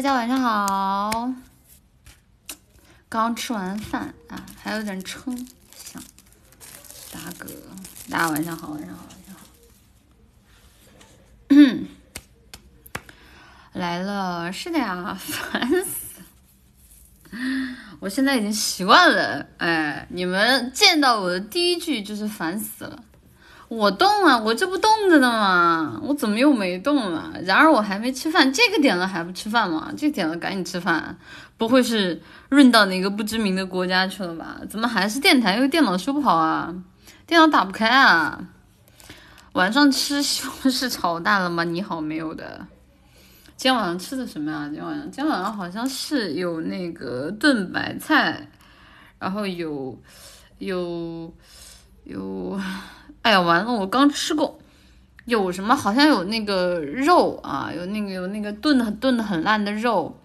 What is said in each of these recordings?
大家晚上好，刚吃完饭啊，还有点撑，想打嗝。大家晚上好，晚上好，晚上好。来了，是的呀，烦死！我现在已经习惯了，哎，你们见到我的第一句就是烦死了。我动啊，我这不动着呢吗？我怎么又没动了？然而我还没吃饭，这个点了还不吃饭吗？这个点了赶紧吃饭，不会是润到哪个不知名的国家去了吧？怎么还是电台？因为电脑修不好啊，电脑打不开啊。晚上吃西红柿炒蛋了吗？你好，没有的。今天晚上吃的什么呀？今天晚上，今天晚上好像是有那个炖白菜，然后有有有。哎呀，完了！我刚吃过，有什么？好像有那个肉啊，有那个有那个炖的炖的很烂的肉，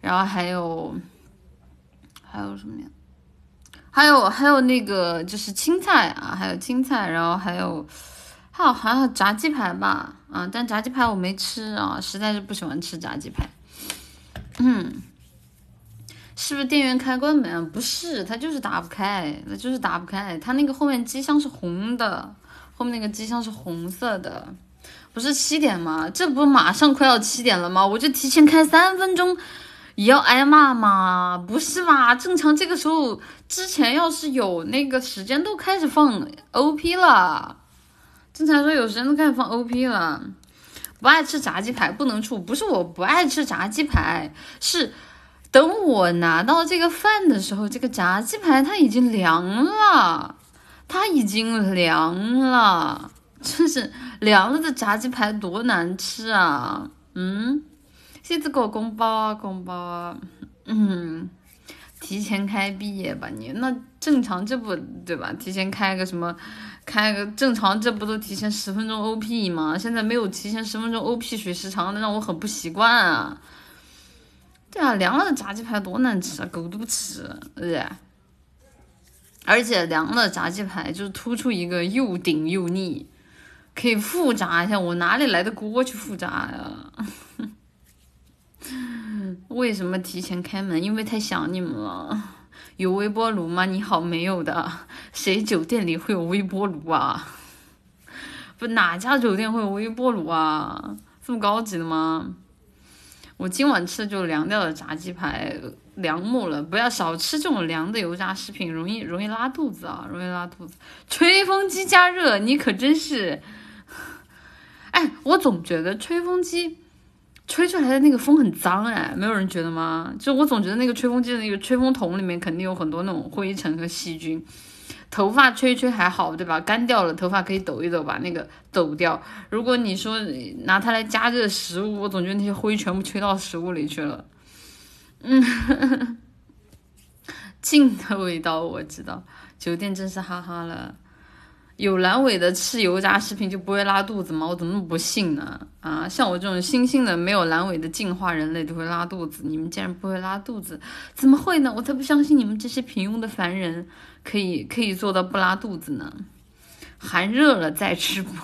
然后还有还有什么呀？还有还有那个就是青菜啊，还有青菜，然后还有还有还有炸鸡排吧啊！但炸鸡排我没吃啊，实在是不喜欢吃炸鸡排。嗯。是不是电源开关没？不是，它就是打不开，它就是打不开。它那个后面机箱是红的，后面那个机箱是红色的。不是七点吗？这不马上快要七点了吗？我就提前开三分钟，也要挨骂吗？不是吧？正常这个时候之前要是有那个时间都开始放 OP 了，正常说有时间都开始放 OP 了。不爱吃炸鸡排不能处，不是我不爱吃炸鸡排，是。等我拿到这个饭的时候，这个炸鸡排它已经凉了，它已经凉了，真是凉了的炸鸡排多难吃啊！嗯，谢谢给我公包啊，公包啊，嗯，提前开毕业吧你，那正常这不对吧？提前开个什么，开个正常这不都提前十分钟 OP 吗？现在没有提前十分钟 OP 水时长的，让我很不习惯啊。对啊，凉了的炸鸡排多难吃啊，狗都不吃，呃，而且凉了炸鸡排就是突出一个又顶又腻，可以复炸一下，我哪里来的锅去复炸呀？为什么提前开门？因为太想你们了。有微波炉吗？你好，没有的。谁酒店里会有微波炉啊？不，哪家酒店会有微波炉啊？这么高级的吗？我今晚吃的就凉掉的炸鸡排，凉木了。不要少吃这种凉的油炸食品，容易容易拉肚子啊，容易拉肚子。吹风机加热，你可真是。哎，我总觉得吹风机吹出来的那个风很脏哎，没有人觉得吗？就我总觉得那个吹风机的那个吹风筒里面肯定有很多那种灰尘和细菌。头发吹吹还好，对吧？干掉了，头发可以抖一抖，把那个抖掉。如果你说拿它来加热食物，我总觉得那些灰全部吹到食物里去了。嗯，镜的味道我知道，酒店真是哈哈了。有阑尾的吃油炸食品就不会拉肚子吗？我怎么那么不信呢？啊，像我这种新兴的没有阑尾的进化人类都会拉肚子，你们竟然不会拉肚子？怎么会呢？我才不相信你们这些平庸的凡人。可以可以做到不拉肚子呢，寒热了再吃不？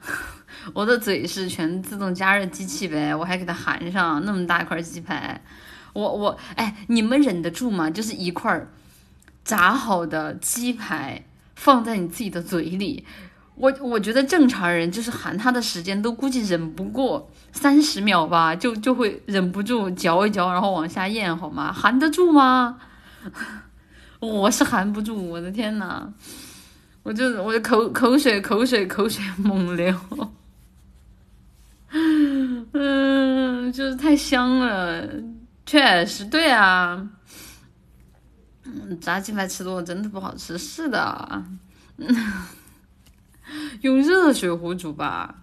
我的嘴是全自动加热机器呗，我还给它含上那么大一块鸡排，我我哎，你们忍得住吗？就是一块炸好的鸡排放在你自己的嘴里，我我觉得正常人就是含它的时间都估计忍不过三十秒吧，就就会忍不住嚼一嚼，然后往下咽，好吗？含得住吗？我是含不住，我的天呐，我就我就口口水口水口水 猛流，嗯，就是太香了，确实对啊，嗯，炸鸡排吃多了真的不好吃，是的，嗯 用热水壶煮吧，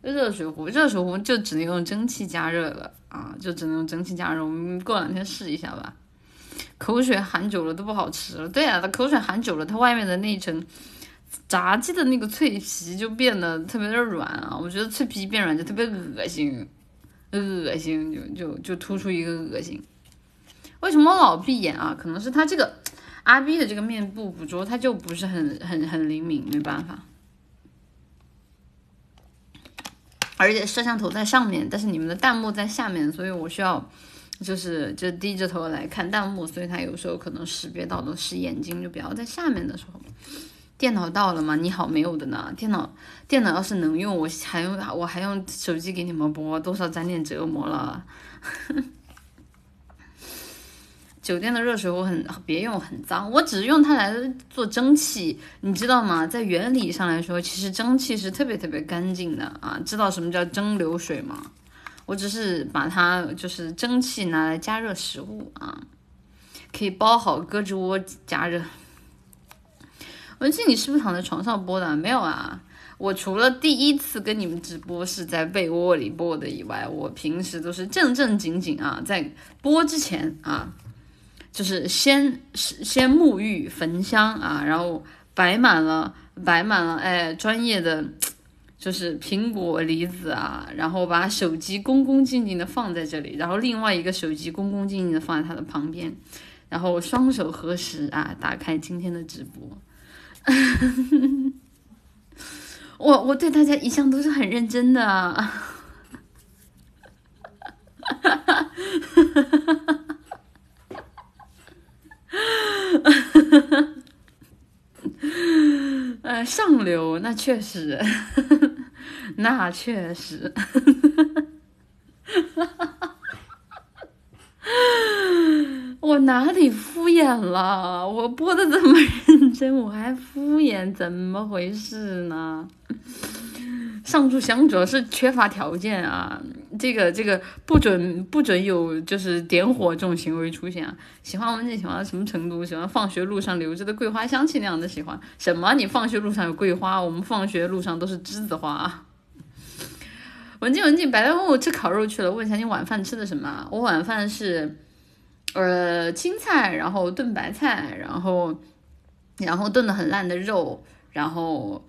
热水壶热水壶就只能用蒸汽加热了啊，就只能用蒸汽加热，我们过两天试一下吧。口水含久了都不好吃了，对啊，它口水含久了，它外面的那一层炸鸡的那个脆皮就变得特别的软啊，我觉得脆皮变软就特别恶心，恶心就就就突出一个恶心。为什么老闭眼啊？可能是它这个阿 B 的这个面部捕捉它就不是很很很灵敏，没办法。而且摄像头在上面，但是你们的弹幕在下面，所以我需要就是就低着头来看弹幕，所以它有时候可能识别到的是眼睛就比较在下面的时候。电脑到了吗？你好，没有的呢。电脑电脑要是能用，我还用我还用手机给你们播，多少沾点折磨了。酒店的热水壶很别用，很脏。我只是用它来做蒸汽，你知道吗？在原理上来说，其实蒸汽是特别特别干净的啊。知道什么叫蒸馏水吗？我只是把它就是蒸汽拿来加热食物啊，可以包好胳肢窝加热。文静，你是不是躺在床上播的？没有啊，我除了第一次跟你们直播是在被窝里播的以外，我平时都是正正经经啊，在播之前啊。就是先是先沐浴焚香啊，然后摆满了摆满了哎专业的就是苹果梨子啊，然后把手机恭恭敬敬的放在这里，然后另外一个手机恭恭敬敬的放在他的旁边，然后双手合十啊，打开今天的直播。我我对大家一向都是很认真的。哈哈哈哈哈。呃，上流那确实，那确实，我哪里敷衍了？我播的这么认真，我还敷衍，怎么回事呢？上炷香主要是缺乏条件啊，这个这个不准不准有就是点火这种行为出现啊。喜欢文静喜欢到什么程度？喜欢放学路上留着的桂花香气那样的喜欢？什么？你放学路上有桂花？我们放学路上都是栀子花。文静文静，白天问我吃烤肉去了，问一下你晚饭吃的什么？我晚饭是呃青菜，然后炖白菜，然后然后炖的很烂的肉，然后。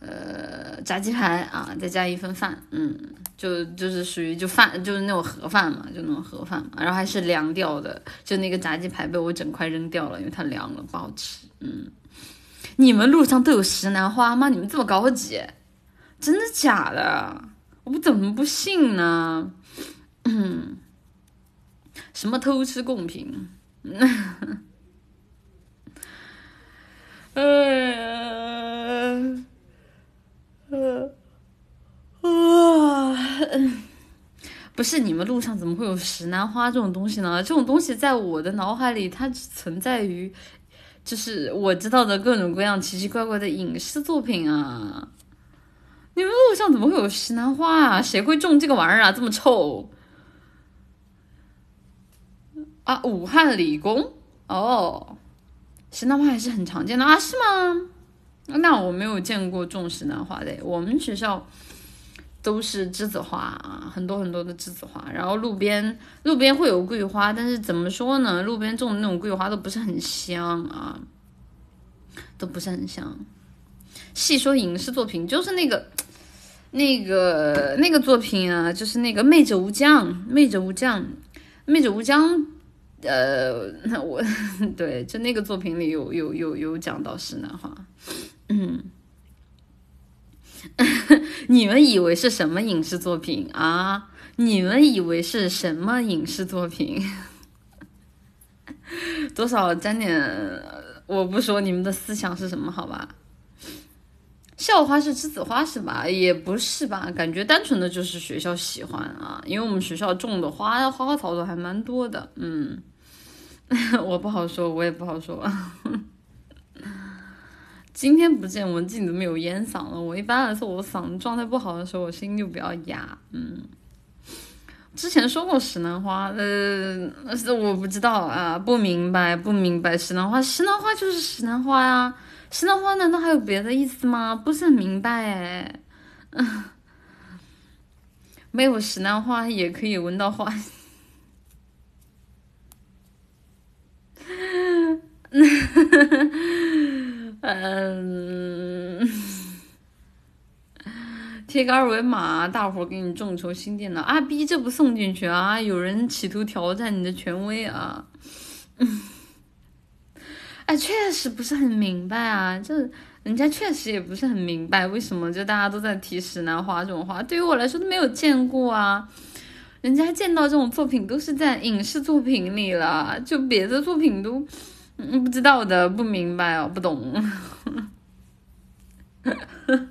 呃，炸鸡排啊，再加一份饭，嗯，就就是属于就饭，就是那种盒饭嘛，就那种盒饭嘛，然后还是凉掉的，就那个炸鸡排被我整块扔掉了，因为它凉了，不好吃。嗯，你们路上都有石楠花吗？你们这么高级，真的假的？我怎么不信呢？嗯，什么偷吃贡品？呃。呃，啊，不是你们路上怎么会有石楠花这种东西呢？这种东西在我的脑海里，它只存在于就是我知道的各种各样奇奇怪怪的影视作品啊。你们路上怎么会有石楠花啊？谁会种这个玩意儿啊？这么臭啊！武汉理工哦，石楠花还是很常见的啊？是吗？那我没有见过种石楠花的，我们学校都是栀子花啊，很多很多的栀子花，然后路边路边会有桂花，但是怎么说呢，路边种的那种桂花都不是很香啊，都不是很香。细说影视作品，就是那个那个那个作品啊，就是那个《魅者无疆》，《魅者无疆》，《魅者无疆》。呃，那我 对，就那个作品里有有有有讲到石楠花。嗯，你们以为是什么影视作品啊？你们以为是什么影视作品？多少沾点，我不说你们的思想是什么，好吧？校花是栀子花是吧？也不是吧，感觉单纯的就是学校喜欢啊，因为我们学校种的花花花草草还蛮多的，嗯，我不好说，我也不好说。今天不见文静都没有烟嗓了。我一般来说，我嗓子状态不好的时候，我声音就比较哑。嗯，之前说过石楠花，呃，是我不知道啊，不明白，不明白石楠花，石楠花就是石楠花呀，石楠花难道还有别的意思吗？不是很明白哎。没有石楠花也可以闻到花。嗯，嗯 贴个二维码，大伙给你众筹新电脑啊！逼这不送进去啊！有人企图挑战你的权威啊！嗯 哎，确实不是很明白啊！这人家确实也不是很明白为什么就大家都在提石楠花这种花，对于我来说都没有见过啊。人家见到这种作品都是在影视作品里了，就别的作品都嗯不知道的，不明白哦，不懂。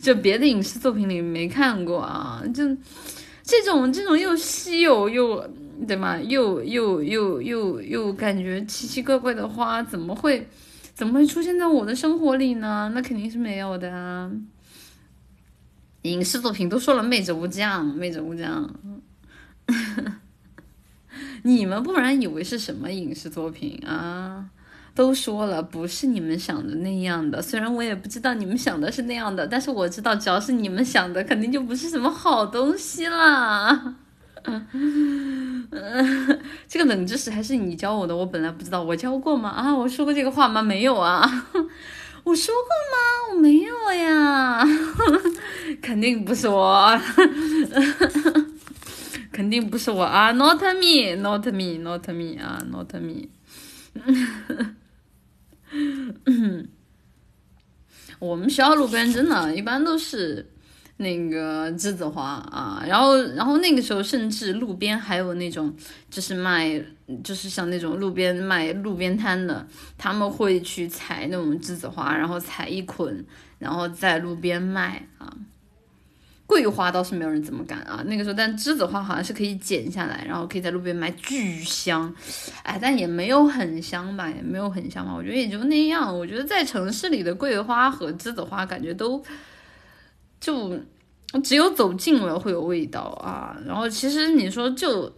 就别的影视作品里没看过啊，就这种这种又稀有又对吗？又又又又又感觉奇奇怪怪的花，怎么会怎么会出现在我的生活里呢？那肯定是没有的啊。影视作品都说了，媚者无疆，媚者无疆。你们不然以为是什么影视作品啊？都说了，不是你们想的那样的。虽然我也不知道你们想的是那样的，但是我知道，只要是你们想的，肯定就不是什么好东西啦。嗯 这个冷知识还是你教我的，我本来不知道，我教过吗？啊，我说过这个话吗？没有啊，我说过吗？我没有呀，肯定不是我，肯定不是我啊，Not me，Not me，Not me 啊，Not me。我们学校路边真的，一般都是那个栀子花啊，然后，然后那个时候甚至路边还有那种，就是卖，就是像那种路边卖路边摊的，他们会去采那种栀子花，然后采一捆，然后在路边卖啊。桂花倒是没有人怎么干啊，那个时候，但栀子花好像是可以剪下来，然后可以在路边卖，巨香，哎，但也没有很香吧，也没有很香吧，我觉得也就那样。我觉得在城市里的桂花和栀子花，感觉都就只有走近了会有味道啊。然后其实你说就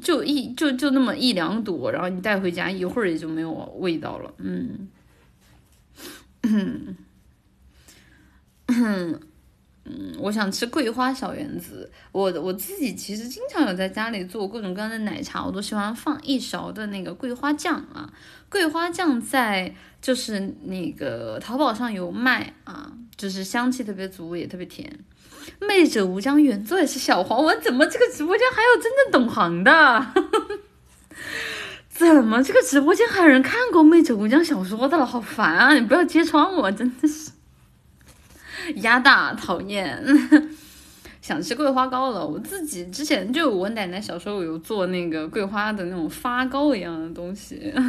就一就就那么一两朵，然后你带回家一会儿也就没有味道了，嗯，嗯，我想吃桂花小圆子。我我自己其实经常有在家里做各种各样的奶茶，我都喜欢放一勺的那个桂花酱啊。桂花酱在就是那个淘宝上有卖啊，就是香气特别足，也特别甜。媚者无疆原作也是小黄文，怎么这个直播间还有真正懂行的？怎么这个直播间还有人看过媚者无疆小说的了？好烦啊！你不要揭穿我，真的是。压大讨厌，想吃桂花糕了。我自己之前就我奶奶小时候有做那个桂花的那种发糕一样的东西，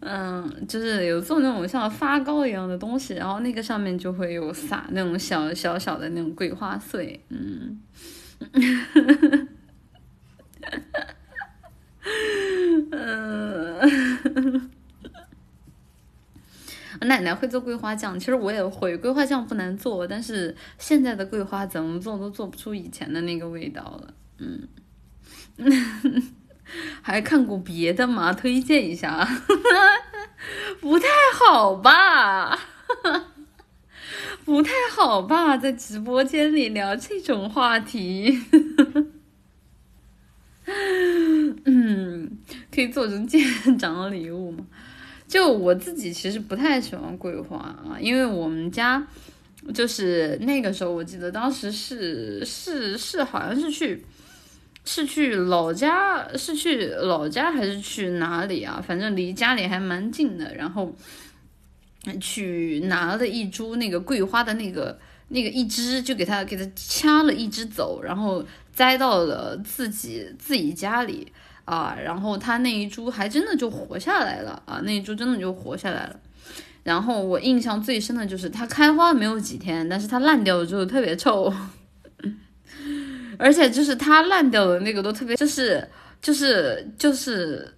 嗯，就是有做那种像发糕一样的东西，然后那个上面就会有撒那种小小小的那种桂花碎，嗯，嗯。奶奶会做桂花酱，其实我也会。桂花酱不难做，但是现在的桂花怎么做都做不出以前的那个味道了。嗯，还看过别的吗？推荐一下。不太好吧？不太好吧？在直播间里聊这种话题。嗯，可以做成舰长的礼物吗？就我自己其实不太喜欢桂花啊，因为我们家就是那个时候，我记得当时是是是好像是去是去老家，是去老家还是去哪里啊？反正离家里还蛮近的，然后去拿了一株那个桂花的那个那个一枝，就给它给它掐了一枝走，然后栽到了自己自己家里。啊，然后它那一株还真的就活下来了啊，那一株真的就活下来了。然后我印象最深的就是它开花没有几天，但是它烂掉了之后特别臭，而且就是它烂掉的那个都特别，就是就是就是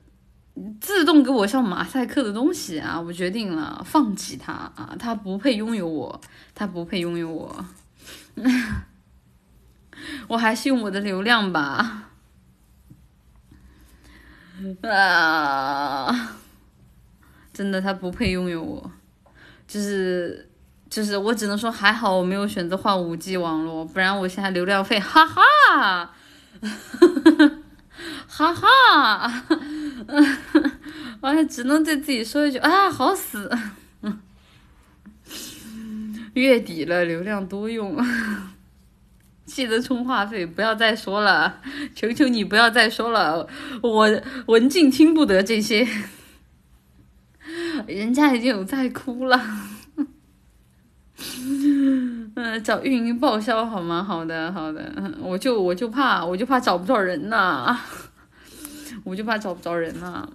自动给我上马赛克的东西啊！我决定了放弃它啊，它不配拥有我，它不配拥有我，我还是用我的流量吧。啊！真的，他不配拥有我，就是就是，我只能说还好我没有选择换五 G 网络，不然我现在流量费，哈哈，哈哈，我还只能对自己说一句啊，好死！月底了，流量多用，记得充话费，不要再说了，求求你不要再说了，我文静听不得这些，人家已经有在哭了。嗯，找运营报销好吗？好的，好的，我就我就怕我就怕找不着人呐，我就怕找不着人呐。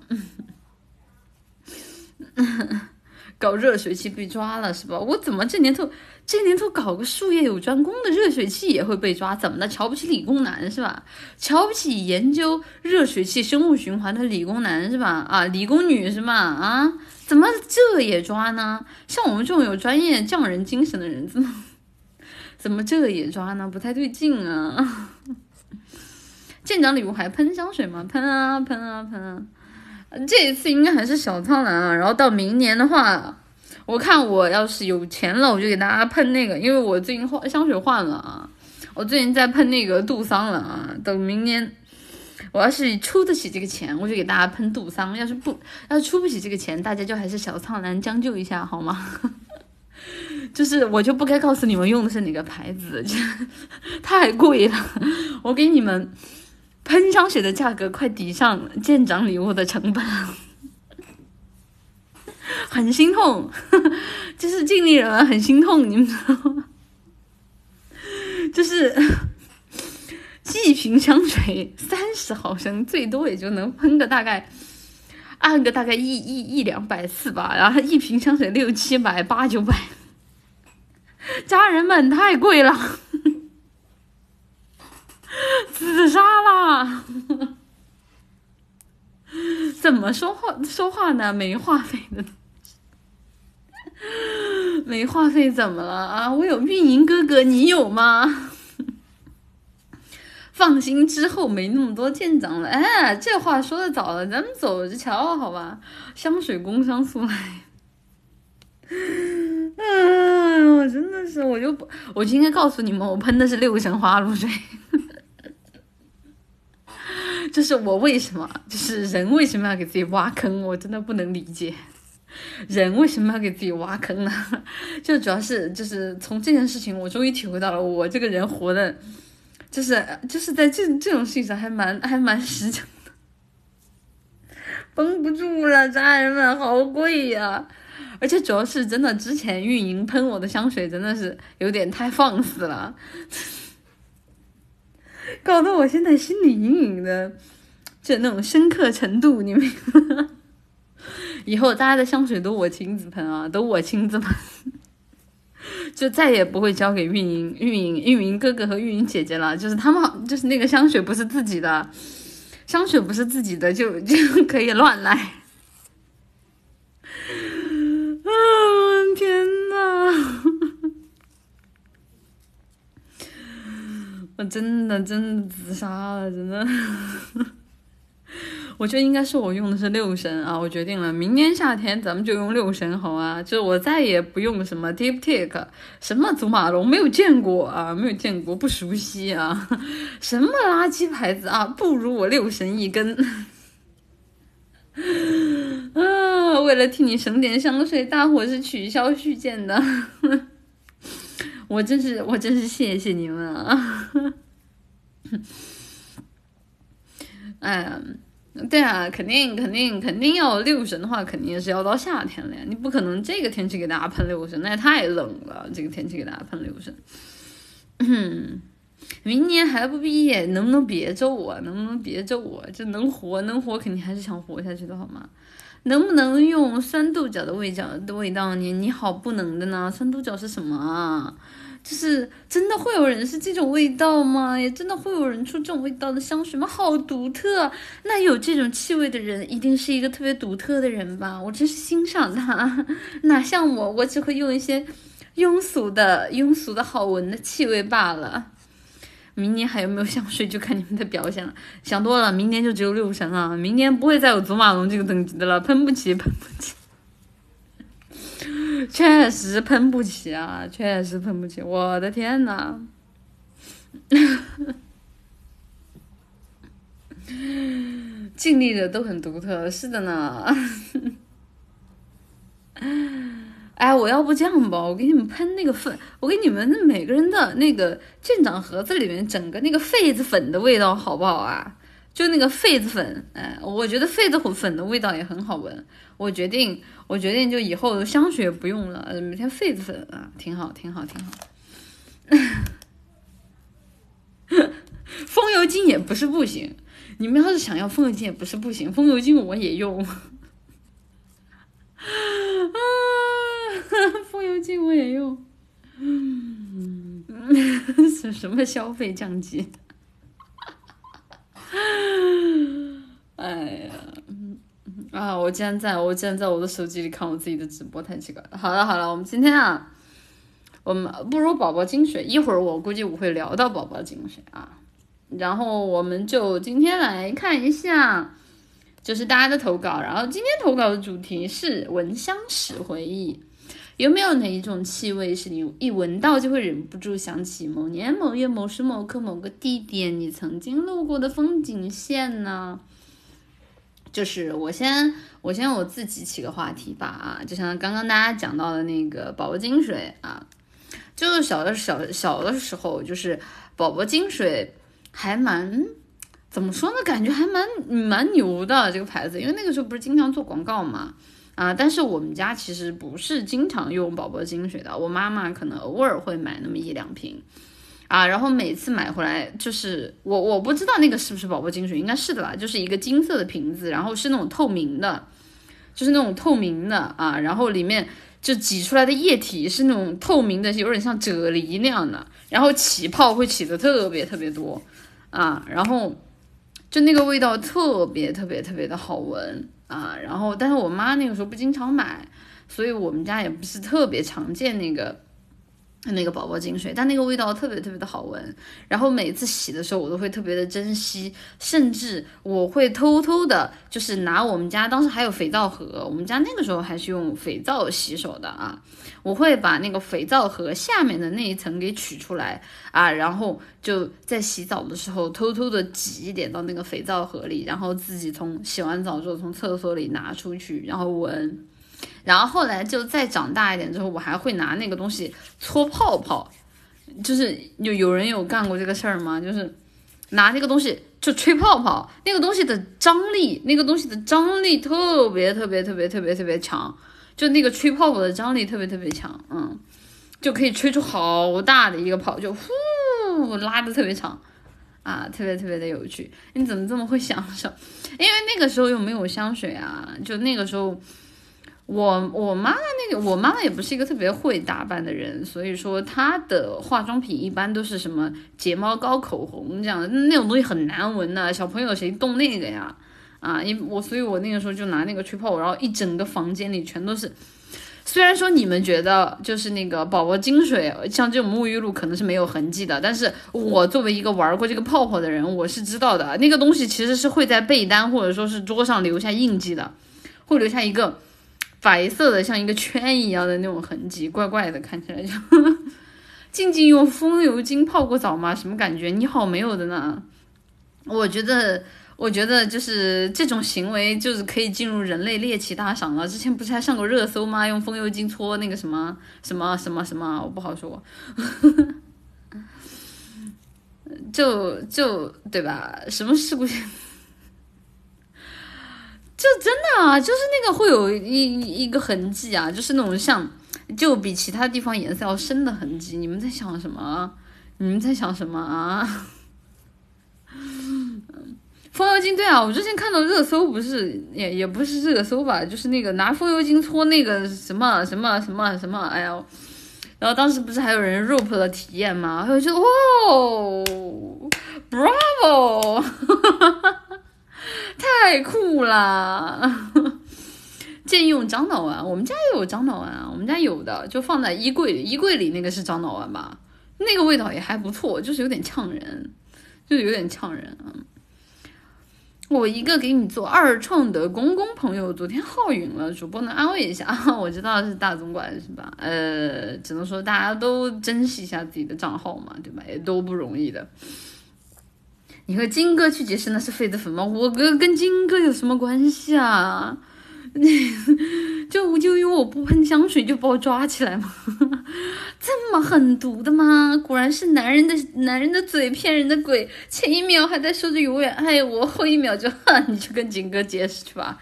搞热水器被抓了是吧？我怎么这年头这年头搞个术业有专攻的热水器也会被抓？怎么的？瞧不起理工男是吧？瞧不起研究热水器生物循环的理工男是吧？啊，理工女是吧？啊，怎么这也抓呢？像我们这种有专业匠人精神的人，怎么怎么这也抓呢？不太对劲啊！舰长礼物还喷香水吗？喷啊喷啊喷啊！这一次应该还是小苍兰啊，然后到明年的话，我看我要是有钱了，我就给大家喷那个，因为我最近换香水换了啊，我最近在喷那个杜桑了啊。等明年我要是出得起这个钱，我就给大家喷杜桑；要是不要是出不起这个钱，大家就还是小苍兰将就一下好吗？就是我就不该告诉你们用的是哪个牌子，太贵了，我给你们。喷香水的价格快抵上舰长礼物的成本，很心痛，就是尽力人很心痛，你们知道吗？就是一瓶香水三十毫升，最多也就能喷个大概，按个大概一一一两百次吧，然后一瓶香水六七百八九百，家人们太贵了。自杀啦！怎么说话说话呢？没话费的，没话费怎么了啊？我有运营哥哥，你有吗？放心，之后没那么多舰长了。哎，这话说的早了，咱们走着瞧，好吧？香水工商速来。嗯，我真的是，我就不，我就应该告诉你们，我喷的是六神花露水。就是我为什么，就是人为什么要给自己挖坑？我真的不能理解，人为什么要给自己挖坑呢？就主要是，就是从这件事情，我终于体会到了，我这个人活的，就是就是在这这种事情上还蛮还蛮实诚的，绷不住了，家人们，好贵呀！而且主要是真的，之前运营喷我的香水真的是有点太放肆了。搞得我现在心里隐隐的，就那种深刻程度，你明白吗？以后大家的香水都我亲自喷啊，都我亲自喷，就再也不会交给运营、运营、运营哥哥和运营姐姐了。就是他们好，就是那个香水不是自己的，香水不是自己的，就就可以乱来。啊，天呐！我真的真的自杀了，真的。我觉得应该是我用的是六神啊，我决定了，明年夏天咱们就用六神，好啊。就是我再也不用什么 Deep Take，什么祖马龙没有见过啊，没有见过，不熟悉啊，什么垃圾牌子啊，不如我六神一根。啊，为了替你省点香水，大伙是取消续件的。我真是，我真是谢谢你们啊！哎呀，对啊，肯定肯定肯定要六神的话，肯定是要到夏天了呀。你不可能这个天气给大家喷六神，那也太冷了。这个天气给大家喷六神，明年还不毕业，能不能别咒我？能不能别咒我？这能活能活，肯定还是想活下去的好吗？能不能用酸豆角的味角的味道？你你好不能的呢？酸豆角是什么啊？就是真的会有人是这种味道吗？也真的会有人出这种味道的香水吗？好独特！那有这种气味的人，一定是一个特别独特的人吧？我真是欣赏他，哪像我，我只会用一些庸俗的、庸俗的好闻的气味罢了。明年还有没有香水，就看你们的表现了。想多了，明年就只有六神了，明年不会再有祖马龙这个等级的了，喷不起，喷不起。确实喷不起啊，确实喷不起，我的天呐！尽力的都很独特，是的呢。哎，我要不这样吧，我给你们喷那个粉，我给你们每个人的那个舰长盒子里面整个那个痱子粉的味道，好不好啊？就那个痱子粉，哎，我觉得痱子粉的味道也很好闻。我决定，我决定就以后香水不用了，每天痱子粉啊，挺好，挺好，挺好。风油精也不是不行，你们要是想要风油精也不是不行，风油精我也用。啊，风油精我也用。嗯，是 什么消费降级？哎呀，啊！我竟然在我竟然在我的手机里看我自己的直播，太奇怪了。好了好了，我们今天啊，我们不如宝宝精水，一会儿我估计我会聊到宝宝精水啊。然后我们就今天来看一下，就是大家的投稿。然后今天投稿的主题是闻香识回忆。有没有哪一种气味是你一闻到就会忍不住想起某年某月某时某刻某个地点你曾经路过的风景线呢？就是我先我先我自己起个话题吧啊，就像刚刚大家讲到的那个宝宝金水啊，就是小的小小的时候，就是宝宝金水还蛮怎么说呢？感觉还蛮蛮牛的这个牌子，因为那个时候不是经常做广告嘛。啊，但是我们家其实不是经常用宝宝金水的，我妈妈可能偶尔会买那么一两瓶，啊，然后每次买回来就是我我不知道那个是不是宝宝金水，应该是的吧，就是一个金色的瓶子，然后是那种透明的，就是那种透明的啊，然后里面就挤出来的液体是那种透明的，有点像啫喱那样的，然后起泡会起的特别特别多啊，然后就那个味道特别特别特别的好闻。啊，然后，但是我妈那个时候不经常买，所以我们家也不是特别常见那个。那个宝宝精水，但那个味道特别特别的好闻，然后每次洗的时候我都会特别的珍惜，甚至我会偷偷的，就是拿我们家当时还有肥皂盒，我们家那个时候还是用肥皂洗手的啊，我会把那个肥皂盒下面的那一层给取出来啊，然后就在洗澡的时候偷偷的挤一点到那个肥皂盒里，然后自己从洗完澡之后从厕所里拿出去，然后闻。然后后来就再长大一点之后，我还会拿那个东西搓泡泡，就是有有人有干过这个事儿吗？就是拿那个东西就吹泡泡，那个东西的张力，那个东西的张力特别特别特别特别特别强，就那个吹泡泡的张力特别特别强，嗯，就可以吹出好大的一个泡，就呼拉的特别长，啊，特别特别的有趣。你怎么这么会享受？因为那个时候又没有香水啊，就那个时候。我我妈妈那个，我妈妈也不是一个特别会打扮的人，所以说她的化妆品一般都是什么睫毛膏、口红这样的，那种东西很难闻的，小朋友谁动那个呀？啊，因我所以，我那个时候就拿那个吹泡，然后一整个房间里全都是。虽然说你们觉得就是那个宝宝精水，像这种沐浴露可能是没有痕迹的，但是我作为一个玩过这个泡泡的人，我是知道的，那个东西其实是会在被单或者说是桌上留下印记的，会留下一个。白色的像一个圈一样的那种痕迹，怪怪的，看起来就。静静用风油精泡过澡吗？什么感觉？你好，没有的呢。我觉得，我觉得就是这种行为就是可以进入人类猎奇大赏了。之前不是还上过热搜吗？用风油精搓那个什么什么什么什么，我不好说。就就对吧？什么事故？就真的啊，就是那个会有一一个痕迹啊，就是那种像，就比其他地方颜色要深的痕迹。你们在想什么？你们在想什么啊？风油精对啊，我之前看到热搜不是也也不是热搜吧，就是那个拿风油精搓那个什么什么什么什么，哎呀，然后当时不是还有人 rope 的体验吗？我就哇，bravo。太酷了！建议用樟脑丸，我们家也有樟脑丸啊，我们家有的就放在衣柜里，衣柜里那个是樟脑丸吧？那个味道也还不错，就是有点呛人，就是有点呛人啊。我一个给你做二创的公公朋友，昨天耗陨了，主播能安慰一下？我知道是大总管是吧？呃，只能说大家都珍惜一下自己的账号嘛，对吧？也都不容易的。你和金哥去解释那是痱子粉吗？我哥跟金哥有什么关系啊？就就因为我不喷香水就把我抓起来吗？这么狠毒的吗？果然是男人的男人的嘴骗人的鬼，前一秒还在说着永远爱我，后一秒就哼，你去跟景哥解释去吧。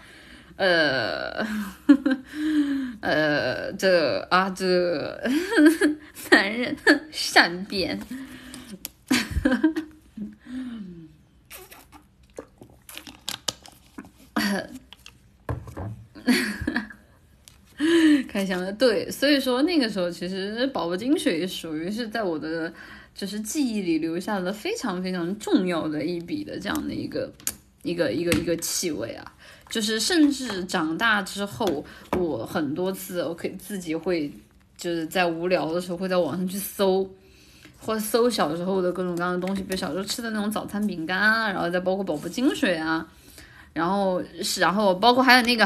呃，呃，这啊这男人善变。开箱的对，所以说那个时候其实宝宝金水属于是在我的就是记忆里留下了非常非常重要的一笔的这样的一个一个一个一个气味啊，就是甚至长大之后，我很多次我可以自己会就是在无聊的时候会在网上去搜，或搜小时候的各种各样的东西，比如小时候吃的那种早餐饼干啊，然后再包括宝宝金水啊，然后是然后包括还有那个。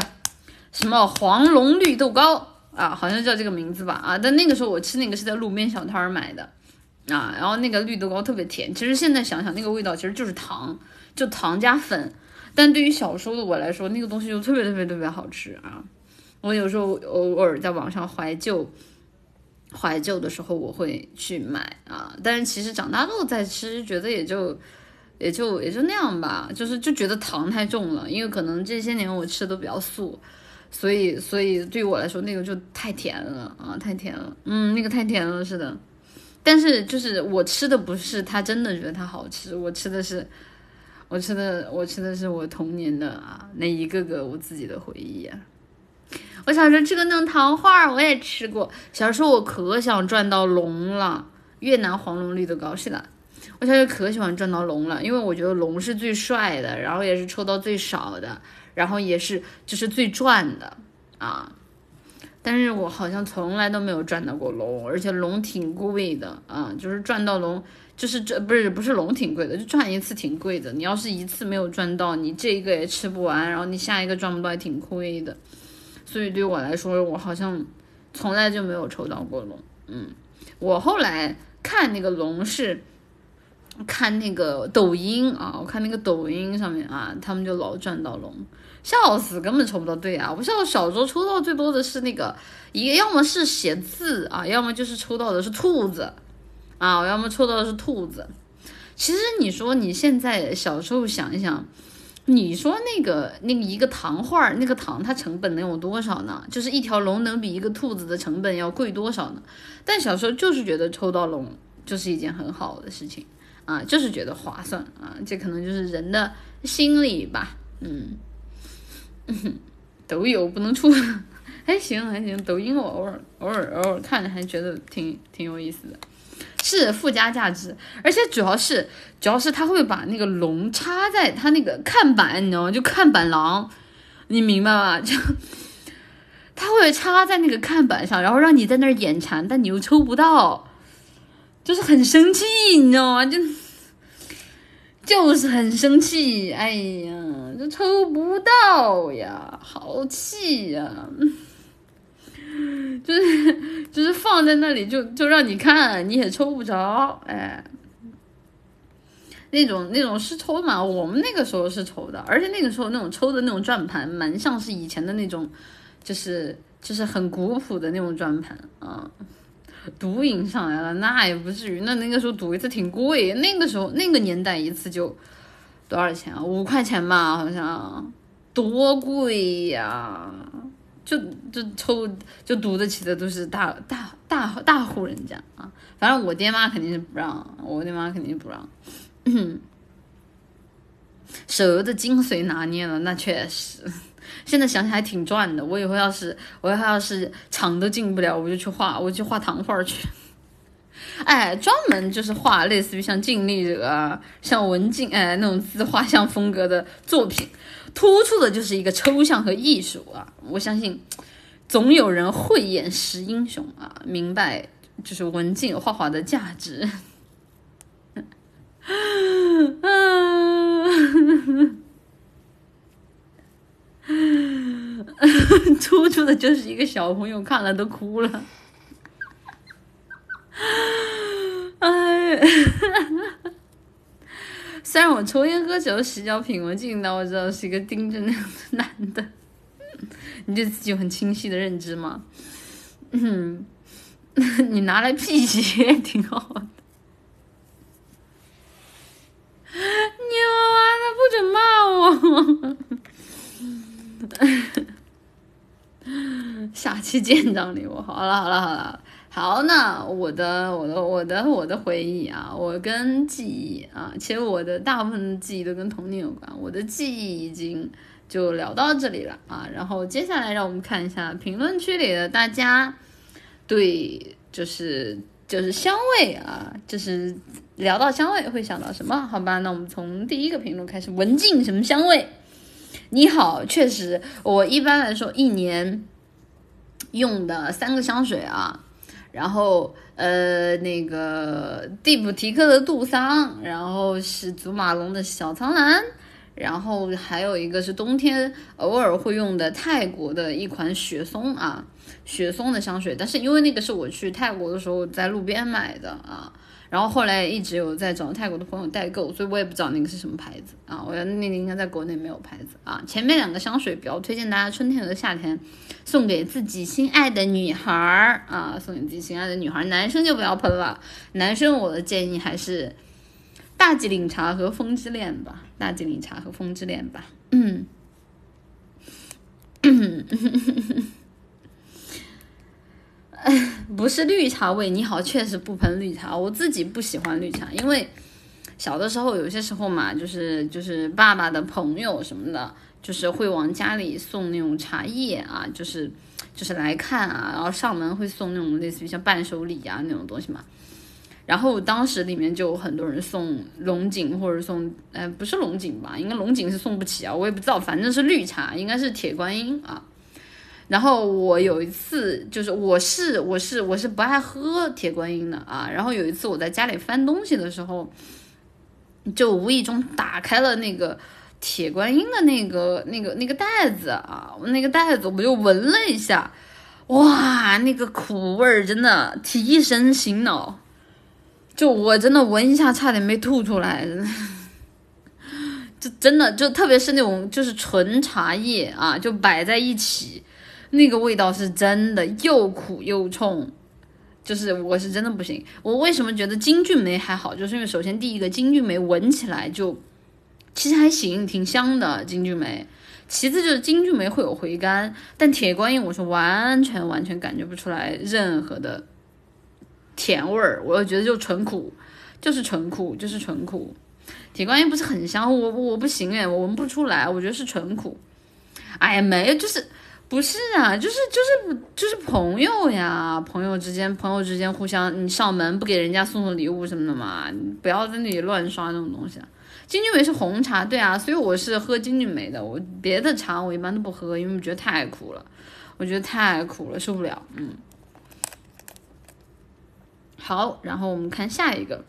什么黄龙绿豆糕啊，好像叫这个名字吧啊！但那个时候我吃那个是在路边小摊儿买的啊，然后那个绿豆糕特别甜。其实现在想想，那个味道其实就是糖，就糖加粉。但对于小时候的我来说，那个东西就特别特别特别好吃啊！我有时候偶尔在网上怀旧，怀旧的时候我会去买啊。但是其实长大后再吃，觉得也就也就也就那样吧，就是就觉得糖太重了，因为可能这些年我吃的都比较素。所以，所以对于我来说，那个就太甜了啊，太甜了。嗯，那个太甜了，是的。但是，就是我吃的不是他真的觉得它好吃，我吃的是，我吃的，我吃的是我童年的啊那一个个我自己的回忆啊。我小时候吃过那种糖画儿，我也吃过。小时候我可想赚到龙了，越南黄龙绿豆糕是的。我小时候可喜欢赚到龙了，因为我觉得龙是最帅的，然后也是抽到最少的。然后也是，就是最赚的啊，但是我好像从来都没有赚到过龙，而且龙挺贵的啊，就是赚到龙，就是这不是不是龙挺贵的，就赚一次挺贵的。你要是一次没有赚到，你这一个也吃不完，然后你下一个赚不到也挺亏的。所以对我来说，我好像从来就没有抽到过龙。嗯，我后来看那个龙是。看那个抖音啊，我看那个抖音上面啊，他们就老赚到龙，笑死，根本抽不到对啊！我小小时候抽到最多的是那个，一个要么是写字啊，要么就是抽到的是兔子啊，我要么抽到的是兔子。其实你说你现在小时候想一想，你说那个那个一个糖画，那个糖它成本能有多少呢？就是一条龙能比一个兔子的成本要贵多少呢？但小时候就是觉得抽到龙就是一件很好的事情。啊，就是觉得划算啊，这可能就是人的心理吧，嗯，嗯都有不能出，还行还行，抖音我偶尔偶尔偶尔看着，还觉得挺挺有意思的，是附加价值，而且主要是主要是他会把那个龙插在他那个看板，你知道吗？就看板狼，你明白吗？就他会插在那个看板上，然后让你在那儿眼馋，但你又抽不到。就是很生气，你知道吗？就就是很生气，哎呀，抽不到呀，好气呀！就是就是放在那里，就就让你看，你也抽不着，哎，那种那种是抽嘛？我们那个时候是抽的，而且那个时候那种抽的那种转盘，蛮像是以前的那种，就是就是很古朴的那种转盘啊。赌瘾上来了，那也不至于。那那个时候赌一次挺贵，那个时候那个年代一次就多少钱啊？五块钱吧，好像多贵呀！就就抽就赌得起的都是大大大大户人家啊。反正我爹妈肯定是不让，我爹妈肯定不让。手游的精髓拿捏了，那确实。现在想想还挺赚的。我以后要是我以后要是厂都进不了，我就去画，我就画糖画去。哎，专门就是画类似于像净利者啊、像文静哎那种自画像风格的作品，突出的就是一个抽象和艺术啊。我相信总有人慧眼识英雄啊，明白就是文静画画的价值。突出的就是一个小朋友看了都哭了，哎，虽然我抽烟喝酒、洗脚品文静，但我知道是一个盯着那样的男的。你对自己有很清晰的认知吗？嗯，你拿来辟邪也挺好的。你完了，不准骂我！下期见张礼物。好了好了好了，好，那我的我的我的我的回忆啊，我跟记忆啊，其实我的大部分的记忆都跟童年有关。我的记忆已经就聊到这里了啊，然后接下来让我们看一下评论区里的大家对，就是就是香味啊，就是。聊到香味会想到什么？好吧，那我们从第一个评论开始。文静什么香味？你好，确实，我一般来说一年用的三个香水啊，然后呃那个蒂普提克的杜桑，然后是祖马龙的小苍兰，然后还有一个是冬天偶尔会用的泰国的一款雪松啊，雪松的香水，但是因为那个是我去泰国的时候在路边买的啊。然后后来一直有在找泰国的朋友代购，所以我也不知道那个是什么牌子啊。我觉得那个应该在国内没有牌子啊。前面两个香水比较推荐大家春天和夏天送给自己心爱的女孩儿啊，送给自己心爱的女孩儿。男生就不要喷了，男生我的建议还是大吉岭茶和风之恋吧，大吉岭茶和风之恋吧。嗯。不是绿茶味，你好，确实不喷绿茶。我自己不喜欢绿茶，因为小的时候有些时候嘛，就是就是爸爸的朋友什么的，就是会往家里送那种茶叶啊，就是就是来看啊，然后上门会送那种类似于像伴手礼啊那种东西嘛。然后当时里面就有很多人送龙井或者送，呃，不是龙井吧？应该龙井是送不起啊，我也不知道，反正是绿茶，应该是铁观音啊。然后我有一次，就是我是我是我是不爱喝铁观音的啊。然后有一次我在家里翻东西的时候，就无意中打开了那个铁观音的那个那个那个袋子啊，那个袋子我就闻了一下，哇，那个苦味儿真的提神醒脑，就我真的闻一下差点没吐出来，就真的就特别是那种就是纯茶叶啊，就摆在一起。那个味道是真的又苦又冲，就是我是真的不行。我为什么觉得金骏眉还好？就是因为首先第一个金骏眉闻起来就其实还行，挺香的金骏眉。其次就是金骏眉会有回甘，但铁观音我是完全完全感觉不出来任何的甜味儿，我觉得就纯苦，就是纯苦，就是纯苦。铁观音不是很香，我我不行哎，我闻不出来，我觉得是纯苦。哎呀，没就是。不是啊，就是就是就是朋友呀，朋友之间，朋友之间互相，你上门不给人家送送礼物什么的嘛，不要在那里乱刷那种东西。金骏眉是红茶，对啊，所以我是喝金骏眉的，我别的茶我一般都不喝，因为我觉得太苦了，我觉得太苦了，受不了。嗯，好，然后我们看下一个。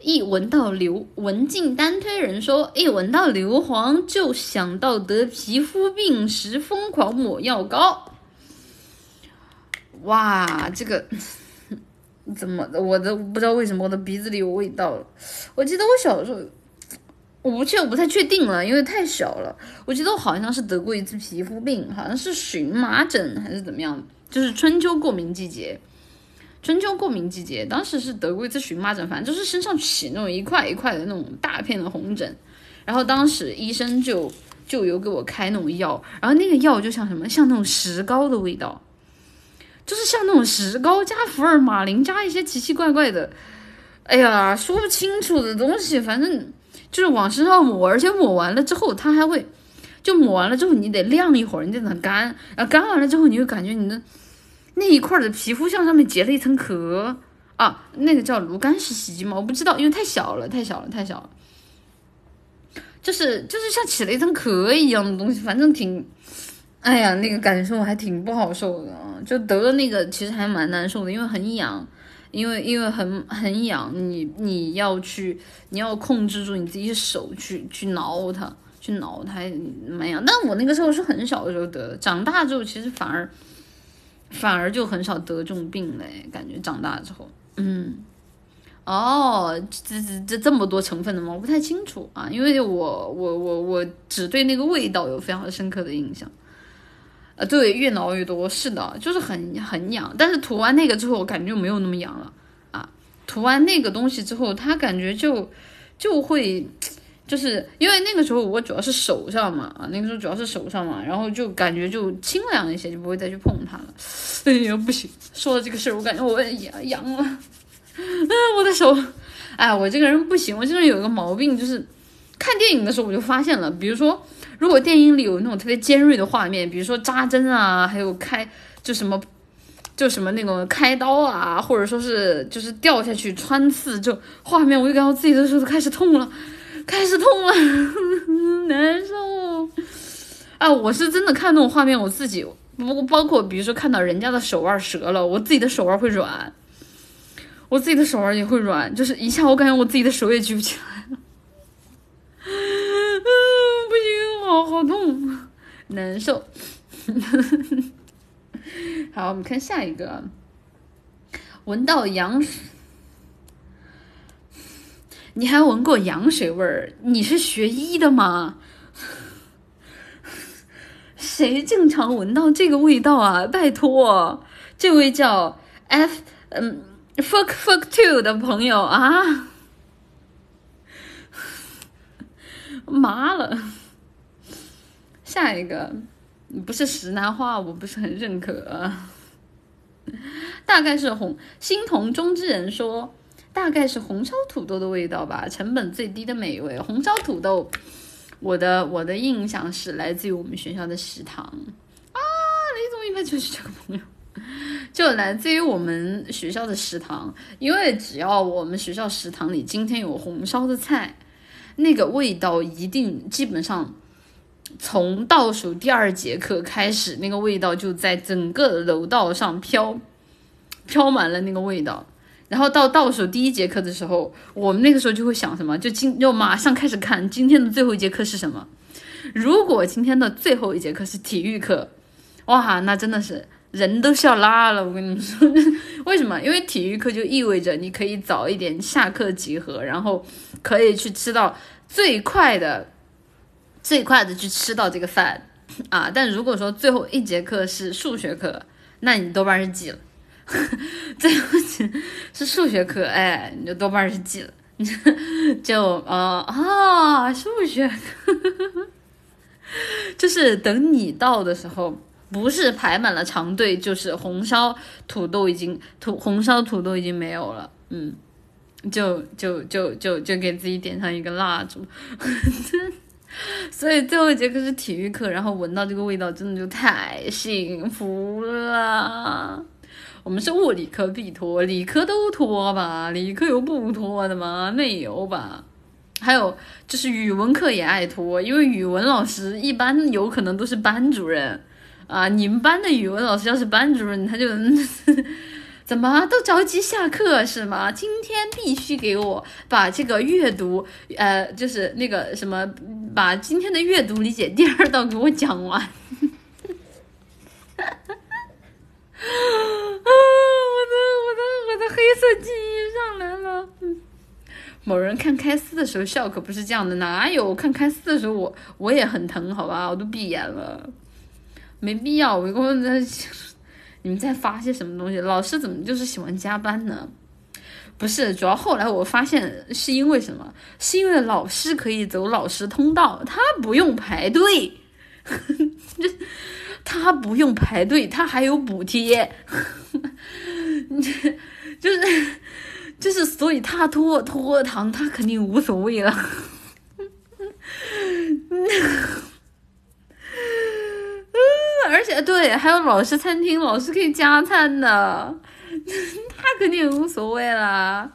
一闻到硫，文静单推人说，一闻到硫磺就想到得皮肤病时疯狂抹药膏。哇，这个怎么的？我都不知道为什么我的鼻子里有味道了。我记得我小时候，我不确，我不太确定了，因为太小了。我记得我好像是得过一次皮肤病，好像是荨麻疹还是怎么样，就是春秋过敏季节。春秋过敏季节，当时是得过一次荨麻疹，反正就是身上起那种一块一块的那种大片的红疹，然后当时医生就就有给我开那种药，然后那个药就像什么，像那种石膏的味道，就是像那种石膏加福尔马林加一些奇奇怪怪的，哎呀，说不清楚的东西，反正就是往身上抹，而且抹完了之后，它还会就抹完了之后，你得晾一会儿，你得等干，然后干完了之后，你就感觉你的。那一块的皮肤像上面结了一层壳啊，那个叫炉甘石洗肌吗？我不知道，因为太小了，太小了，太小了。就是就是像起了一层壳一样的东西，反正挺，哎呀，那个感受还挺不好受的。就得了那个，其实还蛮难受的，因为很痒，因为因为很很痒，你你要去你要控制住你自己手去去挠它，去挠它蛮痒。但我那个时候是很小的时候得的，长大之后其实反而。反而就很少得这种病嘞，感觉长大之后，嗯，哦，这这这这么多成分的吗？我不太清楚啊，因为我我我我只对那个味道有非常深刻的印象。啊，对，越挠越多，是的，就是很很痒。但是涂完那个之后，我感觉就没有那么痒了啊。涂完那个东西之后，它感觉就就会，就是因为那个时候我主要是手上嘛，啊，那个时候主要是手上嘛，然后就感觉就清凉一些，就不会再去碰它了。哎呀，不行，说到这个事儿，我感觉我痒痒了，啊，我的手，哎，我这个人不行，我这个人有一个毛病，就是看电影的时候我就发现了，比如说。如果电影里有那种特别尖锐的画面，比如说扎针啊，还有开就什么就什么那种开刀啊，或者说是就是掉下去穿刺，就画面，我就感到自己的手都开始痛了，开始痛了，难受。啊，我是真的看那种画面，我自己不包括比如说看到人家的手腕折了，我自己的手腕会软，我自己的手腕也会软，就是一下我感觉我自己的手也举不起来了。好好痛，难受。好，我们看下一个。闻到羊水，你还闻过羊水味儿？你是学医的吗？谁正常闻到这个味道啊？拜托，这位叫 F 嗯 fuck fuck two 的朋友啊，麻了。下一个不是石楠花，我不是很认可。大概是红心同中之人说，大概是红烧土豆的味道吧，成本最低的美味。红烧土豆，我的我的印象是来自于我们学校的食堂啊，李总应该就是这个朋友，就来自于我们学校的食堂，因为只要我们学校食堂里今天有红烧的菜，那个味道一定基本上。从倒数第二节课开始，那个味道就在整个楼道上飘，飘满了那个味道。然后到倒数第一节课的时候，我们那个时候就会想什么？就今就马上开始看今天的最后一节课是什么。如果今天的最后一节课是体育课，哇，那真的是人都笑拉了。我跟你们说，为什么？因为体育课就意味着你可以早一点下课集合，然后可以去吃到最快的。最快的去吃到这个饭啊！但如果说最后一节课是数学课，那你多半是记了。最后是数学课，哎，你就多半是记了。就啊啊，数学课，就是等你到的时候，不是排满了长队，就是红烧土豆已经土红烧土豆已经没有了。嗯，就就就就就给自己点上一个蜡烛。所以最后一节课是体育课，然后闻到这个味道，真的就太幸福了。我们是物理课必脱，理科都脱吧？理科有不脱的吗？没有吧？还有就是语文课也爱脱，因为语文老师一般有可能都是班主任啊。你们班的语文老师要是班主任，他就。怎么都着急下课是吗？今天必须给我把这个阅读，呃，就是那个什么，把今天的阅读理解第二道给我讲完。啊，我的我的我的黑色记忆上来了。某人看开司的时候笑可不是这样的，哪有看开司的时候我我也很疼，好吧，我都闭眼了，没必要，我跟我在。你们在发些什么东西？老师怎么就是喜欢加班呢？不是，主要后来我发现是因为什么？是因为老师可以走老师通道，他不用排队，他不用排队，他还有补贴，就是就是，所以他拖拖堂，他肯定无所谓了。而且对，还有老师餐厅，老师可以加餐的，他肯定无所谓啦。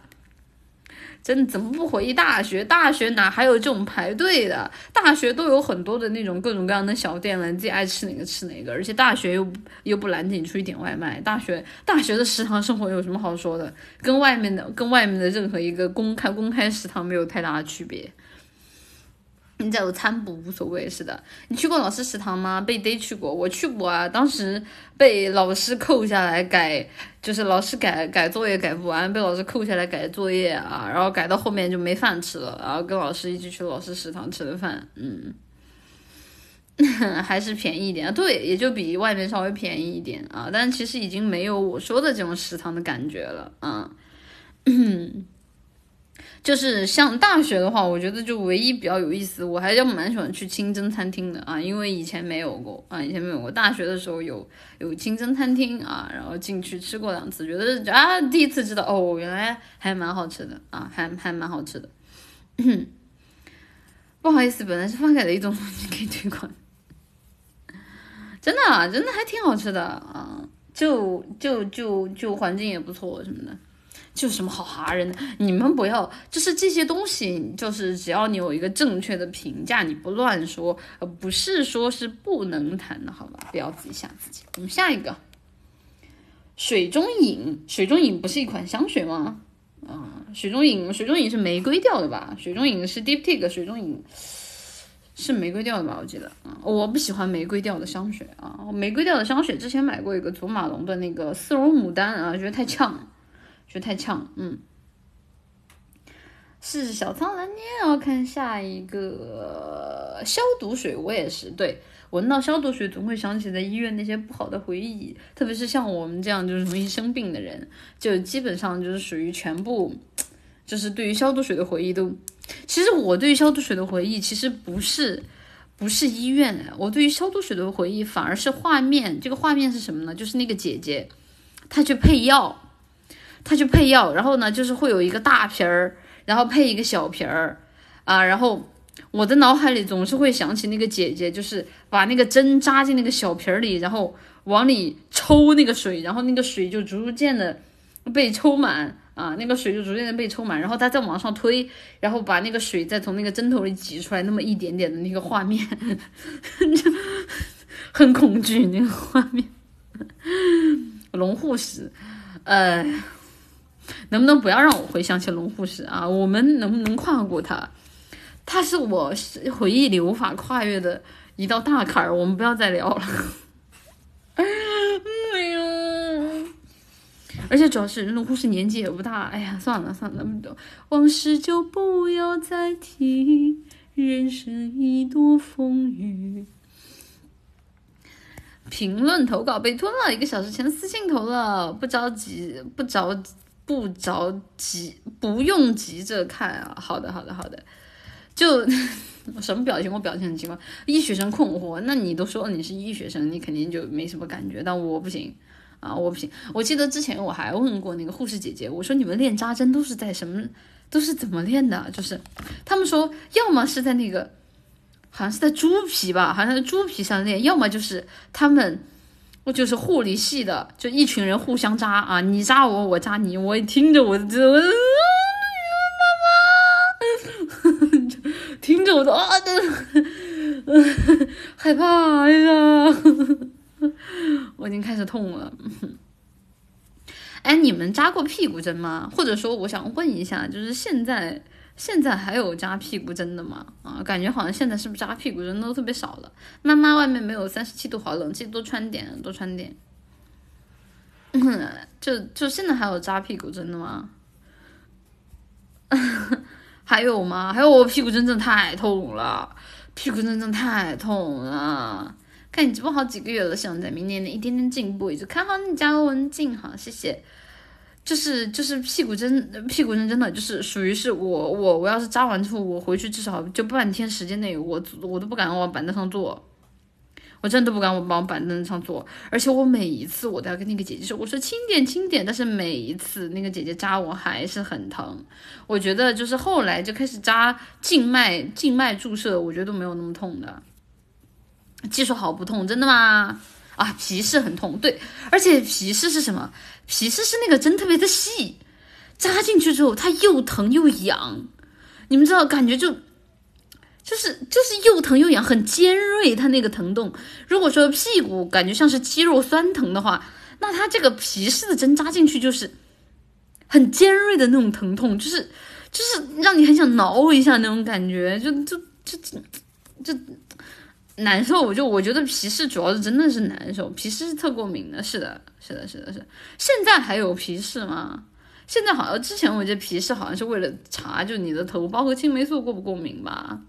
真的怎么不回忆大学？大学哪还有这种排队的？大学都有很多的那种各种各样的小店了，你自己爱吃哪个吃哪个。而且大学又又不拦着你出去点外卖。大学大学的食堂生活有什么好说的？跟外面的跟外面的任何一个公开公开食堂没有太大的区别。你在有餐补无所谓，是的。你去过老师食堂吗？被逮去过，我去过啊。当时被老师扣下来改，就是老师改改作业改不完，被老师扣下来改作业啊。然后改到后面就没饭吃了，然后跟老师一起去老师食堂吃的饭。嗯，还是便宜一点，对，也就比外面稍微便宜一点啊，但是其实已经没有我说的这种食堂的感觉了啊。就是像大学的话，我觉得就唯一比较有意思，我还是蛮喜欢去清真餐厅的啊，因为以前没有过啊，以前没有过。大学的时候有有清真餐厅啊，然后进去吃过两次，觉得啊，第一次知道哦，原来还蛮好吃的啊，还还蛮好吃的。不好意思，本来是发给了一种你可以退款，真的啊真的还挺好吃的啊，就就就就环境也不错什么的。就什么好哈人的，你们不要，就是这些东西，就是只要你有一个正确的评价，你不乱说，呃，不是说是不能谈的，好吧？不要自己吓自己。我们下一个，水中影，水中影不是一款香水吗？啊，水中影，水中影是玫瑰调的吧？水中影是 Diptyque，水中影是玫瑰调的吧？我记得啊，我不喜欢玫瑰调的香水啊，玫瑰调的香水之前买过一个祖马龙的那个丝绒牡丹啊，觉得太呛。了就太呛，嗯，是小苍兰。你也要看下一个消毒水，我也是。对，闻到消毒水总会想起在医院那些不好的回忆，特别是像我们这样就是容易生病的人，就基本上就是属于全部，就是对于消毒水的回忆都。其实我对于消毒水的回忆其实不是不是医院，我对于消毒水的回忆反而是画面。这个画面是什么呢？就是那个姐姐，她去配药。他去配药，然后呢，就是会有一个大瓶儿，然后配一个小瓶儿，啊，然后我的脑海里总是会想起那个姐姐，就是把那个针扎进那个小瓶儿里，然后往里抽那个水，然后那个水就逐渐的被抽满，啊，那个水就逐渐的被抽满，然后他再往上推，然后把那个水再从那个针头里挤出来，那么一点点的那个画面，很恐惧那个画面，龙护士，呃。能不能不要让我回想起龙护士啊？我们能不能跨过它？它是我回忆里无法跨越的一道大坎儿。我们不要再聊了。哎呦！而且主要是龙护士年纪也不大。哎呀，算了算了，那么多往事就不要再提。人生已多风雨。评论投稿被吞了，一个小时前私信投了，不着急，不着急。不着急，不用急着看啊。好的，好的，好的。就 什么表情？我表情很奇怪。医学生困惑，那你都说你是医学生，你肯定就没什么感觉。但我不行啊，我不行。我记得之前我还问过那个护士姐姐，我说你们练扎针都是在什么？都是怎么练的？就是他们说，要么是在那个，好像是在猪皮吧，好像在猪皮上练，要么就是他们。我就是护理系的，就一群人互相扎啊，你扎我，我扎你，我听着我的，妈妈，听着我的啊，害怕呀，我已经开始痛了。哎，你们扎过屁股针吗？或者说，我想问一下，就是现在。现在还有扎屁股针的吗？啊，感觉好像现在是不是扎屁股针都特别少了？妈妈，外面没有三十七度，好冷，记得多穿点，多穿点。就就现在还有扎屁股针的吗？还有吗？还有我屁股真的太痛了，屁股真的太痛了。看你直播好几个月了，希望在明年能一点点进步，一直看好你家文静，哈，谢谢。就是就是屁股针，屁股针真的就是属于是我我我要是扎完之后，我回去至少就半天时间内，我我都不敢往板凳上坐，我真的不敢往板凳上坐。而且我每一次我都要跟那个姐姐说，我说轻点轻点，但是每一次那个姐姐扎我还是很疼。我觉得就是后来就开始扎静脉静脉注射，我觉得都没有那么痛的。技术好不痛，真的吗？啊，皮试很痛，对，而且皮试是什么？皮试是那个针特别的细，扎进去之后它又疼又痒，你们知道感觉就就是就是又疼又痒，很尖锐，它那个疼痛。如果说屁股感觉像是肌肉酸疼的话，那它这个皮试的针扎进去就是很尖锐的那种疼痛，就是就是让你很想挠一下那种感觉，就就就就难受。我就我觉得皮试主要是真的是难受，皮试是特过敏的，是的。是的，是的，是。现在还有皮试吗？现在好像之前我觉得皮试好像是为了查，就你的头包和青霉素过不过敏吧。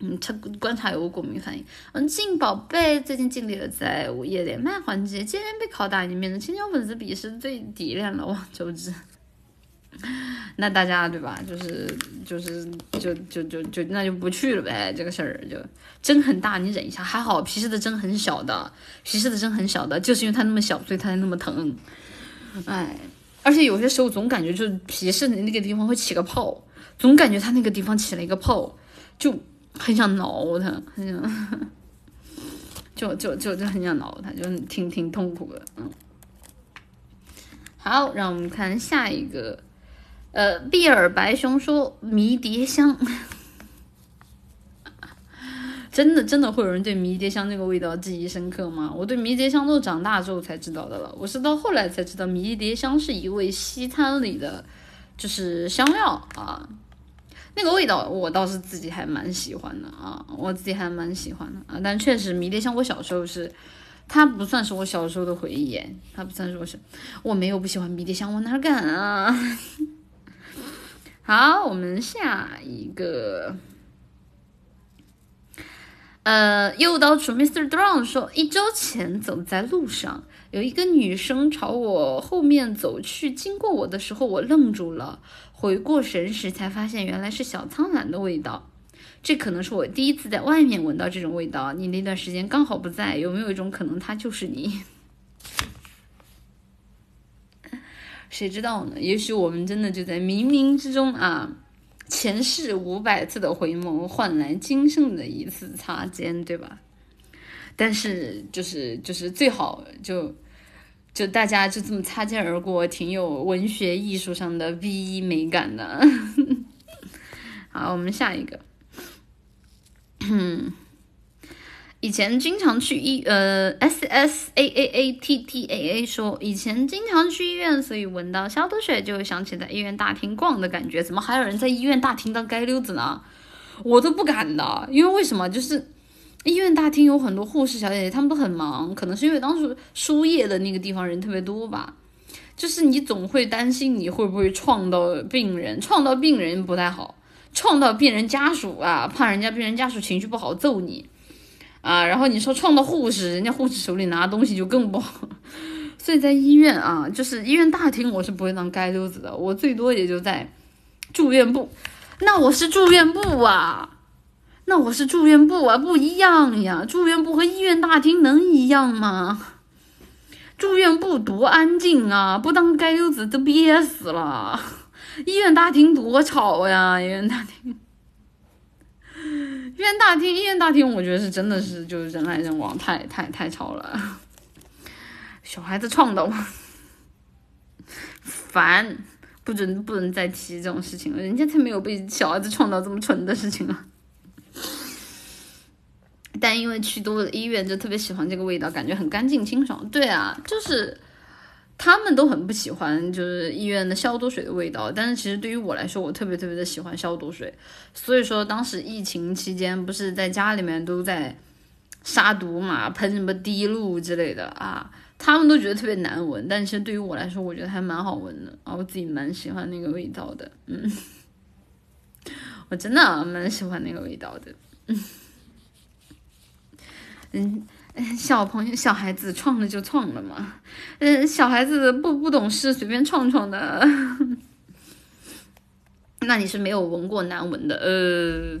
嗯，他观察有过敏反应。嗯，静宝贝最近经历了在午夜连麦环节接连被拷打，已经变成千娇粉丝鄙视最低廉了。哇，周知。那大家对吧？就是就是就就就就那就不去了呗。这个事儿就针很大，你忍一下。还好皮试的针很小的，皮试的针很小的，就是因为它那么小，所以它才那么疼。哎，而且有些时候总感觉就是皮试的那个地方会起个泡，总感觉它那个地方起了一个泡，就。很想挠它，很想，就就就就很想挠它，就挺挺痛苦的，嗯。好，让我们看下一个，呃，碧尔白熊说迷迭香，真的真的会有人对迷迭香那个味道记忆深刻吗？我对迷迭香都是长大之后才知道的了，我是到后来才知道迷迭香是一味西餐里的就是香料啊。那个味道我倒是自己还蛮喜欢的啊，我自己还蛮喜欢的啊。但确实迷迭香我小时候是，它不算是我小时候的回忆，它不算是我是，我没有不喜欢迷迭香，我哪敢啊？好，我们下一个，呃，诱导主 Mr. Drown 说，一周前走在路上，有一个女生朝我后面走去，经过我的时候，我愣住了。回过神时，才发现原来是小苍兰的味道。这可能是我第一次在外面闻到这种味道。你那段时间刚好不在，有没有一种可能，他就是你？谁知道呢？也许我们真的就在冥冥之中啊，前世五百次的回眸，换来今生的一次擦肩，对吧？但是，就是就是最好就。就大家就这么擦肩而过，挺有文学艺术上的 V 美感的。好，我们下一个。以前经常去医呃 S S A A A T T A A 说以前经常去医院，所以闻到消毒水就会想起在医院大厅逛的感觉。怎么还有人在医院大厅当街溜子呢？我都不敢的，因为为什么？就是。医院大厅有很多护士小姐姐，她们都很忙，可能是因为当时输液的那个地方人特别多吧。就是你总会担心你会不会撞到病人，撞到病人不太好，撞到病人家属啊，怕人家病人家属情绪不好揍你啊。然后你说撞到护士，人家护士手里拿东西就更不好。所以在医院啊，就是医院大厅，我是不会当街溜子的，我最多也就在住院部。那我是住院部啊。那我是住院部啊，不一样呀！住院部和医院大厅能一样吗？住院部多安静啊，不当街溜子都憋死了。医院大厅多吵呀！医院大厅，医院大厅，医院大厅，我觉得是真的是就是人来人往，太太太吵了。小孩子撞到我，烦！不准不能再提这种事情了，人家才没有被小孩子撞到这么蠢的事情啊！但因为去多了医院，就特别喜欢这个味道，感觉很干净清爽。对啊，就是他们都很不喜欢，就是医院的消毒水的味道。但是其实对于我来说，我特别特别的喜欢消毒水。所以说，当时疫情期间，不是在家里面都在杀毒嘛，喷什么滴露之类的啊，他们都觉得特别难闻。但其实对于我来说，我觉得还蛮好闻的啊，我自己蛮喜欢那个味道的。嗯，我真的蛮喜欢那个味道的。嗯。嗯，小朋友、小孩子创了就创了嘛。嗯，小孩子不不懂事，随便创创的。那你是没有闻过难闻的，呃，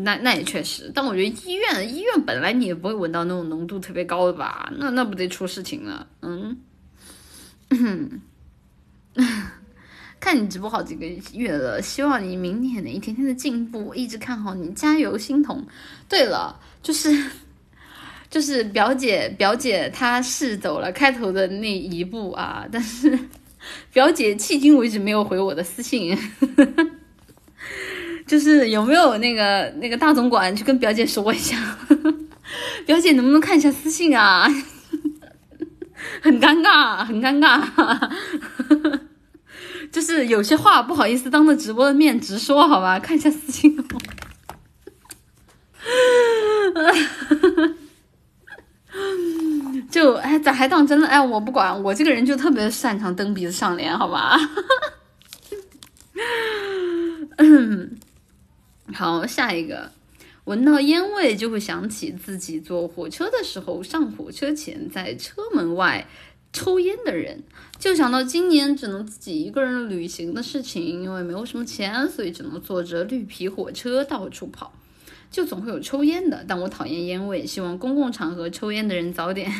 那那也确实。但我觉得医院医院本来你也不会闻到那种浓度特别高的吧？那那不得出事情了？嗯，看你直播好几个月了，希望你明年的一天天的进步，一直看好你，加油，心彤。对了，就是。就是表姐，表姐她是走了开头的那一步啊，但是 表姐迄今为止没有回我的私信，就是有没有那个那个大总管去跟表姐说一下，表姐能不能看一下私信啊？很尴尬，很尴尬，就是有些话不好意思当着直播的面直说，好吧？看一下私信。就哎，咋还当真了？哎，我不管，我这个人就特别擅长蹬鼻子上脸，好吧？好，下一个，闻到烟味就会想起自己坐火车的时候，上火车前在车门外抽烟的人，就想到今年只能自己一个人旅行的事情，因为没有什么钱，所以只能坐着绿皮火车到处跑，就总会有抽烟的，但我讨厌烟味，希望公共场合抽烟的人早点。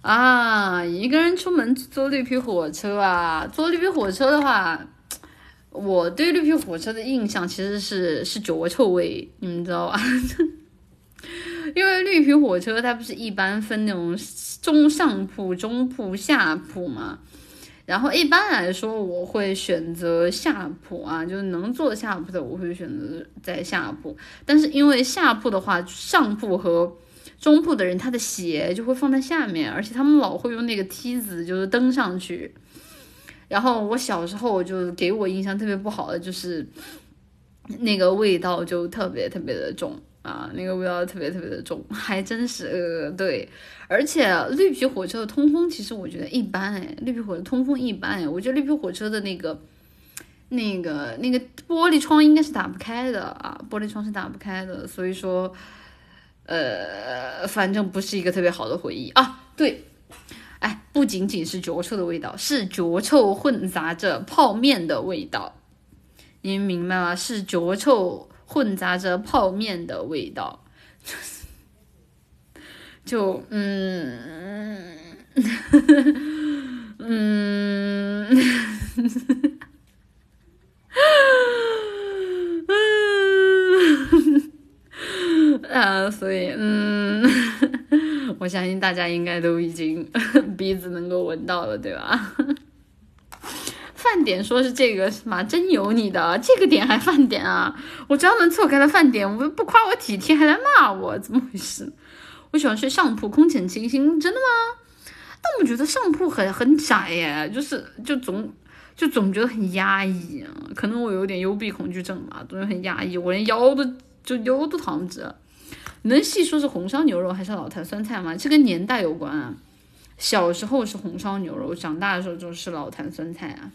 啊，一个人出门坐绿皮火车啊，坐绿皮火车的话。我对绿皮火车的印象其实是是脚臭味，你们知道吧？因为绿皮火车它不是一般分那种中上铺、中铺、下铺嘛？然后一般来说我会选择下铺啊，就是能坐下铺的我会选择在下铺。但是因为下铺的话，上铺和中铺的人他的鞋就会放在下面，而且他们老会用那个梯子就是登上去。然后我小时候就给我印象特别不好的就是那个味道就特别特别的重啊，那个味道特别特别的重，还真是呃对，而且绿皮火车的通风其实我觉得一般哎，绿皮火车通风一般哎，我觉得绿皮火车的那个那个那个玻璃窗应该是打不开的啊，玻璃窗是打不开的，所以说呃反正不是一个特别好的回忆啊，对。哎，不仅仅是脚臭的味道，是脚臭混杂着泡面的味道，你明白吗？是脚臭混杂着泡面的味道，就嗯嗯嗯 啊，所以嗯。我相信大家应该都已经鼻子能够闻到了，对吧？饭点说是这个是吗？真有你的，这个点还饭点啊！我专门错开了饭点，我不夸我体贴，还来骂我，怎么回事？我喜欢睡上铺，空前清新，真的吗？但我觉得上铺很很窄耶，就是就总就总觉得很压抑，可能我有点幽闭恐惧症吧，总觉得很压抑，我连腰都就腰都躺不直。能细说是红烧牛肉还是老坛酸菜吗？这跟年代有关啊。小时候是红烧牛肉，长大的时候就是老坛酸菜啊。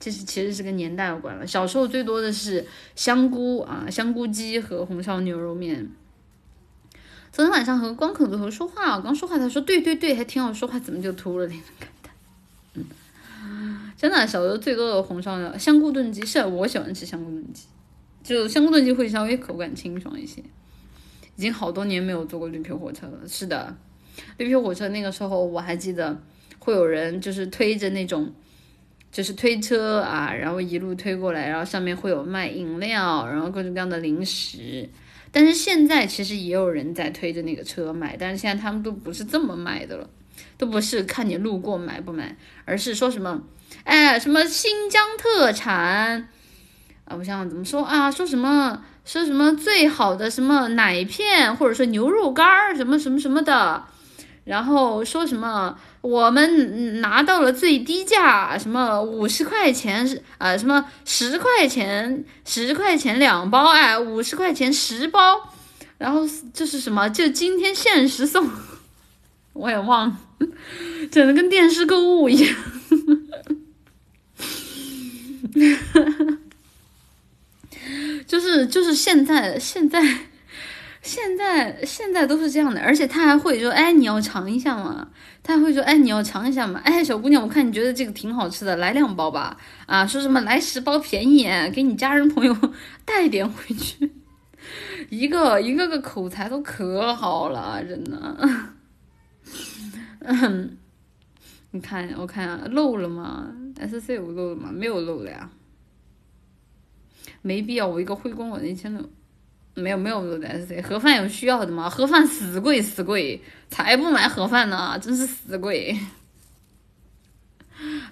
这是其实是跟年代有关了。小时候最多的是香菇啊，香菇鸡和红烧牛肉面。昨天晚上和光口子头说话，刚说话他说对对对，还挺好说话，怎么就秃了？点感叹。嗯，真的，小时候最多的红烧香菇炖鸡，是我喜欢吃香菇炖鸡，就香菇炖鸡会稍微口感清爽一些。已经好多年没有坐过绿皮火车了。是的，绿皮火车那个时候我还记得，会有人就是推着那种，就是推车啊，然后一路推过来，然后上面会有卖饮料，然后各种各样的零食。但是现在其实也有人在推着那个车卖，但是现在他们都不是这么卖的了，都不是看你路过买不买，而是说什么，哎，什么新疆特产啊，我想想怎么说啊，说什么。说什么最好的什么奶片，或者说牛肉干儿，什么什么什么的，然后说什么我们拿到了最低价，什么五十块钱是啊，什么十块钱十块钱两包，哎，五十块钱十包，然后这是什么？就今天限时送，我也忘了，整的跟电视购物一样。就是就是现在现在现在现在都是这样的，而且他还会说，哎，你要尝一下吗？他还会说，哎，你要尝一下吗？哎，小姑娘，我看你觉得这个挺好吃的，来两包吧。啊，说什么来十包便宜，给你家人朋友 带点回去。一个一个个口才都可好了，真的。嗯，你看，我看啊，漏了吗？S C 我漏了吗？没有漏了呀。没必要，我一个灰光稳一千六，没有没有没有 S C 盒饭有需要的吗？盒饭死贵死贵，才不买盒饭呢，真是死贵。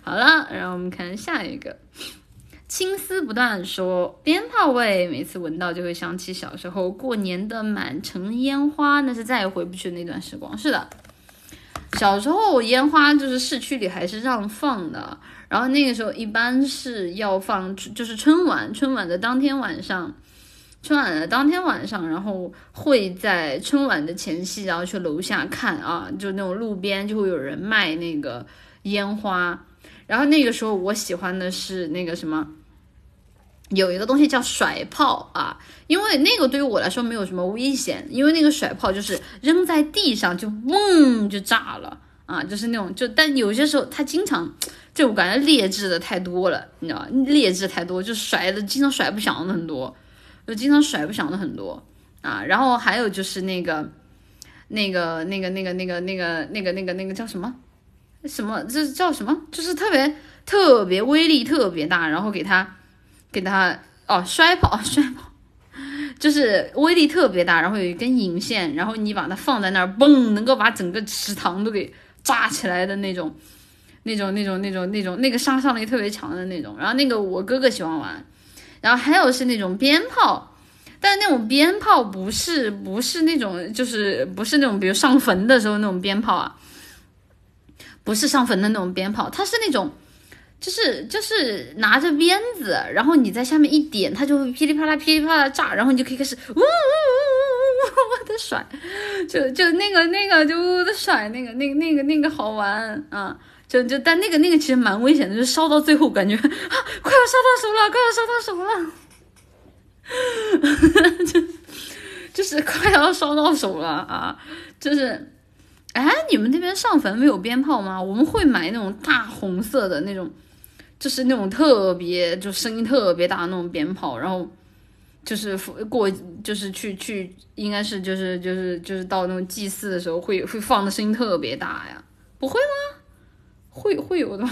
好了，然后我们看下一个，青丝不断说鞭炮味，每次闻到就会想起小时候过年的满城烟花，那是再也回不去那段时光。是的，小时候烟花就是市区里还是让放的。然后那个时候一般是要放，就是春晚，春晚的当天晚上，春晚的当天晚上，然后会在春晚的前夕，然后去楼下看啊，就那种路边就会有人卖那个烟花。然后那个时候我喜欢的是那个什么，有一个东西叫甩炮啊，因为那个对于我来说没有什么危险，因为那个甩炮就是扔在地上就嗡就炸了啊，就是那种就，但有些时候它经常就我感觉劣质的太多了，你知道劣质太多，就甩的经常甩不响的很多，就经常甩不响的很多啊。然后还有就是那个那个那个那个那个那个那个那个那个叫什么什么这叫什么？就是特别特别威力特别大，然后给它。给他哦，摔跑 摔跑，就是威力特别大，然后有一根引线，然后你把它放在那儿，嘣，能够把整个池塘都给炸起来的那种，那种那种那种那种那个杀伤力特别强的那种。然后那个我哥哥喜欢玩，然后还有是那种鞭炮，但是那种鞭炮不是不是那种就是不是那种比如上坟的时候那种鞭炮啊，不是上坟的那种鞭炮，它是那种。就是就是拿着鞭子，然后你在下面一点，它就会噼里啪啦噼里啪啦炸，然后你就可以开始呜呜呜呜呜呜的甩，就就那个那个就呜的甩，那个那个那个那个好玩啊！就就但那个那个其实蛮危险的，就烧到最后感觉啊，快要烧到手了，快要烧到手了，就就是快要烧到手了啊！就是，哎，你们那边上坟没有鞭炮吗？我们会买那种大红色的那种。就是那种特别就声音特别大的那种鞭炮，然后就是过就是去去应该是就是就是就是到那种祭祀的时候会会放的声音特别大呀，不会吗？会会有的？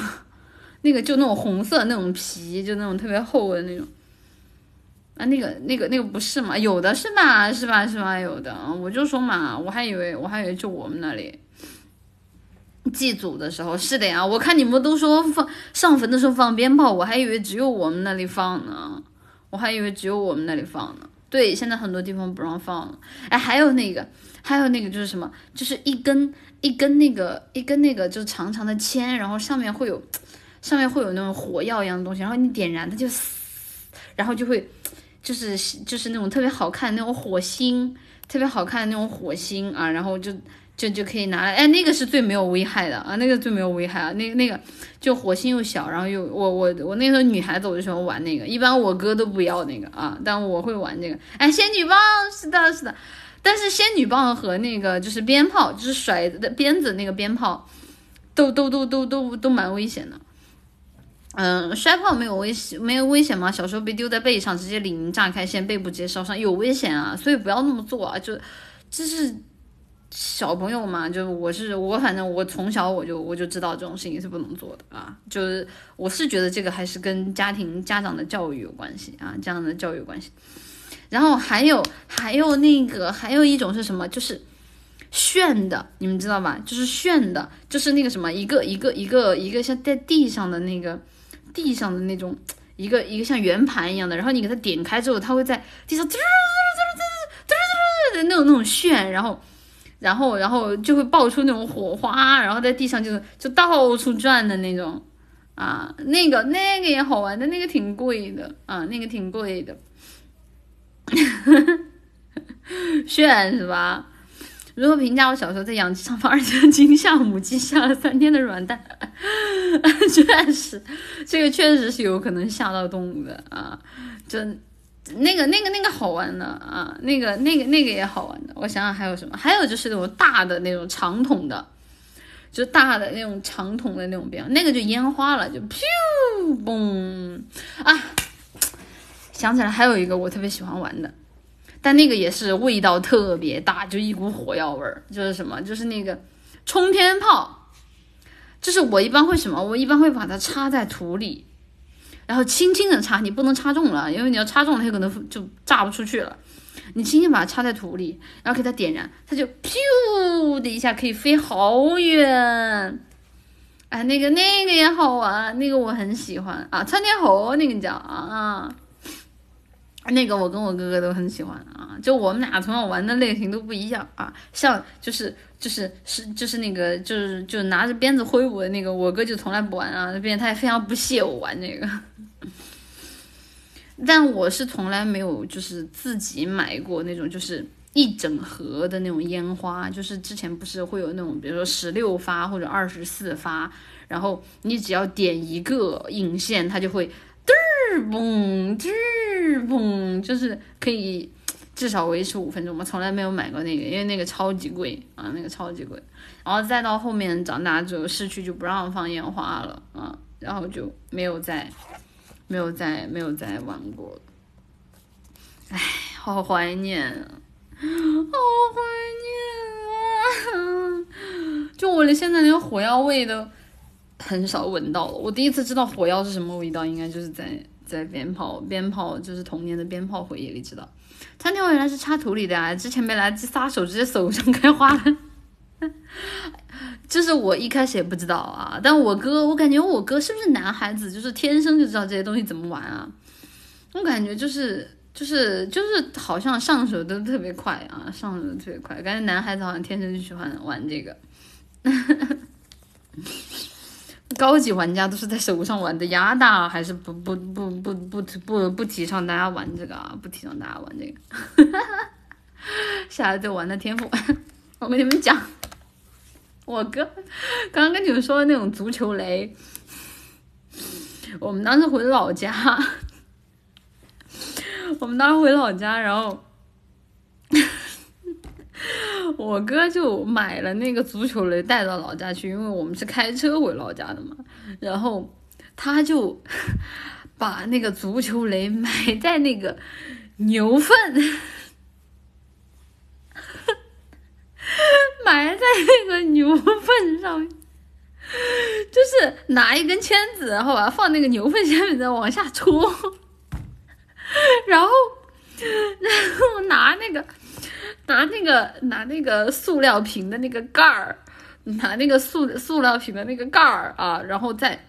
那个就那种红色那种皮，就那种特别厚的那种啊，那个那个那个不是吗？有的是吧？是吧？是吧？有的，我就说嘛，我还以为我还以为就我们那里。祭祖的时候是的呀，我看你们都说放上坟的时候放鞭炮，我还以为只有我们那里放呢，我还以为只有我们那里放呢。对，现在很多地方不让放了。哎，还有那个，还有那个就是什么，就是一根一根那个一根那个就是长长的签，然后上面会有上面会有那种火药一样的东西，然后你点燃它就，然后就会就是就是那种特别好看那种火星，特别好看的那种火星啊，然后就。就就可以拿来，哎，那个是最没有危害的啊，那个最没有危害啊，那那个就火星又小，然后又我我我那时候女孩子我就喜欢玩那个，一般我哥都不要那个啊，但我会玩这个，哎，仙女棒是的是的，但是仙女棒和那个就是鞭炮，就是甩的鞭子那个鞭炮，都都都都都都蛮危险的，嗯，摔炮没有危险没有危险吗？小时候被丢在背上，直接领炸开先，背部直接烧伤，有危险啊，所以不要那么做啊，就这是。小朋友嘛，就我是我，反正我从小我就我就知道这种事情是不能做的啊。就是我是觉得这个还是跟家庭家长的教育有关系啊，家长的教育有关系。然后还有还有那个还有一种是什么？就是炫的，你们知道吧？就是炫的，就是那个什么一个一个一个一个像在地上的那个地上的那种一个一个像圆盘一样的，然后你给它点开之后，它会在地上滋滋滋滋滋滋滋的那种那种炫，然后。然后，然后就会爆出那种火花，然后在地上就就到处转的那种，啊，那个那个也好玩，但那个挺贵的啊，那个挺贵的，炫是吧？如何评价我小时候在养鸡场放二斤金下母鸡下了三天的软蛋？确实，这个确实是有可能吓到动物的啊，真。那个、那个、那个好玩的啊，那个、那个、那个也好玩的。我想想还有什么？还有就是那种大的那种长筒的，就大的那种长筒的那种鞭，那个就烟花了，就 噗嘣啊！想起来还有一个我特别喜欢玩的，但那个也是味道特别大，就一股火药味儿。就是什么？就是那个冲天炮，就是我一般会什么？我一般会把它插在土里。然后轻轻的插，你不能插中了，因为你要插中了，它可能就炸不出去了。你轻轻把它插在土里，然后给它点燃，它就噗的一下可以飞好远。哎，那个那个也好玩，那个我很喜欢啊，窜天猴那个叫啊。那个我跟我哥哥都很喜欢啊，就我们俩从小玩的类型都不一样啊，像就是就是是就是那个就是就拿着鞭子挥舞的那个，我哥就从来不玩啊，那边他也非常不屑我玩这个，但我是从来没有就是自己买过那种就是一整盒的那种烟花，就是之前不是会有那种比如说十六发或者二十四发，然后你只要点一个引线，它就会。嘚嘣吱嘣，就是可以至少维持五分钟嘛。从来没有买过那个，因为那个超级贵啊，那个超级贵。然后再到后面长大之后，市区就不让放烟花了啊，然后就没有再没有再没有再玩过了。哎，好怀念啊，好怀念啊！就我连现在连火药味都很少闻到了。我第一次知道火药是什么味道，应该就是在在鞭炮鞭炮，就是童年的鞭炮回忆里知道。餐条原来是插土里的啊！之前没来得及撒手，直接手上开花了。就是我一开始也不知道啊，但我哥，我感觉我哥是不是男孩子，就是天生就知道这些东西怎么玩啊？我感觉就是就是就是好像上手都特别快啊，上手特别快，感觉男孩子好像天生就喜欢玩这个。高级玩家都是在手上玩的压，大还是不不不不不不不提倡大家玩这个啊，不提倡大家玩这个。下来就玩的天赋，我跟你们讲。我哥刚刚跟你们说的那种足球雷，我们当时回老家，我们当时回老家，然后 我哥就买了那个足球雷带到老家去，因为我们是开车回老家的嘛，然后他就 把那个足球雷埋在那个牛粪。埋在那个牛粪上面，就是拿一根签子，然后把它放那个牛粪下面，再往下戳，然后，然后拿那个拿那个拿那个塑料瓶的那个盖儿，拿那个塑塑料瓶的那个盖儿啊，然后再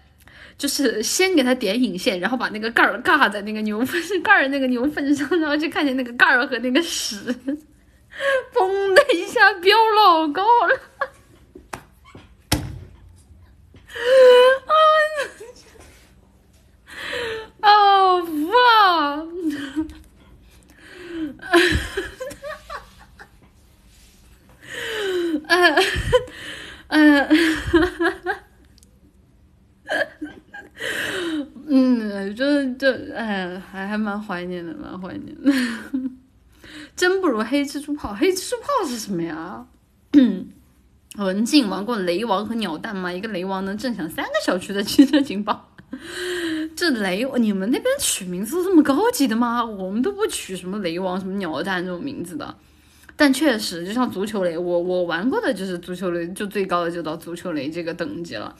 就是先给它点引线，然后把那个盖儿盖在那个牛粪 盖儿那个牛粪上，然后就看见那个盖儿和那个屎。嘣的一下飙老高了，啊！啊，服了！嗯 嗯嗯，就就哎，还还蛮怀念的，蛮怀念的。真不如黑蜘蛛炮，黑蜘蛛炮是什么呀？文静玩过雷王和鸟蛋吗？一个雷王能震响三个小区的汽车警报。这雷，你们那边取名字这么高级的吗？我们都不取什么雷王、什么鸟蛋这种名字的。但确实，就像足球雷，我我玩过的就是足球雷，就最高的就到足球雷这个等级了。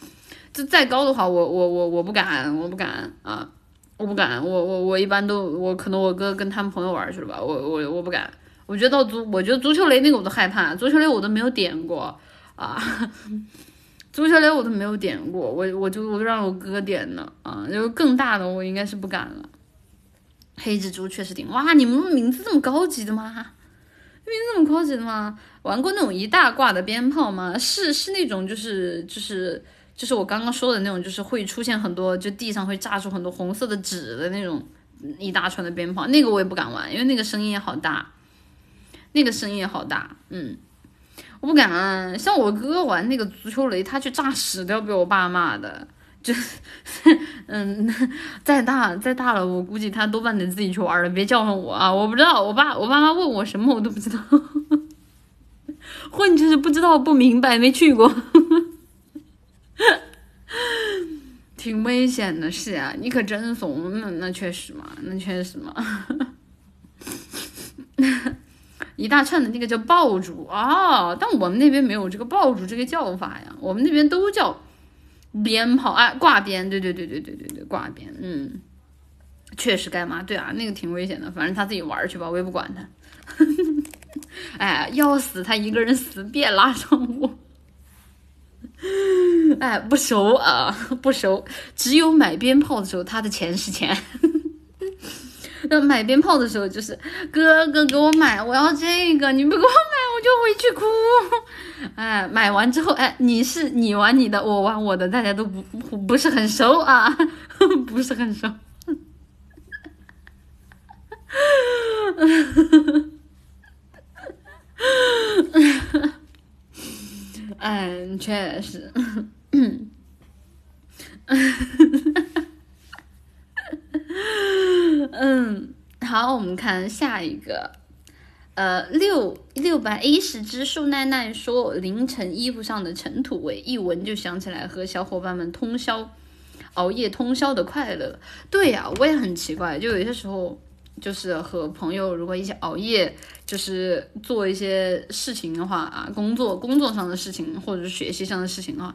就再高的话，我我我我不敢，我不敢啊。我不敢，我我我一般都我可能我哥跟他们朋友玩去了吧，我我我不敢，我觉得到足我觉得足球雷那个我都害怕，足球雷我都没有点过啊，足球雷我都没有点过，我我就我就让我哥点的啊，就更大的我应该是不敢了。黑蜘蛛确实顶哇，你们名字这么高级的吗？没这么高级的吗？玩过那种一大挂的鞭炮吗？是是那种就是就是。就是我刚刚说的那种，就是会出现很多，就地上会炸出很多红色的纸的那种一大串的鞭炮，那个我也不敢玩，因为那个声音也好大，那个声音也好大，嗯，我不敢。像我哥玩那个足球雷，他去炸屎都要被我爸骂的，就是，嗯，再大再大了，我估计他多半得自己去玩了，别叫上我啊！我不知道，我爸我爸妈问我什么我都不知道，混就是不知道不明白没去过。挺危险的，是啊，你可真怂，那那确实嘛，那确实嘛，一大串的那个叫爆竹啊，但我们那边没有这个爆竹这个叫法呀，我们那边都叫鞭炮，哎，挂鞭，对对对对对对对，挂鞭，嗯，确实该骂，对啊，那个挺危险的，反正他自己玩去吧，我也不管他，哎，要死他一个人死，别拉上我。哎，不熟啊，不熟。只有买鞭炮的时候，他的钱是钱。那买鞭炮的时候，就是哥哥给我买，我要这个，你不给我买，我就回去哭。哎，买完之后，哎，你是你玩你的，我玩我的，大家都不不是很熟啊，不是很熟。嗯，确实，嗯 嗯好，我们看下一个，呃，六六百一十只树奈奈说，凌晨衣服上的尘土味，一闻就想起来和小伙伴们通宵熬夜通宵的快乐。对呀，我也很奇怪，就有些时候。就是和朋友如果一起熬夜，就是做一些事情的话啊，工作工作上的事情或者是学习上的事情的话，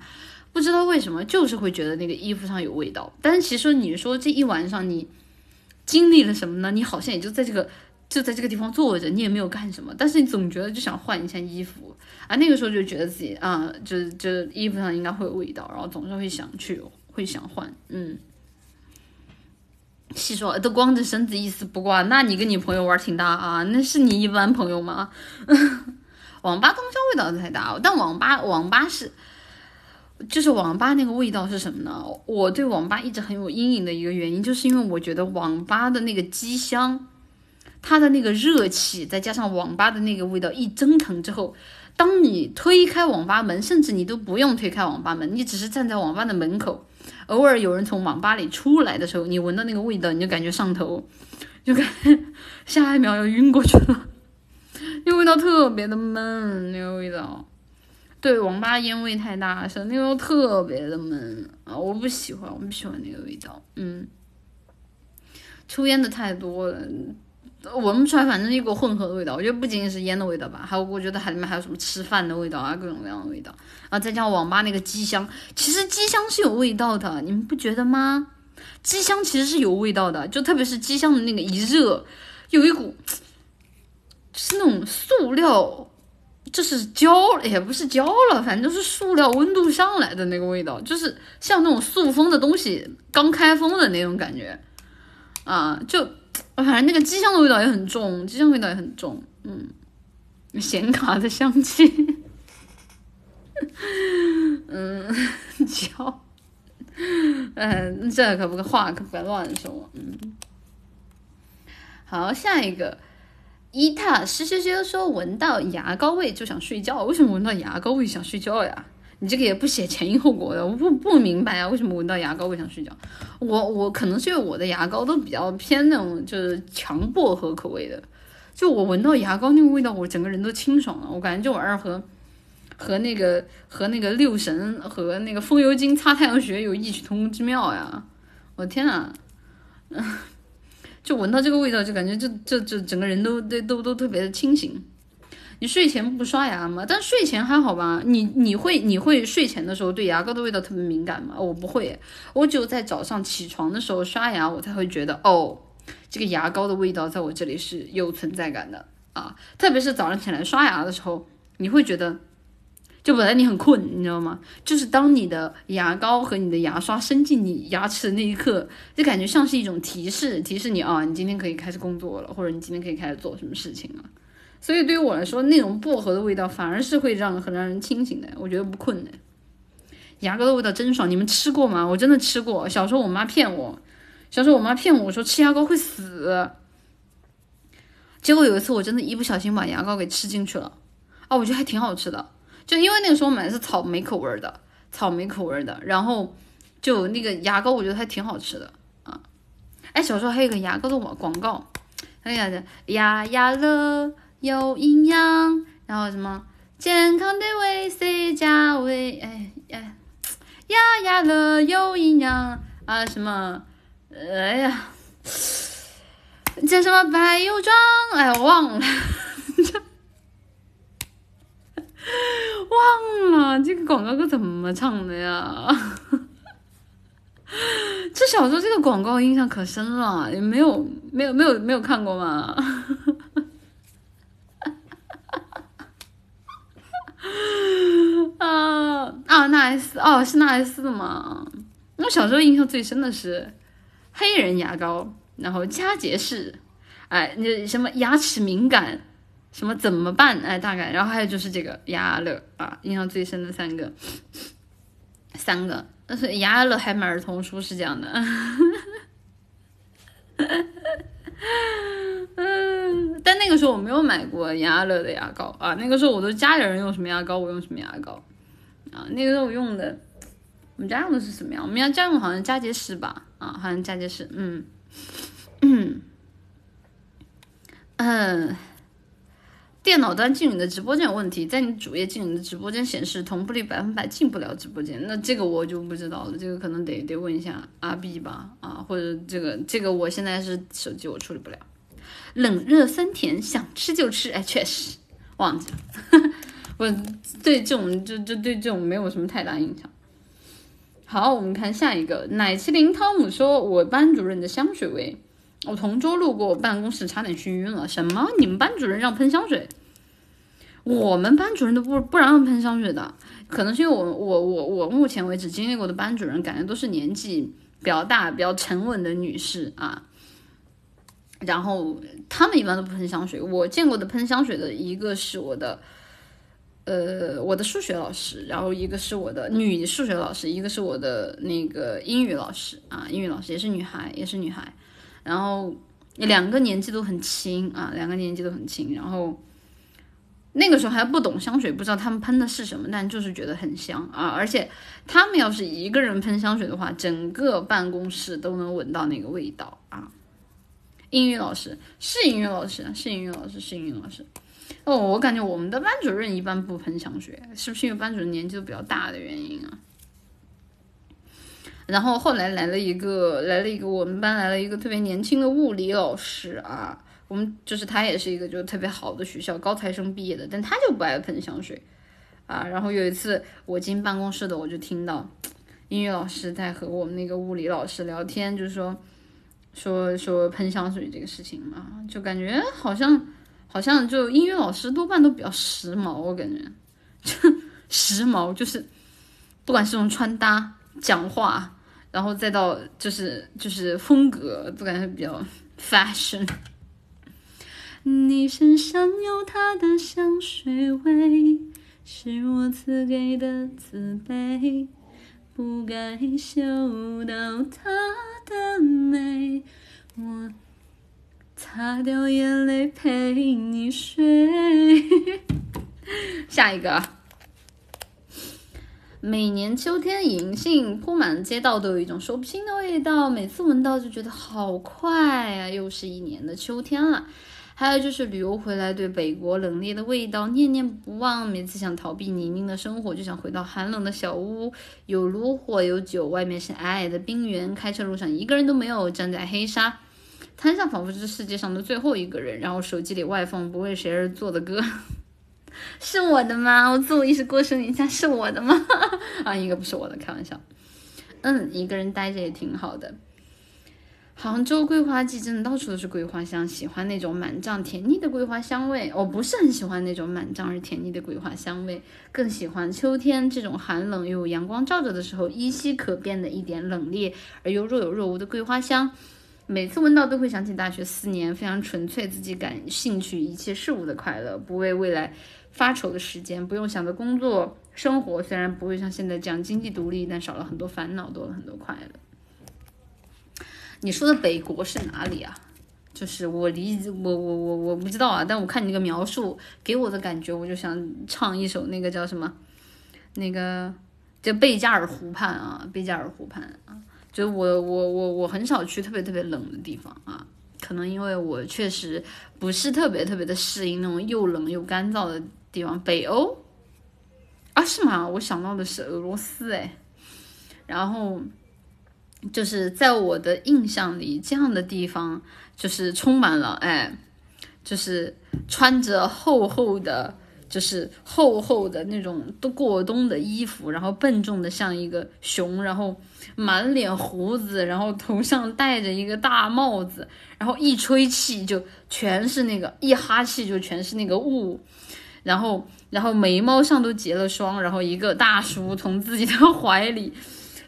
不知道为什么就是会觉得那个衣服上有味道。但是其实你说这一晚上你经历了什么呢？你好像也就在这个就在这个地方坐着，你也没有干什么，但是你总觉得就想换一下衣服啊。那个时候就觉得自己啊，就就衣服上应该会有味道，然后总是会想去会想换，嗯。细说都光着身子一丝不挂，那你跟你朋友玩挺大啊？那是你一般朋友吗？网吧通宵味道太大，但网吧网吧是，就是网吧那个味道是什么呢？我对网吧一直很有阴影的一个原因，就是因为我觉得网吧的那个机箱，它的那个热气，再加上网吧的那个味道一蒸腾之后，当你推开网吧门，甚至你都不用推开网吧门，你只是站在网吧的门口。偶尔有人从网吧里出来的时候，你闻到那个味道，你就感觉上头，就感觉 下一秒要晕过去了。那味道特别的闷，那个味道，对，网吧烟味太大声，那个特别的闷啊，我不喜欢，我不喜欢那个味道，嗯，抽烟的太多了。闻不出来，反正一股混合的味道。我觉得不仅仅是烟的味道吧，还有我觉得还里面还有什么吃饭的味道啊，各种各样的味道。然后再加上网吧那个机箱，其实机箱是有味道的，你们不觉得吗？机箱其实是有味道的，就特别是机箱的那个一热，有一股是那种塑料，就是焦也不是焦了，反正就是塑料温度上来的那个味道，就是像那种塑封的东西刚开封的那种感觉啊，就。反正那个机箱的味道也很重，机箱味道也很重，嗯，显卡的香气，嗯，焦，嗯，这可不可话可不敢乱说，嗯，好，下一个，伊塔咻咻咻说闻到牙膏味就想睡觉，为什么闻到牙膏味想睡觉呀？你这个也不写前因后果的，我不不明白啊，为什么闻到牙膏味想睡觉？我我可能是因为我的牙膏都比较偏那种就是强薄荷口味的，就我闻到牙膏那个味道，我整个人都清爽了。我感觉这玩意儿和和那个和那个六神和那个风油精擦太阳穴有异曲同工之妙呀！我天啊，就闻到这个味道，就感觉就就就整个人都都都都特别的清醒。你睡前不刷牙吗？但睡前还好吧？你你会你会睡前的时候对牙膏的味道特别敏感吗？我不会，我只有在早上起床的时候刷牙，我才会觉得哦，这个牙膏的味道在我这里是有存在感的啊。特别是早上起来刷牙的时候，你会觉得，就本来你很困，你知道吗？就是当你的牙膏和你的牙刷伸进你牙齿的那一刻，就感觉像是一种提示，提示你啊，你今天可以开始工作了，或者你今天可以开始做什么事情了。所以对于我来说，那种薄荷的味道反而是会让很让人清醒的，我觉得不困的。牙膏的味道真爽，你们吃过吗？我真的吃过。小时候我妈骗我，小时候我妈骗我说吃牙膏会死，结果有一次我真的一不小心把牙膏给吃进去了。啊，我觉得还挺好吃的，就因为那个时候买的是草莓口味的，草莓口味的，然后就那个牙膏我觉得还挺好吃的啊。哎，小时候还有个牙膏的广广告，哎呀的牙牙乐。有营养，然后什么健康的维 C 加维，哎哎，呀呀乐有营养啊什么，哎呀，叫什么白油妆，哎我忘了，忘了这个广告歌怎么唱的呀？这小时候这个广告印象可深了，也没有没有没有没有看过吗？啊啊，那 S 哦是那 S 的吗？我小时候印象最深的是黑人牙膏，然后佳洁士，哎，那什么牙齿敏感，什么怎么办？哎，大概，然后还有就是这个牙乐啊，印象最深的三个，三个，但是牙乐还买儿童书是这样的。嗯，但那个时候我没有买过雅乐的牙膏啊。那个时候我都家里人用什么牙膏，我用什么牙膏啊。那个时候我用的，我们家用的是什么呀？我们家家用好像佳洁士吧？啊，好像佳洁士。嗯 嗯。嗯，电脑端进你的直播间有问题，在你主页进你的直播间显示同步率百分百进不了直播间，那这个我就不知道了，这个可能得得问一下阿 B 吧，啊，或者这个这个我现在是手机我处理不了。冷热酸甜，想吃就吃，哎，确实 忘记了，我对这种就就对这种没有什么太大印象。好，我们看下一个，奶麒麟汤姆说，我班主任的香水味。我同桌路过我办公室，差点熏晕了。什么？你们班主任让喷香水？我们班主任都不不让喷香水的，可能是因为我我我我目前为止经历过的班主任，感觉都是年纪比较大、比较沉稳的女士啊。然后他们一般都不喷香水。我见过的喷香水的一个是我的，呃，我的数学老师，然后一个是我的女数学老师，一个是我的那个英语老师啊，英语老师也是女孩，也是女孩。然后两个年纪都很轻啊，两个年纪都很轻。然后那个时候还不懂香水，不知道他们喷的是什么，但就是觉得很香啊。而且他们要是一个人喷香水的话，整个办公室都能闻到那个味道啊。英语老师是英语老师，是英语老师，是英语老师。哦，我感觉我们的班主任一般不喷香水，是不是因为班主任年纪都比较大的原因啊？然后后来来了一个，来了一个我们班来了一个特别年轻的物理老师啊，我们就是他也是一个就特别好的学校高材生毕业的，但他就不爱喷香水啊。然后有一次我进办公室的，我就听到英语老师在和我们那个物理老师聊天，就是说说说喷香水这个事情嘛，就感觉好像好像就英语老师多半都比较时髦，我感觉就 时髦，就是不管是从穿搭。讲话，然后再到就是就是风格，都感觉比较 fashion。你身上有他的香水味，是我赐给的自卑，不该嗅到他的美，我擦掉眼泪陪你睡。下一个。每年秋天，银杏铺满街道，都有一种说不清的味道。每次闻到就觉得好快啊，又是一年的秋天了。还有就是旅游回来，对北国冷冽的味道念念不忘。每次想逃避泥泞的生活，就想回到寒冷的小屋，有炉火，有酒，外面是皑皑的冰原。开车路上一个人都没有，站在黑沙 滩上，仿佛是世界上的最后一个人。然后手机里外放不为谁而作的歌。是我的吗？我自我意识过剩一下，是我的吗？啊，应该不是我的，开玩笑。嗯，一个人待着也挺好的。杭州桂花季真的到处都是桂花香，喜欢那种满胀甜腻的桂花香味。我不是很喜欢那种满胀而甜腻的桂花香味，更喜欢秋天这种寒冷又有阳光照着的时候，依稀可辨的一点冷冽而又若有若无的桂花香。每次闻到都会想起大学四年非常纯粹、自己感兴趣一切事物的快乐，不为未来。发愁的时间，不用想着工作生活，虽然不会像现在这样经济独立，但少了很多烦恼，多了很多快乐。你说的北国是哪里啊？就是我理我我我我不知道啊，但我看你那个描述给我的感觉，我就想唱一首那个叫什么，那个叫贝加尔湖畔啊，贝加尔湖畔啊，就我我我我很少去特别特别冷的地方啊。可能因为我确实不是特别特别的适应那种又冷又干燥的地方，北欧啊是吗？我想到的是俄罗斯哎，然后就是在我的印象里，这样的地方就是充满了哎，就是穿着厚厚的。就是厚厚的那种都过冬的衣服，然后笨重的像一个熊，然后满脸胡子，然后头上戴着一个大帽子，然后一吹气就全是那个，一哈气就全是那个雾，然后然后眉毛上都结了霜，然后一个大叔从自己的 怀里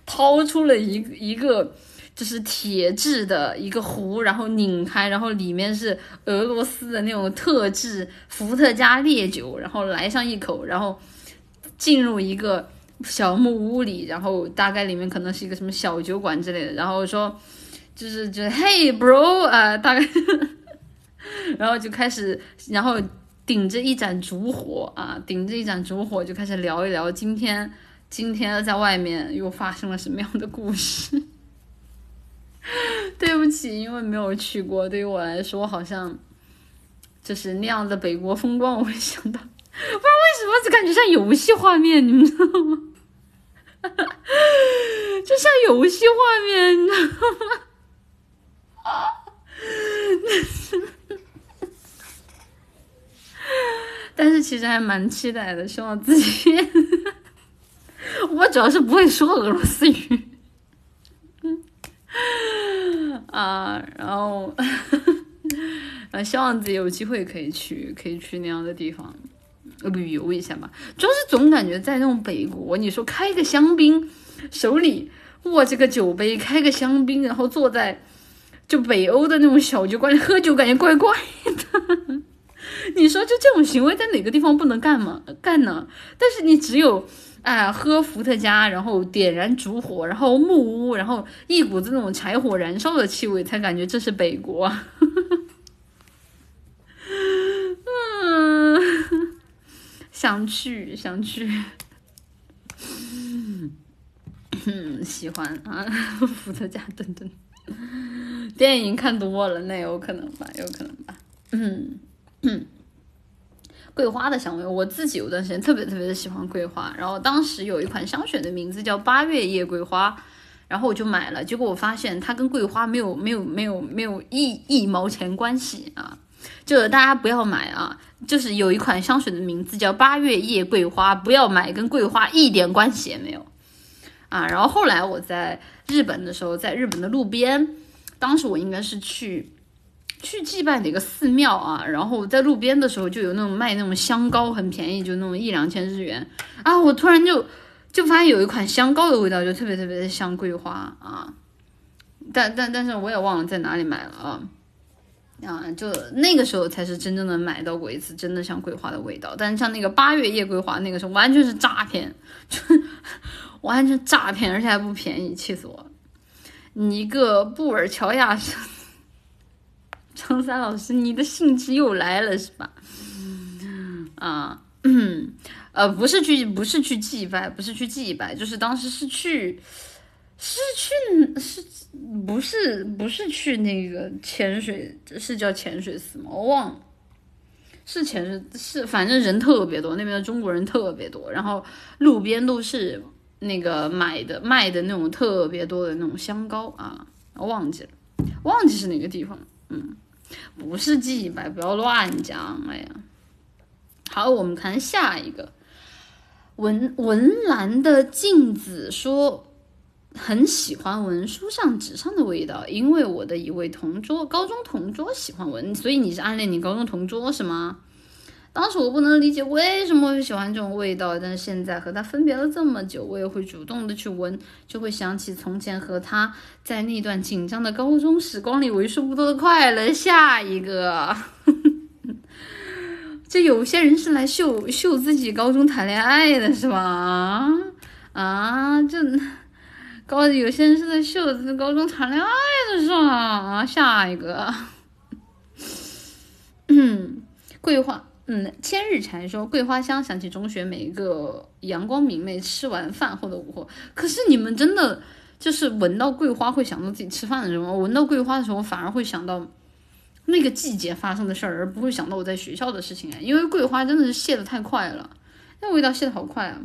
掏出了一一个。就是铁质的一个壶，然后拧开，然后里面是俄罗斯的那种特制伏特加烈酒，然后来上一口，然后进入一个小木屋里，然后大概里面可能是一个什么小酒馆之类的，然后说就是就 Hey bro 啊，大概，然后就开始，然后顶着一盏烛火啊，顶着一盏烛火就开始聊一聊今天今天在外面又发生了什么样的故事。对不起，因为没有去过，对于我来说好像就是那样的北国风光，我会想到，不知道为什么就感觉像游戏画面，你们知道吗？就像游戏画面，你知道吗？啊 但是其实还蛮期待的，希望自己。我主要是不会说俄罗斯语。啊，然后，呃，希望自己有机会可以去，可以去那样的地方旅游一下吧。主要是总感觉在那种北国，你说开个香槟，手里握着个酒杯，开个香槟，然后坐在就北欧的那种小酒馆里喝酒，感觉怪怪的。你说就这种行为在哪个地方不能干吗？干呢？但是你只有。哎，喝伏特加，然后点燃烛火，然后木屋，然后一股子那种柴火燃烧的气味，才感觉这是北国。嗯，想去，想去。嗯，喜欢啊，伏特加，等等。电影看多了，那有可能吧，有可能吧。嗯嗯。桂花的香味，我自己有段时间特别特别的喜欢桂花，然后当时有一款香水的名字叫八月夜桂花，然后我就买了，结果我发现它跟桂花没有 没有没有没有一一毛钱关系啊，就是大家不要买啊，就是有一款香水的名字叫八月夜桂花，不要买，跟桂花一点关系也没有啊。然后后来我在日本的时候，在日本的路边，当时我应该是去。去祭拜哪个寺庙啊？然后在路边的时候就有那种卖那种香膏，很便宜，就那种一两千日元啊！我突然就就发现有一款香膏的味道，就特别特别的像桂花啊。但但但是我也忘了在哪里买了啊啊！就那个时候才是真正的买到过一次真的像桂花的味道。但是像那个八月夜桂花，那个时候完全是诈骗，就 完全诈骗，而且还不便宜，气死我！你一个布尔乔亚。张三老师，你的兴致又来了是吧？啊，呃，不是去，不是去祭拜，不是去祭拜，就是当时是去，是去，是不是不是去那个潜水，是叫潜水寺吗？我忘了，是潜水是，反正人特别多，那边的中国人特别多，然后路边都是那个买的卖的那种特别多的那种香膏啊，我忘记了，忘记是哪个地方，嗯。不是祭拜，不要乱讲。哎呀，好，我们看下一个。文文兰的镜子说，很喜欢闻书上纸上的味道，因为我的一位同桌，高中同桌喜欢闻，所以你是暗恋你高中同桌是吗？当时我不能理解为什么会喜欢这种味道，但是现在和他分别了这么久，我也会主动的去闻，就会想起从前和他在那段紧张的高中时光里为数不多的快乐。下一个，这有些人是来秀秀自己高中谈恋爱的是吧？啊，这高有些人是在秀自己高中谈恋爱的是吧？下一个，嗯，桂花。嗯，千日蝉说桂花香，想起中学每一个阳光明媚吃完饭后的午后。可是你们真的就是闻到桂花会想到自己吃饭的时候，闻到桂花的时候反而会想到那个季节发生的事儿，而不会想到我在学校的事情啊。因为桂花真的是谢的太快了，那味道谢的好快啊。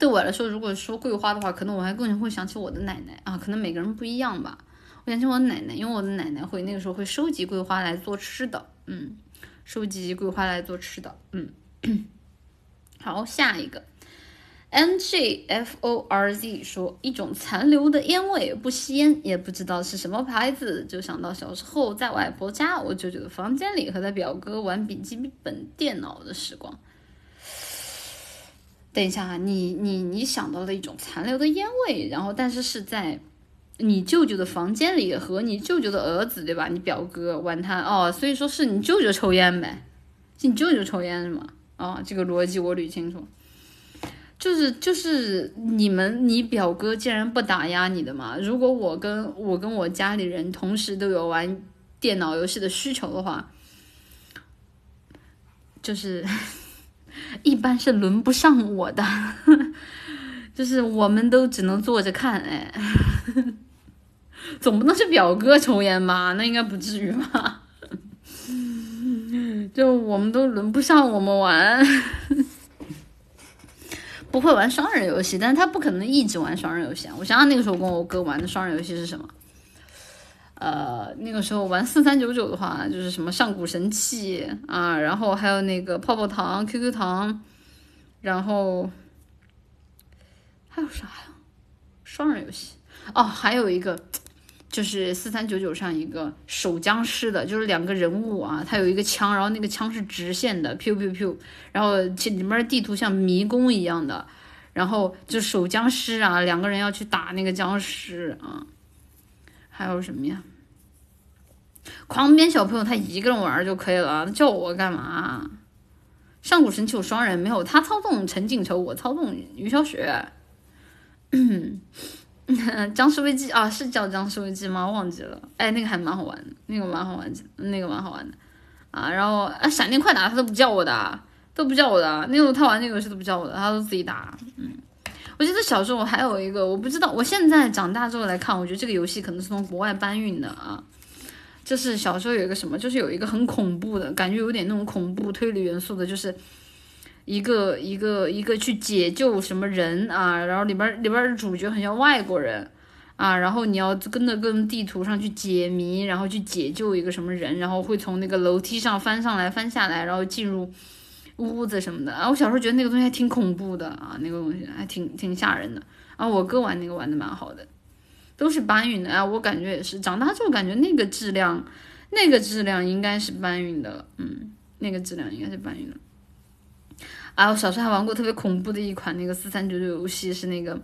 对我来说，如果说桂花的话，可能我还更会想起我的奶奶啊。可能每个人不一样吧。我想起我奶奶，因为我的奶奶会那个时候会收集桂花来做吃的，嗯。收集桂花来做吃的，嗯，好，下一个，N G F O R Z 说一种残留的烟味，不吸烟也不知道是什么牌子，就想到小时候在外婆家，我舅舅的房间里和他表哥玩笔记本电脑的时光。等一下啊，你你你想到了一种残留的烟味，然后但是是在。你舅舅的房间里和你舅舅的儿子对吧？你表哥玩他哦，所以说是你舅舅抽烟呗？是你舅舅抽烟是吗？哦，这个逻辑我捋清楚。就是就是你们你表哥竟然不打压你的嘛？如果我跟我跟我家里人同时都有玩电脑游戏的需求的话，就是一般是轮不上我的，就是我们都只能坐着看哎。总不能是表哥抽烟吧？那应该不至于吧？就我们都轮不上我们玩，不会玩双人游戏，但是他不可能一直玩双人游戏啊。我想想那个时候跟我哥玩的双人游戏是什么？呃，那个时候玩四三九九的话，就是什么上古神器啊，然后还有那个泡泡糖、QQ 糖，然后还有啥呀？双人游戏哦，还有一个。就是四三九九上一个守僵尸的，就是两个人物啊，他有一个枪，然后那个枪是直线的，pew pew pew，然后其里面地图像迷宫一样的，然后就守僵尸啊，两个人要去打那个僵尸啊，还有什么呀？狂鞭小朋友他一个人玩就可以了，叫我干嘛？上古神器有双人没有？他操纵陈景仇，我操纵于小雪。嗯 僵尸危机啊，是叫僵尸危机吗？忘记了。哎，那个还蛮好玩的，那个蛮好玩的，那个蛮好玩的啊。然后啊，闪电快打他都不叫我的，都不叫我的。那个他玩那个游戏都不叫我的，他都自己打。嗯，我记得小时候我还有一个，我不知道，我现在长大之后来看，我觉得这个游戏可能是从国外搬运的啊。就是小时候有一个什么，就是有一个很恐怖的感觉，有点那种恐怖推理元素的，就是。一个一个一个去解救什么人啊，然后里边里边的主角很像外国人啊，然后你要跟着跟地图上去解谜，然后去解救一个什么人，然后会从那个楼梯上翻上来翻下来，然后进入屋子什么的啊。我小时候觉得那个东西还挺恐怖的啊，那个东西还挺挺吓人的啊。我哥玩那个玩的蛮好的，都是搬运的啊。我感觉也是，长大之后感觉那个质量，那个质量应该是搬运的，嗯，那个质量应该是搬运的。啊，我小时候还玩过特别恐怖的一款那个四三九九游戏，是那个，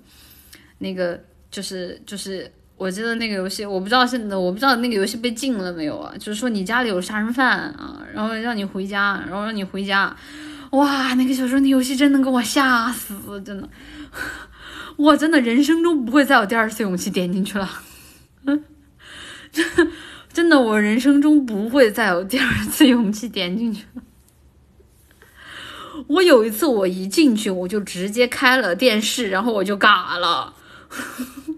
那个就是就是，我记得那个游戏，我不知道现在我不知道那个游戏被禁了没有啊？就是说你家里有杀人犯啊，然后让你回家，然后让你回家，哇，那个小时候那游戏真能给我吓死，真的，我真的人生中不会再有第二次勇气点进去了，嗯，真的，我人生中不会再有第二次勇气点进去了。我有一次，我一进去，我就直接开了电视，然后我就嘎了。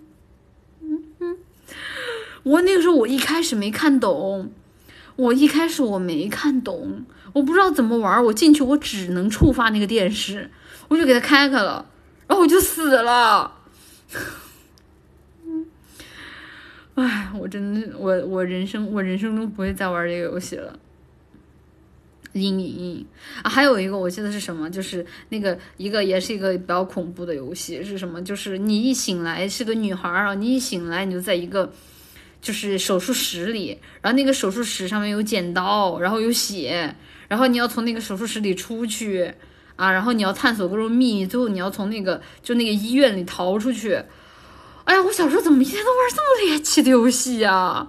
我那个时候，我一开始没看懂，我一开始我没看懂，我不知道怎么玩。我进去，我只能触发那个电视，我就给它开开了，然后我就死了。哎，我真的，我我人生，我人生中不会再玩这个游戏了。阴影啊，还有一个我记得是什么，就是那个一个也是一个比较恐怖的游戏，是什么？就是你一醒来是个女孩儿啊，你一醒来你就在一个就是手术室里，然后那个手术室上面有剪刀，然后有血，然后你要从那个手术室里出去啊，然后你要探索各种秘密，最后你要从那个就那个医院里逃出去。哎呀，我小时候怎么一天都玩这么猎奇的游戏呀？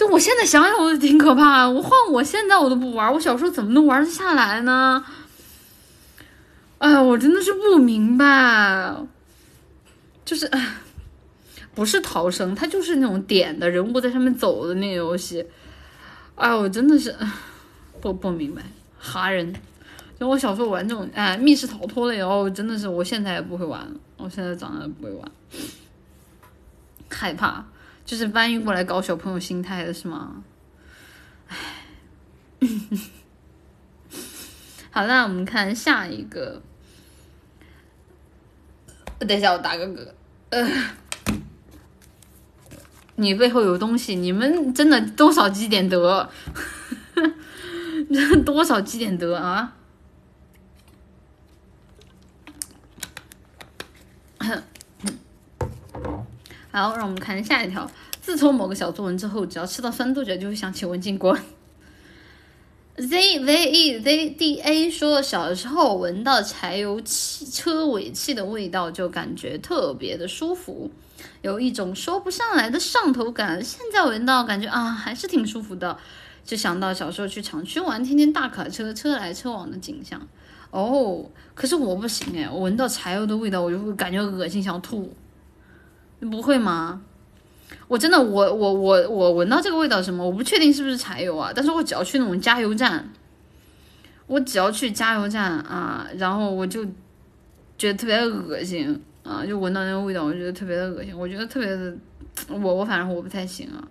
就我现在想想，我都挺可怕。我换我现在我都不玩，我小时候怎么能玩得下来呢？哎呀，我真的是不明白。就是，不是逃生，它就是那种点的人物在上面走的那个游戏。哎，我真的是不不明白，哈人。就我小时候玩这种哎密室逃脱的以后，真的是我现在也不会玩了。我现在长大不会玩，害怕。就是搬运过来搞小朋友心态的是吗？唉，好，那我们看下一个。等一下，我打个嗝。呃，你背后有东西，你们真的多少积点德？多少积点德啊？好，让我们看下一条。自从某个小作文之后，只要吃到酸豆角，就会想起文静国。Z V E Z D A 说，小时候闻到柴油汽车尾气的味道，就感觉特别的舒服，有一种说不上来的上头感。现在闻到，感觉啊，还是挺舒服的。就想到小时候去厂区玩，天天大卡车车来车往的景象。哦，可是我不行哎，我闻到柴油的味道，我就会感觉恶心，想吐。不会吗？我真的，我我我我闻到这个味道什么？我不确定是不是柴油啊，但是我只要去那种加油站，我只要去加油站啊，然后我就觉得特别恶心啊，就闻到那个味道，我觉得特别的恶心，我觉得特别的，我我反正我不太行啊。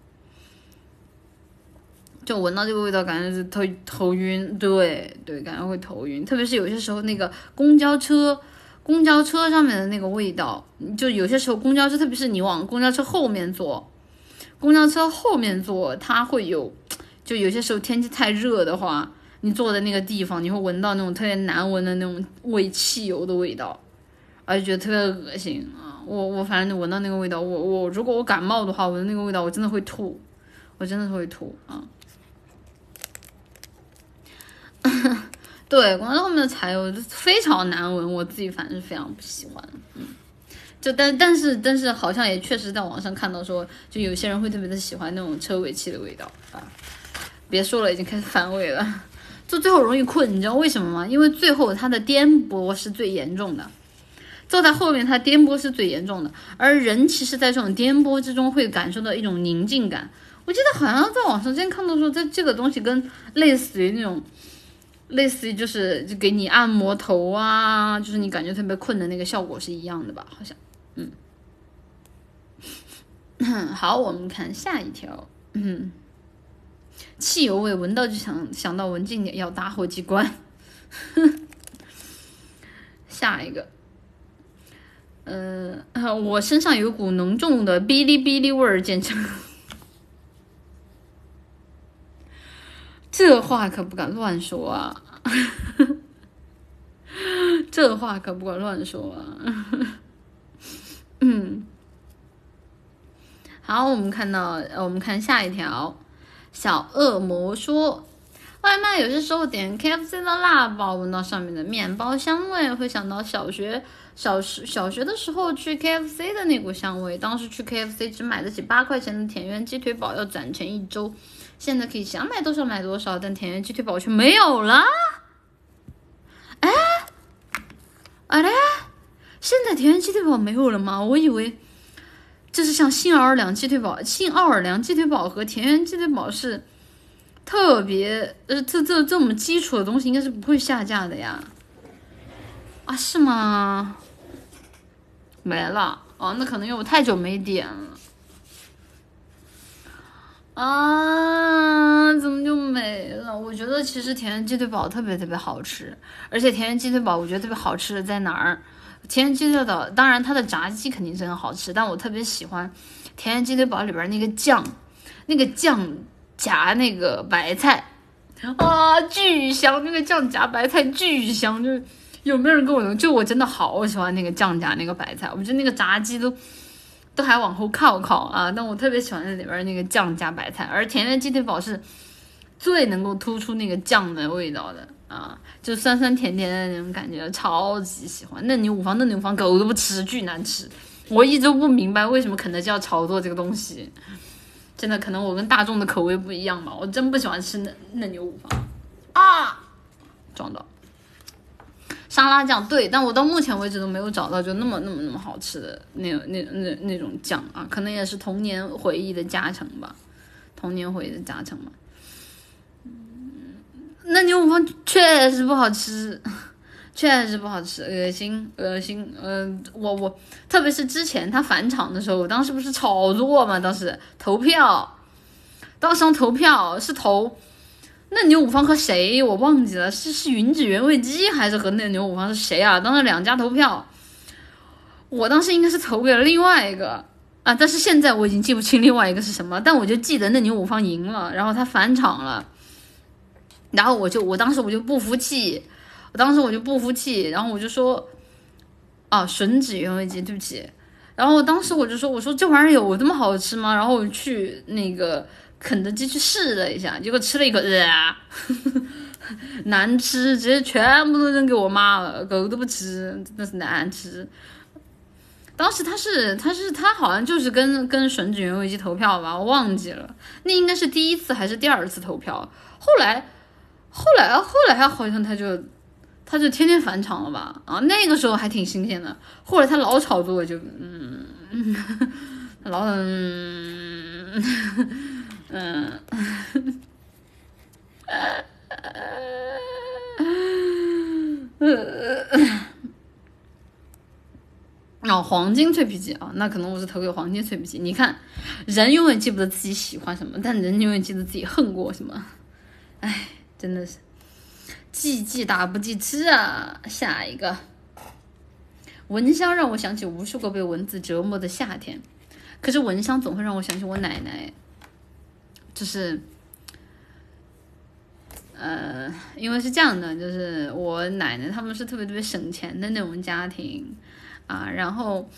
就闻到这个味道，感觉是头头晕，对对，感觉会头晕。特别是有些时候那个公交车，公交车上面的那个味道，就有些时候公交车，特别是你往公交车后面坐，公交车后面坐，它会有，就有些时候天气太热的话，你坐的那个地方，你会闻到那种特别难闻的那种味汽油的味道，而且觉得特别恶心啊！我我反正闻到那个味道，我我如果我感冒的话，闻那个味道我真的会吐，我真的会吐啊！对，广州后面的柴油非常难闻，我自己反正是非常不喜欢。嗯，就但但是但是好像也确实在网上看到说，就有些人会特别的喜欢那种车尾气的味道啊。别说了，已经开始反胃了。就最后容易困，你知道为什么吗？因为最后它的颠簸是最严重的，坐在后面它颠簸是最严重的，而人其实在这种颠簸之中会感受到一种宁静感。我记得好像在网上之前看到说，这这个东西跟类似于那种。类似于就是就给你按摩头啊，就是你感觉特别困的那个效果是一样的吧？好像，嗯，好，我们看下一条，嗯，汽油味闻到就想想到文静点要打火机关，下一个，呃，我身上有股浓重的哔哩哔哩味儿，简直。这话可不敢乱说啊！这话可不敢乱说啊！嗯，好，我们看到，我们看下一条。小恶魔说，外卖有些时候点 KFC 的辣包，闻到上面的面包香味，会想到小学小时小学的时候去 KFC 的那股香味。当时去 KFC 只买得起八块钱的田园鸡腿堡，要攒钱一周。现在可以想买多少买多少，但田园鸡腿堡却没有了。哎，啊嘞，现在田园鸡腿堡没有了吗？我以为就是像新奥尔良鸡腿堡、新奥尔良鸡腿堡和田园鸡腿堡是特别呃这这这么基础的东西，应该是不会下架的呀。啊，是吗？没了哦，那可能因为我太久没点了。啊，怎么就没了？我觉得其实田园鸡腿堡特别特别好吃，而且田园鸡腿堡我觉得特别好吃的在哪儿？田园鸡腿堡当然它的炸鸡肯定是很好吃，但我特别喜欢田园鸡腿堡里边那个酱，那个酱夹那个白菜啊，巨香！那个酱夹白菜巨香，就有没有人跟我？就我真的好喜欢那个酱夹那个白菜，我觉得那个炸鸡都。都还往后靠靠啊！但我特别喜欢那里边那个酱加白菜，而田园鸡腿堡是最能够突出那个酱的味道的啊，就酸酸甜甜的那种感觉，超级喜欢。嫩牛五方，嫩牛五方狗都不吃，巨难吃。我一直不明白为什么肯德基要炒作这个东西，真的可能我跟大众的口味不一样吧。我真不喜欢吃嫩嫩牛五方啊，撞到。沙拉酱对，但我到目前为止都没有找到就那么那么那么好吃的那那那那种酱啊，可能也是童年回忆的加成吧，童年回忆的加成嘛。嗯，那牛五方确实不好吃，确实不好吃，恶心恶心。嗯，我我特别是之前他返场的时候，我当时不是炒作嘛，当时投票，当时投票是投。嫩牛五方和谁我忘记了，是是吮指原味鸡还是和嫩牛五方是谁啊？当时两家投票，我当时应该是投给了另外一个啊，但是现在我已经记不清另外一个是什么，但我就记得嫩牛五方赢了，然后他返场了，然后我就我当时我就不服气，我当时我就不服气，然后我就说，啊吮指原味鸡，对不起，然后当时我就说，我说这玩意儿有这么好吃吗？然后我去那个。肯德基去试了一下，结果吃了一口，啊，难吃，直接全部都扔给我妈了，狗都不吃，真的是难吃。当时他是他是他好像就是跟跟吮指原味鸡投票吧，我忘记了，那应该是第一次还是第二次投票？后来后来后来他好像他就他就天天返场了吧？啊，那个时候还挺新鲜的。后来他老炒作，就嗯，老嗯。嗯，哦，黄金脆皮鸡啊，那可能我是投给黄金脆皮鸡。你看，人永远记不得自己喜欢什么，但人永远记得自己恨过什么。哎，真的是记记打不记吃啊！下一个，蚊香让我想起无数个被蚊子折磨的夏天，可是蚊香总会让我想起我奶奶，就是。呃，因为是这样的，就是我奶奶他们是特别特别省钱的那种家庭啊，然后，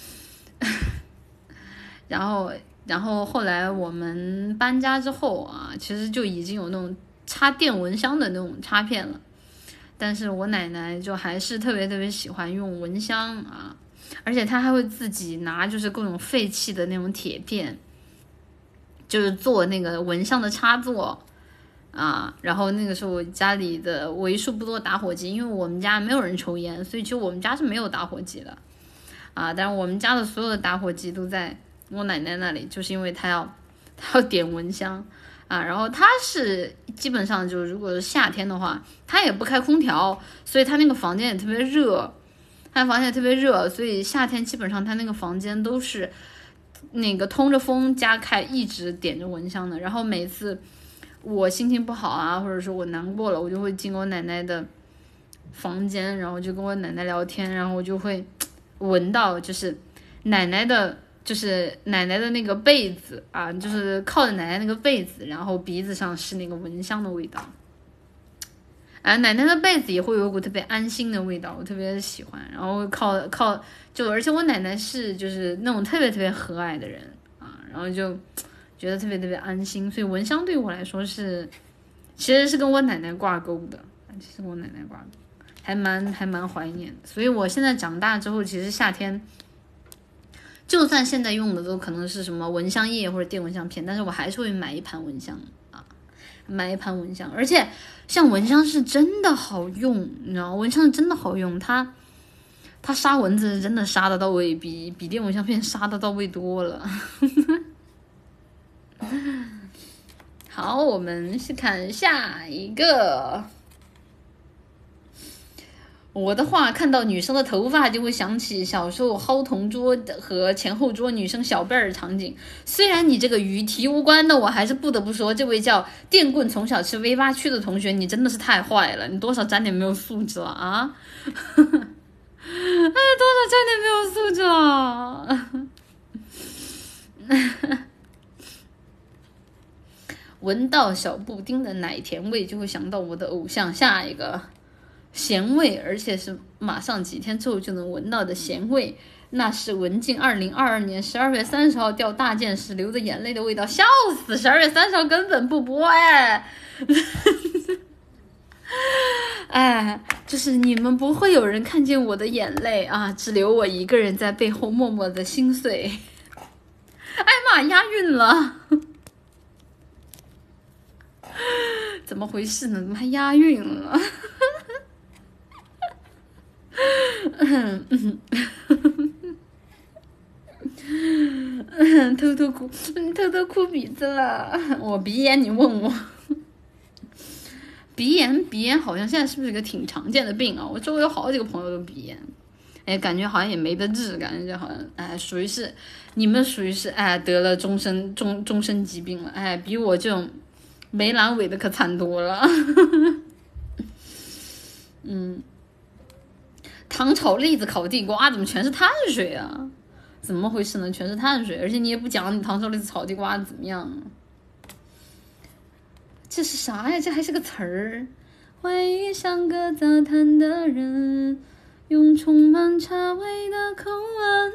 然后，然后后来我们搬家之后啊，其实就已经有那种插电蚊香的那种插片了，但是我奶奶就还是特别特别喜欢用蚊香啊，而且她还会自己拿就是各种废弃的那种铁片，就是做那个蚊香的插座。啊，然后那个时候我家里的为数不多打火机，因为我们家没有人抽烟，所以就我们家是没有打火机的。啊，但是我们家的所有的打火机都在我奶奶那里，就是因为她要她要点蚊香啊。然后她是基本上就如果是夏天的话，她也不开空调，所以她那个房间也特别热，她房间也特别热，所以夏天基本上她那个房间都是那个通着风加开，一直点着蚊香的。然后每次。我心情不好啊，或者说我难过了，我就会进我奶奶的房间，然后就跟我奶奶聊天，然后我就会闻到，就是奶奶的，就是奶奶的那个被子啊，就是靠着奶奶那个被子，然后鼻子上是那个蚊香的味道，啊，奶奶的被子也会有一股特别安心的味道，我特别喜欢。然后靠靠就，而且我奶奶是就是那种特别特别和蔼的人啊，然后就。觉得特别特别安心，所以蚊香对我来说是，其实是跟我奶奶挂钩的，其实我奶奶挂钩，还蛮还蛮怀念。所以我现在长大之后，其实夏天，就算现在用的都可能是什么蚊香液或者电蚊香片，但是我还是会买一盘蚊香啊，买一盘蚊香。而且像蚊香是真的好用，你知道，蚊香是真的好用，它它杀蚊子真的杀的到位，比比电蚊香片杀的到位多了。好，我们去看下一个。我的话，看到女生的头发就会想起小时候薅同桌和前后桌女生小辫儿的场景。虽然你这个与题无关的，我还是不得不说，这位叫电棍从小吃 V 八区的同学，你真的是太坏了，你多少沾点没有素质了啊！哎，多少沾点没有素质了。闻到小布丁的奶甜味，就会想到我的偶像。下一个咸味，而且是马上几天之后就能闻到的咸味，那是文静二零二二年十二月三十号掉大件时流的眼泪的味道。笑死！十二月三十号根本不播哎，哎，就是你们不会有人看见我的眼泪啊，只留我一个人在背后默默的心碎。哎妈，押韵了！怎么回事呢？怎么还押韵了？偷偷哭，偷偷哭鼻子了。我鼻炎，你问我。鼻炎，鼻炎好像现在是不是一个挺常见的病啊？我周围有好几个朋友都鼻炎，哎，感觉好像也没得治，感觉就好像哎，属于是你们属于是哎得了终身终终身疾病了，哎，比我这种。没阑尾的可惨多了，嗯，糖炒栗子、烤地瓜怎么全是碳水啊？怎么回事呢？全是碳水，而且你也不讲你糖炒栗子、炒地瓜怎么样？这是啥呀？这还是个词儿？回忆像个杂谈的人，用充满茶味的口吻，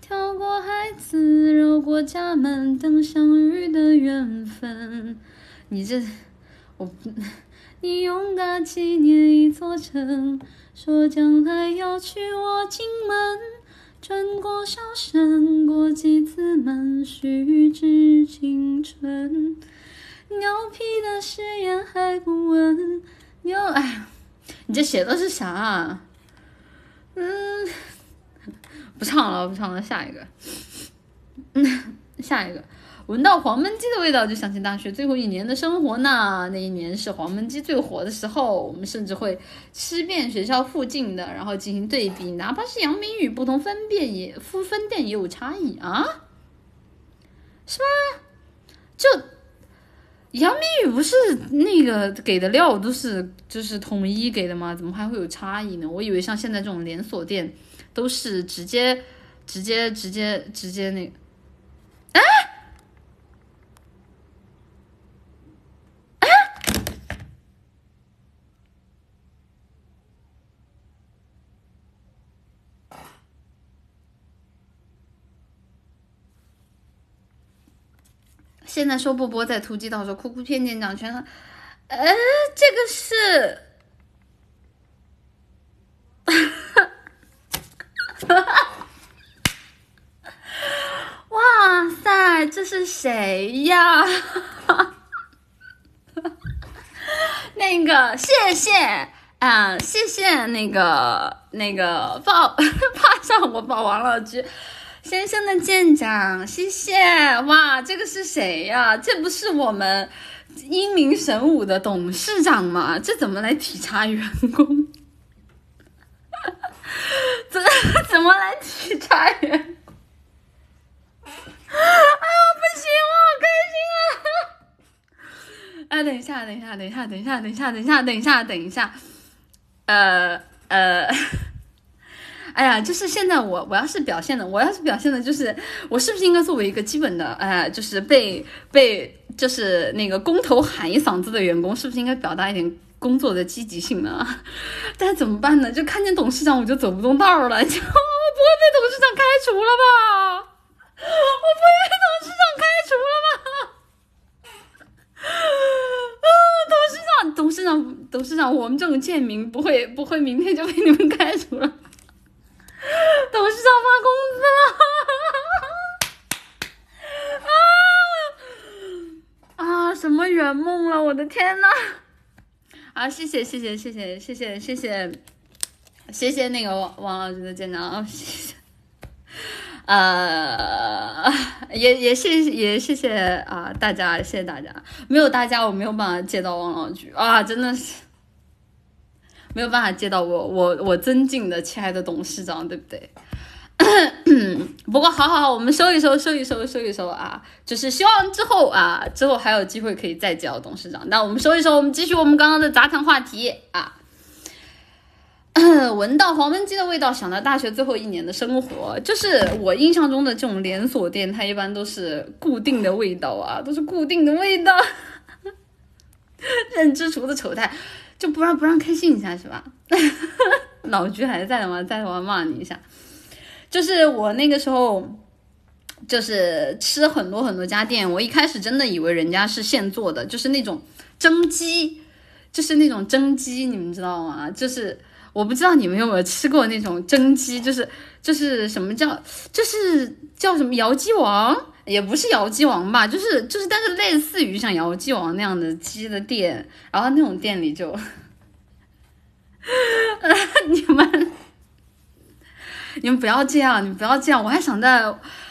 跳过孩子，绕过家门，等相遇的缘分。你这，我，你用大纪念一座城，说将来要娶我进门，转过小山，过几次门，虚掷青春。牛皮的誓言还不稳，牛哎，你这写的是啥？啊嗯，不唱了，不唱了，下一个。下一个，闻到黄焖鸡的味道就想起大学最后一年的生活呢。那一年是黄焖鸡最火的时候，我们甚至会吃遍学校附近的，然后进行对比，哪怕是杨明宇，不同分店也分分店也有差异啊，是吧？就杨明宇不是那个给的料都是就是统一给的吗？怎么还会有差异呢？我以为像现在这种连锁店都是直接直接直接直接那个，哎哎，现在说波波在突击到说哭哭骗店长全了，呃，这个是。哇塞，这是谁呀？那个，谢谢啊，谢谢那个那个报爬 上我报王老师先生的舰长，谢谢哇，这个是谁呀？这不是我们英明神武的董事长吗？这怎么来体察员工？怎 怎么来体察员？哎呦，不行，我好开心啊！哎，等一下，等一下，等一下，等一下，等一下，等一下，等一下，等一下，呃呃，哎呀，就是现在我我要是表现的，我要是表现的，就是我是不是应该作为一个基本的，哎，就是被被就是那个工头喊一嗓子的员工，是不是应该表达一点？工作的积极性呢？但是怎么办呢？就看见董事长我就走不动道了，就 我不会被董事长开除了吧？我不会被董事长开除了吧？啊，董事长，董事长，董事长，我们这种贱民不会不会明天就被你们开除了。董事长发工资了！啊啊！什么圆梦了？我的天呐！啊，谢谢谢谢谢谢谢谢谢谢谢谢那个王王老师的见长，谢谢，呃，也也谢谢也谢谢啊大家，谢谢大家，没有大家我没有办法接到王老局啊，真的是没有办法接到我我我尊敬的亲爱的董事长，对不对？不过，好好好，我们收一收，收一收，收一收啊！就是希望之后啊，之后还有机会可以再见到董事长。那我们收一收，我们继续我们刚刚的杂谈话题啊。闻到黄焖鸡的味道，想到大学最后一年的生活，就是我印象中的这种连锁店，它一般都是固定的味道啊，都是固定的味道。认知厨的丑态，就不让不让开心一下是吧？老菊还在吗？在的话骂你一下。就是我那个时候，就是吃很多很多家店，我一开始真的以为人家是现做的，就是那种蒸鸡，就是那种蒸鸡，你们知道吗？就是我不知道你们有没有吃过那种蒸鸡，就是就是什么叫，就是叫什么姚鸡王，也不是姚鸡王吧，就是就是，但是类似于像姚鸡王那样的鸡的店，然后那种店里就，你们。你们不要这样，你们不要这样，我还想在，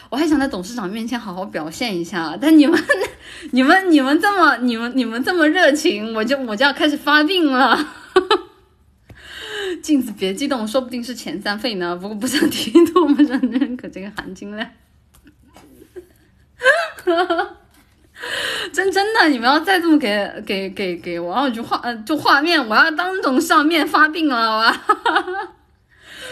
我还想在董事长面前好好表现一下。但你们，你们，你们这么，你们，你们这么热情，我就我就要开始发病了。镜子别激动，说不定是前三费呢。不过不想提多么认可这个含金量。真真的，你们要再这么给给给给我，我就画呃就画面，我要当董事长面发病了，我。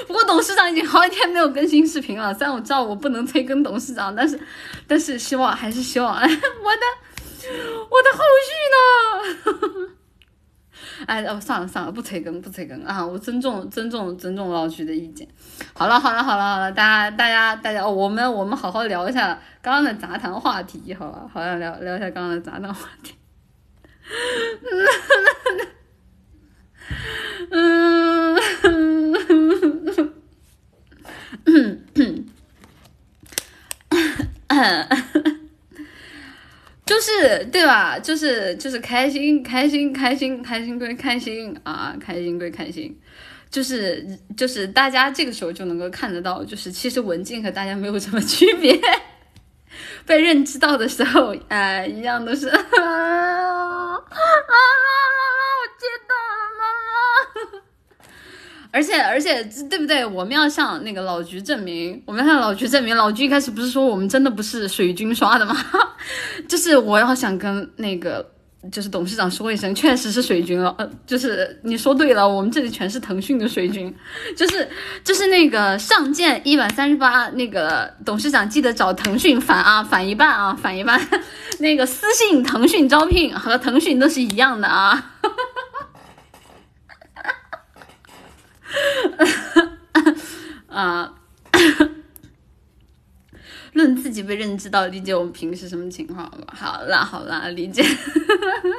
不过董事长已经好几天没有更新视频了，虽然我知道我不能催更董事长，但是，但是希望还是希望，我的，我的后续呢？哎哦，算了算了，不催更不催更啊！我尊重尊重尊重老徐的意见。好了好了好了好了，大家大家大家，我们我们好好聊一下刚刚的杂谈话题，好吧？好像聊聊一下刚刚的杂谈话题。嗯，就是对吧？就是就是开心开心开心开心归开心啊，开心归开心，就是就是大家这个时候就能够看得到，就是其实文静和大家没有什么区别。被认知到的时候，哎，一样都是 啊啊啊啊！我接到了，妈妈。而且而且，对不对？我们要向那个老菊证明，我们要向老菊证明，老菊一开始不是说我们真的不是水军刷的吗？就是我要想跟那个。就是董事长说一声，确实是水军了。呃，就是你说对了，我们这里全是腾讯的水军。就是就是那个上舰一百三十八，那个董事长记得找腾讯返啊，返一半啊，返一半。那个私信腾讯招聘和腾讯都是一样的啊。啊。论自己被认知到，理解我们平时什么情况吧。好啦好啦，理解。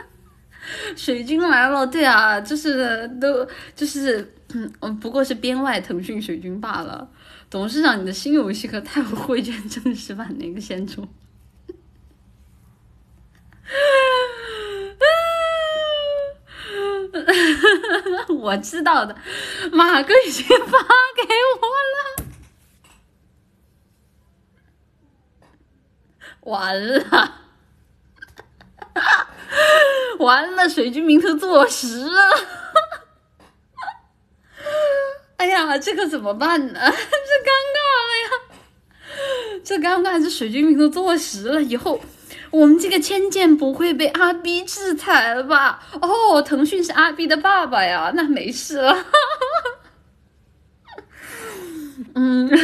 水军来了，对啊，就是都就是嗯，不过是编外腾讯水军罢了。董事长，你的新游戏可太会卷正式版那个先出。我知道的，马哥已经发给我了。完了，完了，水军名头坐实了。哎呀，这可怎么办呢？这尴尬了呀！这尴尬，这水军名头坐实了，以后我们这个千剑不会被阿 B 制裁了吧？哦，腾讯是阿 B 的爸爸呀，那没事了。嗯。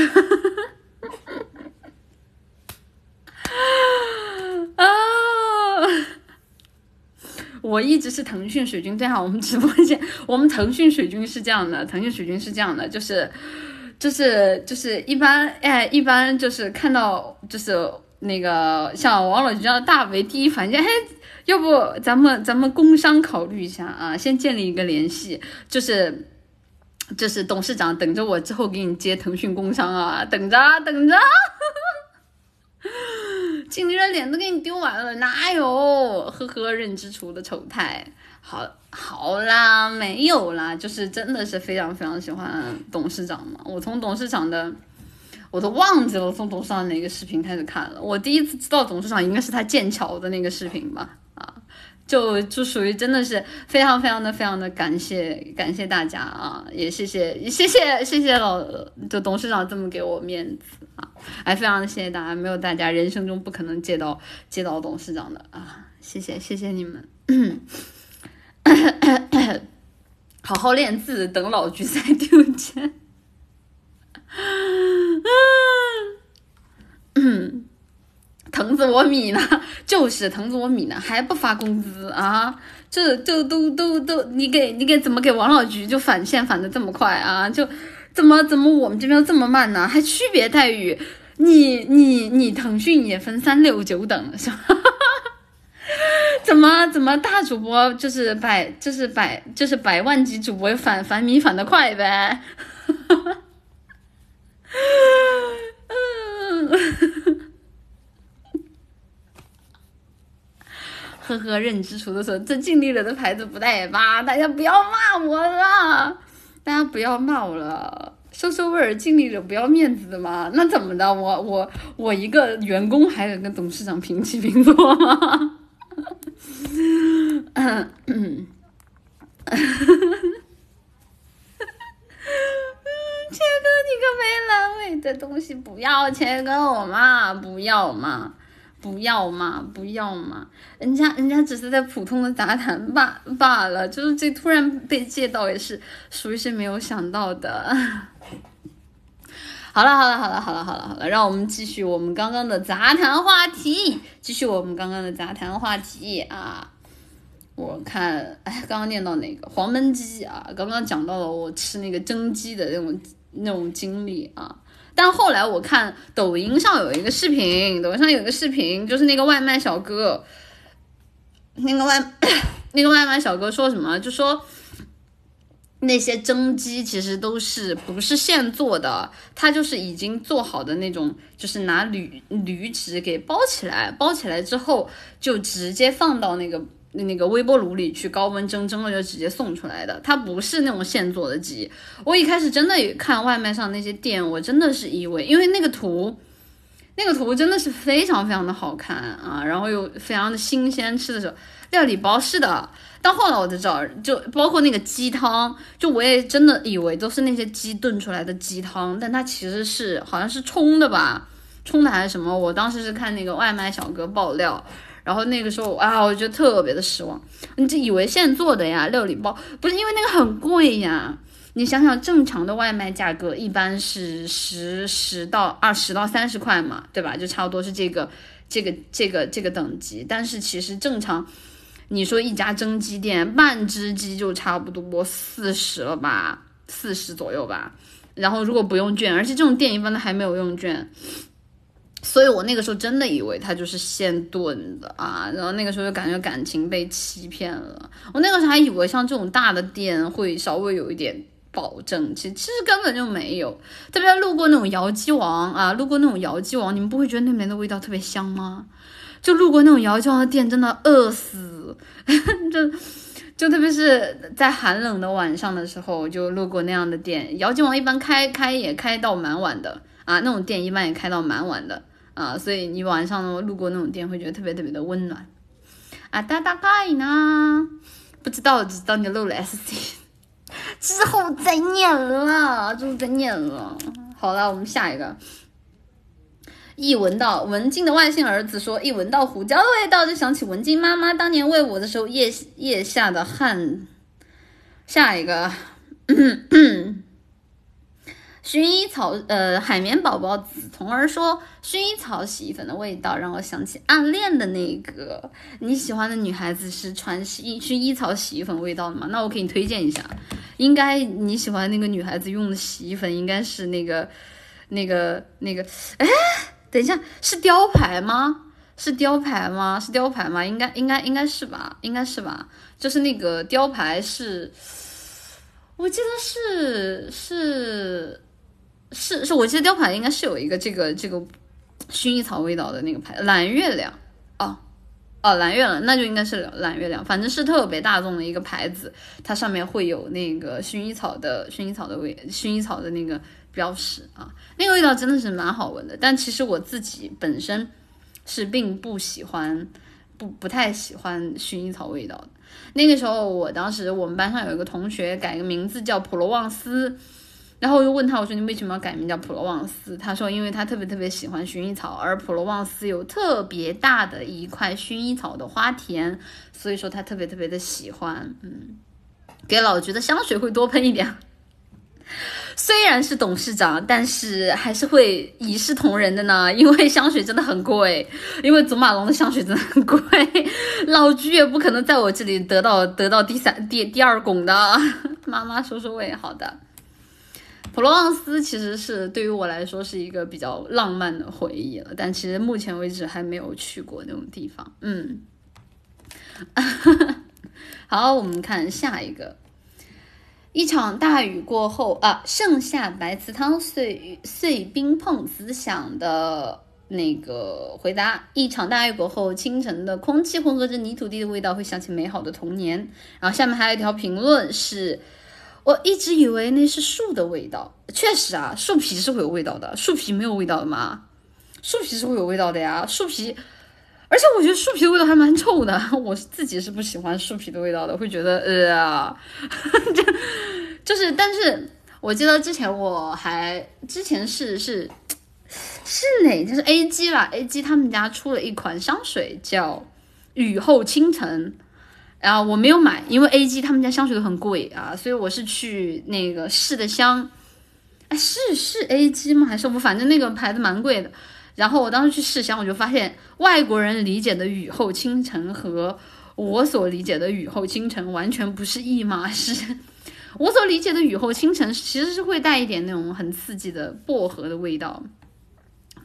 啊！我一直是腾讯水军，对啊，我们直播间，我们腾讯水军是这样的，腾讯水军是这样的，就是，就是，就是一般，哎，一般就是看到，就是那个像王老吉这样的大 V，第一反应，哎，要不咱们咱们工商考虑一下啊，先建立一个联系，就是，就是董事长等着我之后给你接腾讯工商啊，等着等着。经理人脸都给你丢完了，哪有？呵呵，认知出的丑态。好，好啦，没有啦，就是真的是非常非常喜欢董事长嘛。我从董事长的，我都忘记了从董事长哪个视频开始看了。我第一次知道董事长应该是他剑桥的那个视频吧？啊，就就属于真的是非常非常的非常的感谢感谢大家啊，也谢谢谢谢谢谢老就董事长这么给我面子啊。哎，非常的谢谢大家，没有大家，人生中不可能接到接到董事长的啊！谢谢谢谢你们，好好练字，等老菊再丢钱。嗯，疼死我米呢，就是疼死我米呢，还不发工资啊？这这都都都，你给你给怎么给王老菊就返现返的这么快啊？就。怎么怎么我们这边这么慢呢？还区别待遇？你你你腾讯也分三六九等是吧？怎么怎么大主播就是百就是百就是百万级主播返返米返的快呗？呵呵，认知出的时候，这尽力了的牌子不带吧？大家不要骂我了。大家不要骂我了，收收味儿，尽力了，不要面子的嘛。那怎么的？我我我一个员工还得跟董事长平起平坐吗？切哥，你个没阑尾的东西，不要切哥我嘛，不要嘛。不要嘛，不要嘛，人家人家只是在普通的杂谈罢罢了，就是这突然被借到也是属于是没有想到的。好了好了好了好了好了好了，让我们继续我们刚刚的杂谈话题，继续我们刚刚的杂谈话题啊！我看哎，刚刚念到那个黄焖鸡啊，刚刚讲到了我吃那个蒸鸡的那种那种经历啊。但后来我看抖音上有一个视频，抖音上有一个视频，就是那个外卖小哥，那个外 那个外卖小哥说什么？就说那些蒸鸡其实都是不是现做的，他就是已经做好的那种，就是拿铝铝纸给包起来，包起来之后就直接放到那个。那个微波炉里去高温蒸，蒸了就直接送出来的，它不是那种现做的鸡。我一开始真的看外卖上那些店，我真的是以为，因为那个图，那个图真的是非常非常的好看啊，然后又非常的新鲜，吃的时候料理包是的。到后来我才知道，就包括那个鸡汤，就我也真的以为都是那些鸡炖出来的鸡汤，但它其实是好像是冲的吧，冲的还是什么？我当时是看那个外卖小哥爆料，然后那个时候啊，我觉得特别的失望。你就以为现做的呀，料理包不是因为那个很贵呀。你想想，正常的外卖价格一般是十十到二十到三十块嘛，对吧？就差不多是这个这个这个这个等级。但是其实正常，你说一家蒸鸡店，半只鸡就差不多四十了吧，四十左右吧。然后如果不用券，而且这种店一般都还没有用券，所以我那个时候真的以为它就是现炖的啊。然后那个时候就感觉感情被欺骗了。我那个时候还以为像这种大的店会稍微有一点。保证，其实其实根本就没有。特别路过那种姚鸡王啊，路过那种姚鸡王，你们不会觉得那边的味道特别香吗？就路过那种姚鸡王的店，真的饿死。就就特别是在寒冷的晚上的时候，就路过那样的店。姚鸡王一般开开也开到蛮晚的啊，那种店一般也开到蛮晚的啊，所以你晚上路过那种店，会觉得特别特别的温暖啊。大大概呢？不知道，只知道你漏了 S C。之后再念了，之后再念了。好了，我们下一个。一闻到文静的外姓儿子说，一闻到胡椒的味道，就想起文静妈妈当年喂我的时候腋腋下的汗。下一个。咳 咳薰衣草，呃，海绵宝宝紫童儿说，薰衣草洗衣粉的味道让我想起暗恋的那个你喜欢的女孩子是穿洗薰衣草洗衣粉味道的吗？那我给你推荐一下，应该你喜欢那个女孩子用的洗衣粉应该是那个那个那个，哎，等一下，是雕牌吗？是雕牌吗？是雕牌吗？应该应该应该是吧？应该是吧？就是那个雕牌是，我记得是是。是是，我记得雕牌应该是有一个这个这个薰衣草味道的那个牌，蓝月亮哦哦蓝月亮，那就应该是蓝月亮，反正是特别大众的一个牌子，它上面会有那个薰衣草的薰衣草的味，薰衣草的那个标识啊，那个味道真的是蛮好闻的。但其实我自己本身是并不喜欢，不不太喜欢薰衣草味道的。那个时候，我当时我们班上有一个同学改个名字叫普罗旺斯。然后我又问他，我说你为什么要改名叫普罗旺斯？他说，因为他特别特别喜欢薰衣草，而普罗旺斯有特别大的一块薰衣草的花田，所以说他特别特别的喜欢。嗯，给老菊的香水会多喷一点，虽然是董事长，但是还是会一视同仁的呢。因为香水真的很贵，因为祖马龙的香水真的很贵，老菊也不可能在我这里得到得到第三第第二拱的。妈妈说说喂，好的。普罗旺斯其实是对于我来说是一个比较浪漫的回忆了，但其实目前为止还没有去过那种地方。嗯，好，我们看下一个。一场大雨过后啊，盛夏白瓷汤，碎碎冰碰瓷响的那个回答。一场大雨过后，清晨的空气混合着泥土地的味道，会想起美好的童年。然后下面还有一条评论是。我一直以为那是树的味道，确实啊，树皮是会有味道的。树皮没有味道的吗？树皮是会有味道的呀，树皮，而且我觉得树皮的味道还蛮臭的。我自己是不喜欢树皮的味道的，会觉得呃，就就是，但是我记得之前我还之前是是是哪？就是 A G 吧，A G 他们家出了一款香水叫雨后清晨。然后我没有买，因为 A G 他们家香水都很贵啊，所以我是去那个试的香，哎，是是 A G 吗？还是我反正那个牌子蛮贵的。然后我当时去试香，我就发现外国人理解的雨后清晨和我所理解的雨后清晨完全不是一码事。我所理解的雨后清晨其实是会带一点那种很刺激的薄荷的味道，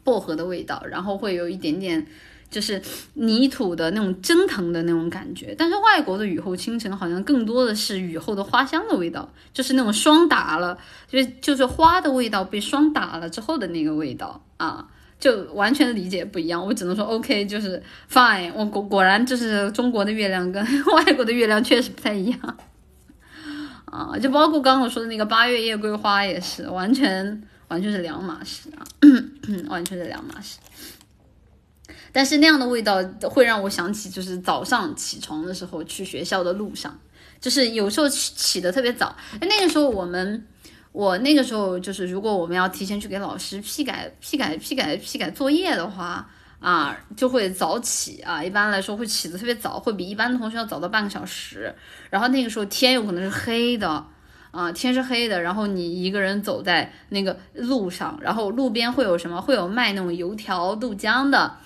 薄荷的味道，然后会有一点点。就是泥土的那种蒸腾的那种感觉，但是外国的雨后清晨好像更多的是雨后的花香的味道，就是那种霜打了，就是就是花的味道被霜打了之后的那个味道啊，就完全理解不一样。我只能说 OK，就是 fine。我果果然就是中国的月亮跟 外国的月亮确实不太一样啊，就包括刚刚我说的那个八月夜桂花也是完全完全是两码事啊，完全是两码事。但是那样的味道会让我想起，就是早上起床的时候去学校的路上，就是有时候起起的特别早。那个时候我们，我那个时候就是如果我们要提前去给老师批改、批改、批改、批改作业的话啊，就会早起啊。一般来说会起的特别早，会比一般的同学要早到半个小时。然后那个时候天有可能是黑的啊，天是黑的，然后你一个人走在那个路上，然后路边会有什么？会有卖那种油条、豆浆的。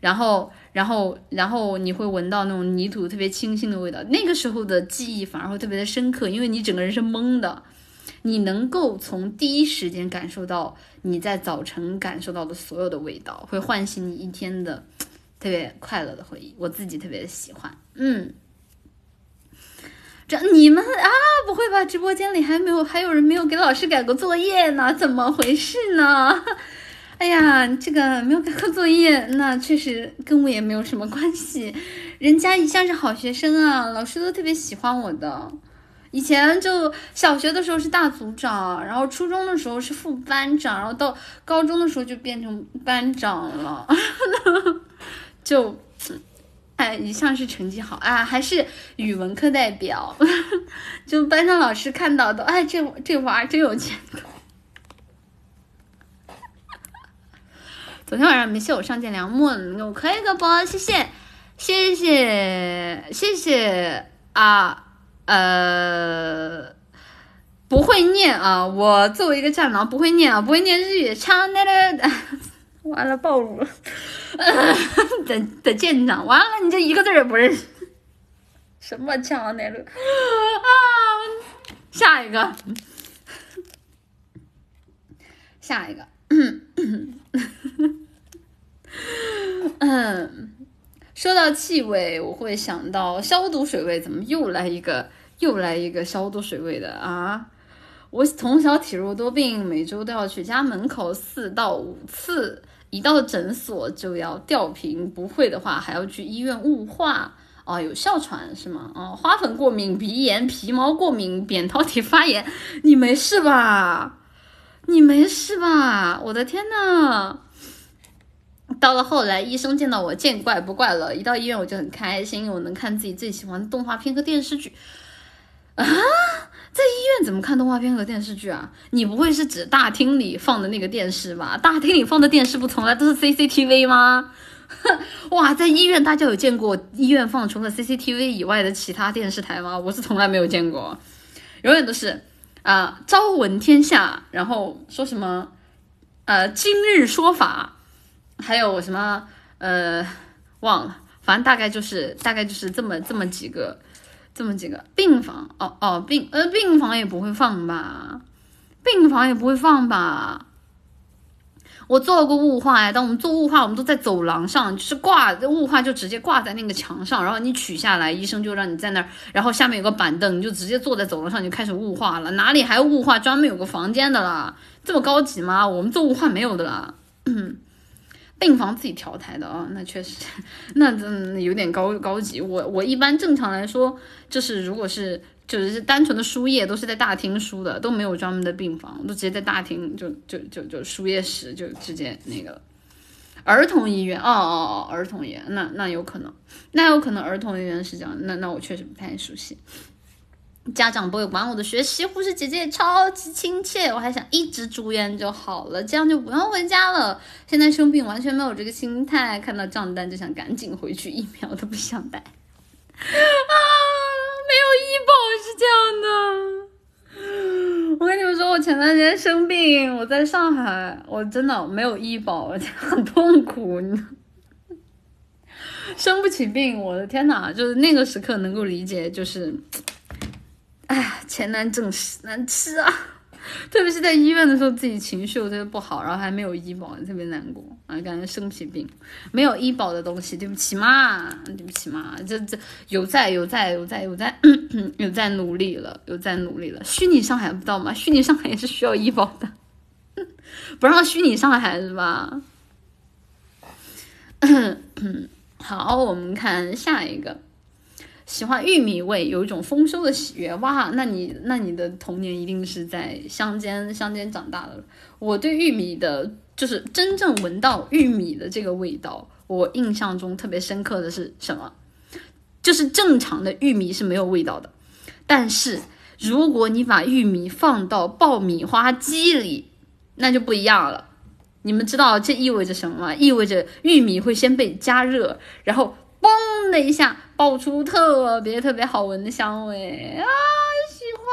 然后，然后，然后你会闻到那种泥土特别清新的味道。那个时候的记忆反而会特别的深刻，因为你整个人是懵的，你能够从第一时间感受到你在早晨感受到的所有的味道，会唤醒你一天的特别快乐的回忆。我自己特别的喜欢，嗯。这你们啊，不会吧？直播间里还没有还有人没有给老师改过作业呢？怎么回事呢？哎呀，这个没有改过作业，那确实跟我也没有什么关系。人家一向是好学生啊，老师都特别喜欢我的。以前就小学的时候是大组长，然后初中的时候是副班长，然后到高中的时候就变成班长了。就，哎，一向是成绩好啊，还是语文课代表。就班上老师看到的，哎，这这娃真有前途。昨天晚上没谢我上见良木，给我磕一个包，谢谢，谢谢，谢谢啊，呃，不会念啊，我作为一个战狼不会念啊，不会念日语，唱那个，完了暴露了，的的舰长，完了你这一个字也不认识，什么枪那个啊，下一个，下一个。嗯，说到气味，我会想到消毒水味。怎么又来一个？又来一个消毒水味的啊！我从小体弱多病，每周都要去家门口四到五次，一到诊所就要吊瓶，不会的话还要去医院雾化。哦，有哮喘是吗？哦，花粉过敏、鼻炎、皮毛过敏、扁桃体发炎，你没事吧？你没事吧？我的天呐！到了后来，医生见到我见怪不怪了。一到医院我就很开心，我能看自己最喜欢的动画片和电视剧。啊，在医院怎么看动画片和电视剧啊？你不会是指大厅里放的那个电视吧？大厅里放的电视不从来都是 CCTV 吗？哇，在医院大家有见过医院放除了 CCTV 以外的其他电视台吗？我是从来没有见过，永远都是。啊，朝闻天下，然后说什么？呃，今日说法，还有什么？呃，忘了，反正大概就是大概就是这么这么几个，这么几个病房。哦哦，病呃病房也不会放吧？病房也不会放吧？我做过雾化呀，当我们做雾化，我们都在走廊上，就是挂雾化就直接挂在那个墙上，然后你取下来，医生就让你在那儿，然后下面有个板凳，你就直接坐在走廊上就开始雾化了。哪里还雾化？专门有个房间的啦，这么高级吗？我们做雾化没有的啦，病房自己调台的啊，那确实，那真有点高高级。我我一般正常来说，就是如果是。就是单纯的输液都是在大厅输的，都没有专门的病房，都直接在大厅就就就就输液室就直接那个儿童医院哦哦哦儿童医院那那有可能那有可能儿童医院是这样那那我确实不太熟悉。家长不会管我的学习，护士姐姐也超级亲切，我还想一直住院就好了，这样就不用回家了。现在生病完全没有这个心态，看到账单就想赶紧回去，一秒都不想待。啊，没有医保是这样的。我跟你们说，我前段时间生病，我在上海，我真的没有医保，而且很痛苦。生不起病，我的天哪！就是那个时刻能够理解，就是，哎，钱难挣，屎难吃啊。特别是在医院的时候，自己情绪又特别不好，然后还没有医保，特别难过啊！感觉生起病，没有医保的东西，对不起嘛，对不起嘛，这这有在有在有在有在有在努力了，有在努力了。虚拟上海不知道吗？虚拟上海也是需要医保的，不让虚拟上海是吧？好，我们看下一个。喜欢玉米味，有一种丰收的喜悦。哇，那你那你的童年一定是在乡间乡间长大的。我对玉米的，就是真正闻到玉米的这个味道，我印象中特别深刻的是什么？就是正常的玉米是没有味道的，但是如果你把玉米放到爆米花机里，那就不一样了。你们知道这意味着什么吗？意味着玉米会先被加热，然后嘣的一下爆出特别特别好闻的香味啊！喜欢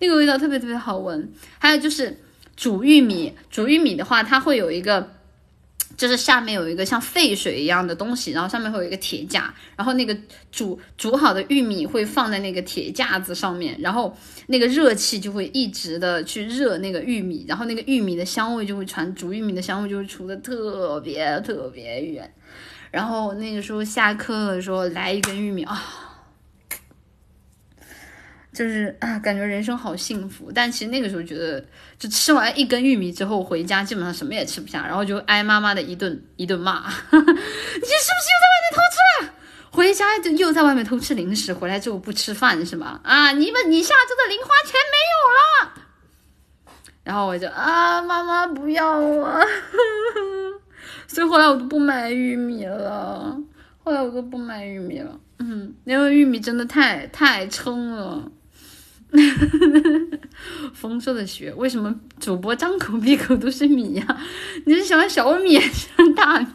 那个味道，特别特别好闻。还有就是煮玉米，煮玉米的话，它会有一个。就是下面有一个像沸水一样的东西，然后上面会有一个铁架，然后那个煮煮好的玉米会放在那个铁架子上面，然后那个热气就会一直的去热那个玉米，然后那个玉米的香味就会传，煮玉米的香味就会出的特别特别远。然后那个时候下课的时候来一根玉米啊。就是啊，感觉人生好幸福。但其实那个时候觉得，就吃完一根玉米之后回家，基本上什么也吃不下，然后就挨妈妈的一顿一顿骂。你是不是又在外面偷吃了？回家就又在外面偷吃零食，回来之后不吃饭是吗？啊，你们你下周的零花钱没有了。然后我就啊，妈妈不要我。所以后来我都不买玉米了。后来我都不买玉米了。嗯，因为玉米真的太太撑了。丰收的雪，为什么主播张口闭口都是米呀？你是喜欢小米还是大米？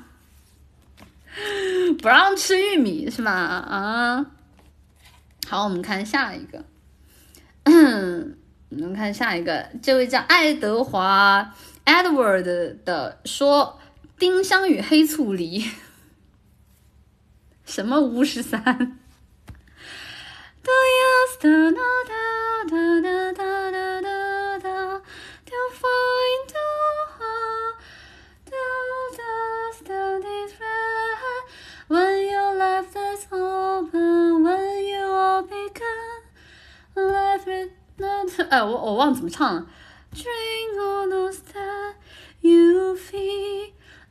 不让吃玉米是吧？啊，好，我们看下一个。我们看下一个，这位叫爱德华 Edward 的说：丁香与黑醋梨，什么巫十三？哎，我我忘了怎么唱了。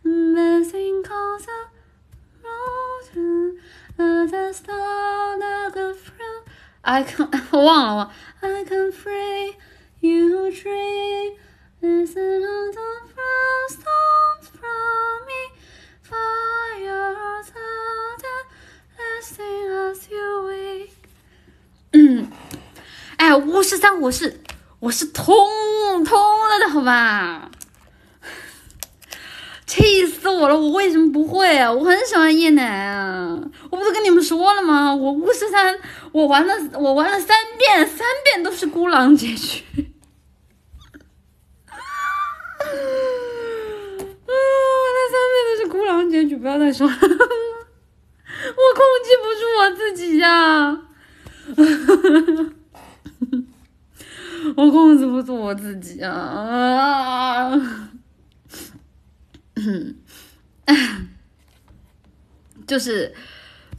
blessing calls a road the star like a fruit I can 我忘了忘 I can free you dream listen on the frost stones from me fire sudden lasting as you wake 嗯，哎，巫师三我是我是通通了的好吧？ 气死我了！我为什么不会啊？我很喜欢叶楠啊！我不是跟你们说了吗？我巫师三，我玩了，我玩了三遍，三遍都是孤狼结局。啊，那三遍都是孤狼结局，不要再说了。我控制不住我自己呀！我控制不住我自己啊！啊！嗯，就是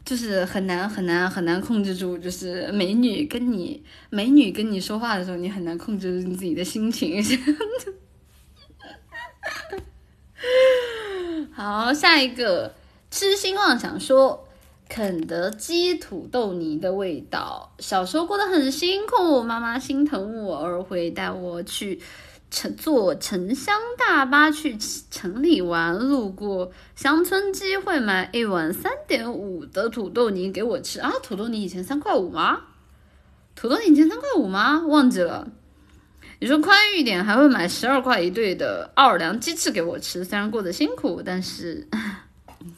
就是很难很难很难控制住，就是美女跟你美女跟你说话的时候，你很难控制住你自己的心情。好，下一个痴心妄想说肯德基土豆泥的味道。小时候过得很辛苦，妈妈心疼我，而会带我去。乘坐城乡大巴去城里玩，路过乡村鸡会买一碗三点五的土豆泥给我吃啊！土豆泥以前三块五吗？土豆泥以前三块五吗？忘记了。你说宽裕一点，还会买十二块一对的奥尔良鸡翅给我吃。虽然过得辛苦，但是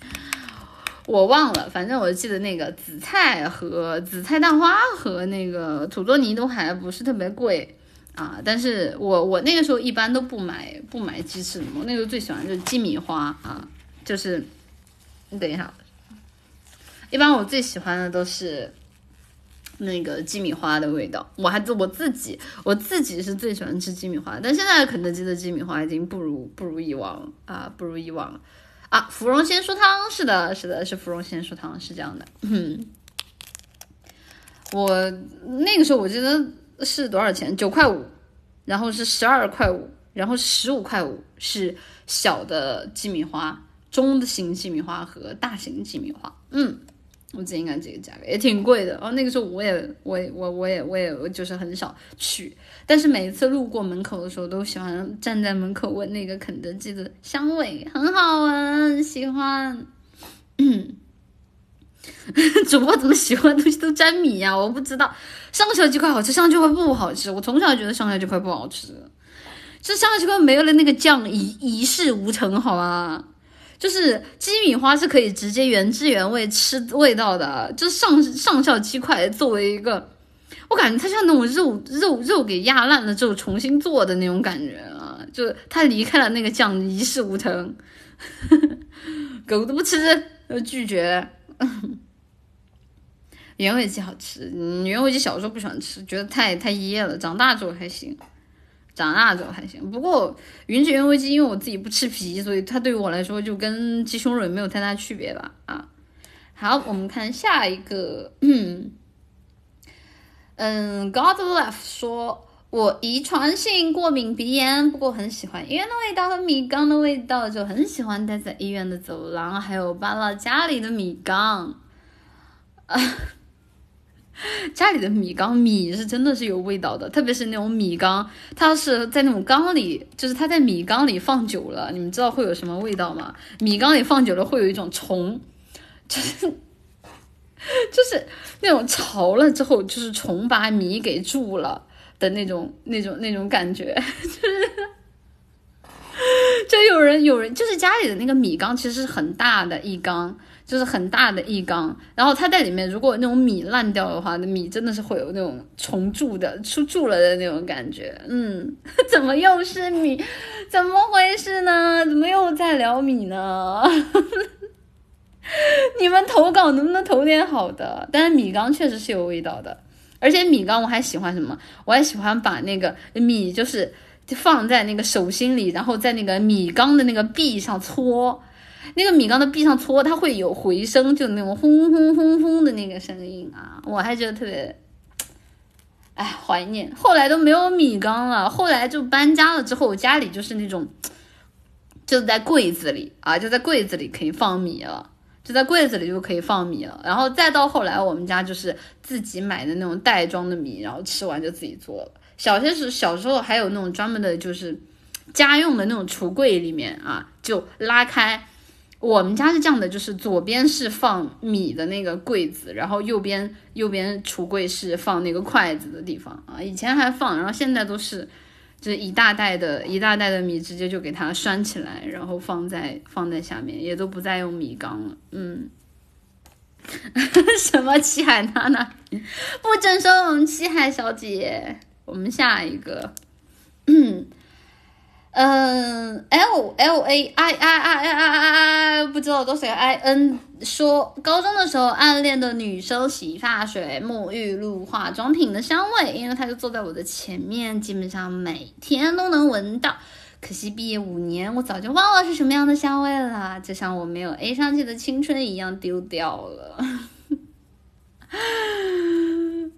我忘了。反正我记得那个紫菜和紫菜蛋花和那个土豆泥都还不是特别贵。啊！但是我我那个时候一般都不买不买鸡翅，我那个时候最喜欢就是鸡米花啊，就是你等一下，一般我最喜欢的都是那个鸡米花的味道。我还自我自己我自己是最喜欢吃鸡米花，但现在肯德基的鸡米花已经不如不如以往啊，不如以往了啊！芙蓉鲜蔬汤是的，是的，是芙蓉鲜蔬汤是这样的。嗯，我那个时候我记得。是多少钱？九块五，然后是十二块五，然后十五块五是小的鸡米花、中型鸡米花和大型鸡米花。嗯，我记得应该这个价格也挺贵的。然后那个时候我也我也我我也我也就是很少去，但是每次路过门口的时候，都喜欢站在门口闻那个肯德基的香味，很好闻，喜欢。主播怎么喜欢的东西都沾米呀？我不知道。上校鸡块好吃，上校鸡块不好吃。我从小觉得上校鸡块不好吃，这上校鸡块没有了那个酱，一一事无成，好吧？就是鸡米花是可以直接原汁原味吃味道的，就上上校鸡块作为一个，我感觉它像那种肉肉肉给压烂了之后重新做的那种感觉啊，就它离开了那个酱，一事无成。狗都不吃，拒绝。原味鸡好吃，原味鸡小时候不喜欢吃，觉得太太噎了。长大之后还行，长大之后还行。不过云指原味鸡，因为我自己不吃皮，所以它对于我来说就跟鸡胸肉没有太大区别吧。啊，好，我们看下一个。嗯，God Love 说，我遗传性过敏鼻炎，不过很喜欢医院的味道和米缸的味道，就很喜欢待在医院的走廊，还有搬了家里的米缸。啊。家里的米缸米是真的是有味道的，特别是那种米缸，它是在那种缸里，就是它在米缸里放久了，你们知道会有什么味道吗？米缸里放久了会有一种虫，就是就是那种潮了之后，就是虫把米给蛀了的那种那种那种感觉，就是就有人有人就是家里的那个米缸其实是很大的一缸。就是很大的一缸，然后它在里面，如果那种米烂掉的话，那米真的是会有那种虫蛀的、出蛀了的那种感觉。嗯，怎么又是米？怎么回事呢？怎么又在聊米呢？你们投稿能不能投点好的？但是米缸确实是有味道的，而且米缸我还喜欢什么？我还喜欢把那个米就是放在那个手心里，然后在那个米缸的那个壁上搓。那个米缸的壁上搓，它会有回声，就那种轰轰轰轰的那个声音啊，我还觉得特别，哎，怀念。后来都没有米缸了，后来就搬家了之后，家里就是那种，就在柜子里啊，就在柜子里可以放米了，就在柜子里就可以放米了。然后再到后来，我们家就是自己买的那种袋装的米，然后吃完就自己做了。小些时小时候还有那种专门的，就是家用的那种橱柜里面啊，就拉开。我们家是这样的，就是左边是放米的那个柜子，然后右边右边橱柜是放那个筷子的地方啊。以前还放，然后现在都是，这一大袋的一大袋的米，直接就给它拴起来，然后放在放在下面，也都不再用米缸了。嗯，什么七海娜娜，不准说我们七海小姐。我们下一个。嗯 嗯，L L A I I I I I I 不知道多少个 I N 说，高中的时候暗恋的女生洗发水、沐浴露、化妆品的香味，因为她就坐在我的前面，基本上每天都能闻到。可惜毕业五年，我早就忘了是什么样的香味了，就像我没有 A 上去的青春一样丢掉了。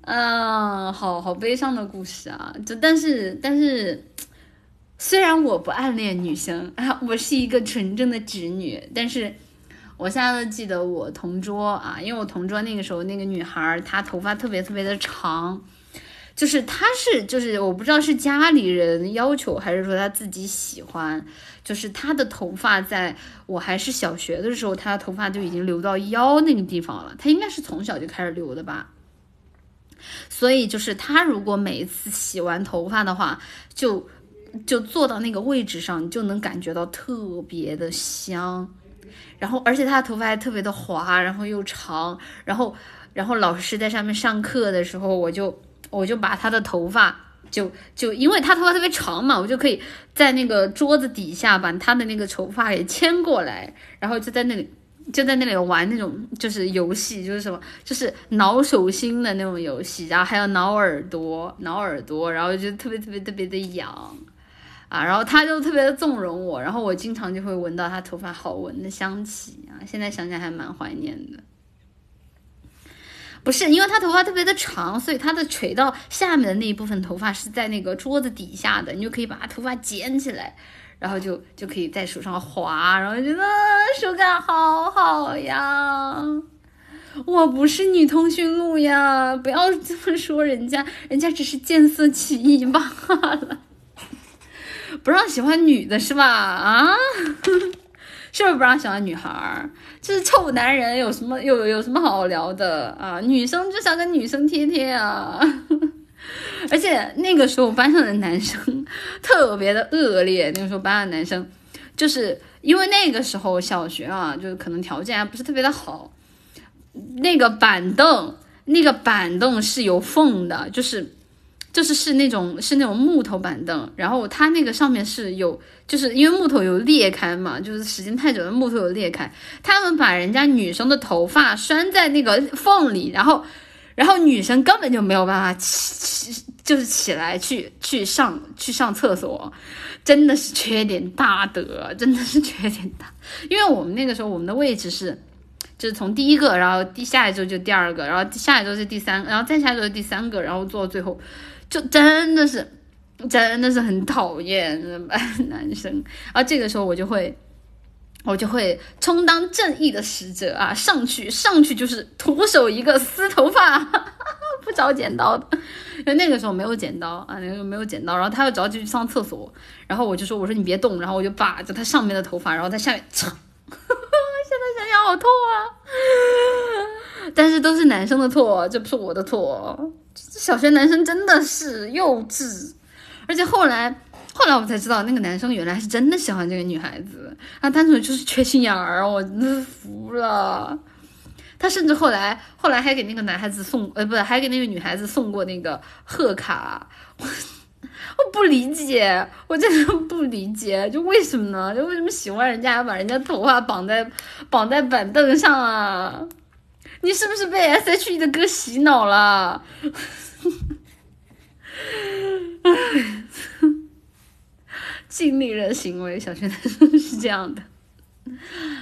啊，好好悲伤的故事啊！就但是但是。虽然我不暗恋女生啊，我是一个纯正的直女，但是我现在都记得我同桌啊，因为我同桌那个时候那个女孩，她头发特别特别的长，就是她是就是我不知道是家里人要求还是说她自己喜欢，就是她的头发在我还是小学的时候，她的头发就已经留到腰那个地方了，她应该是从小就开始留的吧，所以就是她如果每一次洗完头发的话，就。就坐到那个位置上，你就能感觉到特别的香，然后而且他的头发还特别的滑，然后又长，然后然后老师在上面上课的时候，我就我就把他的头发就就因为他头发特别长嘛，我就可以在那个桌子底下把他的那个头发给牵过来，然后就在那里就在那里玩那种就是游戏，就是什么就是挠手心的那种游戏，然后还有挠耳朵挠耳朵，然后就特别特别特别的痒。啊，然后他就特别的纵容我，然后我经常就会闻到他头发好闻的香气啊，现在想想还蛮怀念的。不是因为他头发特别的长，所以他的垂到下面的那一部分头发是在那个桌子底下的，你就可以把他头发捡起来，然后就就可以在手上滑，然后觉得手感好好呀。我不是女通讯录呀，不要这么说人家，人家只是见色起意罢了。不让喜欢女的是吧？啊，是不是不让喜欢女孩儿？就是臭男人有什么有有什么好聊的啊？女生就想跟女生贴贴啊。而且那个时候班上的男生特别的恶劣，那个时候班上的男生就是因为那个时候小学啊，就是可能条件还不是特别的好，那个板凳那个板凳是有缝的，就是就是是那种是那种木头板凳，然后它那个上面是有，就是因为木头有裂开嘛，就是时间太久了木头有裂开，他们把人家女生的头发拴在那个缝里，然后。然后女生根本就没有办法起起，就是起来去去上去上厕所，真的是缺点大德，真的是缺点大。因为我们那个时候我们的位置是，就是从第一个，然后第下一周就第二个，然后下一周是第三，然后再下一周第三个，然后坐到最后，就真的是真的是很讨厌男生。然后这个时候我就会。我就会充当正义的使者啊，上去上去就是徒手一个撕头发，不找剪刀的，因为那个时候没有剪刀啊，那个没有剪刀，然后他又着急去上厕所，然后我就说我说你别动，然后我就把着他上面的头发，然后在下面擦，现在想想好痛啊，但是都是男生的错，这不是我的错，小学男生真的是幼稚，而且后来。后来我才知道，那个男生原来是真的喜欢这个女孩子，他单纯就是缺心眼儿，我真是服了。他甚至后来，后来还给那个男孩子送，呃，不是，还给那个女孩子送过那个贺卡。我我不理解，我真的不理解，就为什么呢？就为什么喜欢人家要把人家头发绑在绑在板凳上啊？你是不是被 S H E 的歌洗脑了？唉。尽力人行为，小学男生是这样的，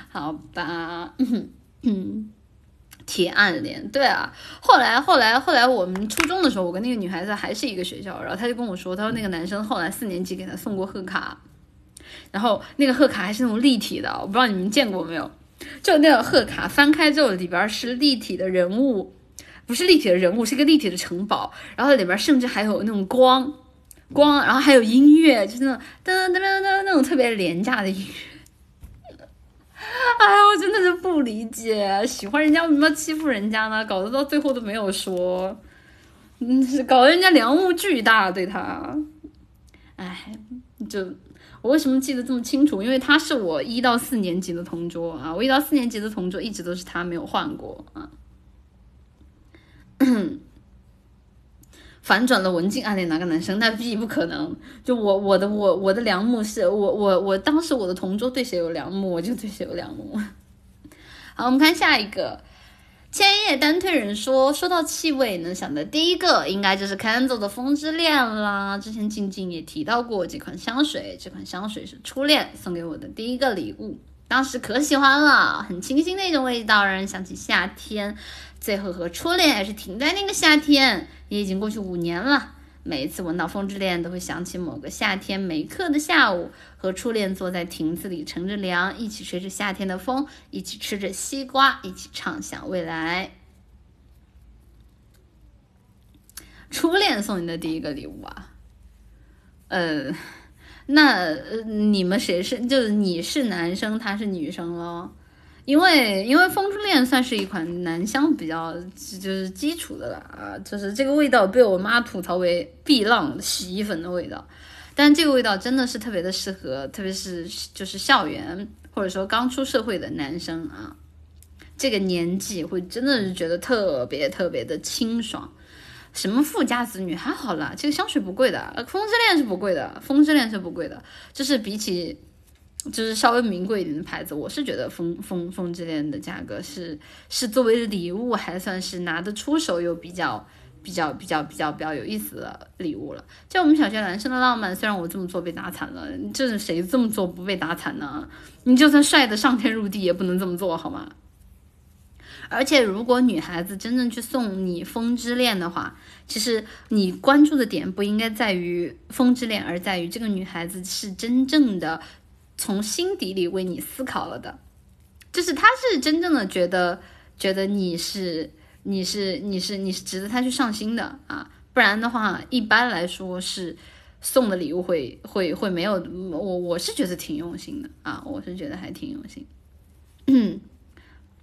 好吧？嗯嗯，铁暗恋，对啊。后来，后来，后来，我们初中的时候，我跟那个女孩子还是一个学校，然后他就跟我说，他说那个男生后来四年级给他送过贺卡，然后那个贺卡还是那种立体的，我不知道你们见过没有？就那个贺卡翻开之后，里边是立体的人物，不是立体的人物，是一个立体的城堡，然后里边甚至还有那种光。光，然后还有音乐，就是那种噔噔噔噔那种特别廉价的音乐。哎呀，我真的是不理解，喜欢人家为什么要欺负人家呢？搞得到最后都没有说，嗯，是搞得人家梁木巨大对他。哎，就我为什么记得这么清楚？因为他是我一到四年级的同桌啊，我一到四年级的同桌一直都是他，没有换过啊。反转了文静暗恋哪个男生？那必不可能。就我我的我我的良木是我我我当时我的同桌对谁有良木，我就对谁有良木。好，我们看下一个。千叶单推人说，说到气味，能想的第一个应该就是 Kenzo 的风之恋啦。之前静静也提到过这款香水，这款香水是初恋送给我的第一个礼物，当时可喜欢了，很清新的一种味道，让人想起夏天。最后和初恋也是停在那个夏天，也已经过去五年了。每一次闻到风之恋，都会想起某个夏天没课的下午，和初恋坐在亭子里乘着凉，一起吹着夏天的风，一起吃着西瓜，一起畅想未来。初恋送你的第一个礼物啊？呃，那你们谁是？就是你是男生，他是女生喽？因为因为风之恋算是一款男香比较就是基础的了啊，就是这个味道被我妈吐槽为碧浪洗衣粉的味道，但这个味道真的是特别的适合，特别是就是校园或者说刚出社会的男生啊，这个年纪会真的是觉得特别特别的清爽。什么富家子女还好啦，这个香水不贵的，风之恋是不贵的，风之恋是不贵的，就是比起。就是稍微名贵一点的牌子，我是觉得风风风之恋的价格是是作为礼物还算是拿得出手又比较比较比较比较比较有意思的礼物了。就我们小学男生的浪漫，虽然我这么做被打惨了，就是谁这么做不被打惨呢？你就算帅的上天入地也不能这么做好吗？而且如果女孩子真正去送你风之恋的话，其实你关注的点不应该在于风之恋，而在于这个女孩子是真正的。从心底里为你思考了的，就是他是真正的觉得觉得你是你是你是你是值得他去上心的啊，不然的话，一般来说是送的礼物会会会没有我我是觉得挺用心的啊，我是觉得还挺用心。嗯，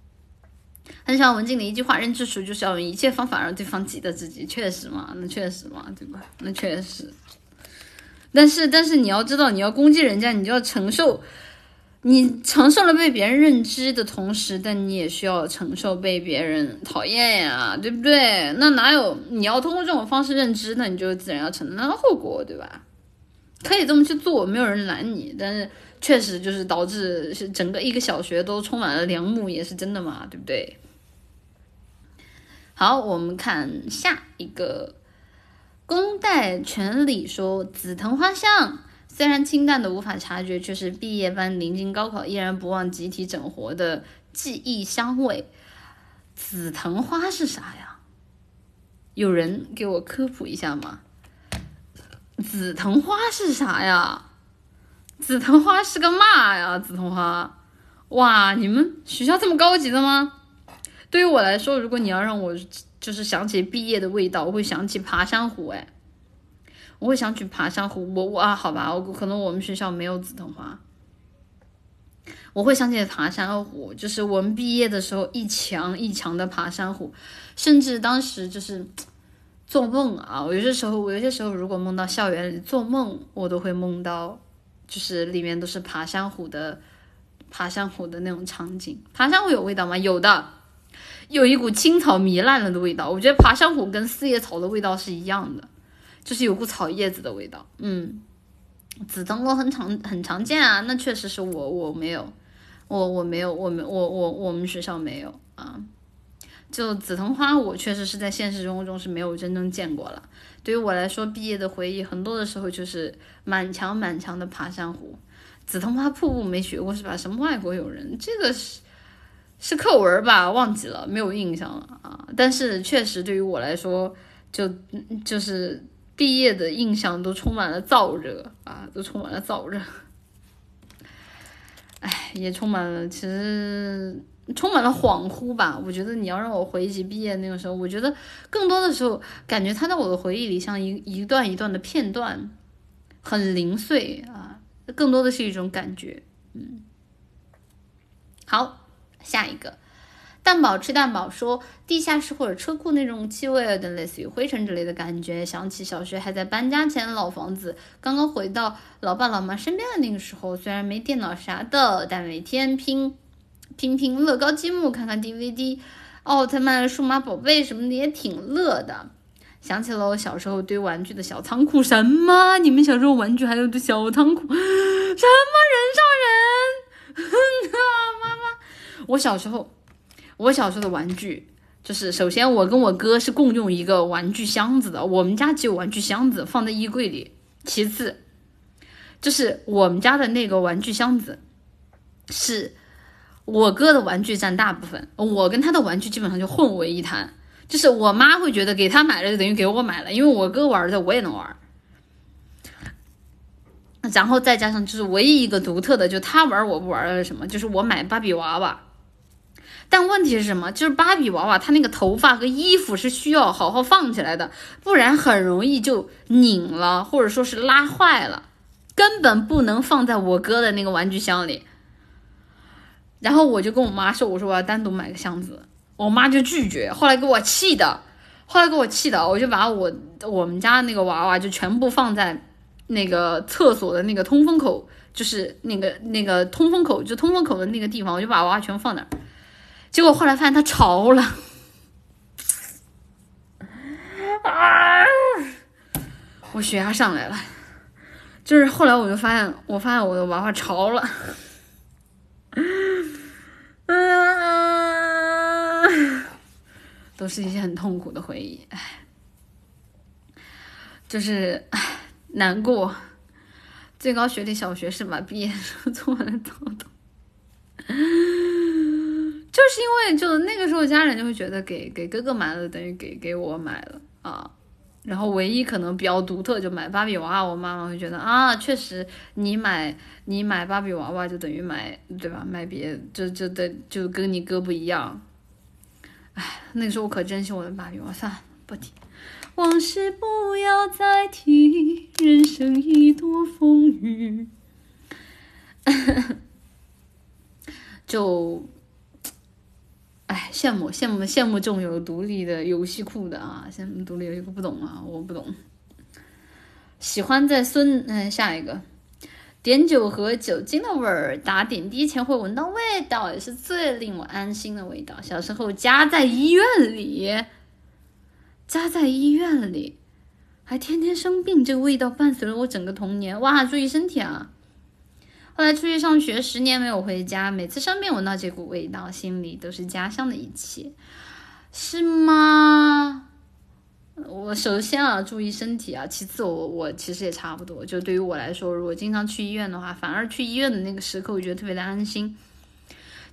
很喜欢文静的一句话：“认知熟就是要用一切方法让对方记得自己。”确实嘛，那确实嘛，对吧？那确实。但是但是你要知道，你要攻击人家，你就要承受。你承受了被别人认知的同时，但你也需要承受被别人讨厌呀，对不对？那哪有你要通过这种方式认知，那你就自然要承担后果，对吧？可以这么去做，没有人拦你，但是确实就是导致是整个一个小学都充满了良木，也是真的嘛，对不对？好，我们看下一个，公带全理说紫藤花香。虽然清淡的无法察觉，却是毕业班临近高考依然不忘集体整活的记忆香味。紫藤花是啥呀？有人给我科普一下吗？紫藤花是啥呀？紫藤花是个嘛呀？紫藤花，哇，你们学校这么高级的吗？对于我来说，如果你要让我就是想起毕业的味道，我会想起爬山虎，哎。我会想起爬山虎，我我啊，好吧，我可能我们学校没有紫藤花。我会想起爬山虎，就是我们毕业的时候一墙一墙的爬山虎，甚至当时就是做梦啊，我有些时候，我有些时候如果梦到校园里做梦，我都会梦到，就是里面都是爬山虎的爬山虎的那种场景。爬山虎有味道吗？有的，有一股青草糜烂了的味道。我觉得爬山虎跟四叶草的味道是一样的。就是有股草叶子的味道，嗯，紫藤萝很常很常见啊，那确实是我我没有，我我没有，我们我我我们学校没有啊，就紫藤花，我确实是在现实生活中是没有真正见过了。对于我来说，毕业的回忆很多的时候就是满墙满墙的爬山虎，紫藤花瀑布没学过是吧？什么外国友人，这个是是课文吧？忘记了，没有印象了啊。但是确实对于我来说，就就是。毕业的印象都充满了燥热啊，都充满了燥热。哎，也充满了，其实充满了恍惚吧。我觉得你要让我回忆起毕业那个时候，我觉得更多的时候，感觉它在我的回忆里像一一段一段的片段，很零碎啊，更多的是一种感觉。嗯，好，下一个。蛋宝吃蛋宝说，地下室或者车库那种气味有点类似于灰尘之类的感觉，想起小学还在搬家前的老房子，刚刚回到老爸老妈身边的那个时候，虽然没电脑啥的，但每天拼拼拼乐高积木，看看 DVD，奥特曼、数码宝贝什么的也挺乐的。想起了我小时候堆玩具的小仓库，什么？你们小时候玩具还有的小仓库？什么人上人？啊，妈妈，我小时候。我小时候的玩具，就是首先我跟我哥是共用一个玩具箱子的，我们家只有玩具箱子放在衣柜里。其次，就是我们家的那个玩具箱子，是我哥的玩具占大部分，我跟他的玩具基本上就混为一谈。就是我妈会觉得给他买了就等于给我买了，因为我哥玩的我也能玩。然后再加上就是唯一一个独特的，就他玩我不玩的什么，就是我买芭比娃娃。但问题是什么？就是芭比娃娃，它那个头发和衣服是需要好好放起来的，不然很容易就拧了，或者说是拉坏了，根本不能放在我哥的那个玩具箱里。然后我就跟我妈说：“我说我要单独买个箱子。”我妈就拒绝，后来给我气的，后来给我气的，我就把我我们家那个娃娃就全部放在那个厕所的那个通风口，就是那个那个通风口，就通风口的那个地方，我就把娃娃全部放那儿。结果后来发现它潮了，啊！我血压上来了。就是后来我就发现，我发现我的娃娃潮了，嗯，都是一些很痛苦的回忆，唉，就是唉难过。最高学历小学是吧？毕业时候做完了躁动。就是因为就那个时候家人就会觉得给给哥哥买了等于给给我买了啊，然后唯一可能比较独特就买芭比娃娃，我妈妈会觉得啊，确实你买你买芭比娃娃就等于买对吧？买别就就的就跟你哥不一样，哎，那个时候我可珍惜我的芭比，娃娃算了，不提。往事不要再提，人生已多风雨。就，哎，羡慕羡慕羡慕这种有独立的游戏库的啊！羡慕独立游戏库不懂啊，我不懂。喜欢在孙嗯下一个，碘酒和酒精的味儿，打点滴前会闻到味道，也是最令我安心的味道。小时候家在医院里，家在医院里，还天天生病，这个味道伴随了我整个童年。哇，注意身体啊！后来出去上学，十年没有回家，每次生病闻到这股味道，心里都是家乡的一切，是吗？我首先啊，注意身体啊，其次我我其实也差不多，就对于我来说，如果经常去医院的话，反而去医院的那个时刻，我觉得特别的安心。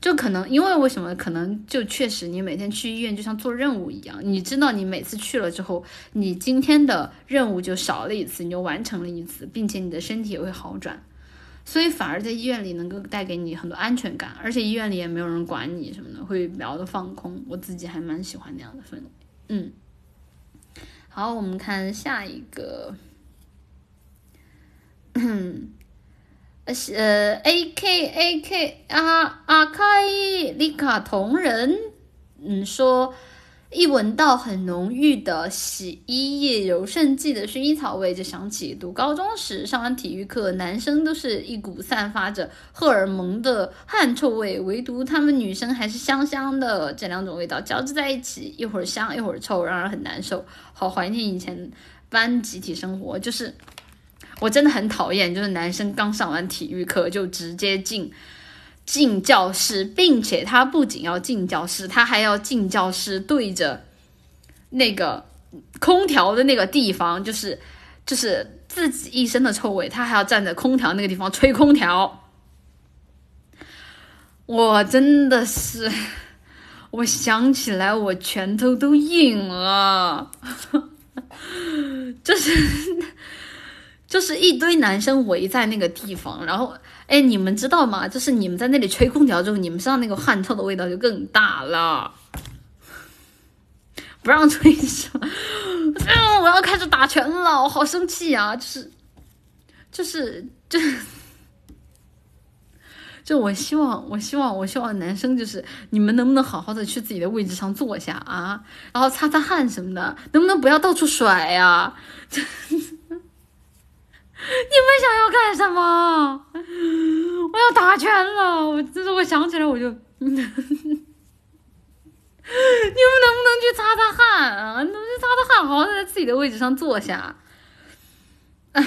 就可能因为为什么？可能就确实你每天去医院就像做任务一样，你知道你每次去了之后，你今天的任务就少了一次，你就完成了一次，并且你的身体也会好转。所以反而在医院里能够带给你很多安全感，而且医院里也没有人管你什么的，会聊的放空。我自己还蛮喜欢那样的氛围。嗯，好，我们看下一个，呃呃，A K A K 啊阿卡伊丽卡同人，嗯说。一闻到很浓郁的洗衣液柔顺剂的薰衣草味，就想起读高中时上完体育课，男生都是一股散发着荷尔蒙的汗臭味，唯独他们女生还是香香的。这两种味道交织在一起，一会儿香一会儿臭，让人很难受。好怀念以前班集体生活，就是我真的很讨厌，就是男生刚上完体育课就直接进。进教室，并且他不仅要进教室，他还要进教室对着那个空调的那个地方，就是就是自己一身的臭味，他还要站在空调那个地方吹空调。我真的是，我想起来我拳头都硬了，就是就是一堆男生围在那个地方，然后。哎，你们知道吗？就是你们在那里吹空调之后，你们身上那个汗臭的味道就更大了。不让吹是吧？嗯，我要开始打拳了，我好生气啊！就是，就是，就，就我希望，我希望，我希望男生就是你们能不能好好的去自己的位置上坐下啊，然后擦擦汗什么的，能不能不要到处甩呀？你 你们想要干什么？我要打拳了！我这是我想起来我就，你们能不能去擦擦汗啊？能不能擦擦汗，好好在自己的位置上坐下？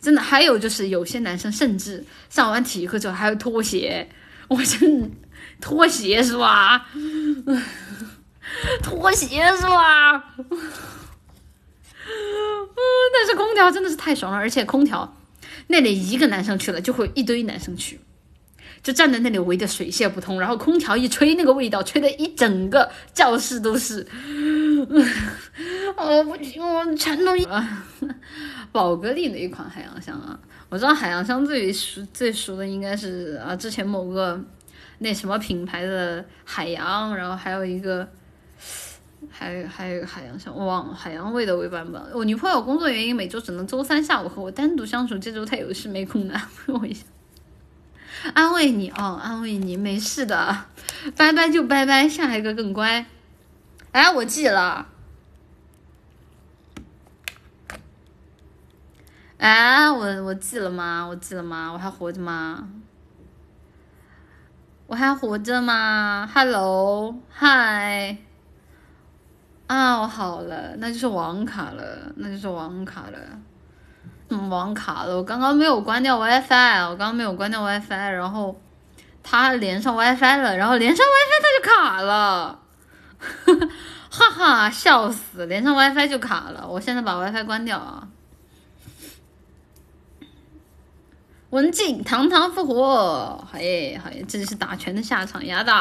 真的，还有就是有些男生甚至上完体育课之后还要脱鞋，我真脱鞋是吧？脱鞋是吧？但是空调真的是太爽了，而且空调那里一个男生去了，就会一堆男生去，就站在那里围得水泄不通。然后空调一吹，那个味道吹得一整个教室都是。我不行，我全都啊。宝格丽的一款海洋香啊，我知道海洋香最熟最熟的应该是啊，之前某个那什么品牌的海洋，然后还有一个。还还有海洋香，往海洋味的味版本。我女朋友工作原因，每周只能周三下午和我单独相处，这周她有事没空安慰我一下，安慰你哦，安慰你，没事的，拜拜就拜拜，下一个更乖。哎，我记了。哎，我我记了吗？我记了吗？我还活着吗？我还活着吗？Hello，嗨。啊，我好了，那就是网卡了，那就是网卡了，嗯，网卡了。我刚刚没有关掉 WiFi，我刚刚没有关掉 WiFi，然后它连上 WiFi 了，然后连上 WiFi 它就卡了，哈哈，笑死，连上 WiFi 就卡了。我现在把 WiFi 关掉啊。文静堂堂复活，好耶好耶，这就是打拳的下场，呀的。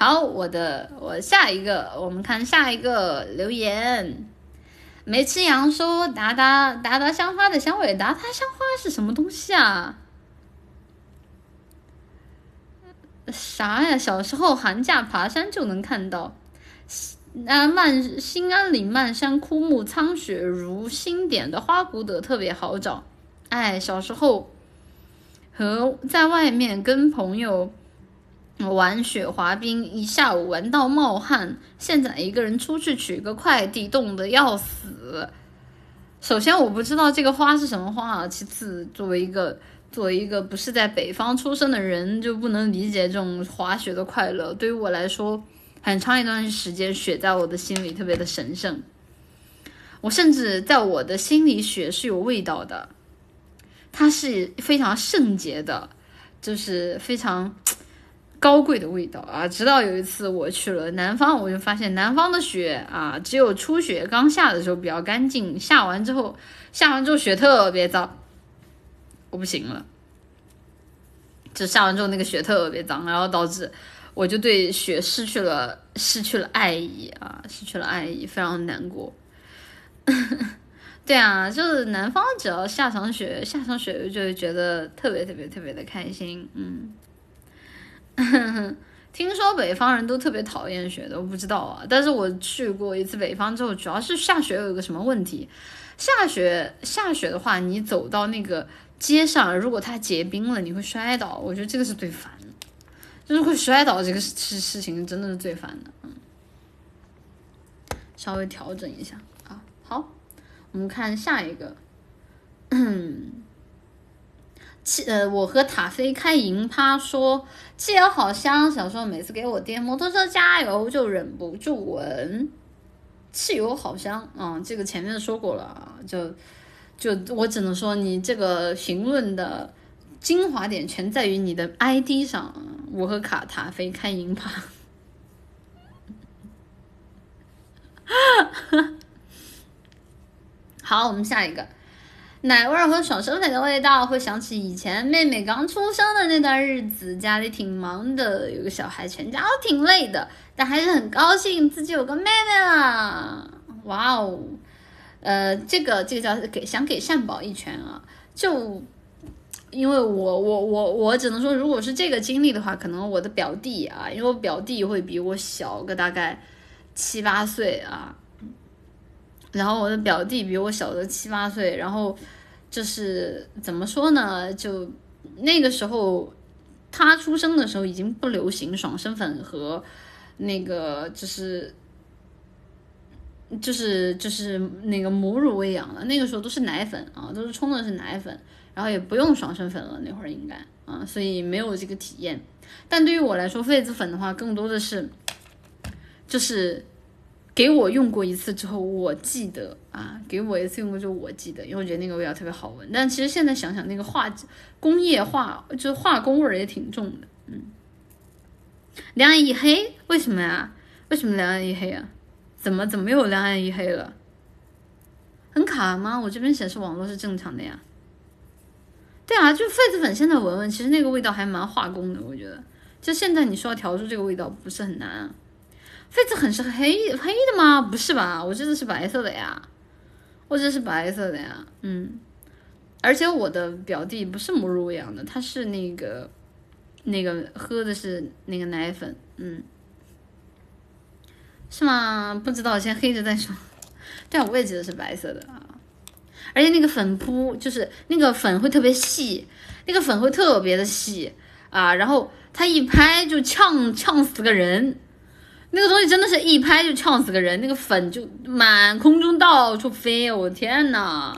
好，我的我下一个，我们看下一个留言。没吃羊说达达达达香花的香味，达达香花是什么东西啊？啥呀？小时候寒假爬山就能看到，啊漫新安岭漫山枯木苍雪如新点的花骨朵特别好找。哎，小时候和在外面跟朋友。玩雪滑冰一下午玩到冒汗，现在一个人出去取个快递冻得要死。首先我不知道这个花是什么花啊，其次作为一个作为一个不是在北方出生的人，就不能理解这种滑雪的快乐。对于我来说，很长一段时间雪在我的心里特别的神圣。我甚至在我的心里，雪是有味道的，它是非常圣洁的，就是非常。高贵的味道啊！直到有一次我去了南方，我就发现南方的雪啊，只有初雪刚下的时候比较干净，下完之后，下完之后雪特别脏，我不行了。就下完之后那个雪特别脏，然后导致我就对雪失去了失去了爱意啊，失去了爱意，非常难过。对啊，就是南方只要下场雪，下场雪就会觉得特别特别特别的开心，嗯。听说北方人都特别讨厌雪的，我不知道啊。但是我去过一次北方之后，主要是下雪有一个什么问题？下雪下雪的话，你走到那个街上，如果它结冰了，你会摔倒。我觉得这个是最烦的，就是会摔倒这个事事情真的是最烦的。嗯，稍微调整一下啊。好，我们看下一个。呃，我和塔飞开银趴说，汽油好香。小时候每次给我爹摩托车加油，就忍不住闻，汽油好香。嗯，这个前面说过了，就就我只能说，你这个评论的精华点全在于你的 ID 上。我和卡塔飞开银趴，好，我们下一个。奶味儿和爽身粉的味道，会想起以前妹妹刚出生的那段日子，家里挺忙的，有个小孩，全家都挺累的，但还是很高兴自己有个妹妹啦！哇哦，呃，这个这个叫给想给善宝一拳啊！就因为我我我我只能说，如果是这个经历的话，可能我的表弟啊，因为我表弟会比我小个大概七八岁啊。然后我的表弟比我小的七八岁，然后就是怎么说呢？就那个时候他出生的时候已经不流行爽身粉和那个就是就是就是那个母乳喂养了。那个时候都是奶粉啊，都是冲的是奶粉，然后也不用爽身粉了。那会儿应该啊，所以没有这个体验。但对于我来说，痱子粉的话，更多的是就是。给我用过一次之后，我记得啊，给我一次用过就，我记得，因为我觉得那个味道特别好闻。但其实现在想想，那个化工业化就是化工味儿也挺重的。嗯，两眼一黑，为什么呀？为什么两眼一黑啊？怎么怎么又两眼一黑了？很卡吗？我这边显示网络是正常的呀。对啊，就痱子粉现在闻闻，其实那个味道还蛮化工的，我觉得。就现在你说要调出这个味道，不是很难。痱子粉是黑黑的吗？不是吧，我这个是白色的呀，我这是白色的呀，嗯，而且我的表弟不是母乳喂养的，他是那个那个喝的是那个奶粉，嗯，是吗？不知道，先黑着再说。对啊，我也记得是白色的啊，而且那个粉扑就是那个粉会特别细，那个粉会特别的细啊，然后它一拍就呛呛死个人。那个东西真的是一拍就呛死个人，那个粉就满空中到处飞，我天呐！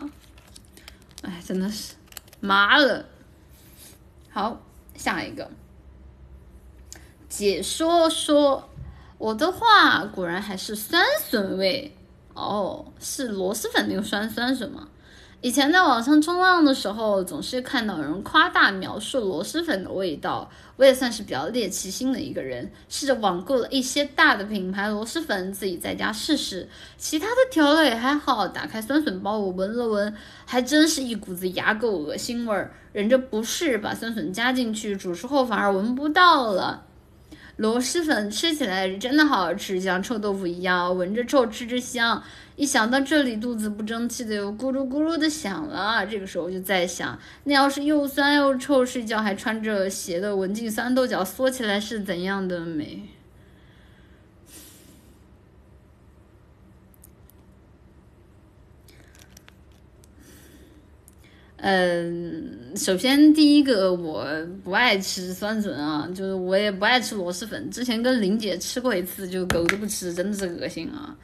哎，真的是麻了。好，下一个解说说我的话果然还是酸笋味哦，是螺蛳粉那个酸酸笋吗？以前在网上冲浪的时候，总是看到有人夸大描述螺蛳粉的味道。我也算是比较猎奇心的一个人，试着网购了一些大的品牌螺蛳粉，自己在家试试。其他的调料也还好。打开酸笋包，我闻了闻，还真是一股子牙垢恶心味儿。忍着不适，把酸笋加进去煮熟后，反而闻不到了。螺蛳粉吃起来真的好吃，像臭豆腐一样，闻着臭，吃着香。一想到这里，肚子不争气的又咕噜咕噜的响了。这个时候就在想，那要是又酸又臭，睡觉还穿着鞋的文静酸豆角，缩起来是怎样的美？嗯，首先第一个我不爱吃酸笋啊，就是我也不爱吃螺蛳粉。之前跟林姐吃过一次，就狗都不吃，真的是恶心啊！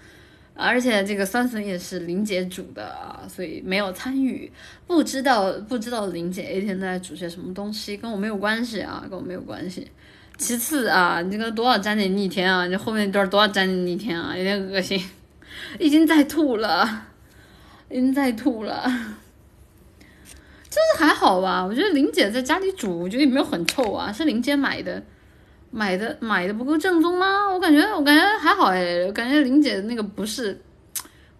而且这个酸笋也是林姐煮的啊，所以没有参与，不知道不知道林姐一天在煮些什么东西，跟我没有关系啊，跟我没有关系。其次啊，你这个多少沾点逆天啊，这后面一段多少沾点逆天啊，有点恶心，已经在吐了，已经在吐了。就是还好吧，我觉得林姐在家里煮，我觉得也没有很臭啊。是林姐买的，买的买的不够正宗吗？我感觉我感觉还好哎，感觉林姐的那个不是，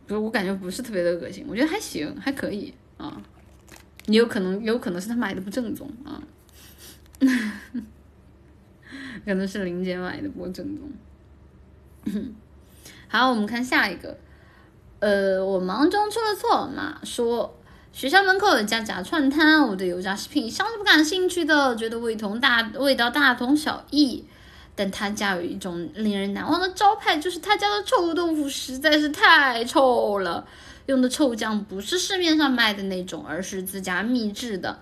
不是我感觉不是特别的恶心，我觉得还行，还可以啊。你有可能有可能是他买的不正宗啊，可能是林姐买的不正宗。好，我们看下一个，呃，我忙中出了错嘛，说。学校门口有家炸串摊，我对油炸食品一向是不感兴趣的，觉得味同大味道大同小异。但他家有一种令人难忘的招牌，就是他家的臭豆腐实在是太臭了，用的臭酱不是市面上卖的那种，而是自家秘制的。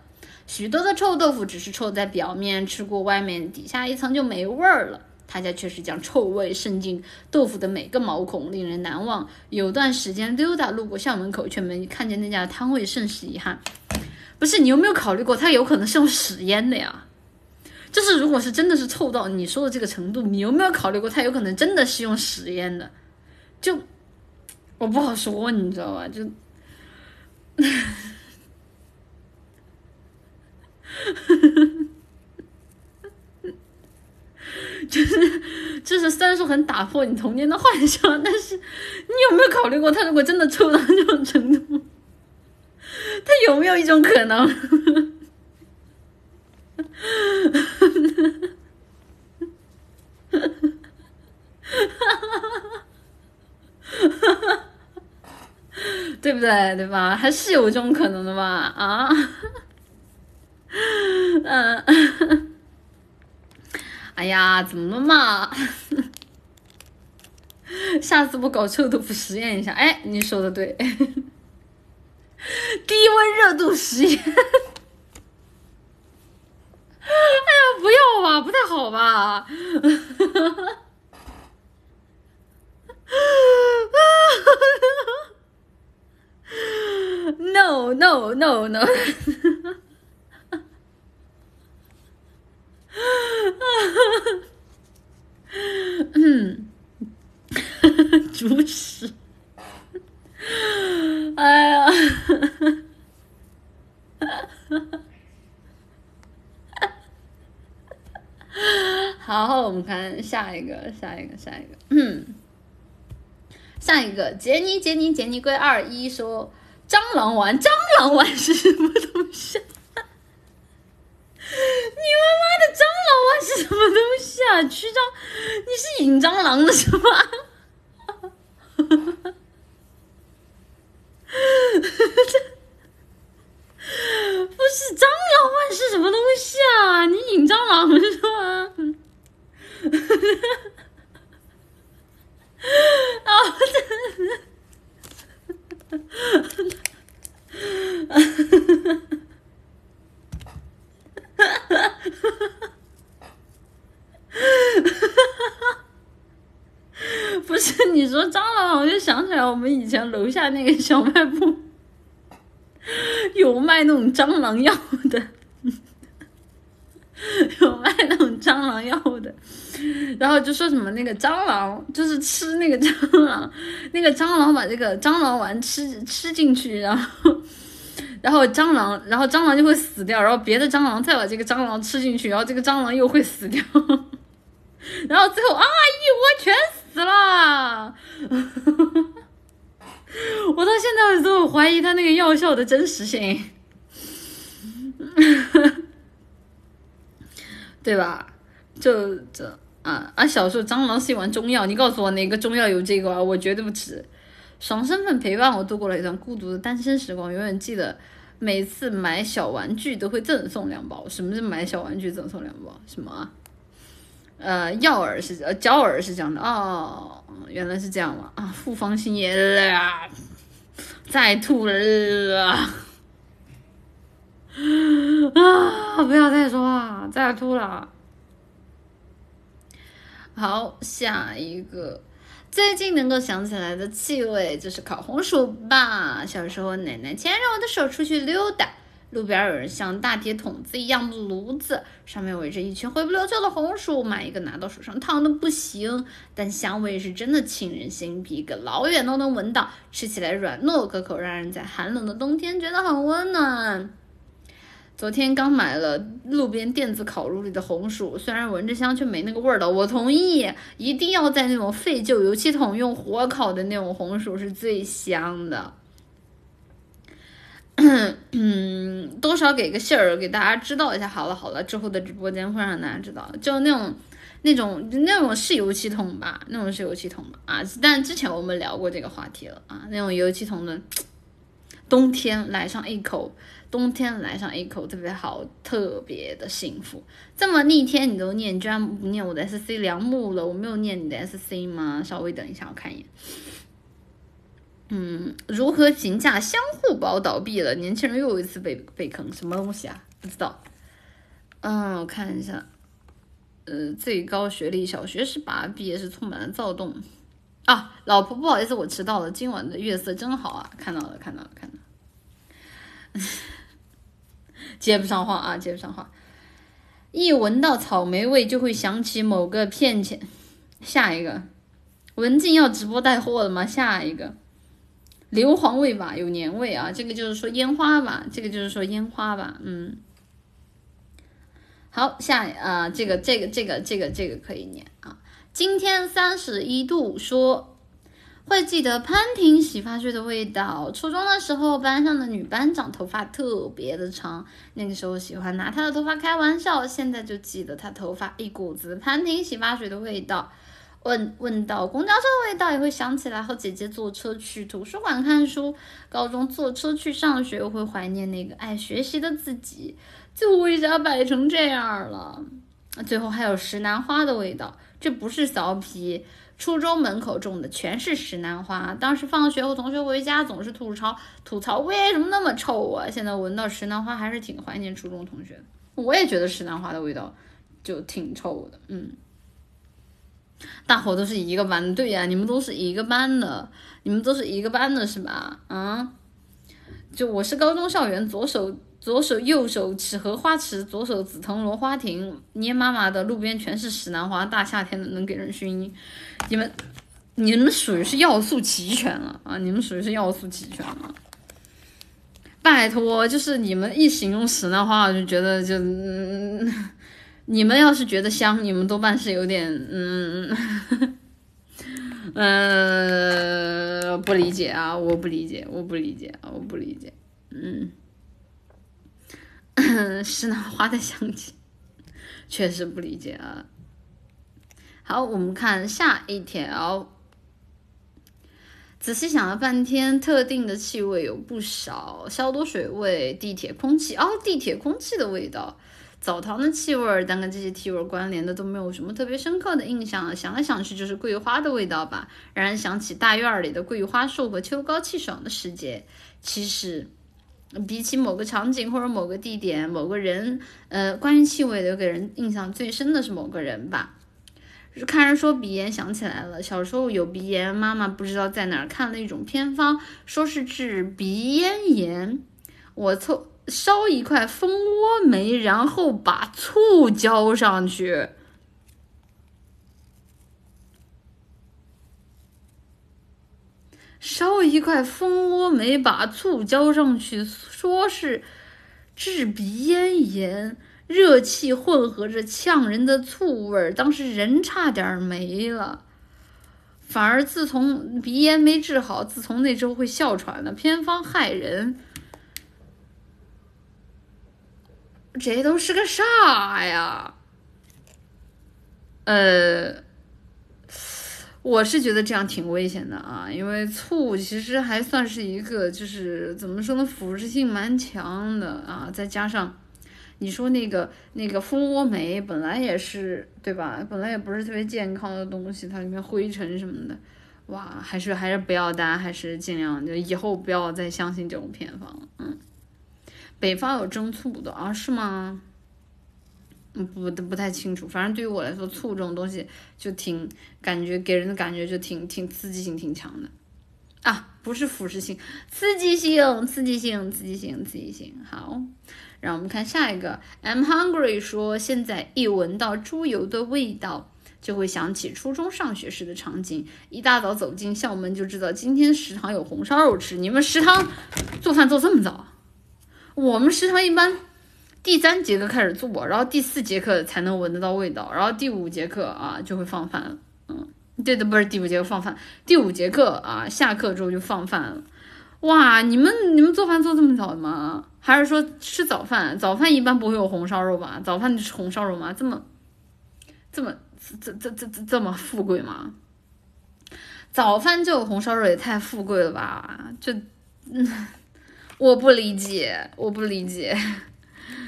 许多的臭豆腐只是臭在表面，吃过外面底下一层就没味儿了。他家却是将臭味渗进豆腐的每个毛孔，令人难忘。有段时间溜达路过校门口，却没看见那家摊位，甚是遗憾。不是你有没有考虑过，他有可能是用屎腌的呀？就是如果是真的是臭到你说的这个程度，你有没有考虑过，他有可能真的是用屎腌的？就我不好说，你知道吧？就呵呵呵。就是，就是虽然说很打破你童年的幻想，但是你有没有考虑过，他如果真的臭到这种程度，他有没有一种可能？对不对？对吧？还是有这种可能的吧？啊？嗯。哎呀，怎么了嘛？下次我搞臭豆腐实验一下。哎，你说的对，低温热度实验。哎呀，不要吧，不太好吧？No no no no。啊嗯，主持。哎呀，好，我们看下一个，下一个，下一个。嗯，下一个，杰尼，杰尼，杰尼龟二一说，蟑螂丸，蟑螂丸是什么东西？你妈妈的蟑螂丸是什么东西啊？驱蟑，你是引蟑螂的是吗？不是蟑螂丸是什么东西啊？你引蟑螂是吗？啊！哈哈哈哈哈！不是你说蟑螂，我就想起来我们以前楼下那个小卖部有卖那种蟑螂药的，有卖那种蟑螂药的，然后就说什么那个蟑螂就是吃那个蟑螂，那个蟑螂把这个蟑螂丸吃吃进去，然后。然后蟑螂，然后蟑螂就会死掉，然后别的蟑螂再把这个蟑螂吃进去，然后这个蟑螂又会死掉，然后最后啊一窝全死了。我到现在都怀疑他那个药效的真实性，对吧？就这，啊啊！小时候蟑螂是一碗中药，你告诉我哪个中药有这个啊？我绝对不吃。爽身份陪伴我度过了一段孤独的单身时光，永远记得每次买小玩具都会赠送两包。什么是买小玩具赠送两包？什么？呃，药饵是呃胶饵是这样的哦，原来是这样嘛啊！复方心也了，再吐了啊！不要再说了，再吐了。好，下一个。最近能够想起来的气味就是烤红薯吧。小时候，奶奶牵着我的手出去溜达，路边有人像大铁桶子一样的炉子，上面围着一群灰不溜秋的红薯，买一个拿到手上烫的不行，但香味是真的沁人心脾，隔老远都能闻到，吃起来软糯可口，让人在寒冷的冬天觉得很温暖。昨天刚买了路边电子烤炉里的红薯，虽然闻着香，却没那个味儿了。我同意，一定要在那种废旧油漆桶用火烤的那种红薯是最香的。嗯，多少给个信儿，给大家知道一下。好了好了，之后的直播间会让大家知道，就那种那种那种是油漆桶吧，那种是油漆桶吧啊！但之前我们聊过这个话题了啊，那种油漆桶的，冬天来上一口。冬天来上一口特别好，特别的幸福。这么逆天你都念，居然不念我的 SC 梁木了？我没有念你的 SC 吗？稍微等一下，我看一眼。嗯，如何评价相互宝倒闭了？年轻人又一次被被坑，什么东西啊？不知道。嗯，我看一下。呃，最高学历小学是吧？毕业是充满了躁动。啊，老婆不好意思，我迟到了。今晚的月色真好啊！看到了，看到了，看到。接不上话啊，接不上话。一闻到草莓味就会想起某个骗钱。下一个，文静要直播带货了吗？下一个，硫磺味吧，有年味啊。这个就是说烟花吧，这个就是说烟花吧。嗯，好，下啊，这个这个这个这个这个可以念啊。今天三十一度，说。会记得潘婷洗发水的味道。初中的时候，班上的女班长头发特别的长，那个时候喜欢拿她的头发开玩笑。现在就记得她头发一股子潘婷洗发水的味道。问问到公交车的味道，也会想起来和姐姐坐车去图书馆看书。高中坐车去上学，会怀念那个爱学习的自己。就为啥摆成这样了？最后还有石楠花的味道，这不是臊皮。初中门口种的全是石楠花，当时放学后同学回家总是吐槽吐槽为什么那么臭啊！现在闻到石楠花还是挺怀念初中同学的。我也觉得石楠花的味道就挺臭的，嗯。大伙都是一个班，对呀，你们都是一个班的，你们都是一个班的是吧？啊，就我是高中校园左手。左手右手吃荷花池，左手紫藤萝花亭，捏妈妈的路边全是石楠花，大夏天的能给人熏晕。你们，你们属于是要素齐全了啊！你们属于是要素齐全了。拜托，就是你们一形容石楠花，我就觉得就，嗯，你们要是觉得香，你们多半是有点，嗯，嗯，不理解啊！我不理解，我不理解！我不理解，嗯。石楠花的香气，确实不理解啊。好，我们看下一条。仔细想了半天，特定的气味有不少：消毒水味、地铁空气哦，地铁空气的味道、澡堂的气味。但跟这些气味关联的都没有什么特别深刻的印象。想来想去，就是桂花的味道吧，让人想起大院里的桂花树和秋高气爽的时节。其实。比起某个场景或者某个地点、某个人，呃，关于气味留给人印象最深的是某个人吧。看人说鼻炎，想起来了，小时候有鼻炎，妈妈不知道在哪儿看了一种偏方，说是治鼻咽炎。我凑烧一块蜂窝煤，然后把醋浇上去。烧一块蜂窝煤，把醋浇上去，说是治鼻咽炎。热气混合着呛人的醋味儿，当时人差点没了。反而自从鼻炎没治好，自从那周会哮喘了。偏方害人，这都是个啥呀？呃，我是觉得这样挺危险的啊，因为醋其实还算是一个，就是怎么说呢，腐蚀性蛮强的啊，再加上你说那个那个蜂窝煤本来也是对吧？本来也不是特别健康的东西，它里面灰尘什么的，哇，还是还是不要，大家还是尽量就以后不要再相信这种偏方了。嗯，北方有蒸醋的啊？是吗？嗯，不不太清楚，反正对于我来说，醋这种东西就挺感觉给人的感觉就挺挺刺激性挺强的啊，不是腐蚀性，刺激性，刺激性，刺激性，刺激性。好，让我们看下一个，I'm hungry 说现在一闻到猪油的味道，就会想起初中上学时的场景，一大早走进校门就知道今天食堂有红烧肉吃。你们食堂做饭做这么早？我们食堂一般。第三节课开始做，然后第四节课才能闻得到味道，然后第五节课啊就会放饭了。嗯，对的，不是第五节课放饭，第五节课啊下课之后就放饭了。哇，你们你们做饭做这么早的吗？还是说吃早饭？早饭一般不会有红烧肉吧？早饭就吃红烧肉吗？这么这么这这这这这么富贵吗？早饭就有红烧肉也太富贵了吧？这嗯，我不理解，我不理解。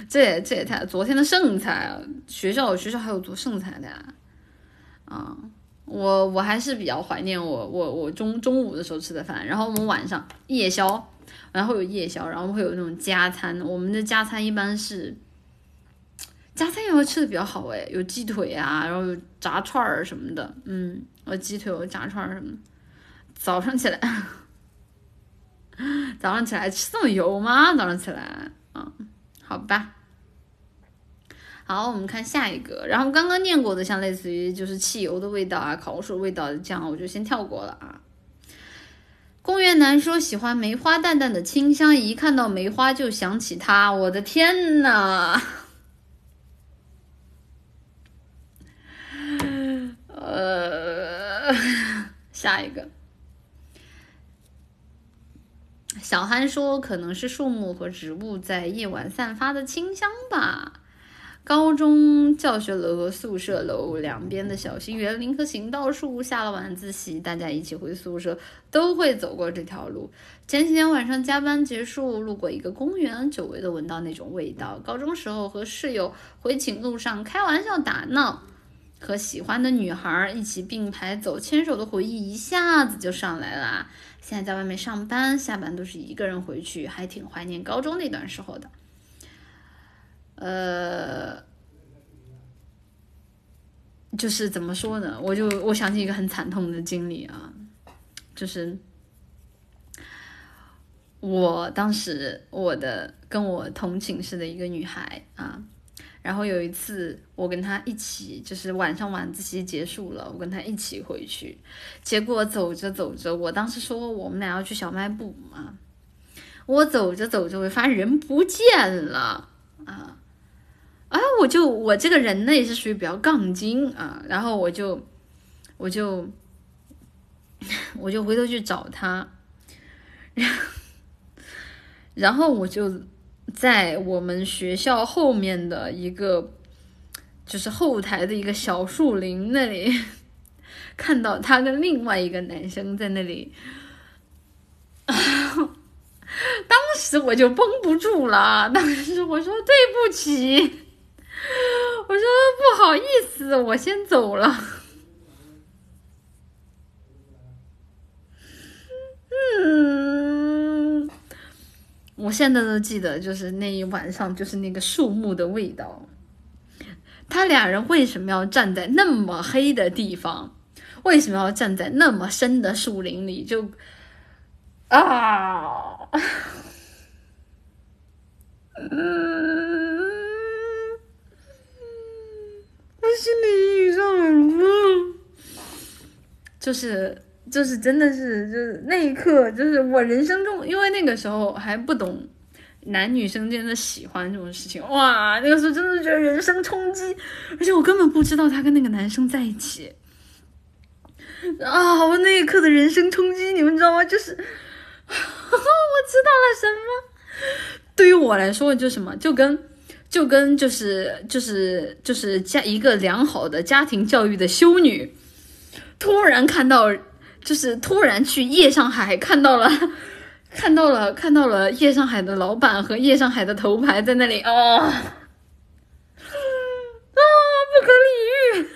这也这也太昨天的剩菜啊！学校学校还有做剩菜的呀，啊，我我还是比较怀念我我我中中午的时候吃的饭，然后我们晚上夜宵，然后有夜宵，然后会有那种加餐，我们的加餐一般是加餐也会吃的比较好诶，有鸡腿啊，然后有炸串儿什么的，嗯，有鸡腿有炸串儿什么，早上起来，早上起来吃这么油吗？早上起来，嗯，好吧。好，我们看下一个。然后刚刚念过的，像类似于就是汽油的味道啊，烤红薯味道的，这样我就先跳过了啊。公园男说喜欢梅花淡淡的清香，一看到梅花就想起他。我的天呐！呃，下一个。小憨说可能是树木和植物在夜晚散发的清香吧。高中教学楼和宿舍楼两边的小型园林和行道树，下了晚自习，大家一起回宿舍都会走过这条路。前几天晚上加班结束，路过一个公园，久违的闻到那种味道。高中时候和室友回寝路上开玩笑打闹，和喜欢的女孩一起并排走，牵手的回忆一下子就上来了。现在在外面上班，下班都是一个人回去，还挺怀念高中那段时候的。呃，就是怎么说呢？我就我想起一个很惨痛的经历啊，就是我当时我的跟我同寝室的一个女孩啊，然后有一次我跟她一起，就是晚上晚自习结束了，我跟她一起回去，结果走着走着，我当时说我们俩要去小卖部嘛，我走着走着，我发现人不见了啊。啊，我就我这个人呢也是属于比较杠精啊，然后我就我就我就回头去找他，然后我就在我们学校后面的一个就是后台的一个小树林那里看到他跟另外一个男生在那里，当时我就绷不住了，当时我说对不起。我说不好意思，我先走了。嗯，我现在都记得，就是那一晚上，就是那个树木的味道。他俩人为什么要站在那么黑的地方？为什么要站在那么深的树林里？就啊，嗯。心理上来了，就是就是真的是就是那一刻，就是我人生中，因为那个时候还不懂男女生间的喜欢这种事情，哇，那个时候真的觉得人生冲击，而且我根本不知道他跟那个男生在一起，啊，我那一刻的人生冲击，你们知道吗？就是 我知道了什么，对于我来说就什么，就跟。就跟就是就是就是家一个良好的家庭教育的修女，突然看到，就是突然去夜上海看到了，看到了看到了夜上海的老板和夜上海的头牌在那里哦，啊，不可理喻，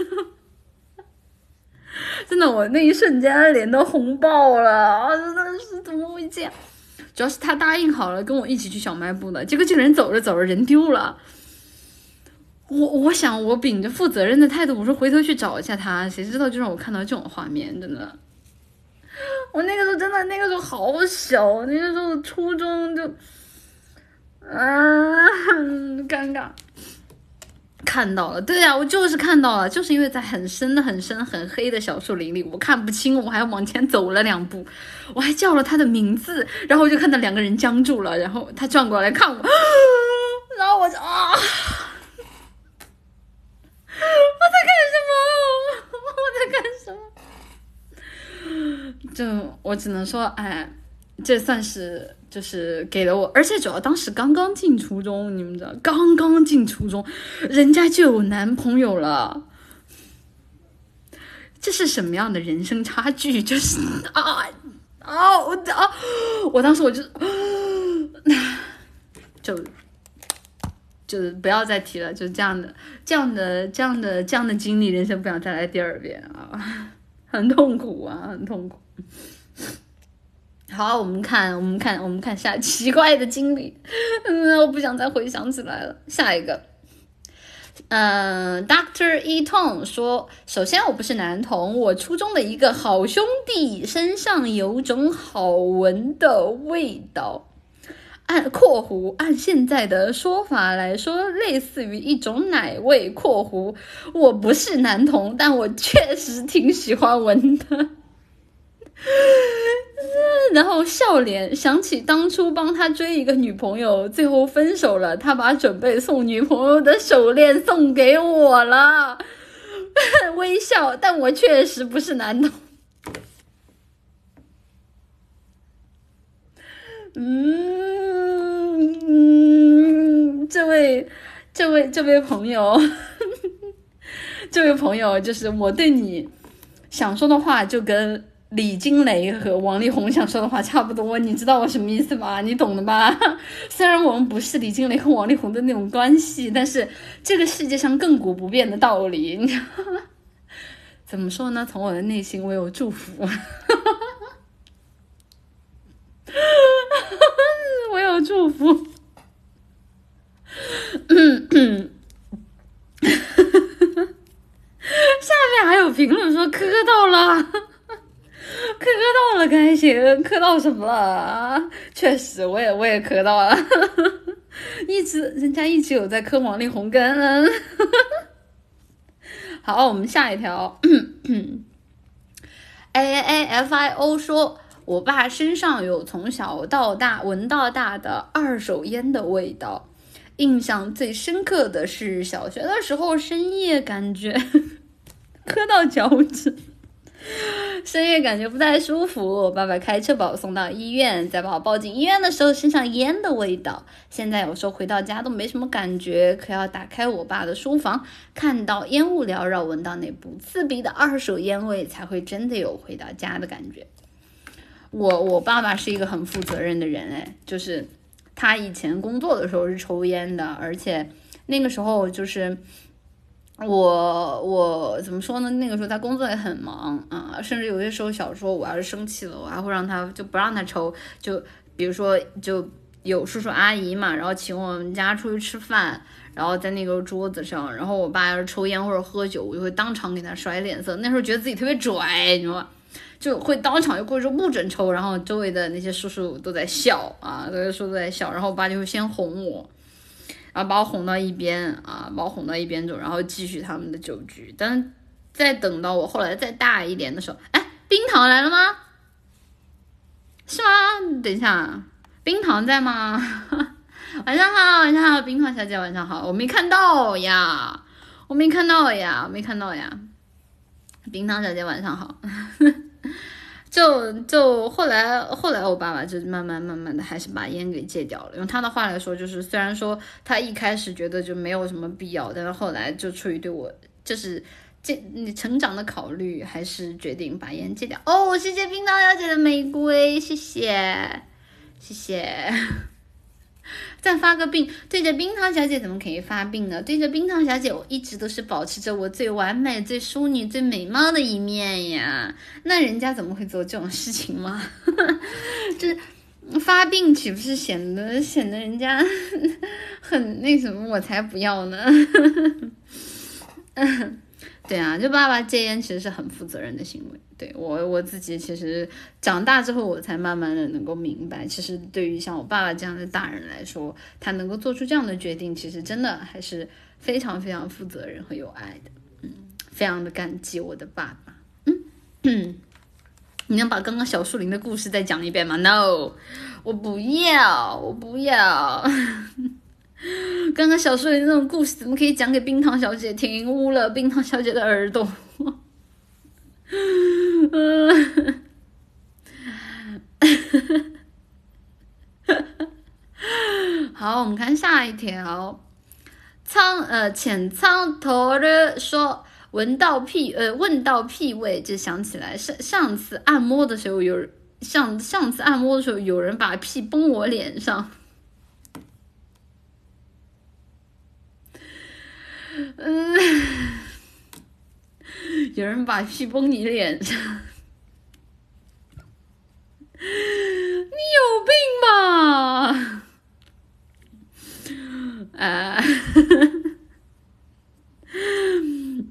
真的，我那一瞬间脸都红爆了啊！真的是怎么会这样？主要是他答应好了跟我一起去小卖部的，结果这个人走着走着人丢了。我我想我秉着负责任的态度，我说回头去找一下他，谁知道就让我看到这种画面，真的。我那个时候真的那个时候好小，那个时候初中就，啊，尴尬。看到了，对呀，我就是看到了，就是因为在很深的、很深、很黑的小树林里，我看不清，我还要往前走了两步，我还叫了他的名字，然后我就看到两个人僵住了，然后他转过来看我，然后我就啊，我在干什么？我在干什么？就我只能说，哎，这算是。就是给了我，而且主要当时刚刚进初中，你们知道，刚刚进初中，人家就有男朋友了，这是什么样的人生差距？就是啊啊，我啊，我当时我就，啊就就不要再提了，就这样的这样的这样的这样的经历，人生不想再来第二遍啊，很痛苦啊，很痛苦。好，我们看，我们看，我们看下奇怪的经历。嗯，我不想再回想起来了。下一个，嗯，Doctor E Tong 说，首先我不是男同，我初中的一个好兄弟身上有种好闻的味道。按括弧按现在的说法来说，类似于一种奶味。括弧我不是男同，但我确实挺喜欢闻的。然后笑脸想起当初帮他追一个女朋友，最后分手了，他把准备送女朋友的手链送给我了，微笑，但我确实不是男同。嗯，这位，这位，这位朋友，这位朋友，就是我对你想说的话，就跟。李金雷和王力宏想说的话差不多，你知道我什么意思吗？你懂的吧？虽然我们不是李金雷和王力宏的那种关系，但是这个世界上亘古不变的道理，你 怎么说呢？从我的内心，我有祝福，哈哈哈我有祝福。嗯嗯，下面还有评论说磕到了。磕到了，开心！磕到什么了？确实，我也我也磕到了，一直人家一直有在磕王力宏跟。好，我们下一条。A A F I O 说，我爸身上有从小到大闻到大的二手烟的味道，印象最深刻的是小学的时候深夜感觉 磕到脚趾。深夜感觉不太舒服，我爸爸开车把我送到医院，在把我抱进医院的时候，身上烟的味道。现在有时候回到家都没什么感觉，可要打开我爸的书房，看到烟雾缭绕，闻到那不刺鼻的二手烟味，才会真的有回到家的感觉。我我爸爸是一个很负责任的人，哎，就是他以前工作的时候是抽烟的，而且那个时候就是。我我怎么说呢？那个时候他工作也很忙啊，甚至有些时候小时候我要是生气了，我还会让他就不让他抽。就比如说，就有叔叔阿姨嘛，然后请我们家出去吃饭，然后在那个桌子上，然后我爸要是抽烟或者喝酒，我就会当场给他甩脸色。那时候觉得自己特别拽，你知道吗？就会当场就过去说不准抽，然后周围的那些叔叔都在笑啊，那些叔叔在笑，然后我爸就会先哄我。然后把我哄到一边啊，把我哄到一边走，然后继续他们的酒局。但再等到我后来再大一点的时候，哎，冰糖来了吗？是吗？等一下，冰糖在吗？晚上好，晚上好，冰糖小姐，晚上好。我没看到呀，我没看到呀，没看到呀。冰糖小姐晚上好。就就后来后来我爸爸就慢慢慢慢的还是把烟给戒掉了。用他的话来说，就是虽然说他一开始觉得就没有什么必要，但是后来就出于对我就是这你成长的考虑，还是决定把烟戒掉。哦，谢谢冰糖小姐的玫瑰，谢谢谢谢。再发个病，对着冰糖小姐怎么可以发病呢？对着冰糖小姐，我一直都是保持着我最完美、最淑女、最美貌的一面呀。那人家怎么会做这种事情吗？这发病岂不是显得显得人家 很那什么？我才不要呢。对啊，就爸爸戒烟其实是很负责任的行为。对我我自己其实长大之后，我才慢慢的能够明白，其实对于像我爸爸这样的大人来说，他能够做出这样的决定，其实真的还是非常非常负责任和有爱的。嗯，非常的感激我的爸爸。嗯，你能把刚刚小树林的故事再讲一遍吗？No，我不要，我不要。刚刚小树林那种故事，怎么可以讲给冰糖小姐听？污了冰糖小姐的耳朵。好，我们看下一条。苍呃浅苍头的说，闻到屁呃闻到屁味，就想起来上上次按摩的时候，有人上上次按摩的时候，有人把屁崩我脸上。嗯，有人把屁崩你脸上，你有病吧？啊，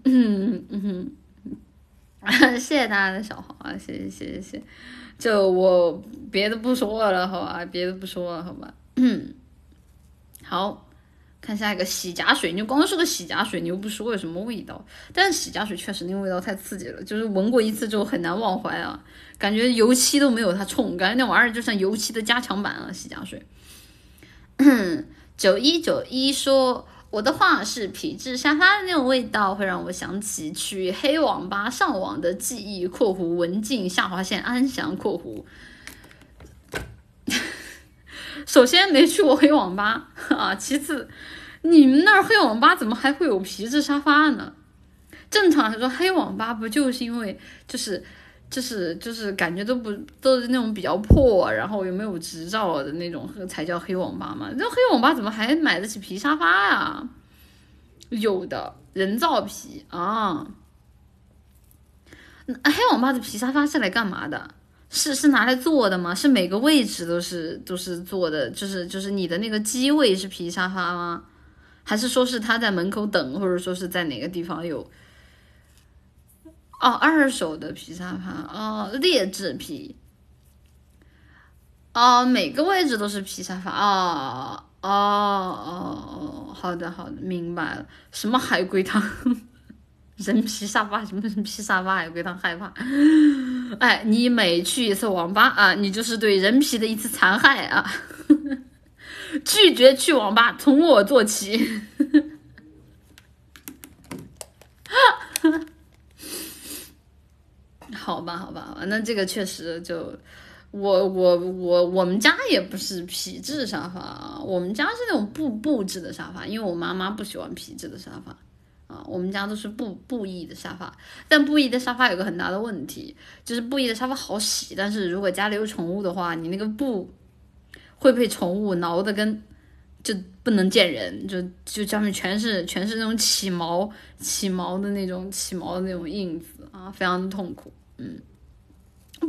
嗯嗯，谢谢大家的小号啊，谢谢谢谢谢，就我别的不说了，好吧，别的不说了，好吧，嗯，好。看下一个洗甲水，你光是个洗甲水，你又不说有什么味道，但是洗甲水确实那个味道太刺激了，就是闻过一次之后很难忘怀啊，感觉油漆都没有它冲，感觉那玩意儿就像油漆的加强版啊，洗甲水。九一九一说我的话是皮质沙发的那种味道，会让我想起去黑网吧上网的记忆（括弧文静下划线安详括弧）。首先没去过黑网吧 啊，其次。你们那儿黑网吧怎么还会有皮质沙发呢？正常来说，黑网吧不就是因为就是就是就是感觉都不都是那种比较破，然后又没有执照的那种才叫黑网吧吗？这黑网吧怎么还买得起皮沙发呀？有的人造皮啊，黑网吧的皮沙发是来干嘛的？是是拿来坐的吗？是每个位置都是都是坐的，就是就是你的那个机位是皮沙发吗？还是说是他在门口等，或者说是在哪个地方有？哦，二手的皮沙发，哦，劣质皮，哦，每个位置都是皮沙发，哦，哦，哦，哦，好的，好的，明白了。什么海龟汤？人皮沙发？什么人皮沙发？海龟汤害怕？哎，你每去一次网吧啊，你就是对人皮的一次残害啊！拒绝去网吧，从我做起。好吧，好吧，好吧，那这个确实就我我我我们家也不是皮质沙发，我们家是那种布布质的沙发，因为我妈妈不喜欢皮质的沙发啊，我们家都是布布艺的沙发。但布艺的沙发有个很大的问题，就是布艺的沙发好洗，但是如果家里有宠物的话，你那个布。会被宠物挠的跟就不能见人，就就上面全是全是那种起毛起毛的那种起毛的那种印子啊，非常的痛苦。嗯，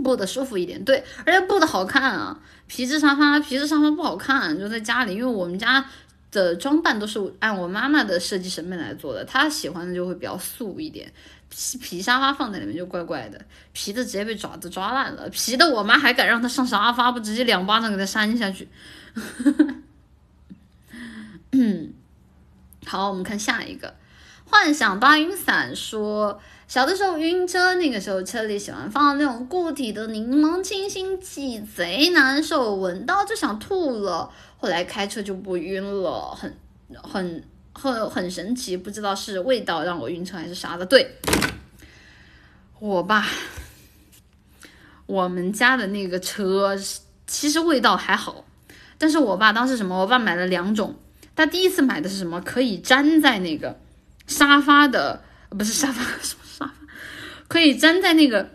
布的舒服一点，对，而且布的好看啊。皮质沙发皮质沙发不好看，就在家里，因为我们家的装扮都是按我妈妈的设计审美来做的，她喜欢的就会比较素一点。皮皮沙发放在里面就怪怪的，皮的直接被爪子抓烂了，皮的我妈还敢让他上沙发，不直接两巴掌给他扇下去。好，我们看下一个，幻想八云伞说，小的时候晕车，那个时候车里喜欢放那种固体的柠檬清新剂，贼难受，闻到就想吐了。后来开车就不晕了，很很。很很神奇，不知道是味道让我晕车还是啥的。对，我吧，我们家的那个车其实味道还好，但是我爸当时什么，我爸买了两种，他第一次买的是什么，可以粘在那个沙发的，不是沙发什么沙发，可以粘在那个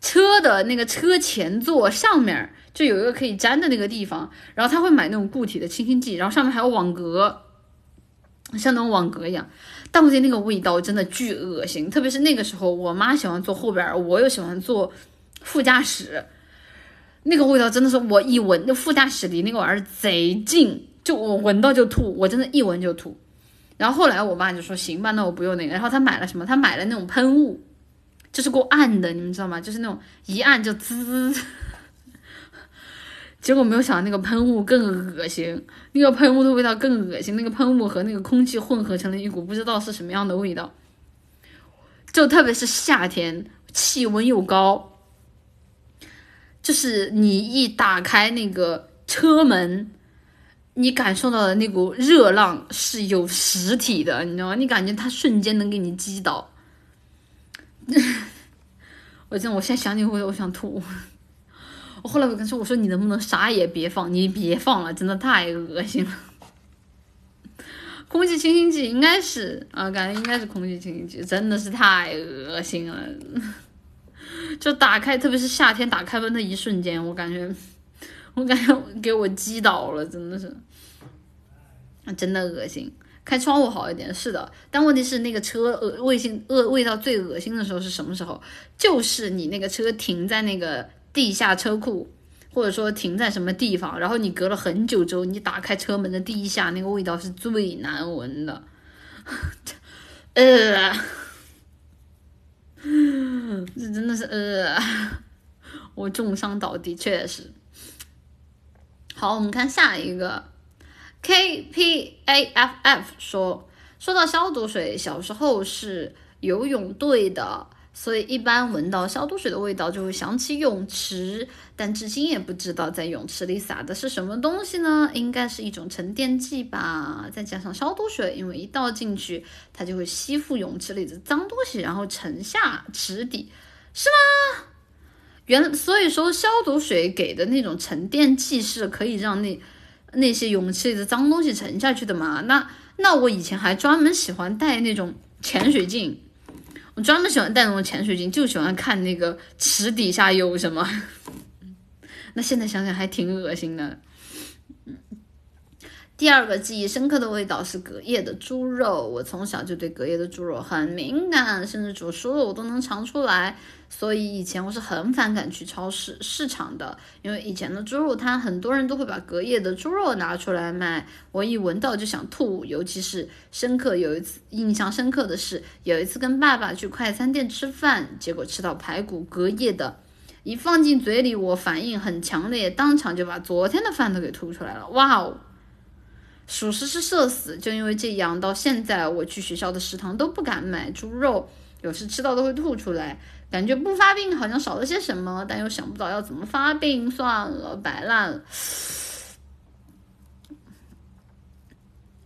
车的那个车前座上面，就有一个可以粘的那个地方，然后他会买那种固体的清新剂，然后上面还有网格。像那种网格一样，但我觉得那个味道真的巨恶心，特别是那个时候，我妈喜欢坐后边，我又喜欢坐副驾驶，那个味道真的是我一闻，那副驾驶离那个玩意儿贼近，就我闻到就吐，我真的一闻就吐。然后后来我爸就说行吧，那我不用那个。然后他买了什么？他买了那种喷雾，就是够暗的，你们知道吗？就是那种一按就滋。结果没有想到那个喷雾更恶心，那个喷雾的味道更恶心，那个喷雾和那个空气混合成了一股不知道是什么样的味道。就特别是夏天，气温又高，就是你一打开那个车门，你感受到的那股热浪是有实体的，你知道吗？你感觉它瞬间能给你击倒。我真的，我现在想起我，我想吐。我后来我跟他说：“我说你能不能啥也别放，你别放了，真的太恶心了。空气清新剂应该是啊，感觉应该是空气清新剂，真的是太恶心了。就打开，特别是夏天打开门的一瞬间，我感觉，我感觉给我击倒了，真的是，真的恶心。开窗户好一点，是的，但问题是那个车恶味性恶味道最恶心的时候是什么时候？就是你那个车停在那个。”地下车库，或者说停在什么地方，然后你隔了很久之后，你打开车门的地下，那个味道是最难闻的。呃，这真的是呃，我重伤倒地，确实。好，我们看下一个，K P A F F 说，说到消毒水，小时候是游泳队的。所以一般闻到消毒水的味道就会想起泳池，但至今也不知道在泳池里撒的是什么东西呢？应该是一种沉淀剂吧。再加上消毒水，因为一倒进去，它就会吸附泳池里的脏东西，然后沉下池底，是吗？原所以说消毒水给的那种沉淀剂是可以让那那些泳池里的脏东西沉下去的嘛？那那我以前还专门喜欢带那种潜水镜。我专门喜欢戴那种潜水镜，就喜欢看那个池底下有什么。那现在想想还挺恶心的。第二个记忆深刻的味道是隔夜的猪肉，我从小就对隔夜的猪肉很敏感，甚至煮熟了我都能尝出来。所以以前我是很反感去超市市场的，因为以前的猪肉摊很多人都会把隔夜的猪肉拿出来卖，我一闻到就想吐。尤其是深刻有一次印象深刻的是，有一次跟爸爸去快餐店吃饭，结果吃到排骨隔夜的，一放进嘴里我反应很强烈，当场就把昨天的饭都给吐出来了。哇哦！属实是社死，就因为这样，到现在我去学校的食堂都不敢买猪肉，有时吃到都会吐出来，感觉不发病好像少了些什么，但又想不到要怎么发病，算了，摆烂。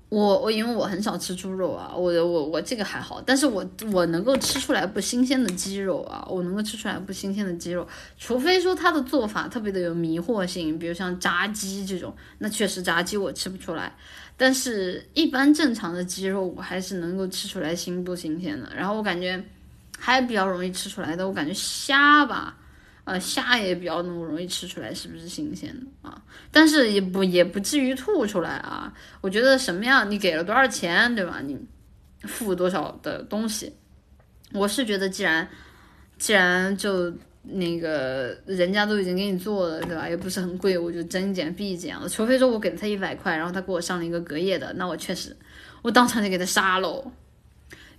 我我因为我很少吃猪肉啊，我我我这个还好，但是我我能够吃出来不新鲜的鸡肉啊，我能够吃出来不新鲜的鸡肉，除非说它的做法特别的有迷惑性，比如像炸鸡这种，那确实炸鸡我吃不出来，但是一般正常的鸡肉我还是能够吃出来新不新鲜的，然后我感觉还比较容易吃出来的，我感觉虾吧。呃，虾也比较那么容易吃出来是不是新鲜的啊？但是也不也不至于吐出来啊。我觉得什么样，你给了多少钱，对吧？你付多少的东西，我是觉得既然既然就那个人家都已经给你做了，对吧？也不是很贵，我就睁一眼闭眼了。除非说我给了他一百块，然后他给我上了一个隔夜的，那我确实我当场就给他杀喽。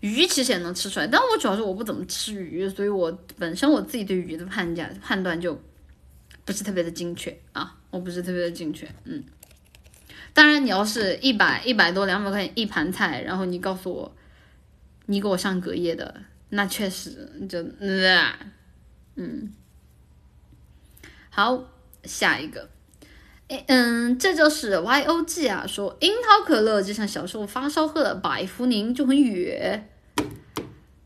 鱼其实也能吃出来，但我主要是我不怎么吃鱼，所以我本身我自己对鱼的判价判断就不是特别的精确啊，我不是特别的精确，嗯。当然，你要是一百一百多两百块钱一盘菜，然后你告诉我你给我上隔夜的，那确实就嗯。好，下一个，嗯，这就是 Y O G 啊，说樱桃可乐就像小时候发烧喝的百福宁就很远。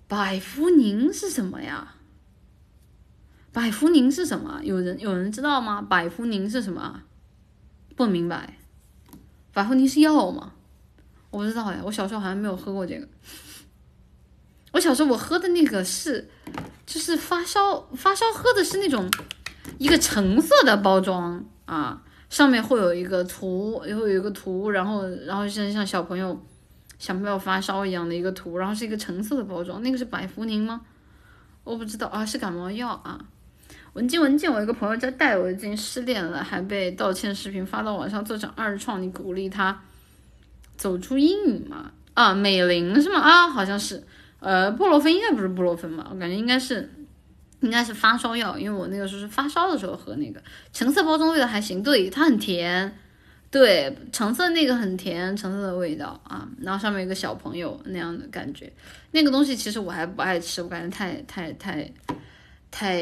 百福宁是什么呀？百福宁是什么？有人有人知道吗？百福宁是什么？不明白。百福宁是药吗？我不知道呀，我小时候好像没有喝过这个。我小时候我喝的那个是，就是发烧发烧喝的是那种一个橙色的包装啊，上面会有一个图，会有一个图，然后然后像像小朋友小朋友发烧一样的一个图，然后是一个橙色的包装，那个是百福宁吗？我不知道啊，是感冒药啊。文静文静，我一个朋友叫戴文静失恋了，还被道歉视频发到网上做成二创，你鼓励他走出阴影吗？啊，美玲是吗？啊，好像是。呃，布洛芬应该不是布洛芬吧？我感觉应该是，应该是发烧药，因为我那个时候是发烧的时候喝那个，橙色包装味道还行，对，它很甜，对，橙色那个很甜，橙色的味道啊，然后上面有个小朋友那样的感觉，那个东西其实我还不爱吃，我感觉太太太太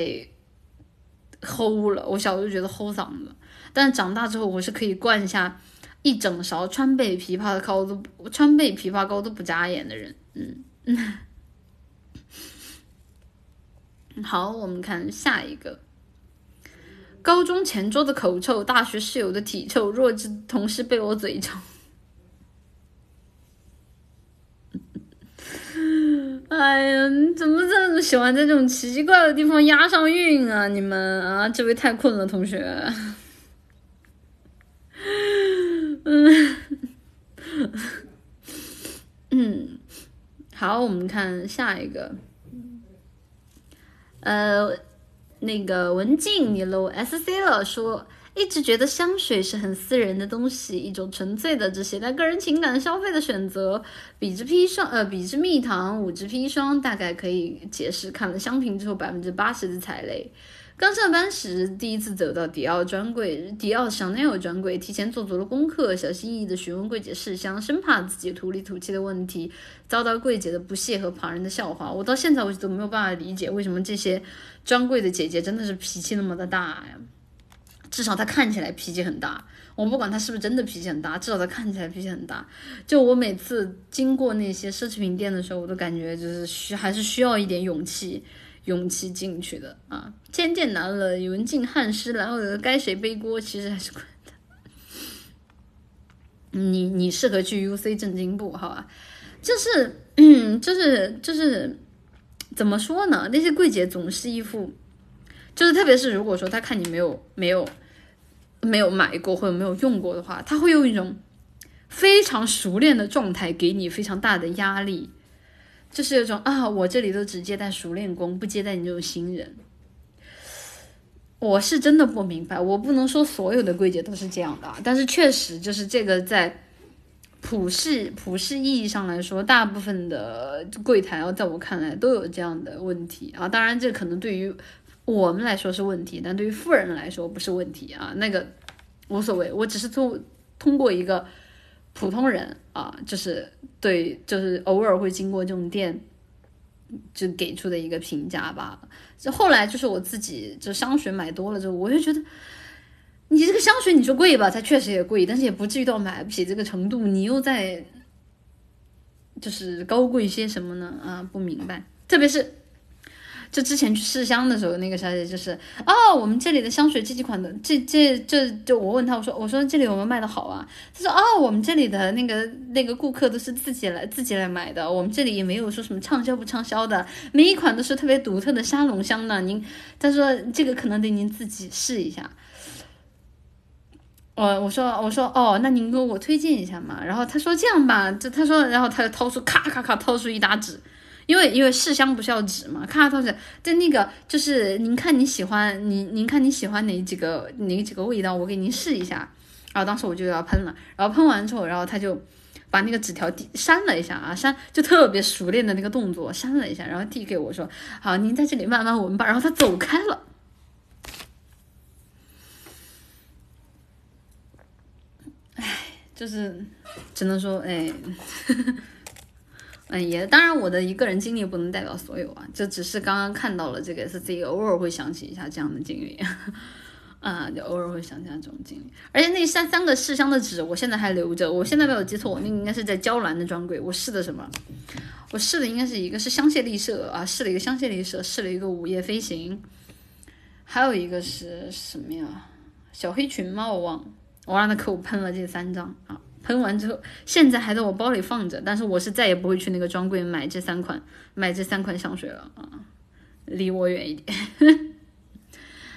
齁了，我小时候觉得齁嗓子，但长大之后我是可以灌下一整勺川贝枇杷膏都川贝枇杷膏都不眨眼的人，嗯。好，我们看下一个。高中前桌的口臭，大学室友的体臭，弱智同事被我嘴臭。哎呀，你怎么这么喜欢在这种奇怪的地方押上韵啊？你们啊，这位太困了，同学。嗯 嗯，好，我们看下一个。呃，那个文静，你搂 S C 了，说一直觉得香水是很私人的东西，一种纯粹的只携带个人情感消费的选择。比之砒霜，呃，比之蜜糖，五支砒霜，大概可以解释。看了香评之后，百分之八十的踩雷。刚上班时，第一次走到迪奥专柜，迪奥香奈儿专柜，提前做足了功课，小心翼翼地询问柜姐试香，生怕自己土里土气的问题遭到柜姐的不屑和旁人的笑话。我到现在为止都没有办法理解，为什么这些专柜的姐姐真的是脾气那么的大呀？至少她看起来脾气很大，我不管她是不是真的脾气很大，至少她看起来脾气很大。就我每次经过那些奢侈品店的时候，我都感觉就是需还是需要一点勇气。勇气进去的啊，渐渐难了，有人进汉室，然后该谁背锅？其实还是怪的。你你适合去 UC 正经部，好吧？就是，嗯，就是就是怎么说呢？那些柜姐总是一副，就是特别是如果说他看你没有没有没有买过或者没有用过的话，他会用一种非常熟练的状态给你非常大的压力。就是有种啊，我这里都只接待熟练工，不接待你这种新人。我是真的不明白，我不能说所有的柜姐都是这样的，但是确实就是这个在普世普世意义上来说，大部分的柜台啊，在我看来都有这样的问题啊。当然，这可能对于我们来说是问题，但对于富人来说不是问题啊。那个无所谓，我只是通通过一个。普通人啊，就是对，就是偶尔会经过这种店，就给出的一个评价吧。就后来就是我自己，就香水买多了之后，我就觉得，你这个香水你说贵吧，它确实也贵，但是也不至于到买不起这个程度。你又在，就是高贵些什么呢？啊，不明白，特别是。就之前去试香的时候，那个小姐就是哦，我们这里的香水这几款的，这这这就我问她，我说我说这里有没有卖的好啊？她说哦，我们这里的那个那个顾客都是自己来自己来买的，我们这里也没有说什么畅销不畅销的，每一款都是特别独特的沙龙香呢。您她说这个可能得您自己试一下。我我说我说哦，那您给我推荐一下嘛。然后她说这样吧，就她说，然后她就掏出咔咔咔掏出一沓纸。因为因为试香不是要纸嘛，看它是在那个就是您看你喜欢您您看你喜欢哪几个哪几个味道，我给您试一下。然后当时我就要喷了，然后喷完之后，然后他就把那个纸条递删了一下啊，删就特别熟练的那个动作删了一下，然后递给我说：“好，您在这里慢慢闻吧。”然后他走开了。唉，就是只能说哎。嗯，也当然，我的一个人经历不能代表所有啊，就只是刚刚看到了这个 S C，偶尔会想起一下这样的经历，啊，就偶尔会想起来这种经历。而且那三三个试香的纸，我现在还留着。我现在没有记错，我那个应该是在娇兰的专柜。我试的什么？我试的应该是一个是香榭丽舍啊，试了一个香榭丽舍，试了一个午夜飞行，还有一个是什么呀？小黑裙吗？我忘了。我让他给我喷了这三张啊，喷完之后，现在还在我包里放着。但是我是再也不会去那个专柜买这三款，买这三款香水了啊，离我远一点。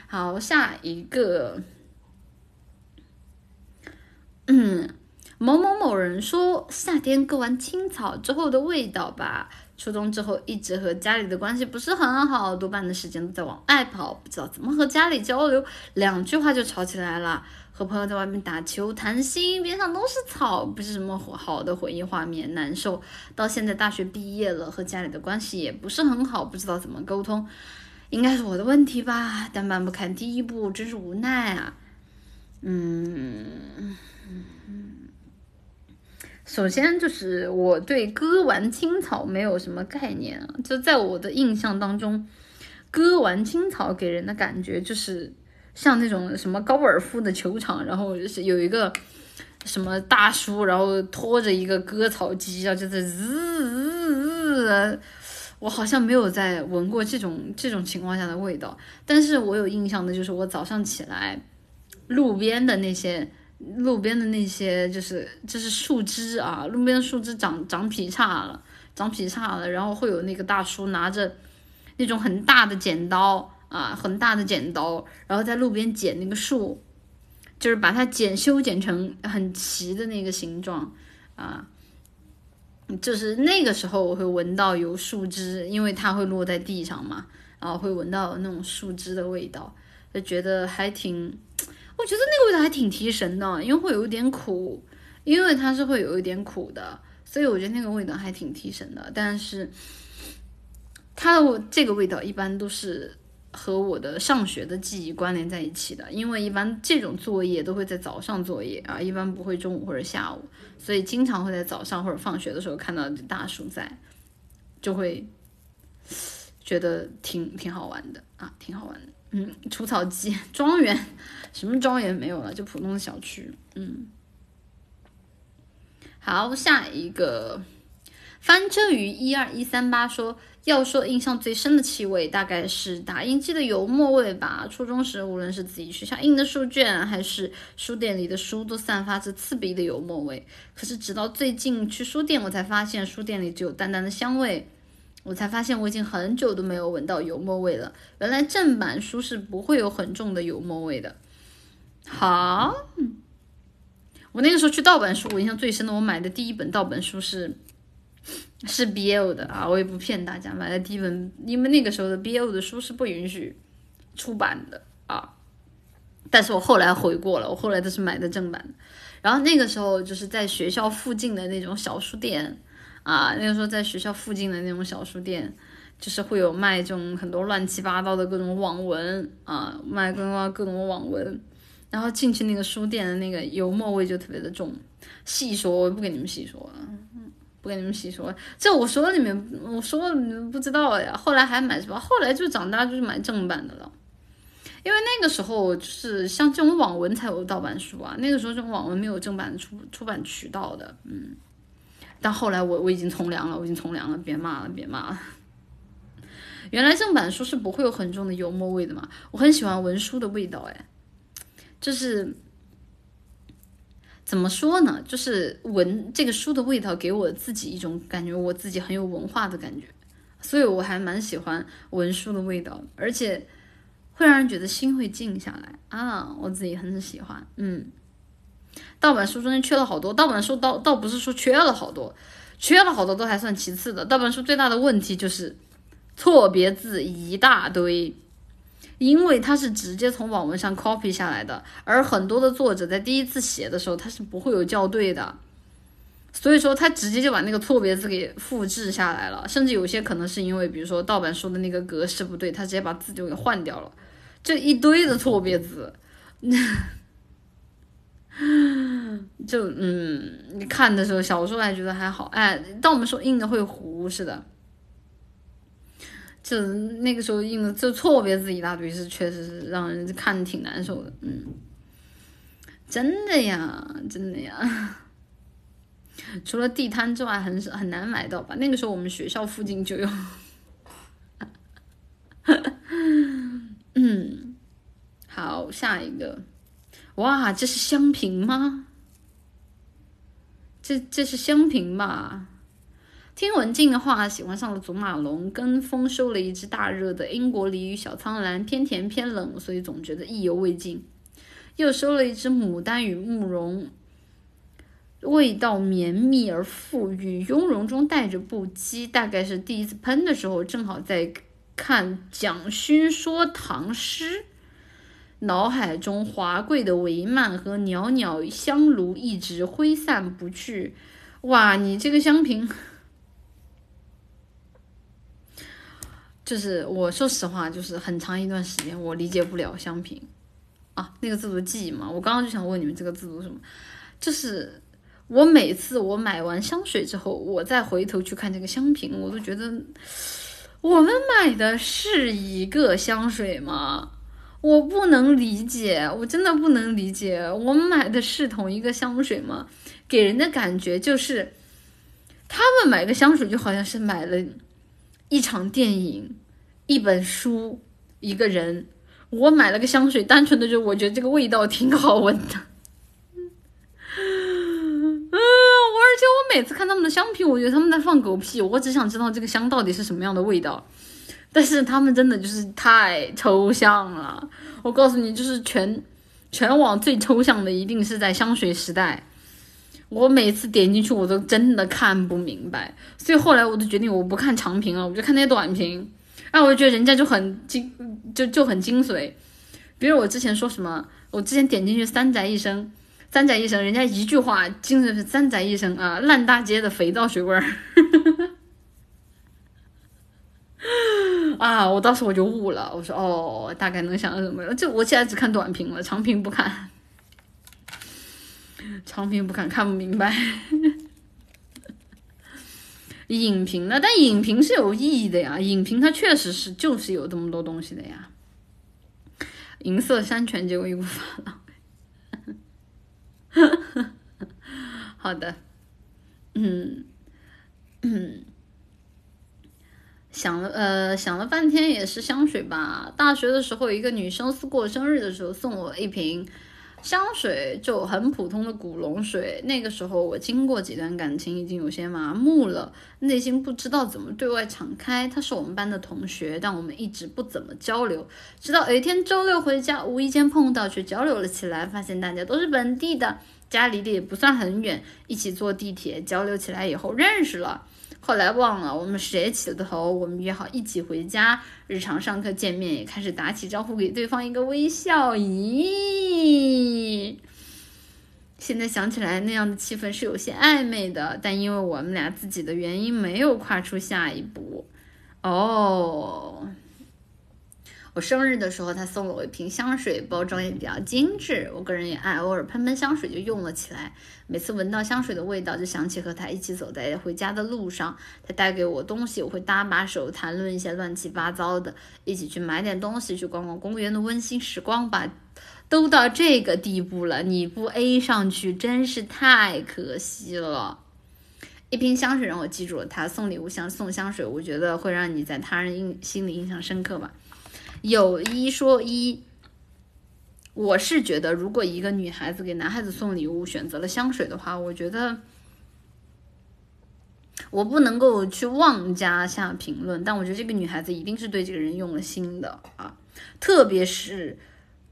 好，下一个，嗯，某某某人说夏天割完青草之后的味道吧。初中之后一直和家里的关系不是很好，多半的时间都在往外跑，不知道怎么和家里交流，两句话就吵起来了。和朋友在外面打球谈心，边上都是草，不是什么好的回忆画面，难受。到现在大学毕业了，和家里的关系也不是很好，不知道怎么沟通，应该是我的问题吧？但迈不开第一步，真是无奈啊。嗯，首先就是我对割完青草没有什么概念啊，就在我的印象当中，割完青草给人的感觉就是。像那种什么高尔夫的球场，然后是有一个什么大叔，然后拖着一个割草机啊，就是滋，我好像没有在闻过这种这种情况下的味道。但是我有印象的就是我早上起来，路边的那些路边的那些就是就是树枝啊，路边的树枝长长劈叉了，长劈叉了，然后会有那个大叔拿着那种很大的剪刀。啊，很大的剪刀，然后在路边剪那个树，就是把它剪修剪成很齐的那个形状啊。就是那个时候我会闻到有树枝，因为它会落在地上嘛，然后会闻到那种树枝的味道，就觉得还挺，我觉得那个味道还挺提神的，因为会有一点苦，因为它是会有一点苦的，所以我觉得那个味道还挺提神的。但是它的这个味道一般都是。和我的上学的记忆关联在一起的，因为一般这种作业都会在早上作业啊，一般不会中午或者下午，所以经常会在早上或者放学的时候看到大树在，就会觉得挺挺好玩的啊，挺好玩的。嗯，除草机 庄园，什么庄园没有了，就普通的小区。嗯，好，下一个翻车鱼一二一三八说。要说印象最深的气味，大概是打印机的油墨味吧。初中时，无论是自己学校印的书卷，还是书店里的书，都散发着刺鼻的油墨味。可是直到最近去书店，我才发现书店里只有淡淡的香味。我才发现我已经很久都没有闻到油墨味了。原来正版书是不会有很重的油墨味的。好，我那个时候去盗版书，我印象最深的，我买的第一本盗版书是。是 BL 的啊，我也不骗大家，买的第一本，因为那个时候的 BL 的书是不允许出版的啊。但是我后来回过了，我后来都是买的正版的。然后那个时候就是在学校附近的那种小书店啊，那个时候在学校附近的那种小书店，就是会有卖这种很多乱七八糟的各种网文啊，卖各种各种网文。然后进去那个书店的那个油墨味就特别的重，细说我不跟你们细说了。不跟你们细说，这我说你们，我说你们不知道呀。后来还买什么？后来就长大就是买正版的了，因为那个时候就是像这种网文才有盗版书啊。那个时候这种网文没有正版出出版渠道的，嗯。但后来我我已经从良了，我已经从良了，别骂了，别骂了。原来正版书是不会有很重的油墨味的嘛？我很喜欢文书的味道，哎，就是。怎么说呢？就是闻这个书的味道，给我自己一种感觉，我自己很有文化的感觉，所以我还蛮喜欢闻书的味道，而且会让人觉得心会静下来啊，我自己很喜欢。嗯，盗版书中间缺了好多，盗版书倒倒不是说缺了好多，缺了好多都还算其次的，盗版书最大的问题就是错别字一大堆。因为它是直接从网文上 copy 下来的，而很多的作者在第一次写的时候，他是不会有校对的，所以说他直接就把那个错别字给复制下来了，甚至有些可能是因为，比如说盗版书的那个格式不对，他直接把字就给换掉了，这一堆的错别字，就嗯，你看的时候，小时候还觉得还好，哎，当我们说印的会糊似的。就那个时候印的就错别字一大堆，是确实是让人看挺难受的，嗯，真的呀，真的呀。除了地摊之外，很少很难买到吧？那个时候我们学校附近就有。嗯，好下一个，哇，这是香瓶吗？这这是香瓶吧？听文静的话，喜欢上了祖马龙，跟风收了一只大热的英国梨与小苍兰，偏甜偏冷，所以总觉得意犹未尽。又收了一只牡丹与慕容，味道绵密而馥郁，雍容中带着不羁。大概是第一次喷的时候，正好在看蒋勋说唐诗，脑海中华贵的帷幔和袅袅香炉一直挥散不去。哇，你这个香瓶！就是我说实话，就是很长一段时间我理解不了香瓶啊，那个自读记忆嘛。我刚刚就想问你们这个自读什么？就是我每次我买完香水之后，我再回头去看这个香瓶，我都觉得我们买的是一个香水吗？我不能理解，我真的不能理解，我们买的是同一个香水吗？给人的感觉就是他们买个香水就好像是买了。一场电影，一本书，一个人。我买了个香水，单纯的就我觉得这个味道挺好闻的。嗯，我而且我每次看他们的香品，我觉得他们在放狗屁。我只想知道这个香到底是什么样的味道。但是他们真的就是太抽象了。我告诉你，就是全全网最抽象的，一定是在香水时代。我每次点进去，我都真的看不明白，所以后来我都决定我不看长评了，我就看那些短评。然后我就觉得人家就很精，就就很精髓。比如我之前说什么，我之前点进去三宅一生，三宅一生，人家一句话精髓是三宅一生啊，烂大街的肥皂水味儿。啊，我当时我就悟了，我说哦，大概能想到什么，就我现在只看短评了，长评不看。长评不看，看不明白。影评呢？但影评是有意义的呀。影评它确实是就是有这么多东西的呀。银色山泉结果一股发廊。好的，嗯嗯，想了呃想了半天也是香水吧。大学的时候，一个女生过生日的时候送我一瓶。香水就很普通的古龙水，那个时候我经过几段感情，已经有些麻木了，内心不知道怎么对外敞开。他是我们班的同学，但我们一直不怎么交流。直到有一天周六回家，无意间碰到，却交流了起来，发现大家都是本地的，家离得也不算很远，一起坐地铁交流起来以后认识了。后来忘了我们谁起的头，我们约好一起回家。日常上课见面也开始打起招呼，给对方一个微笑。咦，现在想起来那样的气氛是有些暧昧的，但因为我们俩自己的原因，没有跨出下一步。哦。我生日的时候，他送了我一瓶香水，包装也比较精致。我个人也爱，偶尔喷喷香水就用了起来。每次闻到香水的味道，就想起和他一起走在回家的路上。他带给我东西，我会搭把手谈论一些乱七八糟的，一起去买点东西，去逛逛公园的温馨时光吧。都到这个地步了，你不 A 上去，真是太可惜了。一瓶香水让我记住了他，送礼物像送香水，我觉得会让你在他人印心里印象深刻吧。有一说一，我是觉得，如果一个女孩子给男孩子送礼物选择了香水的话，我觉得我不能够去妄加下评论，但我觉得这个女孩子一定是对这个人用了心的啊，特别是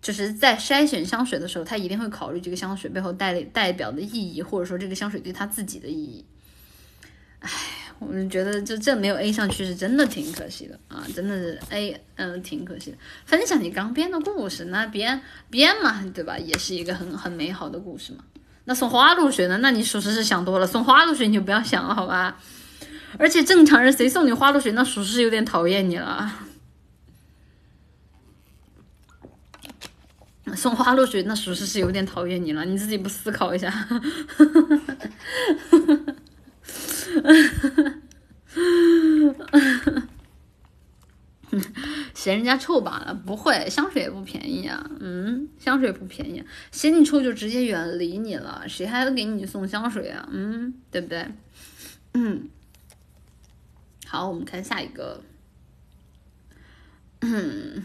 就是在筛选香水的时候，她一定会考虑这个香水背后代代表的意义，或者说这个香水对她自己的意义。唉。我就觉得，就这没有 A 上去是真的挺可惜的啊，真的是 A，嗯，挺可惜的。分享你刚编的故事，那编编嘛，对吧？也是一个很很美好的故事嘛。那送花露水呢？那你属实是想多了。送花露水你就不要想了，好吧？而且正常人谁送你花露水，那属实是有点讨厌你了。送花露水，那属实是有点讨厌你了。你自己不思考一下？嫌人家臭罢了，不会，香水也不便宜啊。嗯，香水不便宜，嫌你臭就直接远离你了，谁还给你送香水啊？嗯，对不对？嗯，好，我们看下一个。嗯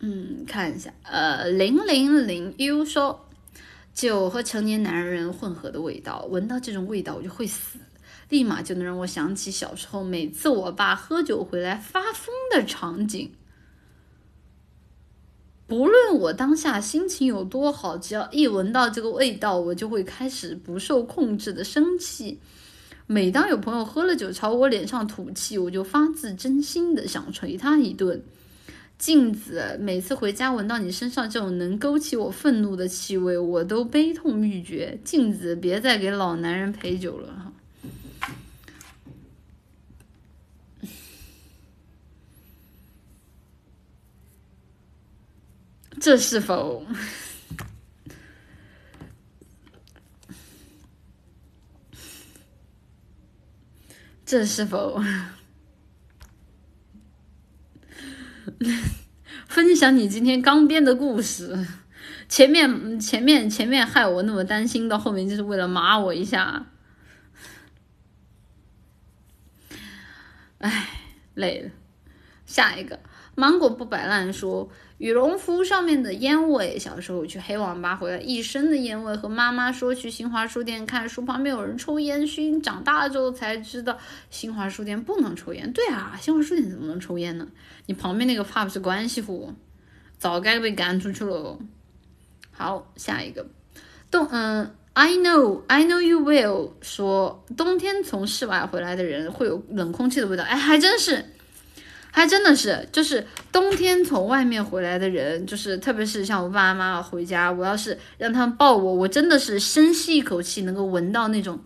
嗯，看一下，呃，零零零 U 说，酒和成年男人混合的味道，闻到这种味道我就会死，立马就能让我想起小时候每次我爸喝酒回来发疯的场景。不论我当下心情有多好，只要一闻到这个味道，我就会开始不受控制的生气。每当有朋友喝了酒朝我脸上吐气，我就发自真心的想捶他一顿。镜子，每次回家闻到你身上这种能勾起我愤怒的气味，我都悲痛欲绝。镜子，别再给老男人陪酒了哈。这是否？这是否？分享你今天刚编的故事，前面前面前面害我那么担心，到后面就是为了麻我一下。唉，累了。下一个，芒果不摆烂说。羽绒服上面的烟味，小时候去黑网吧回来一身的烟味，和妈妈说去新华书店看书，旁边有人抽烟熏。长大了之后才知道，新华书店不能抽烟。对啊，新华书店怎么能抽烟呢？你旁边那个怕不是关系户，早该被赶出去了。好，下一个，冬嗯，I know I know you will 说冬天从室外回来的人会有冷空气的味道，哎，还真是。还真的是，就是冬天从外面回来的人，就是特别是像我爸爸妈妈回家，我要是让他们抱我，我真的是深吸一口气，能够闻到那种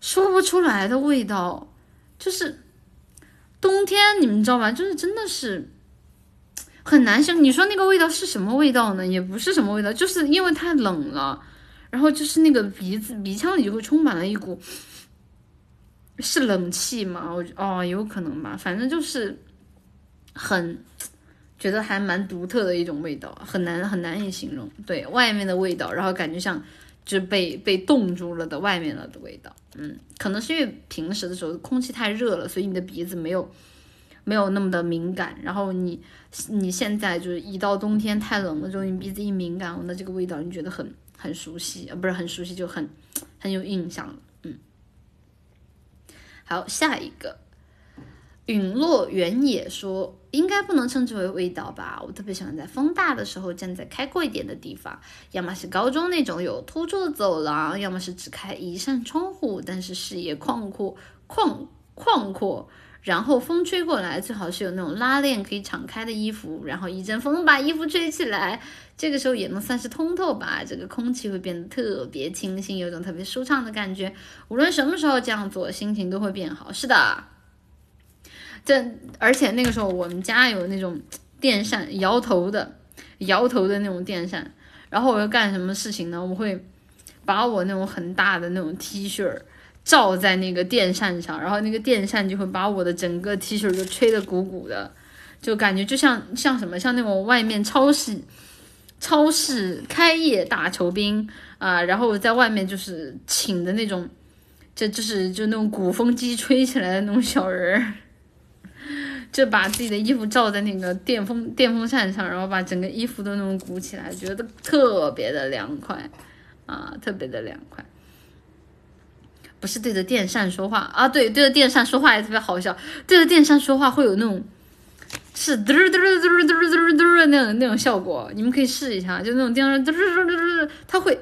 说不出来的味道。就是冬天，你们知道吧？就是真的是很难受。你说那个味道是什么味道呢？也不是什么味道，就是因为太冷了，然后就是那个鼻子、鼻腔里就会充满了一股。是冷气吗？我哦，有可能吧。反正就是很觉得还蛮独特的一种味道，很难很难以形容。对外面的味道，然后感觉像就是被被冻住了的外面了的味道。嗯，可能是因为平时的时候空气太热了，所以你的鼻子没有没有那么的敏感。然后你你现在就是一到冬天太冷了之后，你鼻子一敏感，那这个味道你觉得很很熟悉啊，不是很熟悉，就很很有印象了。好，下一个，陨落原野说，应该不能称之为味道吧？我特别喜欢在风大的时候站在开阔一点的地方，要么是高中那种有突出的走廊，要么是只开一扇窗户，但是视野旷阔、旷旷阔。然后风吹过来，最好是有那种拉链可以敞开的衣服，然后一阵风把衣服吹起来，这个时候也能算是通透吧。这个空气会变得特别清新，有种特别舒畅的感觉。无论什么时候这样做，心情都会变好。是的，这而且那个时候我们家有那种电扇，摇头的，摇头的那种电扇。然后我要干什么事情呢？我会把我那种很大的那种 T 恤。照在那个电扇上，然后那个电扇就会把我的整个 T 恤就吹得鼓鼓的，就感觉就像像什么，像那种外面超市超市开业大酬宾啊，然后在外面就是请的那种，就就是就那种鼓风机吹起来的那种小人儿，就把自己的衣服罩在那个电风电风扇上，然后把整个衣服都那种鼓起来，觉得特别的凉快啊，特别的凉快。不是对着电扇说话啊，对，对着电扇说话也特别好笑。对着电扇说话会有那种是嘚嘚嘚嘚嘚嘚的那种那种效果，你们可以试一下，就那种电扇嘚嘚嘚嘚嘚，它会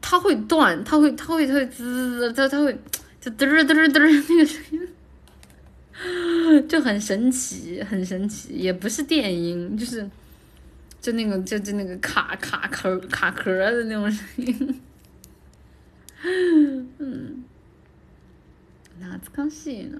它会断，它会它会它会滋滋，它它会就嘚嘚嘚嘚那个声音，就很神奇，很神奇，也不是电音，就是就那个就就那个卡卡壳卡壳的那种声音，嗯。哪次康熙呢？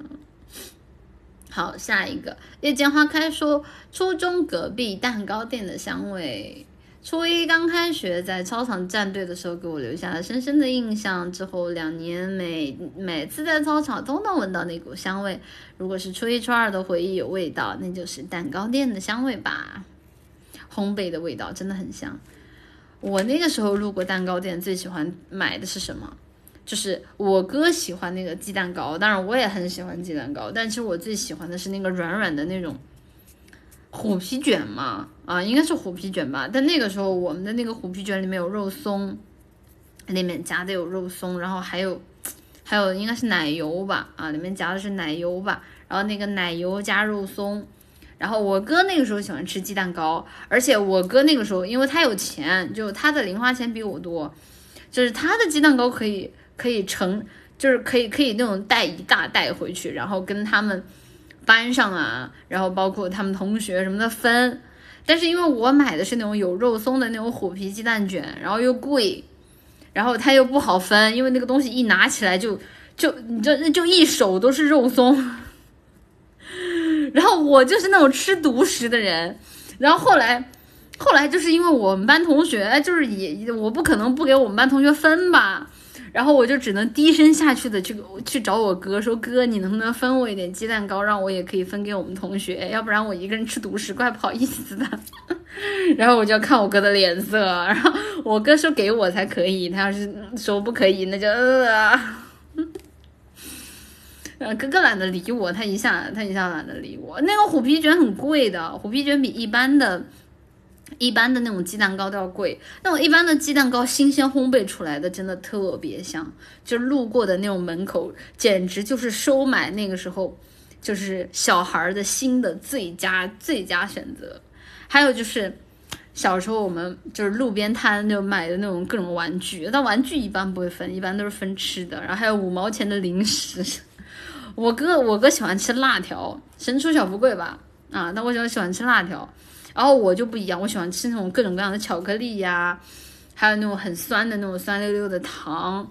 好，下一个夜间花开说，初中隔壁蛋糕店的香味。初一刚开学，在操场站队的时候，给我留下了深深的印象。之后两年，每每次在操场都能闻到那股香味。如果是初一、初二的回忆有味道，那就是蛋糕店的香味吧。烘焙的味道真的很香。我那个时候路过蛋糕店，最喜欢买的是什么？就是我哥喜欢那个鸡蛋糕，当然我也很喜欢鸡蛋糕，但其实我最喜欢的是那个软软的那种虎皮卷嘛，啊，应该是虎皮卷吧。但那个时候我们的那个虎皮卷里面有肉松，里面夹的有肉松，然后还有还有应该是奶油吧，啊，里面夹的是奶油吧。然后那个奶油加肉松，然后我哥那个时候喜欢吃鸡蛋糕，而且我哥那个时候因为他有钱，就他的零花钱比我多，就是他的鸡蛋糕可以可以盛，就是可以可以那种带一大袋回去，然后跟他们。班上啊，然后包括他们同学什么的分，但是因为我买的是那种有肉松的那种虎皮鸡蛋卷，然后又贵，然后它又不好分，因为那个东西一拿起来就就你就就一手都是肉松，然后我就是那种吃独食的人，然后后来后来就是因为我们班同学就是也我不可能不给我们班同学分吧。然后我就只能低声下去的去去找我哥说哥，你能不能分我一点鸡蛋糕，让我也可以分给我们同学，要不然我一个人吃独食怪不好意思的。然后我就要看我哥的脸色，然后我哥说给我才可以，他要是说不可以，那就呃，哥哥懒得理我，他一下他一下懒得理我。那个虎皮卷很贵的，虎皮卷比一般的。一般的那种鸡蛋糕都要贵，那种一般的鸡蛋糕新鲜烘焙出来的真的特别香，就是路过的那种门口，简直就是收买那个时候就是小孩的心的最佳最佳选择。还有就是小时候我们就是路边摊就买的那种各种玩具，但玩具一般不会分，一般都是分吃的，然后还有五毛钱的零食。我哥我哥喜欢吃辣条，神厨小福贵吧，啊，但我喜欢吃辣条。然后我就不一样，我喜欢吃那种各种各样的巧克力呀，还有那种很酸的那种酸溜溜的糖，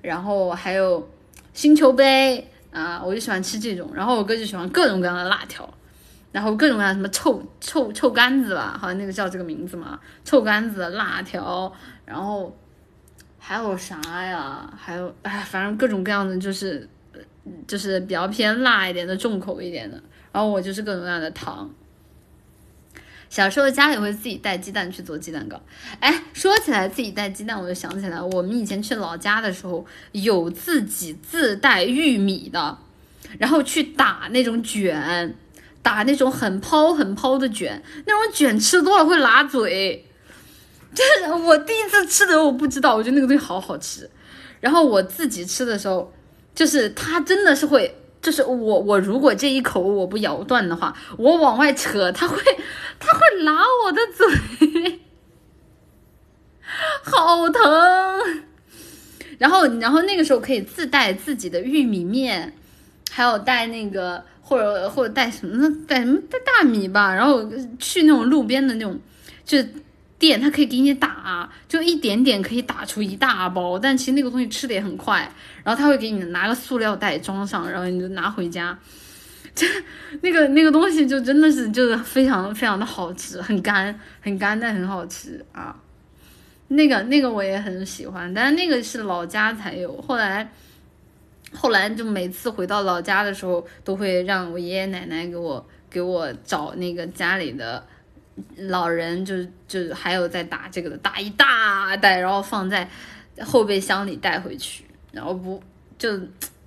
然后还有星球杯啊，我就喜欢吃这种。然后我哥就喜欢各种各样的辣条，然后各种各样什么臭臭臭干子吧，好像那个叫这个名字嘛，臭干子、辣条，然后还有啥呀？还有哎，反正各种各样的，就是就是比较偏辣一点的、重口一点的。然后我就是各种各样的糖。小时候家里会自己带鸡蛋去做鸡蛋糕，哎，说起来自己带鸡蛋，我就想起来我们以前去老家的时候有自己自带玉米的，然后去打那种卷，打那种很抛很抛的卷，那种卷吃多了会拉嘴，就是我第一次吃的时候我不知道，我觉得那个东西好好吃，然后我自己吃的时候，就是它真的是会。就是我，我如果这一口我不咬断的话，我往外扯，它会，它会拉我的嘴，好疼。然后，然后那个时候可以自带自己的玉米面，还有带那个，或者或者带什么？带什么？带大米吧。然后去那种路边的那种，就。店他可以给你打，就一点点可以打出一大包，但其实那个东西吃的也很快。然后他会给你拿个塑料袋装上，然后你就拿回家。这那个那个东西就真的是就是非常非常的好吃，很干很干但很好吃啊。那个那个我也很喜欢，但是那个是老家才有。后来后来就每次回到老家的时候，都会让我爷爷奶奶给我给我找那个家里的。老人就就还有在打这个的，打一大袋，然后放在后备箱里带回去，然后不就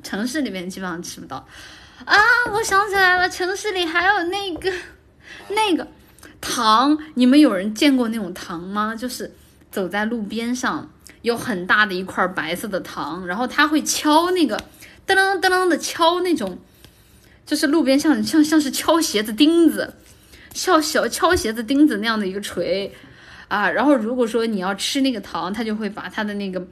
城市里面基本上吃不到啊！我想起来了，城市里还有那个那个糖，你们有人见过那种糖吗？就是走在路边上，有很大的一块白色的糖，然后他会敲那个噔噔噔噔的敲那种，就是路边像像像是敲鞋子钉子。像小敲鞋子钉子那样的一个锤，啊，然后如果说你要吃那个糖，他就会把他的那个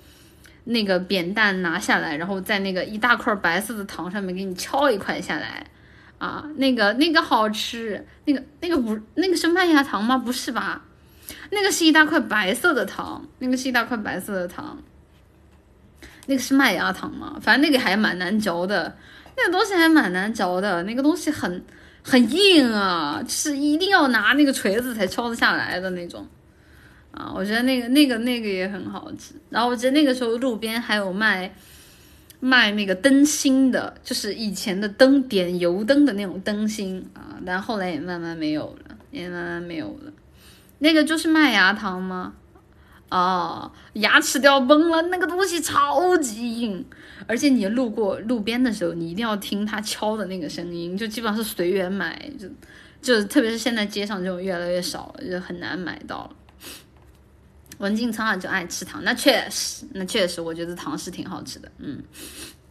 那个扁担拿下来，然后在那个一大块白色的糖上面给你敲一块下来，啊，那个那个好吃，那个那个不那个是麦芽糖吗？不是吧？那个是一大块白色的糖，那个是一大块白色的糖，那个是麦芽糖吗？反正那个还蛮难嚼的，那个东西还蛮难嚼的，那个东西很。很硬啊，是一定要拿那个锤子才敲得下来的那种啊！我觉得那个、那个、那个也很好吃。然后我记得那个时候路边还有卖卖那个灯芯的，就是以前的灯点油灯的那种灯芯啊，但后来也慢慢没有了，也慢慢没有了。那个就是麦芽糖吗？啊，牙齿都要崩了，那个东西超级硬，而且你路过路边的时候，你一定要听它敲的那个声音，就基本上是随缘买，就就特别是现在街上这种越来越少，就很难买到了。文静从小就爱吃糖，那确实，那确实，我觉得糖是挺好吃的，嗯。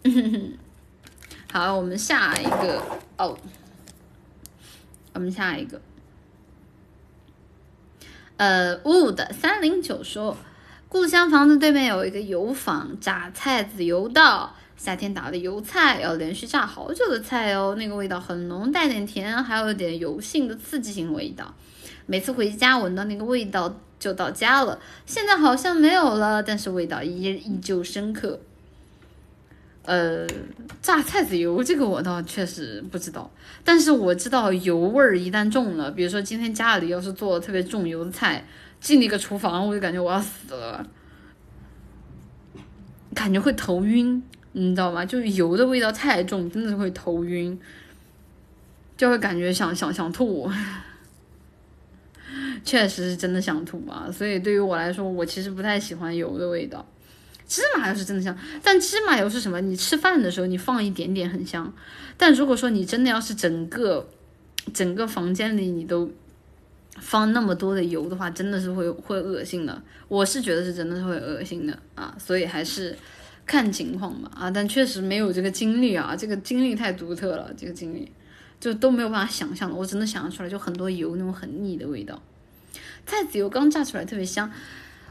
好，我们下一个哦，我们下一个。呃，wood 三零九说，故乡房子对面有一个油坊，榨菜籽油道，夏天打的油菜，要连续榨好久的菜哦，那个味道很浓，带点甜，还有点油性的刺激性味道。每次回家闻到那个味道就到家了。现在好像没有了，但是味道依依旧深刻。呃，榨菜籽油这个我倒确实不知道，但是我知道油味儿一旦重了，比如说今天家里要是做特别重油的菜，进那个厨房我就感觉我要死了，感觉会头晕，你知道吗？就是油的味道太重，真的是会头晕，就会感觉想想想吐，确实是真的想吐啊！所以对于我来说，我其实不太喜欢油的味道。芝麻油是真的香，但芝麻油是什么？你吃饭的时候你放一点点很香，但如果说你真的要是整个整个房间里你都放那么多的油的话，真的是会会恶心的。我是觉得是真的是会恶心的啊，所以还是看情况吧啊。但确实没有这个经历啊，这个经历太独特了，这个经历就都没有办法想象的。我真的想象出来，就很多油那种很腻的味道，菜籽油刚榨出来特别香。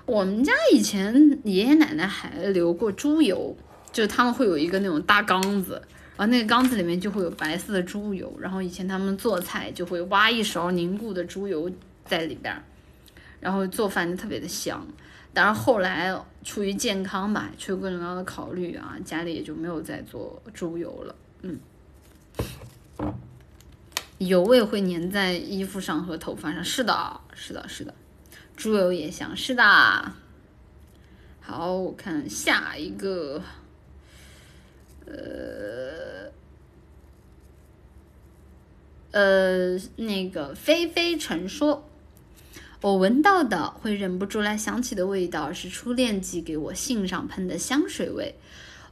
我们家以前爷爷奶奶还留过猪油，就是他们会有一个那种大缸子，然后那个缸子里面就会有白色的猪油，然后以前他们做菜就会挖一勺凝固的猪油在里边，然后做饭就特别的香。但是后来出于健康吧，出于各种各样的考虑啊，家里也就没有再做猪油了。嗯，油味会粘在衣服上和头发上，是的，是的，是的。猪油也香，是的。好，我看下一个，呃，呃，那个飞飞尘说，我闻到的会忍不住来想起的味道是初恋寄给我信上喷的香水味。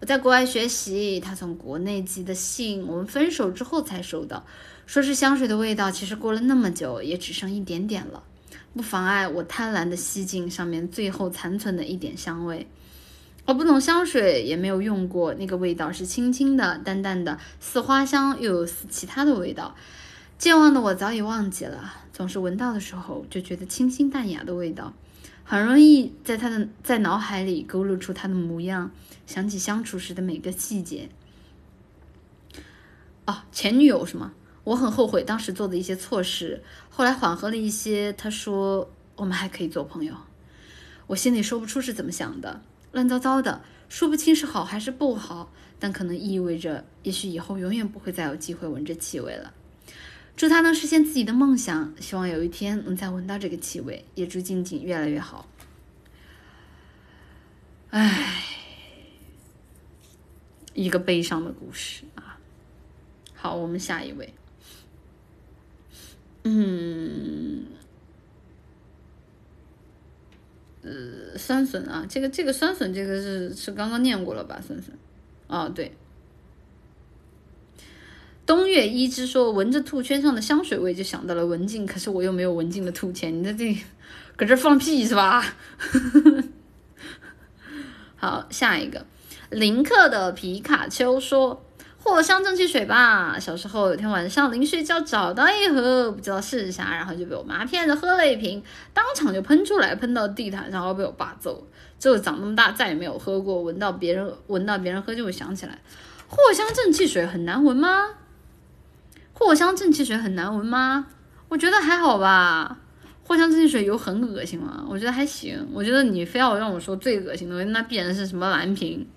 我在国外学习，他从国内寄的信，我们分手之后才收到，说是香水的味道，其实过了那么久，也只剩一点点了。不妨碍我贪婪的吸进上面最后残存的一点香味。我不懂香水，也没有用过，那个味道是清清的、淡淡的，似花香又有似其他的味道。健忘的我早已忘记了，总是闻到的时候就觉得清新淡雅的味道，很容易在他的在脑海里勾勒出他的模样，想起相处时的每个细节。哦，前女友是吗？我很后悔当时做的一些错事，后来缓和了一些。他说我们还可以做朋友，我心里说不出是怎么想的，乱糟糟的，说不清是好还是不好，但可能意味着，也许以后永远不会再有机会闻这气味了。祝他能实现自己的梦想，希望有一天能再闻到这个气味，也祝静静越来越好。唉，一个悲伤的故事啊。好，我们下一位。嗯，呃，酸笋啊，这个这个酸笋，这个是是刚刚念过了吧？酸笋，啊，对。冬月一之说，闻着兔圈上的香水味就想到了文静，可是我又没有文静的兔签，你在这里搁这放屁是吧？好，下一个，林克的皮卡丘说。藿香正气水吧。小时候有天晚上临睡觉找到一盒，不知道是啥，然后就被我妈骗着喝了一瓶，当场就喷出来，喷到地毯上，然后被我爸揍。之后长那么大再也没有喝过。闻到别人闻到别人喝就会想起来。藿香正气水很难闻吗？藿香正气水很难闻吗？我觉得还好吧。藿香正气水有很恶心吗？我觉得还行。我觉得你非要让我说最恶心的，那必然是什么蓝瓶。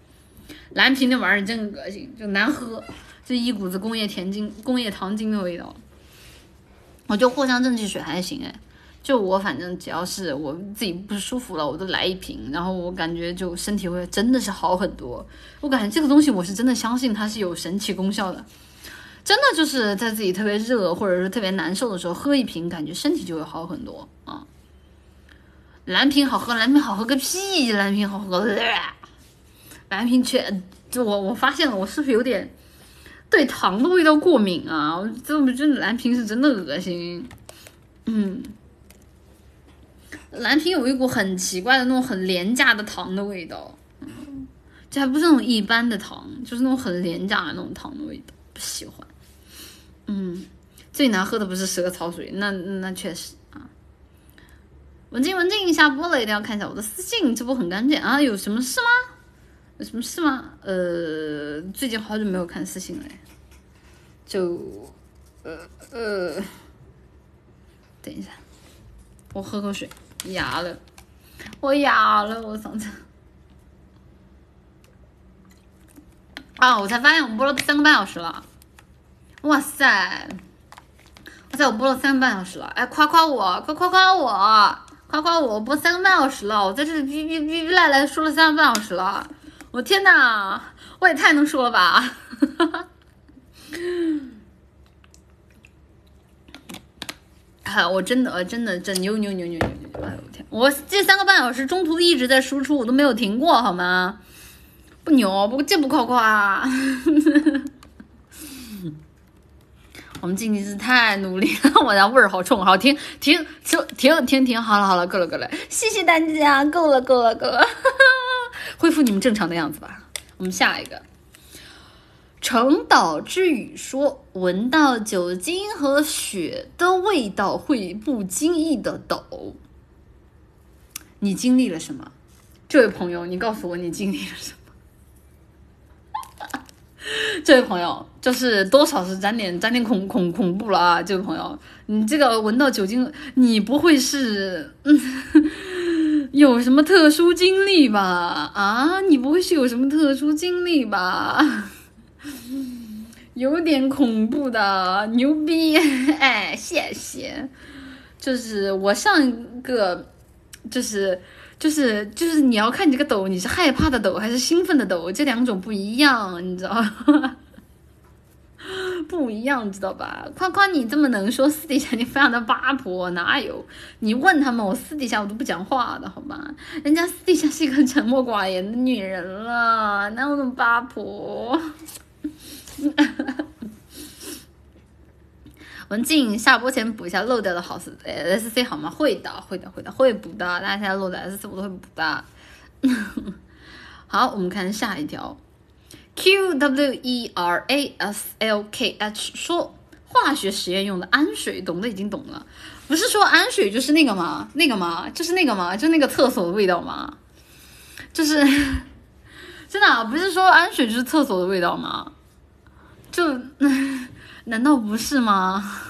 蓝瓶那玩意儿真恶心，就难喝，就一股子工业甜精、工业糖精的味道。我觉得藿香正气水还行哎，就我反正只要是我自己不舒服了，我都来一瓶，然后我感觉就身体会真的是好很多。我感觉这个东西我是真的相信它是有神奇功效的，真的就是在自己特别热或者是特别难受的时候喝一瓶，感觉身体就会好很多啊。蓝瓶好喝，蓝瓶好喝个屁，蓝瓶好喝，蓝瓶全，就我我发现了，我是不是有点对糖的味道过敏啊？我这我觉得蓝瓶是真的恶心，嗯，蓝瓶有一股很奇怪的那种很廉价的糖的味道，这还不是那种一般的糖，就是那种很廉价的那种糖的味道，不喜欢，嗯，最难喝的不是蛇草水，那那确实啊。文静文静下播了，一定要看一下我的私信，这波很干净啊！有什么事吗？有什么事吗？呃，最近好久没有看私信了，就呃呃，等一下，我喝口水，哑了，我哑了，我嗓子啊！我才发现我播了三个半小时了，哇塞，哇塞，我播了三个半小时了，哎，夸夸我，快夸夸我！夸夸我播三个半小时了，我在这里哔哔哔哔赖赖说了三个半小时了，我天呐，我也太能说了吧！哈，我真的，我真的，真牛牛牛牛牛牛！哎呦我天，我这三个半小时中途一直在输出，我都没有停过，好吗？不牛，不这不夸夸。我们静静是太努力了，我家味儿好冲，好停停停停停停，好了好了，够了够了，谢谢大家，够了够了够了，恢复你们正常的样子吧。我们下一个，城岛之语说，闻到酒精和血的味道会不经意的抖。你经历了什么？这位朋友，你告诉我你经历了什么？这位朋友，就是多少是沾点沾点恐恐恐怖了啊！这位朋友，你这个闻到酒精，你不会是嗯有什么特殊经历吧？啊，你不会是有什么特殊经历吧？有点恐怖的，牛逼！哎，谢谢。就是我上一个，就是。就是就是你要看你这个抖，你是害怕的抖还是兴奋的抖，这两种不一样，你知道吗？不一样，知道吧？夸夸你这么能说，私底下你非常的八婆，哪有？你问他们，我私底下我都不讲话的，好吧？人家私底下是一个沉默寡言的女人了，哪有那么八婆？文静下播前补一下漏掉的好事，S C 好吗？会的，会的，会的，会补的。大家现在漏的 S C 我都会补的。好，我们看下一条。Q W E R A S L K H 说，化学实验用的氨水，懂的已经懂了。不是说氨水就是那个吗？那个吗？就是那个吗？就那个厕所的味道吗？就是 真的，不是说氨水就是厕所的味道吗？就。难道不是吗？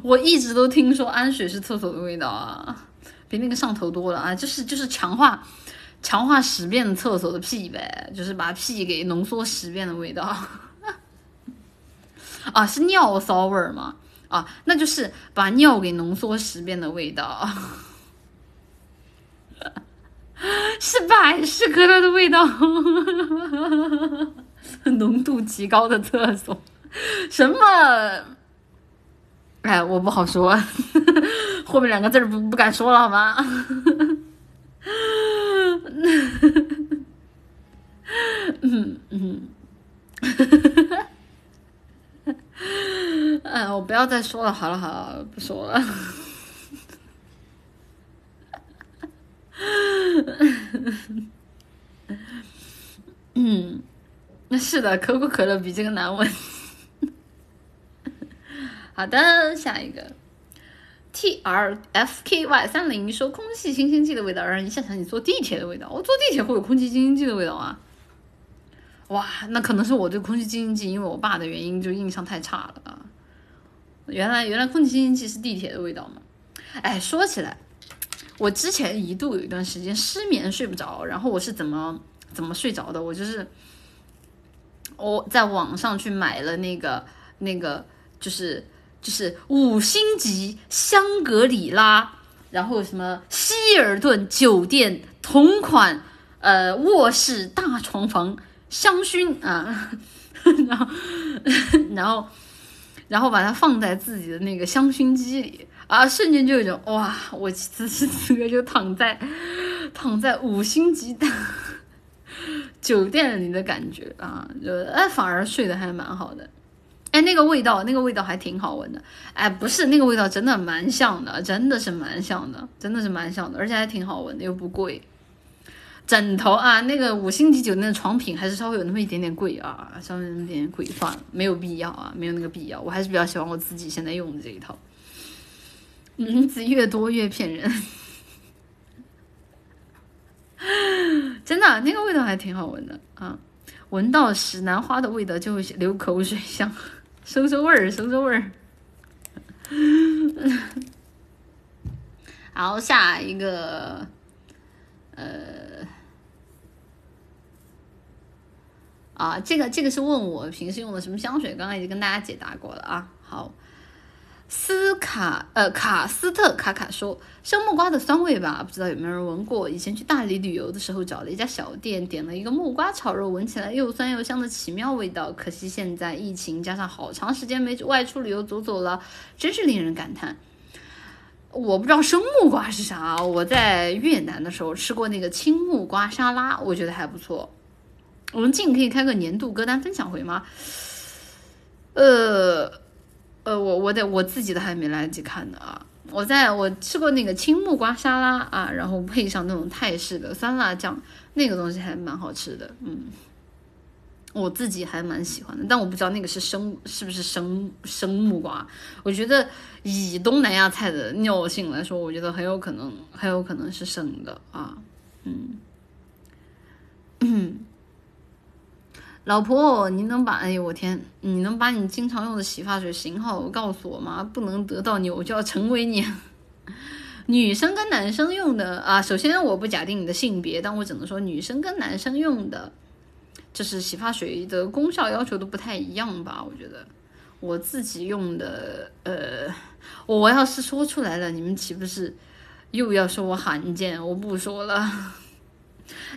我一直都听说氨水是厕所的味道啊，比那个上头多了啊，就是就是强化强化十遍厕所的屁呗，就是把屁给浓缩十遍的味道。啊，是尿骚味儿吗？啊，那就是把尿给浓缩十遍的味道，是百事可乐的味道，浓度极高的厕所。什么？哎，我不好说，后面两个字不不敢说了，好吗？嗯嗯，哎，我不要再说了，好了好了，不说了。嗯，那是的，可口可乐比这个难闻。好的，下一个，T R F K Y 三零说空气清新剂的味道让人一下想起坐地铁的味道。我坐地铁会有空气清新剂的味道啊？哇，那可能是我对空气清新剂因为我爸的原因就印象太差了啊。原来原来空气清新剂是地铁的味道吗？哎，说起来，我之前一度有一段时间失眠睡不着，然后我是怎么怎么睡着的？我就是我在网上去买了那个那个就是。就是五星级香格里拉，然后什么希尔顿酒店同款呃卧室大床房香薰啊，然后 然后然后把它放在自己的那个香薰机里啊，瞬间就有一种哇，我此时此刻就躺在躺在五星级的酒店里的感觉啊，就哎反而睡得还蛮好的。那个味道，那个味道还挺好闻的。哎，不是那个味道，真的蛮像的，真的是蛮像的，真的是蛮像的，而且还挺好闻的，又不贵。枕头啊，那个五星级酒店的床品还是稍微有那么一点点贵啊，稍微有那么点贵，算了，没有必要啊，没有那个必要。我还是比较喜欢我自己现在用的这一套。名字越多越骗人，真的，那个味道还挺好闻的啊，闻到石楠花的味道就会流口水，香。收收味儿，收收味儿。好，下一个，呃，啊，这个这个是问我平时用的什么香水，刚刚已经跟大家解答过了啊。好。斯卡呃卡斯特卡卡说香木瓜的酸味吧，不知道有没有人闻过？以前去大理旅游的时候，找了一家小店，点了一个木瓜炒肉，闻起来又酸又香的奇妙味道。可惜现在疫情加上好长时间没外出旅游走走了，真是令人感叹。我不知道生木瓜是啥，我在越南的时候吃过那个青木瓜沙拉，我觉得还不错。我们近可以开个年度歌单分享会吗？呃。呃，我我得我自己的还没来得及看呢啊！我在我吃过那个青木瓜沙拉啊，然后配上那种泰式的酸辣酱，那个东西还蛮好吃的，嗯，我自己还蛮喜欢的，但我不知道那个是生是不是生生木瓜。我觉得以东南亚菜的尿性来说，我觉得很有可能很有可能是生的啊，嗯，嗯。老婆，你能把哎呦我天，你能把你经常用的洗发水型号告诉我吗？不能得到你，我就要成为你。女生跟男生用的啊，首先我不假定你的性别，但我只能说女生跟男生用的，就是洗发水的功效要求都不太一样吧？我觉得我自己用的，呃，我要是说出来了，你们岂不是又要说我罕见？我不说了。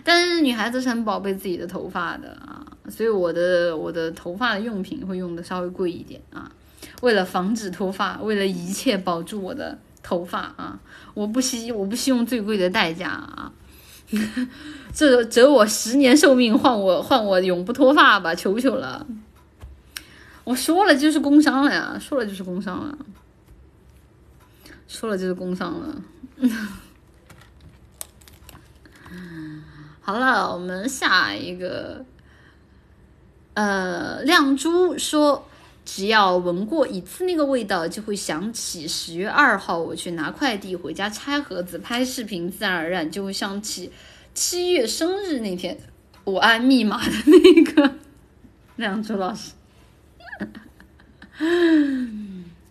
但是女孩子是很宝贝自己的头发的啊。所以我的我的头发的用品会用的稍微贵一点啊，为了防止脱发，为了一切保住我的头发啊，我不惜我不惜用最贵的代价啊，这折我十年寿命换我换我永不脱发吧，求求了！我说了就是工伤了呀，说了就是工伤了，说了就是工伤了。好了，我们下一个。呃，亮珠说，只要闻过一次那个味道，就会想起十月二号我去拿快递回家拆盒子拍视频，自然而然就会想起七月生日那天我按密码的那个亮珠老师。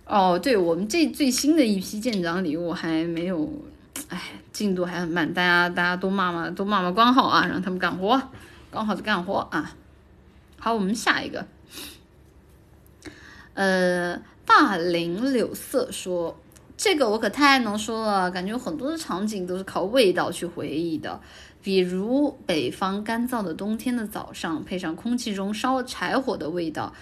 哦，对我们这最新的一批舰长礼物还没有，哎，进度还很慢，大家大家多骂骂多骂骂关好啊，让他们干活，干好的干活啊。好，我们下一个。呃，大林柳色说：“这个我可太能说了，感觉很多的场景都是靠味道去回忆的，比如北方干燥的冬天的早上，配上空气中烧柴火的味道。”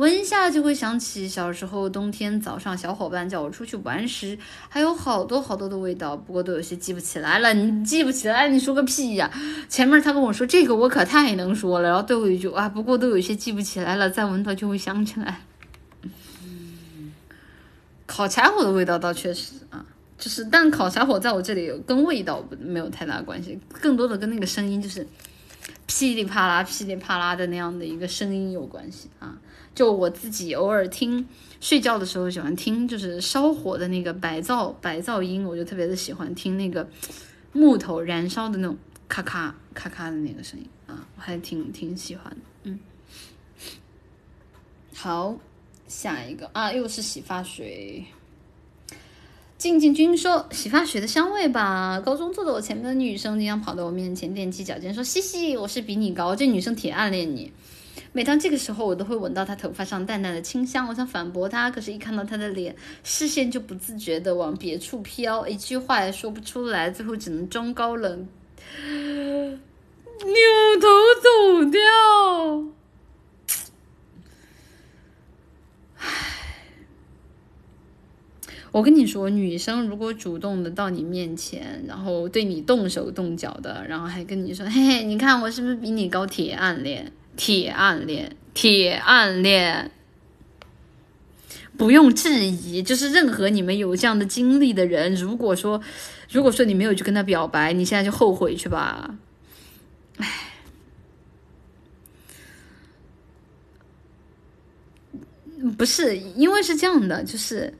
闻一下就会想起小时候冬天早上，小伙伴叫我出去玩时，还有好多好多的味道，不过都有些记不起来了。你记不起来，你说个屁呀！前面他跟我说这个，我可太能说了。然后最后一句啊，不过都有些记不起来了，再闻到就会想起来。烤柴火的味道倒确实啊，就是，但烤柴火在我这里跟味道没有太大关系，更多的跟那个声音，就是噼里啪啦、噼里啪啦的那样的一个声音有关系啊。就我自己偶尔听睡觉的时候喜欢听，就是烧火的那个白噪白噪音，我就特别的喜欢听那个木头燃烧的那种咔咔咔咔的那个声音啊，我还挺挺喜欢的。嗯，好，下一个啊，又是洗发水。静静君说洗发水的香味吧，高中坐在我前面的女生经常跑到我面前踮起脚尖说：“西西，我是比你高。”这女生挺暗恋你。每当这个时候，我都会闻到他头发上淡淡的清香。我想反驳他，可是，一看到他的脸，视线就不自觉的往别处飘，一句话也说不出来，最后只能装高冷，扭头走掉。唉，我跟你说，女生如果主动的到你面前，然后对你动手动脚的，然后还跟你说，嘿嘿，你看我是不是比你高？铁暗恋，铁暗恋，铁暗恋，不用质疑，就是任何你们有这样的经历的人，如果说，如果说你没有去跟他表白，你现在就后悔去吧。唉，不是，因为是这样的，就是。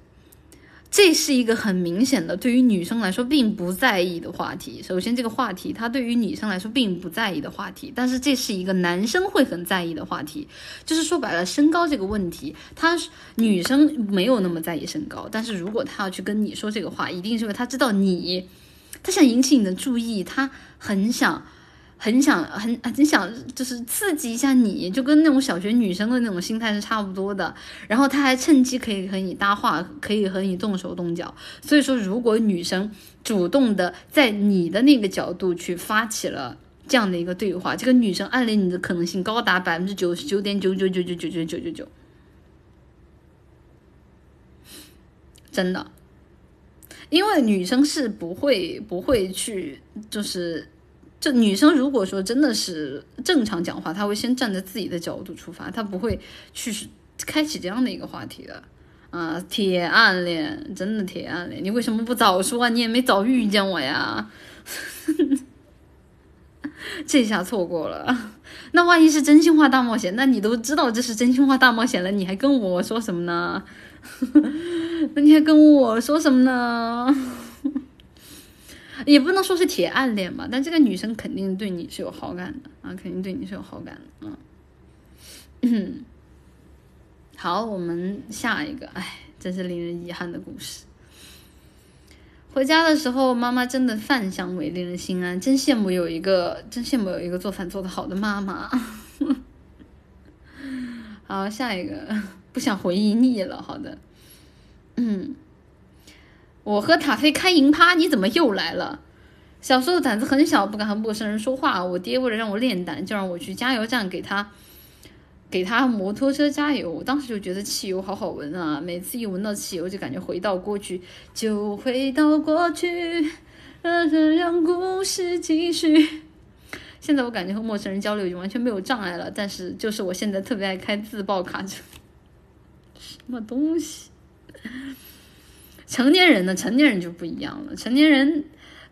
这是一个很明显的，对于女生来说并不在意的话题。首先，这个话题它对于女生来说并不在意的话题，但是这是一个男生会很在意的话题。就是说白了，身高这个问题，他女生没有那么在意身高，但是如果他要去跟你说这个话，一定是因为他知道你，他想引起你的注意，他很想。很想很很想，就是刺激一下你，就跟那种小学女生的那种心态是差不多的。然后他还趁机可以和你搭话，可以和你动手动脚。所以说，如果女生主动的在你的那个角度去发起了这样的一个对话，这个女生暗恋你的可能性高达百分之九十九点九九九九九九九九九，真的，因为女生是不会不会去就是。就女生如果说真的是正常讲话，她会先站在自己的角度出发，她不会去开启这样的一个话题的。啊，铁暗恋，真的铁暗恋，你为什么不早说啊？你也没早遇见我呀。这下错过了。那万一是真心话大冒险，那你都知道这是真心话大冒险了，你还跟我说什么呢？那你还跟我说什么呢？也不能说是铁暗恋吧，但这个女生肯定对你是有好感的啊，肯定对你是有好感的啊。嗯，好，我们下一个，哎，真是令人遗憾的故事。回家的时候，妈妈真的饭香味令人心安，真羡慕有一个，真羡慕有一个做饭做得好的妈妈。好，下一个，不想回忆腻了，好的，嗯。我和塔菲开营趴，你怎么又来了？小时候胆子很小，不敢和陌生人说话。我爹为了让我练胆，就让我去加油站给他给他摩托车加油。我当时就觉得汽油好好闻啊，每次一闻到汽油，就感觉回到过去，就回到过去，让故事继续。现在我感觉和陌生人交流已经完全没有障碍了，但是就是我现在特别爱开自爆卡车，什么东西？成年人呢？成年人就不一样了。成年人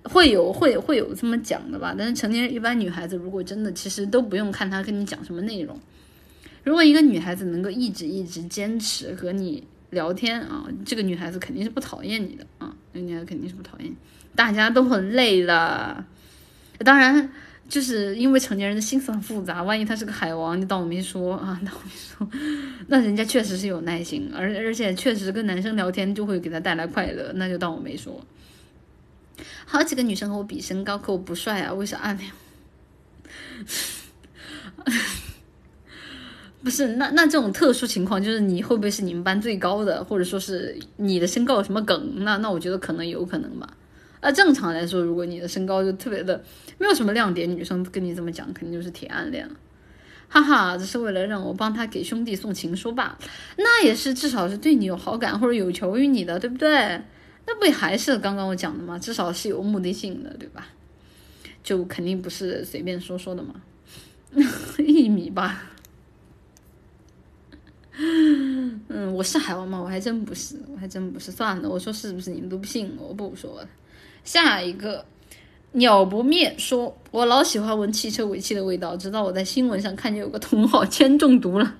会有会会有这么讲的吧？但是成年人一般女孩子如果真的，其实都不用看她跟你讲什么内容。如果一个女孩子能够一直一直坚持和你聊天啊，这个女孩子肯定是不讨厌你的啊，那女孩子肯定是不讨厌。大家都很累了，当然。就是因为成年人的心思很复杂，万一他是个海王，你当我没说啊？当我没说，那人家确实是有耐心，而而且确实跟男生聊天就会给他带来快乐，那就当我没说。好几个女生和我比身高，可我不帅啊，为啥暗恋？不是，那那这种特殊情况，就是你会不会是你们班最高的，或者说是你的身高有什么梗？那那我觉得可能有可能吧。啊，正常来说，如果你的身高就特别的没有什么亮点，女生跟你这么讲，肯定就是铁暗恋了，哈哈，只是为了让我帮他给兄弟送情书吧？那也是至少是对你有好感或者有求于你的，对不对？那不也还是刚刚我讲的吗？至少是有目的性的，对吧？就肯定不是随便说说的嘛。一米八，嗯，我是海王吗？我还真不是，我还真不是。算了，我说是不是你们都不信我，不说了。下一个鸟不灭说：“我老喜欢闻汽车尾气的味道，直到我在新闻上看见有个同好铅中毒了。”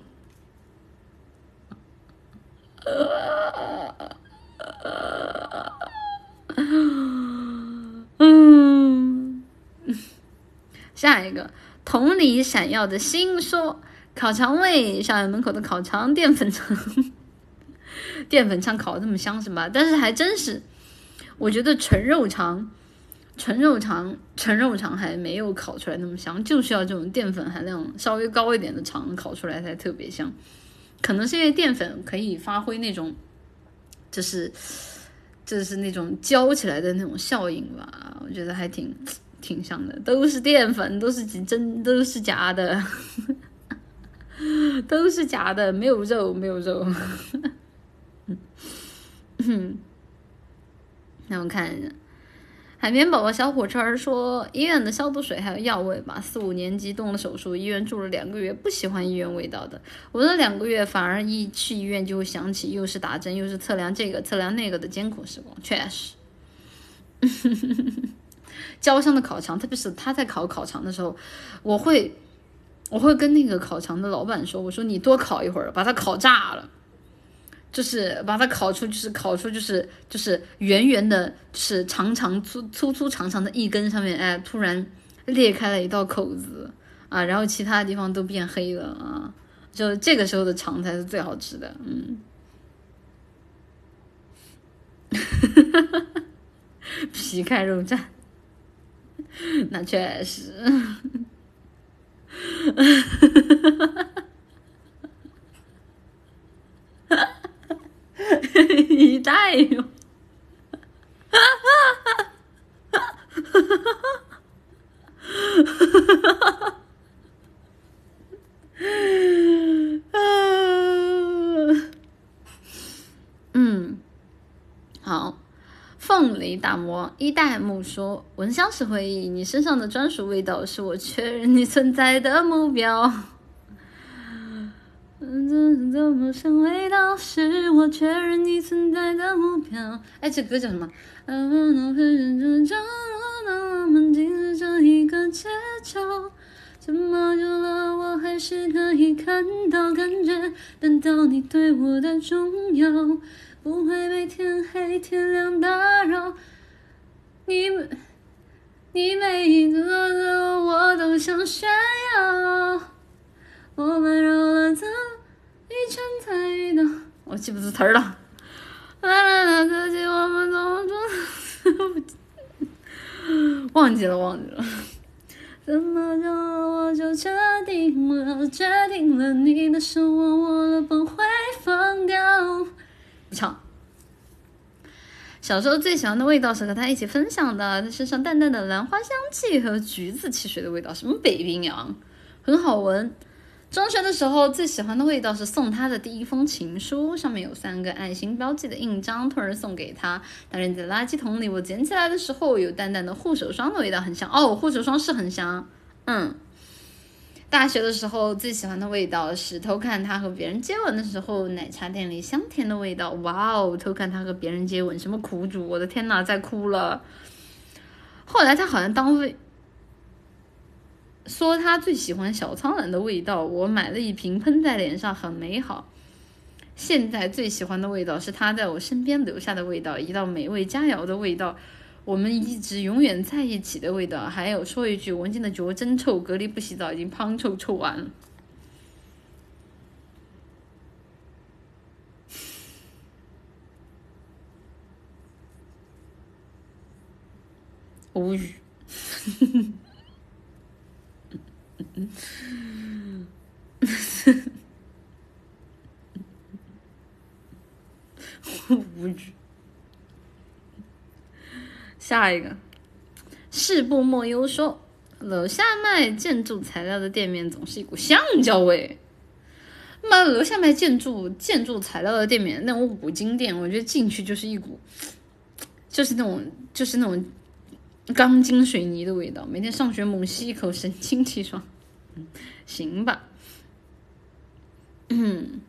嗯，下一个同里闪耀的心说：“烤肠味，校园门口的烤肠，淀粉肠，淀粉肠烤的这么香是吧？但是还真是。”我觉得纯肉肠，纯肉肠，纯肉肠还没有烤出来那么香，就需要这种淀粉含量稍微高一点的肠烤出来才特别香。可能是因为淀粉可以发挥那种，就是，就是那种焦起来的那种效应吧。我觉得还挺挺香的，都是淀粉，都是真，都是假的，都是假的，没有肉，没有肉。嗯。那我看一下。海绵宝宝小火车说：“医院的消毒水还有药味吧？四五年级动了手术，医院住了两个月，不喜欢医院味道的。我那两个月反而一去医院就会想起，又是打针又是测量这个测量那个的艰苦时光。确实，焦香的烤肠，特别是他在烤烤肠的时候，我会我会跟那个烤肠的老板说：我说你多烤一会儿，把它烤炸了。”就是把它烤出，就是烤出，就是就是圆圆的，就是长长粗粗粗长长的一根上面，哎，突然裂开了一道口子啊，然后其他的地方都变黑了啊，就这个时候的肠才是最好吃的，嗯，皮开肉绽，那确实。哈哈哈哈哈一代哟，哈哈哈哈哈哈哈哈嗯，好，凤梨打磨一代木说：“闻香是回忆，你身上的专属味道是我确认你存在的目标。”怎怎么像味道是我确认你存在的目标？哎，这歌叫什么？嗯嗯嗯，这我们竟是这一个街角，这么久了，我还是可以看到感觉，等到你对我的重要，不会被天黑天亮打扰。你你每一个字我都想炫耀，我们绕了这。一圈才遇到，我记不住词儿了。啦啦啦，可惜我们怎么做？忘记了，忘记了。怎么就我就决定了，决定了你的手我握了不会放掉。不唱。小时候最喜欢的味道是和他一起分享的，他身上淡淡的兰花香气和橘子汽水的味道，什么北冰洋，很好闻。中学的时候最喜欢的味道是送他的第一封情书，上面有三个爱心标记的印章，突然送给他，但扔在垃圾桶里。我捡起来的时候，有淡淡的护手霜的味道，很香哦，护手霜是很香。嗯，大学的时候最喜欢的味道是偷看他和别人接吻的时候，奶茶店里香甜的味道。哇哦，偷看他和别人接吻，什么苦主？我的天呐，在哭了。后来他好像当卫。说他最喜欢小苍兰的味道，我买了一瓶喷在脸上，很美好。现在最喜欢的味道是他在我身边留下的味道，一道美味佳肴的味道，我们一直永远在一起的味道。还有说一句，文静的脚真臭，隔离不洗澡已经胖臭臭完了。无语。无语。下一个，世不莫忧说，楼下卖建筑材料的店面总是一股橡胶味。那楼下卖建筑建筑材料的店面，那种五金店，我觉得进去就是一股，就是那种就是那种钢筋水泥的味道。每天上学猛吸一口，神清气爽。行吧，嗯，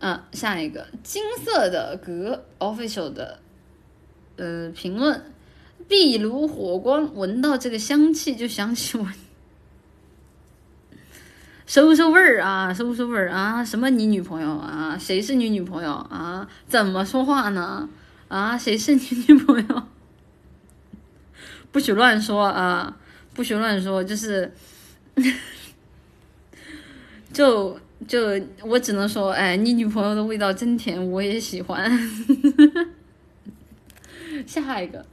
嗯，下一个金色的格 official 的呃评论，壁炉火光，闻到这个香气就想起我，收收味儿啊，收收味儿啊，什么你女朋友啊？谁是你女朋友啊？怎么说话呢？啊，谁是你女朋友？不许乱说啊！不许乱说，就是。就就我只能说，哎，你女朋友的味道真甜，我也喜欢。下一个，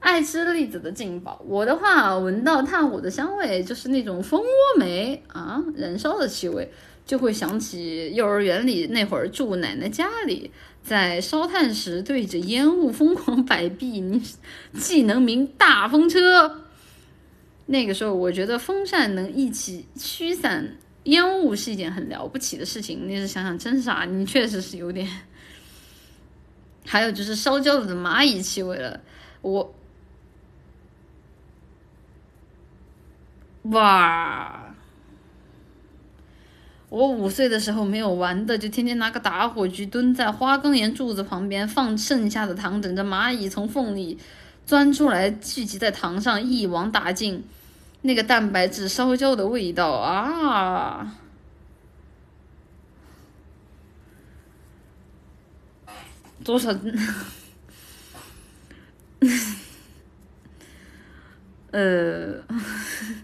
爱吃栗子的劲宝，我的话闻到炭火的香味，就是那种蜂窝煤啊燃烧的气味，就会想起幼儿园里那会儿住奶奶家里，在烧炭时对着烟雾疯狂摆臂，你技能名大风车。那个时候，我觉得风扇能一起驱散烟雾是一件很了不起的事情。你是想想，真傻，你确实是有点还有就是烧焦了的蚂蚁气味了，我，哇！我五岁的时候没有玩的，就天天拿个打火机蹲在花岗岩柱子旁边放剩下的糖，等着蚂蚁从缝里钻出来，聚集在糖上，一网打尽。那个蛋白质烧焦的味道啊！多少？呃，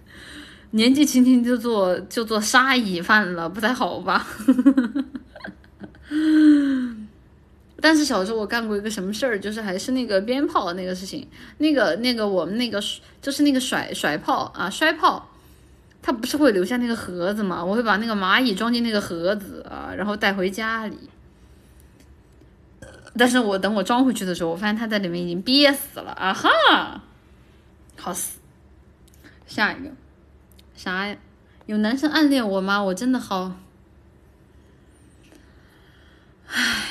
年纪轻轻就做就做杀蚁犯了，不太好吧？但是小时候我干过一个什么事儿，就是还是那个鞭炮那个事情，那个那个我们那个就是那个甩甩炮啊，摔炮，它不是会留下那个盒子吗？我会把那个蚂蚁装进那个盒子啊，然后带回家里。但是我等我装回去的时候，我发现它在里面已经憋死了啊哈，好死。下一个，啥呀？有男生暗恋我吗？我真的好，唉，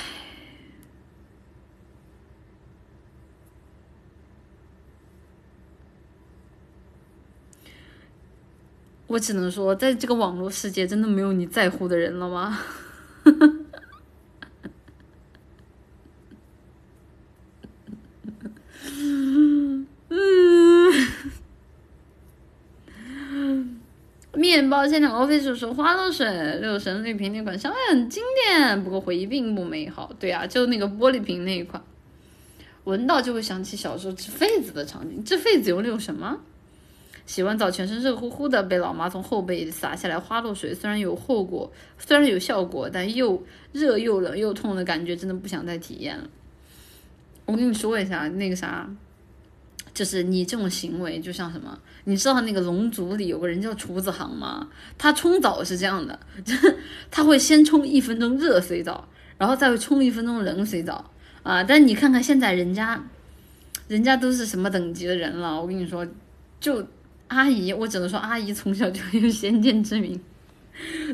我只能说，在这个网络世界，真的没有你在乎的人了吗？嗯 面包现场 office 说花露水六神绿瓶那款香味很经典，不过回忆并不美好。对啊，就那个玻璃瓶那一款，闻到就会想起小时候吃痱子的场景。治痱子用那种什么？洗完澡全身热乎乎的，被老妈从后背洒下来花露水，虽然有后果，虽然有效果，但又热又冷又痛的感觉，真的不想再体验了。我跟你说一下那个啥。就是你这种行为，就像什么？你知道那个龙族里有个人叫厨子航吗？他冲澡是这样的，他会先冲一分钟热水澡，然后再会冲一分钟冷水澡啊。但你看看现在人家，人家都是什么等级的人了？我跟你说，就阿姨，我只能说阿姨从小就有先见之明，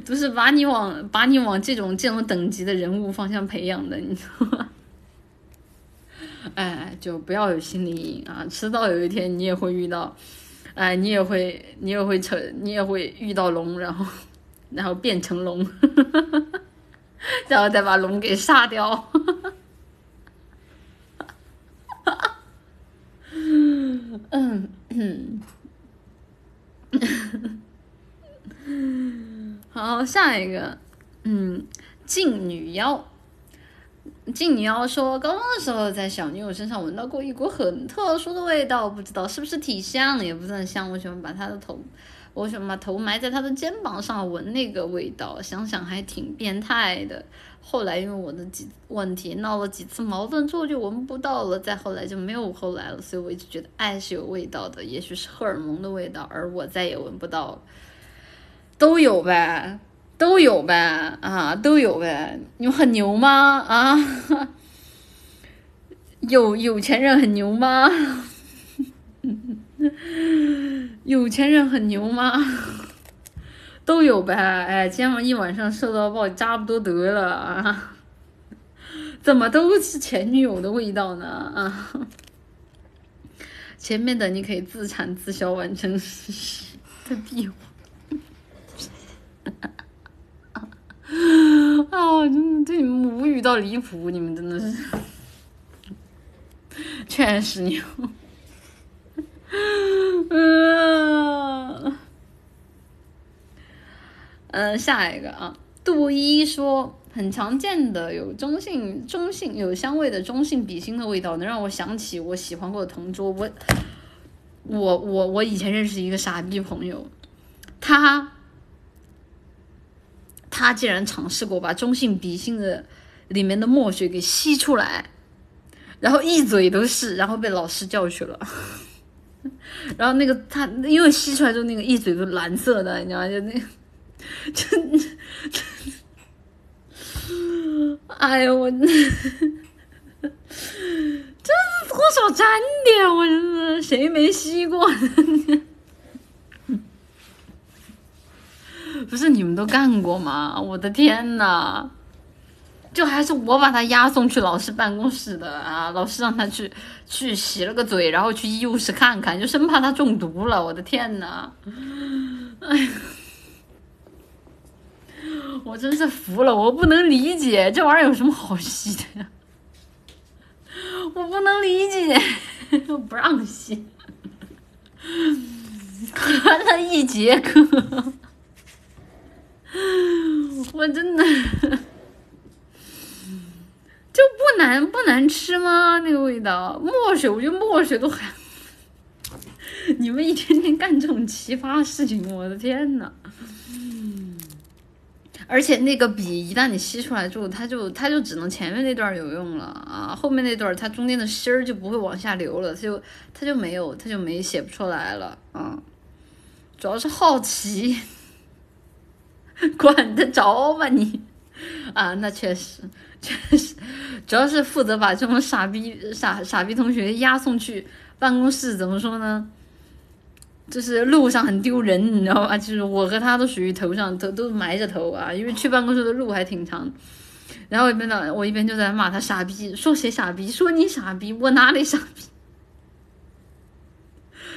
都是把你往把你往这种这种等级的人物方向培养的，你知道吗？哎，就不要有心理阴影啊！迟早有一天你也会遇到，哎，你也会，你也会成，你也会遇到龙，然后，然后变成龙，然后再把龙给杀掉。嗯嗯，好，下一个，嗯，劲女妖。静，你要说高中的时候在小女友身上闻到过一股很特殊的味道，不知道是不是体香，也不是很香。我喜欢把她的头，我喜欢把头埋在她的肩膀上闻那个味道，想想还挺变态的。后来因为我的几问题闹了几次矛盾之后就闻不到了，再后来就没有后来了。所以我一直觉得爱是有味道的，也许是荷尔蒙的味道，而我再也闻不到了。都有呗。都有呗啊，都有呗，你很牛吗啊？有有钱人很牛吗？有钱人很牛吗？都有呗，哎，今晚一晚上受到报差不多得了啊？怎么都是前女友的味道呢啊？前面的你可以自产自销完成时的闭环。啊！我真的对你们无语到离谱，你们真的是，确实牛。嗯，嗯，下一个啊，杜一说，很常见的有中性、中性有香味的中性笔芯的味道，能让我想起我喜欢过的同桌。我，我，我，我以前认识一个傻逼朋友，他。他竟然尝试过把中性笔芯的里面的墨水给吸出来，然后一嘴都是，然后被老师叫去了。然后那个他因为吸出来之后那个一嘴都蓝色的，你知道吗？就那，就，哎呀我，真是多少沾点，我真是谁没吸过？不是你们都干过吗？我的天呐！就还是我把他押送去老师办公室的啊，老师让他去去洗了个嘴，然后去医务室看看，就生怕他中毒了。我的天呐，哎呀，我真是服了，我不能理解这玩意儿有什么好洗的呀，我不能理解，不让洗，看了一节课，我真的。就不难不难吃吗？那个味道，墨水，我觉得墨水都还。你们一天天干这种奇葩事情，我的天呐！而且那个笔一旦你吸出来之后，它就它就只能前面那段有用了啊，后面那段它中间的芯儿就不会往下流了，它就它就没有，它就没写不出来了啊。主要是好奇，管得着吗你？啊，那确实。确实，主要是负责把这种傻逼傻傻逼同学押送去办公室，怎么说呢？就是路上很丢人，你知道吧？就是我和他都属于头上头都埋着头啊，因为去办公室的路还挺长。然后一边呢，我一边就在骂他傻逼，说谁傻逼？说你傻逼？我哪里傻逼？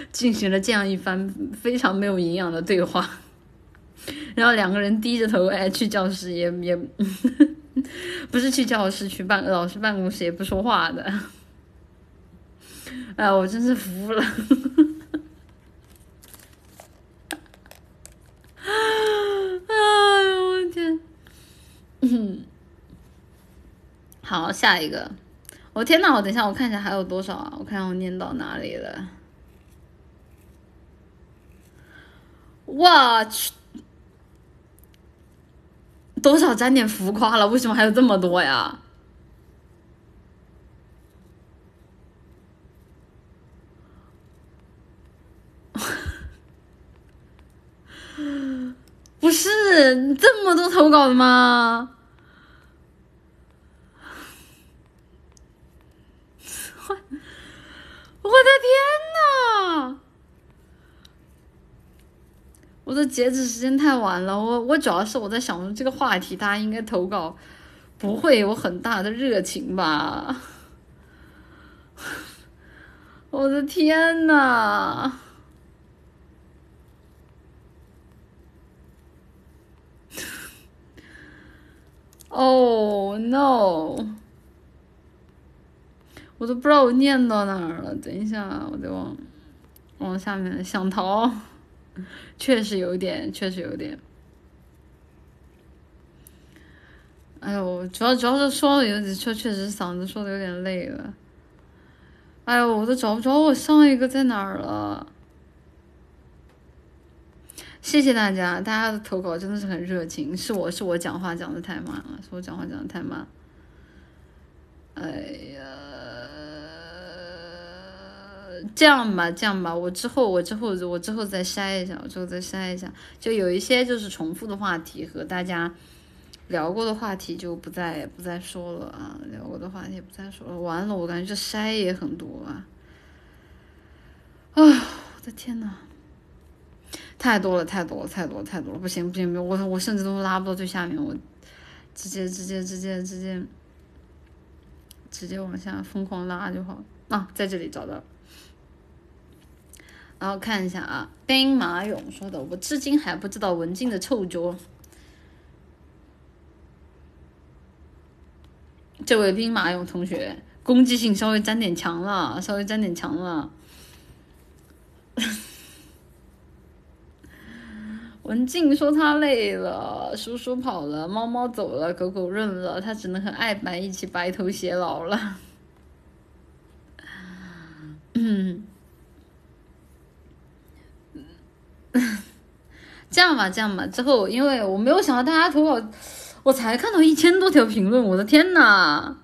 进行了这样一番非常没有营养的对话，然后两个人低着头哎去教室也也。不是去教室，去办老师办公室也不说话的。哎，我真是服了。哎呦我天！嗯，好，下一个。我天呐，我等一下，我看一下还有多少啊？我看我念到哪里了？我去！多少沾点浮夸了？为什么还有这么多呀？不是这么多投稿的吗？我的天呐！我的截止时间太晚了，我我主要是我在想这个话题，大家应该投稿不会有很大的热情吧？我的天呐！Oh no！我都不知道我念到哪儿了，等一下，我得往往下面想逃。确实有点，确实有点。哎呦，主要主要是说的有点，确确实嗓子说的有点累了。哎呦，我都找不着我上一个在哪儿了。谢谢大家，大家的投稿真的是很热情。是我是我讲话讲的太慢了，是我讲话讲的太慢。哎呀。这样吧，这样吧，我之后我之后我之后再筛一下，我之后再筛一下，就有一些就是重复的话题和大家聊过的话题就不再不再说了啊，聊过的话题不再说了。完了，我感觉这筛也很多啊，啊，我的天呐，太多了，太多了，太多了，太多了，不行不行不行，我我甚至都拉不到最下面，我直接直接直接直接直接往下疯狂拉就好啊，在这里找到。然后看一下啊，兵马俑说的，我至今还不知道文静的臭脚。这位兵马俑同学，攻击性稍微沾点强了，稍微沾点强了。文静说他累了，叔叔跑了，猫猫走了，狗狗认了，他只能和爱白一起白头偕老了。嗯。这样吧，这样吧，之后因为我没有想到大家投稿，我才看到一千多条评论，我的天呐！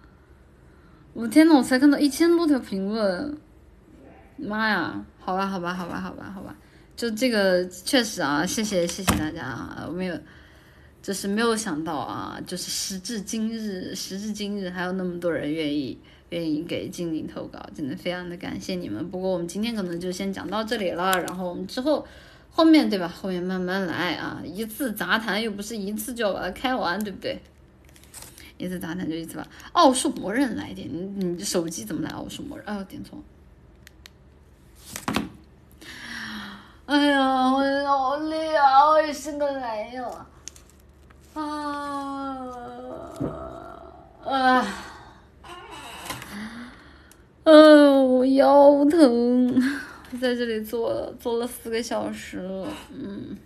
我的天呐，我才看到一千多条评论，妈呀！好吧，好吧，好吧，好吧，好吧，就这个确实啊，谢谢谢谢大家啊，我没有，就是没有想到啊，就是时至今日，时至今日还有那么多人愿意愿意给精灵投稿，真的非常的感谢你们。不过我们今天可能就先讲到这里了，然后我们之后。后面对吧？后面慢慢来啊，一次杂谈又不是一次就要把它开完，对不对？一次杂谈就一次吧。奥数魔人来点，你你手机怎么来奥数魔人？哦，点错。哎呀，我好累啊！我也是个累了。啊啊！嗯，我腰疼，在这里坐坐了四个小时了。嗯，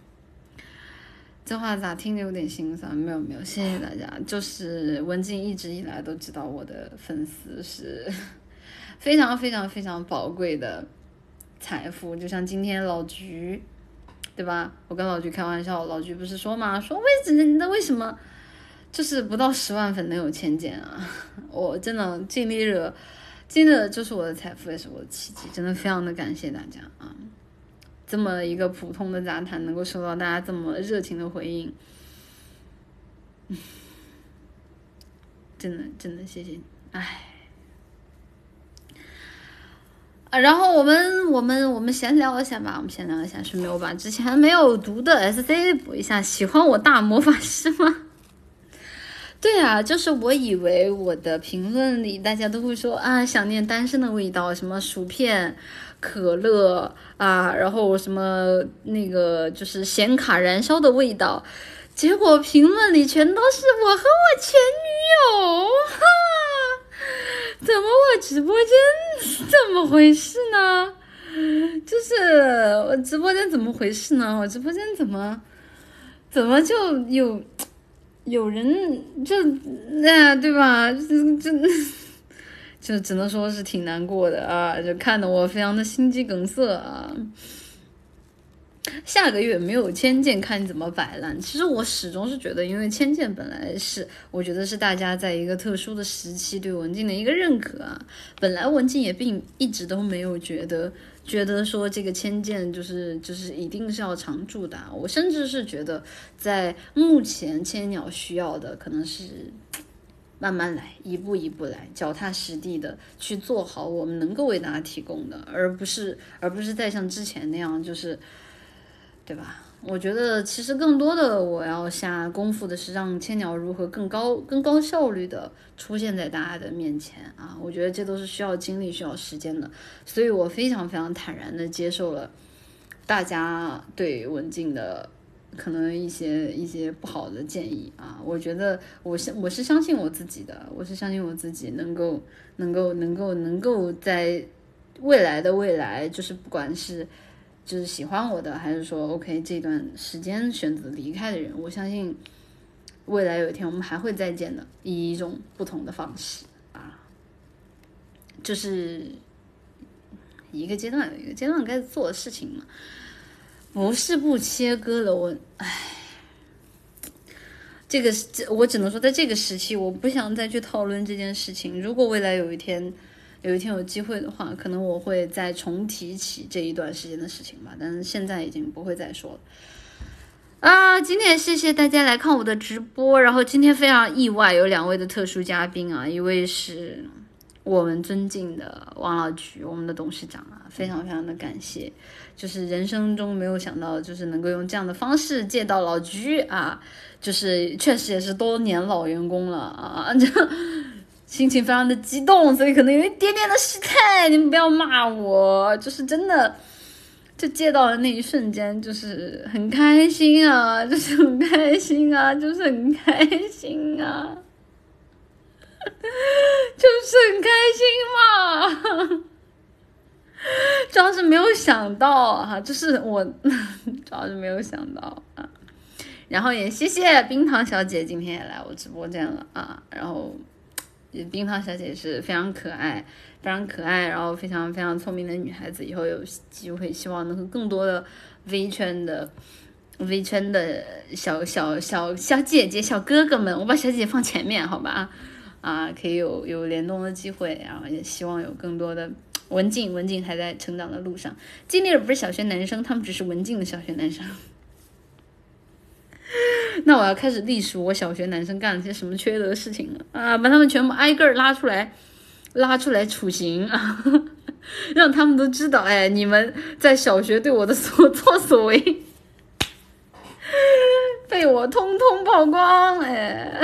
这话咋听着有点心酸？没有没有，谢谢大家。就是文静一直以来都知道我的粉丝是非常非常非常宝贵的。财富就像今天老菊，对吧？我跟老菊开玩笑，老菊不是说嘛，说为什么那为什么就是不到十万粉能有千件啊？我真的尽力了，真的就是我的财富，也是我的奇迹，真的非常的感谢大家啊！这么一个普通的杂谈，能够收到大家这么热情的回应，真的真的谢谢你，唉。啊，然后我们我们我们闲聊一下吧，我们闲聊一下，顺便我把之前没有读的 SC 补一下。喜欢我大魔法师吗？对啊，就是我以为我的评论里大家都会说啊，想念单身的味道，什么薯片、可乐啊，然后什么那个就是显卡燃烧的味道，结果评论里全都是我和我前女友，哈。怎么我直播间怎么回事呢？就是我直播间怎么回事呢？我直播间怎么怎么就有有人就那对吧？就就就只能说是挺难过的啊！就看得我非常的心肌梗塞啊。下个月没有千剑，看你怎么摆烂。其实我始终是觉得，因为千剑本来是，我觉得是大家在一个特殊的时期对文静的一个认可啊。本来文静也并一直都没有觉得，觉得说这个千剑就是就是一定是要常驻的。我甚至是觉得，在目前千鸟需要的可能是慢慢来，一步一步来，脚踏实地的去做好我们能够为大家提供的，而不是而不是再像之前那样就是。对吧？我觉得其实更多的我要下功夫的是让千鸟如何更高、更高效率的出现在大家的面前啊！我觉得这都是需要精力、需要时间的，所以我非常非常坦然的接受了大家对文静的可能一些一些不好的建议啊！我觉得我相我是相信我自己的，我是相信我自己能够能够能够能够在未来的未来，就是不管是。就是喜欢我的，还是说 OK 这段时间选择离开的人，我相信未来有一天我们还会再见的，以一种不同的方式啊，就是一个阶段有一个阶段该做的事情嘛，不是不切割了我，唉，这个这我只能说在这个时期，我不想再去讨论这件事情。如果未来有一天。有一天有机会的话，可能我会再重提起这一段时间的事情吧，但是现在已经不会再说了。啊，今天谢谢大家来看我的直播，然后今天非常意外，有两位的特殊嘉宾啊，一位是我们尊敬的王老菊，我们的董事长啊，非常非常的感谢，就是人生中没有想到，就是能够用这样的方式见到老菊啊，就是确实也是多年老员工了啊，就。心情非常的激动，所以可能有一点点的失态，你们不要骂我，就是真的，就接到的那一瞬间，就是很开心啊，就是很开心啊，就是很开心啊，就是很开心嘛，主要是没有想到哈，就是我 主要是没有想到啊，然后也谢谢冰糖小姐今天也来我直播间了啊，然后。冰糖小姐是非常可爱，非常可爱，然后非常非常聪明的女孩子。以后有机会，希望能和更多的 V 圈的 V 圈的小小小小姐姐、小哥哥们，我把小姐姐放前面，好吧？啊，可以有有联动的机会，然后也希望有更多的文静，文静还在成长的路上。经历了不是小学男生，他们只是文静的小学男生。那我要开始隶属我小学男生干了些什么缺德事情了啊！把他们全部挨个拉出来，拉出来处刑啊！让他们都知道，哎，你们在小学对我的所作所为，被我通通曝光，哎！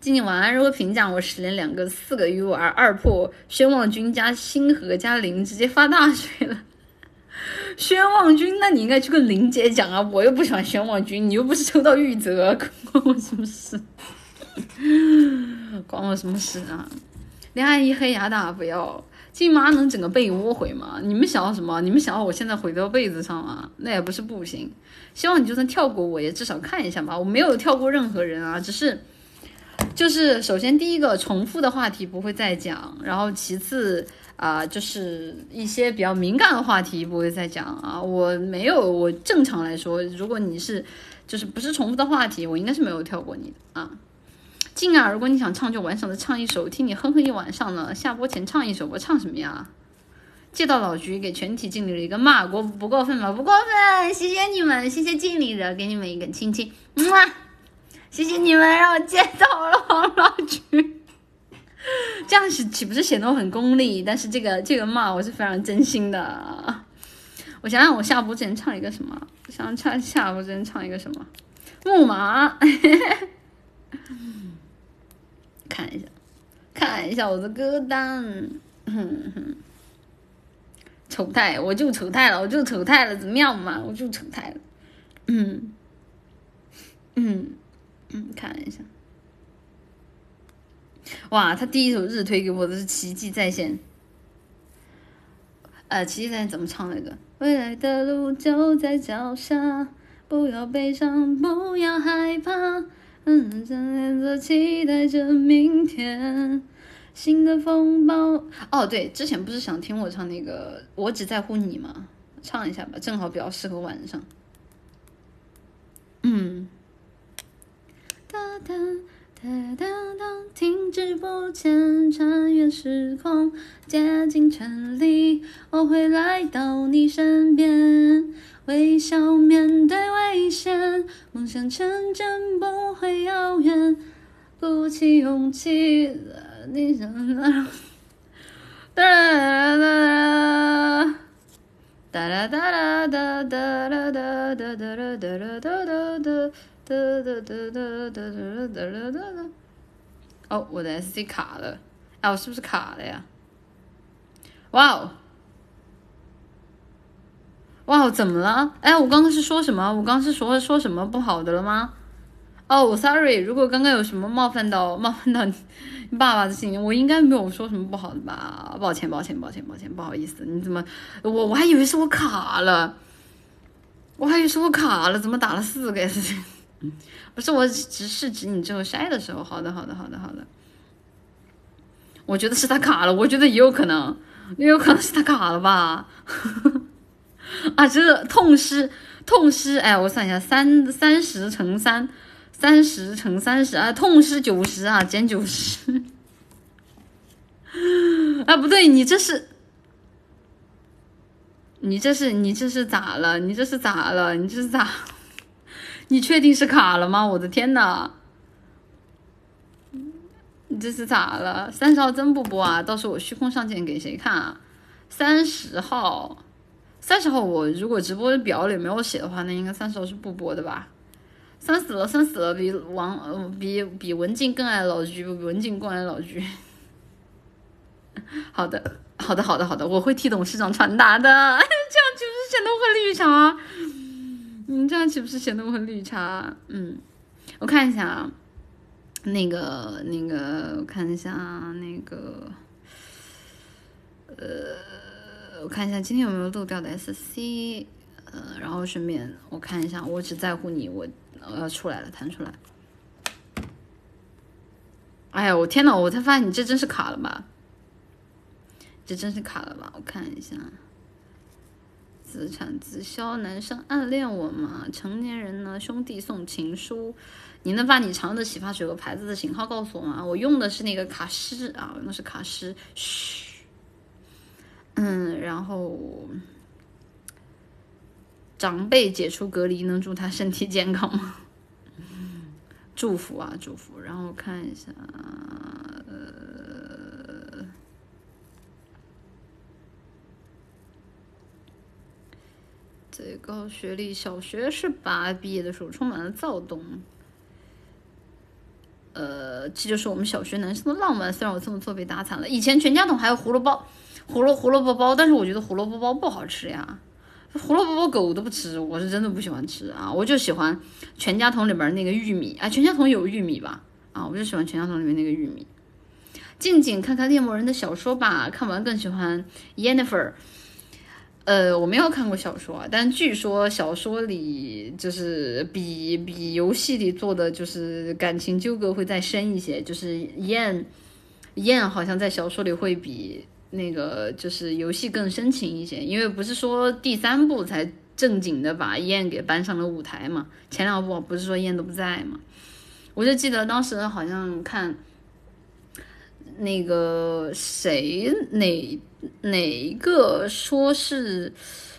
静静晚安。如果评价我十连两个四个 U R 二破宣望君加星河加零，直接发大水了。宣望君，那你应该去跟林姐讲啊！我又不喜欢宣望君，你又不是抽到玉泽，关我什么事？关我什么事啊？恋爱一黑牙打不要，静妈能整个被窝毁吗？你们想要什么？你们想要我现在毁到被子上吗？那也不是不行。希望你就算跳过我，也至少看一下吧。我没有跳过任何人啊，只是，就是首先第一个重复的话题不会再讲，然后其次啊，就是一些比较敏感的话题不会再讲啊。我没有，我正常来说，如果你是就是不是重复的话题，我应该是没有跳过你的啊。静啊，如果你想唱，就完整的唱一首，听你哼哼一晚上呢。下播前唱一首，我唱什么呀？借到老局，给全体经理了一个骂，过不过分吧？不过分，谢谢你们，谢谢经理的，给你们一个亲亲，么，谢谢你们让我借到了老局。这样是岂不是显得我很功利？但是这个这个骂我是非常真心的。我想想，我下播之前唱一个什么？我想唱下播之前唱一个什么？木马。看一下，看一下我的歌单，哼哼，丑态，我就丑态了，我就丑态了，怎么样嘛？我就丑态了，嗯，嗯嗯，看一下，哇，他第一首日推给我的是《奇迹在线》，呃，《奇迹在线》怎么唱来着？未来的路就在脚下，不要悲伤，不要害怕。嗯，正念着期待着明天，新的风暴。哦，对，之前不是想听我唱那个《我只在乎你》吗？唱一下吧，正好比较适合晚上。嗯。哒哒哒哒哒，停止不前，穿越时空，竭尽全力，我会来到你身边。微笑面对危险，梦想成真不会遥远。鼓起勇气，你想哪？哒哒哒哒哒哒哒哒哒哒哒哒哒哒啦哒啦哒哒哒哒哒哒哒哒哒哒哒。哦，我的 S D 卡了，哎，我是不是卡了呀？哇哦！哇哦，怎么了？哎，我刚刚是说什么？我刚刚是说说什么不好的了吗？哦，sorry，如果刚刚有什么冒犯到冒犯到你爸爸的心，我应该没有说什么不好的吧？抱歉，抱歉，抱歉，抱歉，不好意思。你怎么？我我还以为是我卡了，我还以为是我卡了，怎么打了四个 S？不是，我只是指你最后筛的时候。好的，好的，好的，好的。我觉得是他卡了，我觉得也有可能，也有可能是他卡了吧。啊，这痛失痛失，哎，我算一下，三三十乘三，三十乘三十啊，痛失九十啊，减九十。啊，不对，你这是，你这是你这是咋了？你这是咋了？你这是咋？你确定是卡了吗？我的天呐！你这是咋了？三十号真不播啊？到时候我虚空上线给谁看啊？三十号。三十号我如果直播表里没有写的话，那应该三十号是不播的吧？三死了，三死了，比王比比文静更爱老菊，文静更爱老菊。好的，好的，好的，好的，我会替董事长传达的。这样岂不是显得我很绿茶？你，这样岂不是显得我很绿茶？嗯，我看一下啊，那个那个，我看一下那个，呃。我看一下今天有没有漏掉的 SC，呃，然后顺便我看一下，我只在乎你，我我要出来了，弹出来。哎呀，我天呐，我才发现你这真是卡了吧？这真是卡了吧？我看一下，自产自销，男生暗恋我吗？成年人呢？兄弟送情书，你能把你常用的洗发水和牌子的型号告诉我吗？我用的是那个卡诗啊，用的是卡诗，嘘。嗯，然后长辈解除隔离，能祝他身体健康吗？祝福啊，祝福。然后看一下，最高学历小学是吧？毕业的时候充满了躁动。呃。这就是我们小学男生的浪漫。虽然我这么做被打惨了。以前全家桶还有胡萝卜胡萝胡萝卜包，但是我觉得胡萝卜包不好吃呀。胡萝卜包狗都不吃，我是真的不喜欢吃啊！我就喜欢全家桶里边那个玉米啊，全家桶有玉米吧？啊，我就喜欢全家桶里面那个玉米。静静看看猎魔人的小说吧，看完更喜欢 Yennefer。呃，我没有看过小说啊，但据说小说里就是比比游戏里做的就是感情纠葛会再深一些，就是燕燕好像在小说里会比。那个就是游戏更深情一些，因为不是说第三部才正经的把燕给搬上了舞台嘛，前两部不是说燕都不在嘛，我就记得当时好像看那个谁哪哪一个说是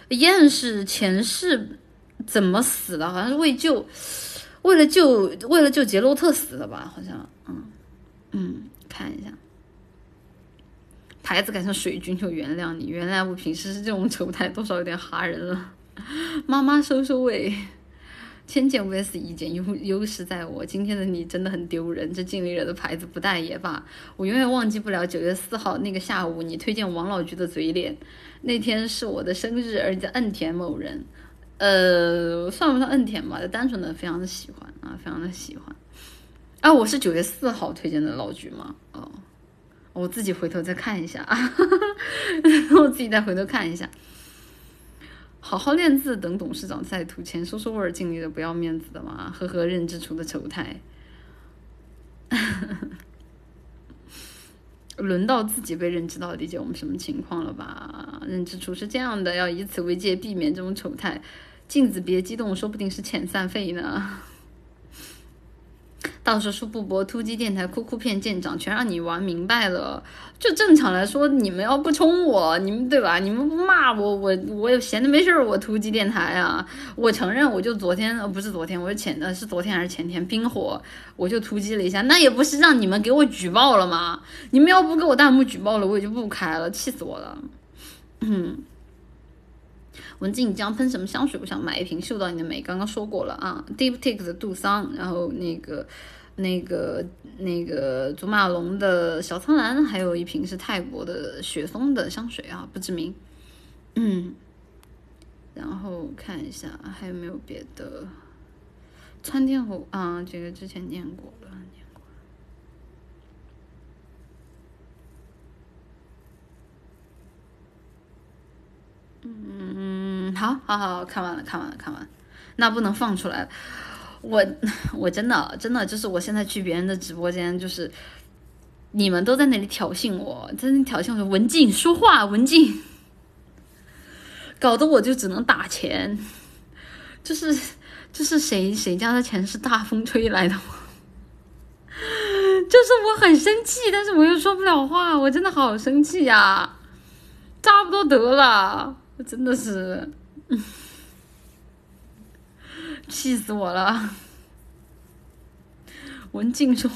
燕是前世怎么死的，好像是为救为了救为了救杰洛特死的吧，好像嗯嗯看一下。牌子改成水军就原谅你，原来我平时是这种丑态，多少有点哈人了。妈妈收收尾，千件 vs 一件，优优势在我。今天的你真的很丢人，这尽力惹的牌子不带也罢。我永远忘记不了九月四号那个下午，你推荐王老菊的嘴脸。那天是我的生日，而且摁甜某人，呃，算不上摁甜吧，就单纯的非常的喜欢啊，非常的喜欢。啊，我是九月四号推荐的老菊吗？哦。我自己回头再看一下啊，我自己再回头看一下。好好练字，等董事长再图钱，说说我尽力的不要面子的嘛，呵呵，认知出的丑态。轮到自己被认知到，理解我们什么情况了吧？认知出是这样的，要以此为戒，避免这种丑态。镜子别激动，说不定是遣散费呢。到时候不播突击电台哭哭骗舰长，全让你玩明白了。就正常来说，你们要不冲我，你们对吧？你们不骂我，我我也闲的没事儿，我突击电台啊。我承认，我就昨天呃不是昨天，我是前呃是昨天还是前天冰火，我就突击了一下，那也不是让你们给我举报了吗？你们要不给我弹幕举报了，我也就不开了，气死我了。嗯，文静，你将喷什么香水？我想买一瓶，嗅到你的美。刚刚说过了啊，Deep Take 的杜桑，然后那个。那个那个祖马龙的小苍兰，还有一瓶是泰国的雪松的香水啊，不知名。嗯，然后看一下还有没有别的。川天猴啊，这个之前念过了，念过了。嗯，好，好，好，看完了，看完了，看完，那不能放出来。我我真的真的就是我现在去别人的直播间，就是你们都在那里挑衅我，在那挑衅我说文静说话文静，搞得我就只能打钱，就是就是谁谁家的钱是大风吹来的吗？就是我很生气，但是我又说不了话，我真的好生气呀，差不多得了，真的是。气死我了！文静说：“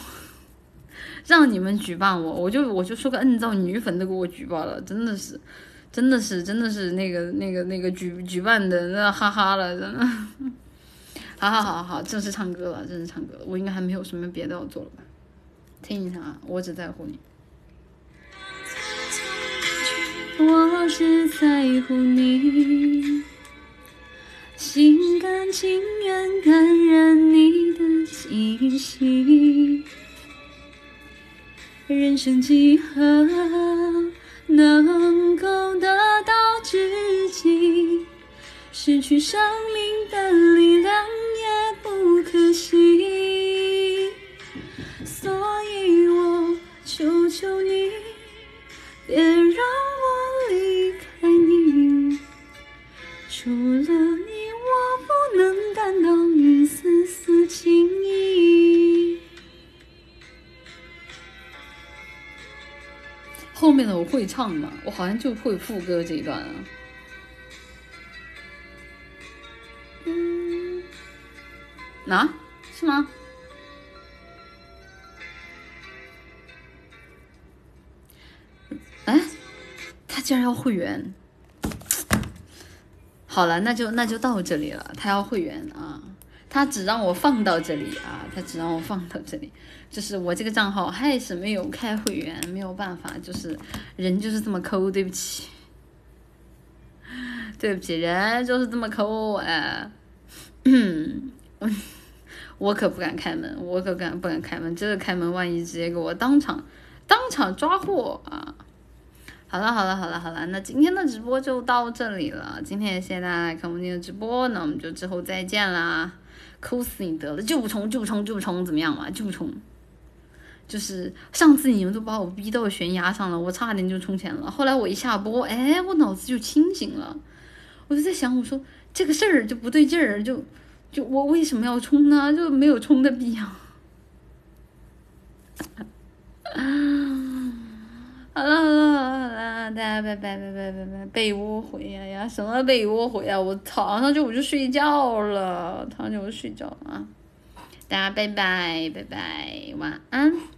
让你们举报我，我就我就说个摁造女粉都给我举报了，真的是，真的是，真的是那个那个那个举举办的那哈哈了，真的。好好好好，正式唱歌了，正式唱歌了。我应该还没有什么别的要做了吧？听一下啊，我只在乎你，我只在乎你。”心甘情愿感染你的气息，人生几何能够得到知己？失去生命的力量也不可惜，所以我求求你，别让我离开你，除了你。我不能感到一丝丝情意。后面的我会唱吗？我好像就会副歌这一段啊。嗯，啊？是吗？哎，他竟然要会员！好了，那就那就到这里了。他要会员啊，他只让我放到这里啊，他只让我放到这里，就是我这个账号还是没有开会员，没有办法，就是人就是这么抠，对不起，对不起，人就是这么抠啊，我 我可不敢开门，我可敢不敢开门，这个开门万一直接给我当场当场抓获啊！好了好了好了好了，那今天的直播就到这里了，今天也谢谢大家来看我们的直播，那我们就之后再见啦。抠死你得了，就不充就不充就不充，怎么样嘛？就不充。就是上次你们都把我逼到悬崖上了，我差点就充钱了。后来我一下播，哎，我脑子就清醒了，我就在想，我说这个事儿就不对劲儿，就就我为什么要充呢？就没有充的必要。啊 好了好了好了，大家拜拜拜拜拜拜，被窝回呀呀，什么被窝回呀？我躺上去我就睡觉了，躺上去我就睡觉了啊！大家拜拜拜拜，晚安。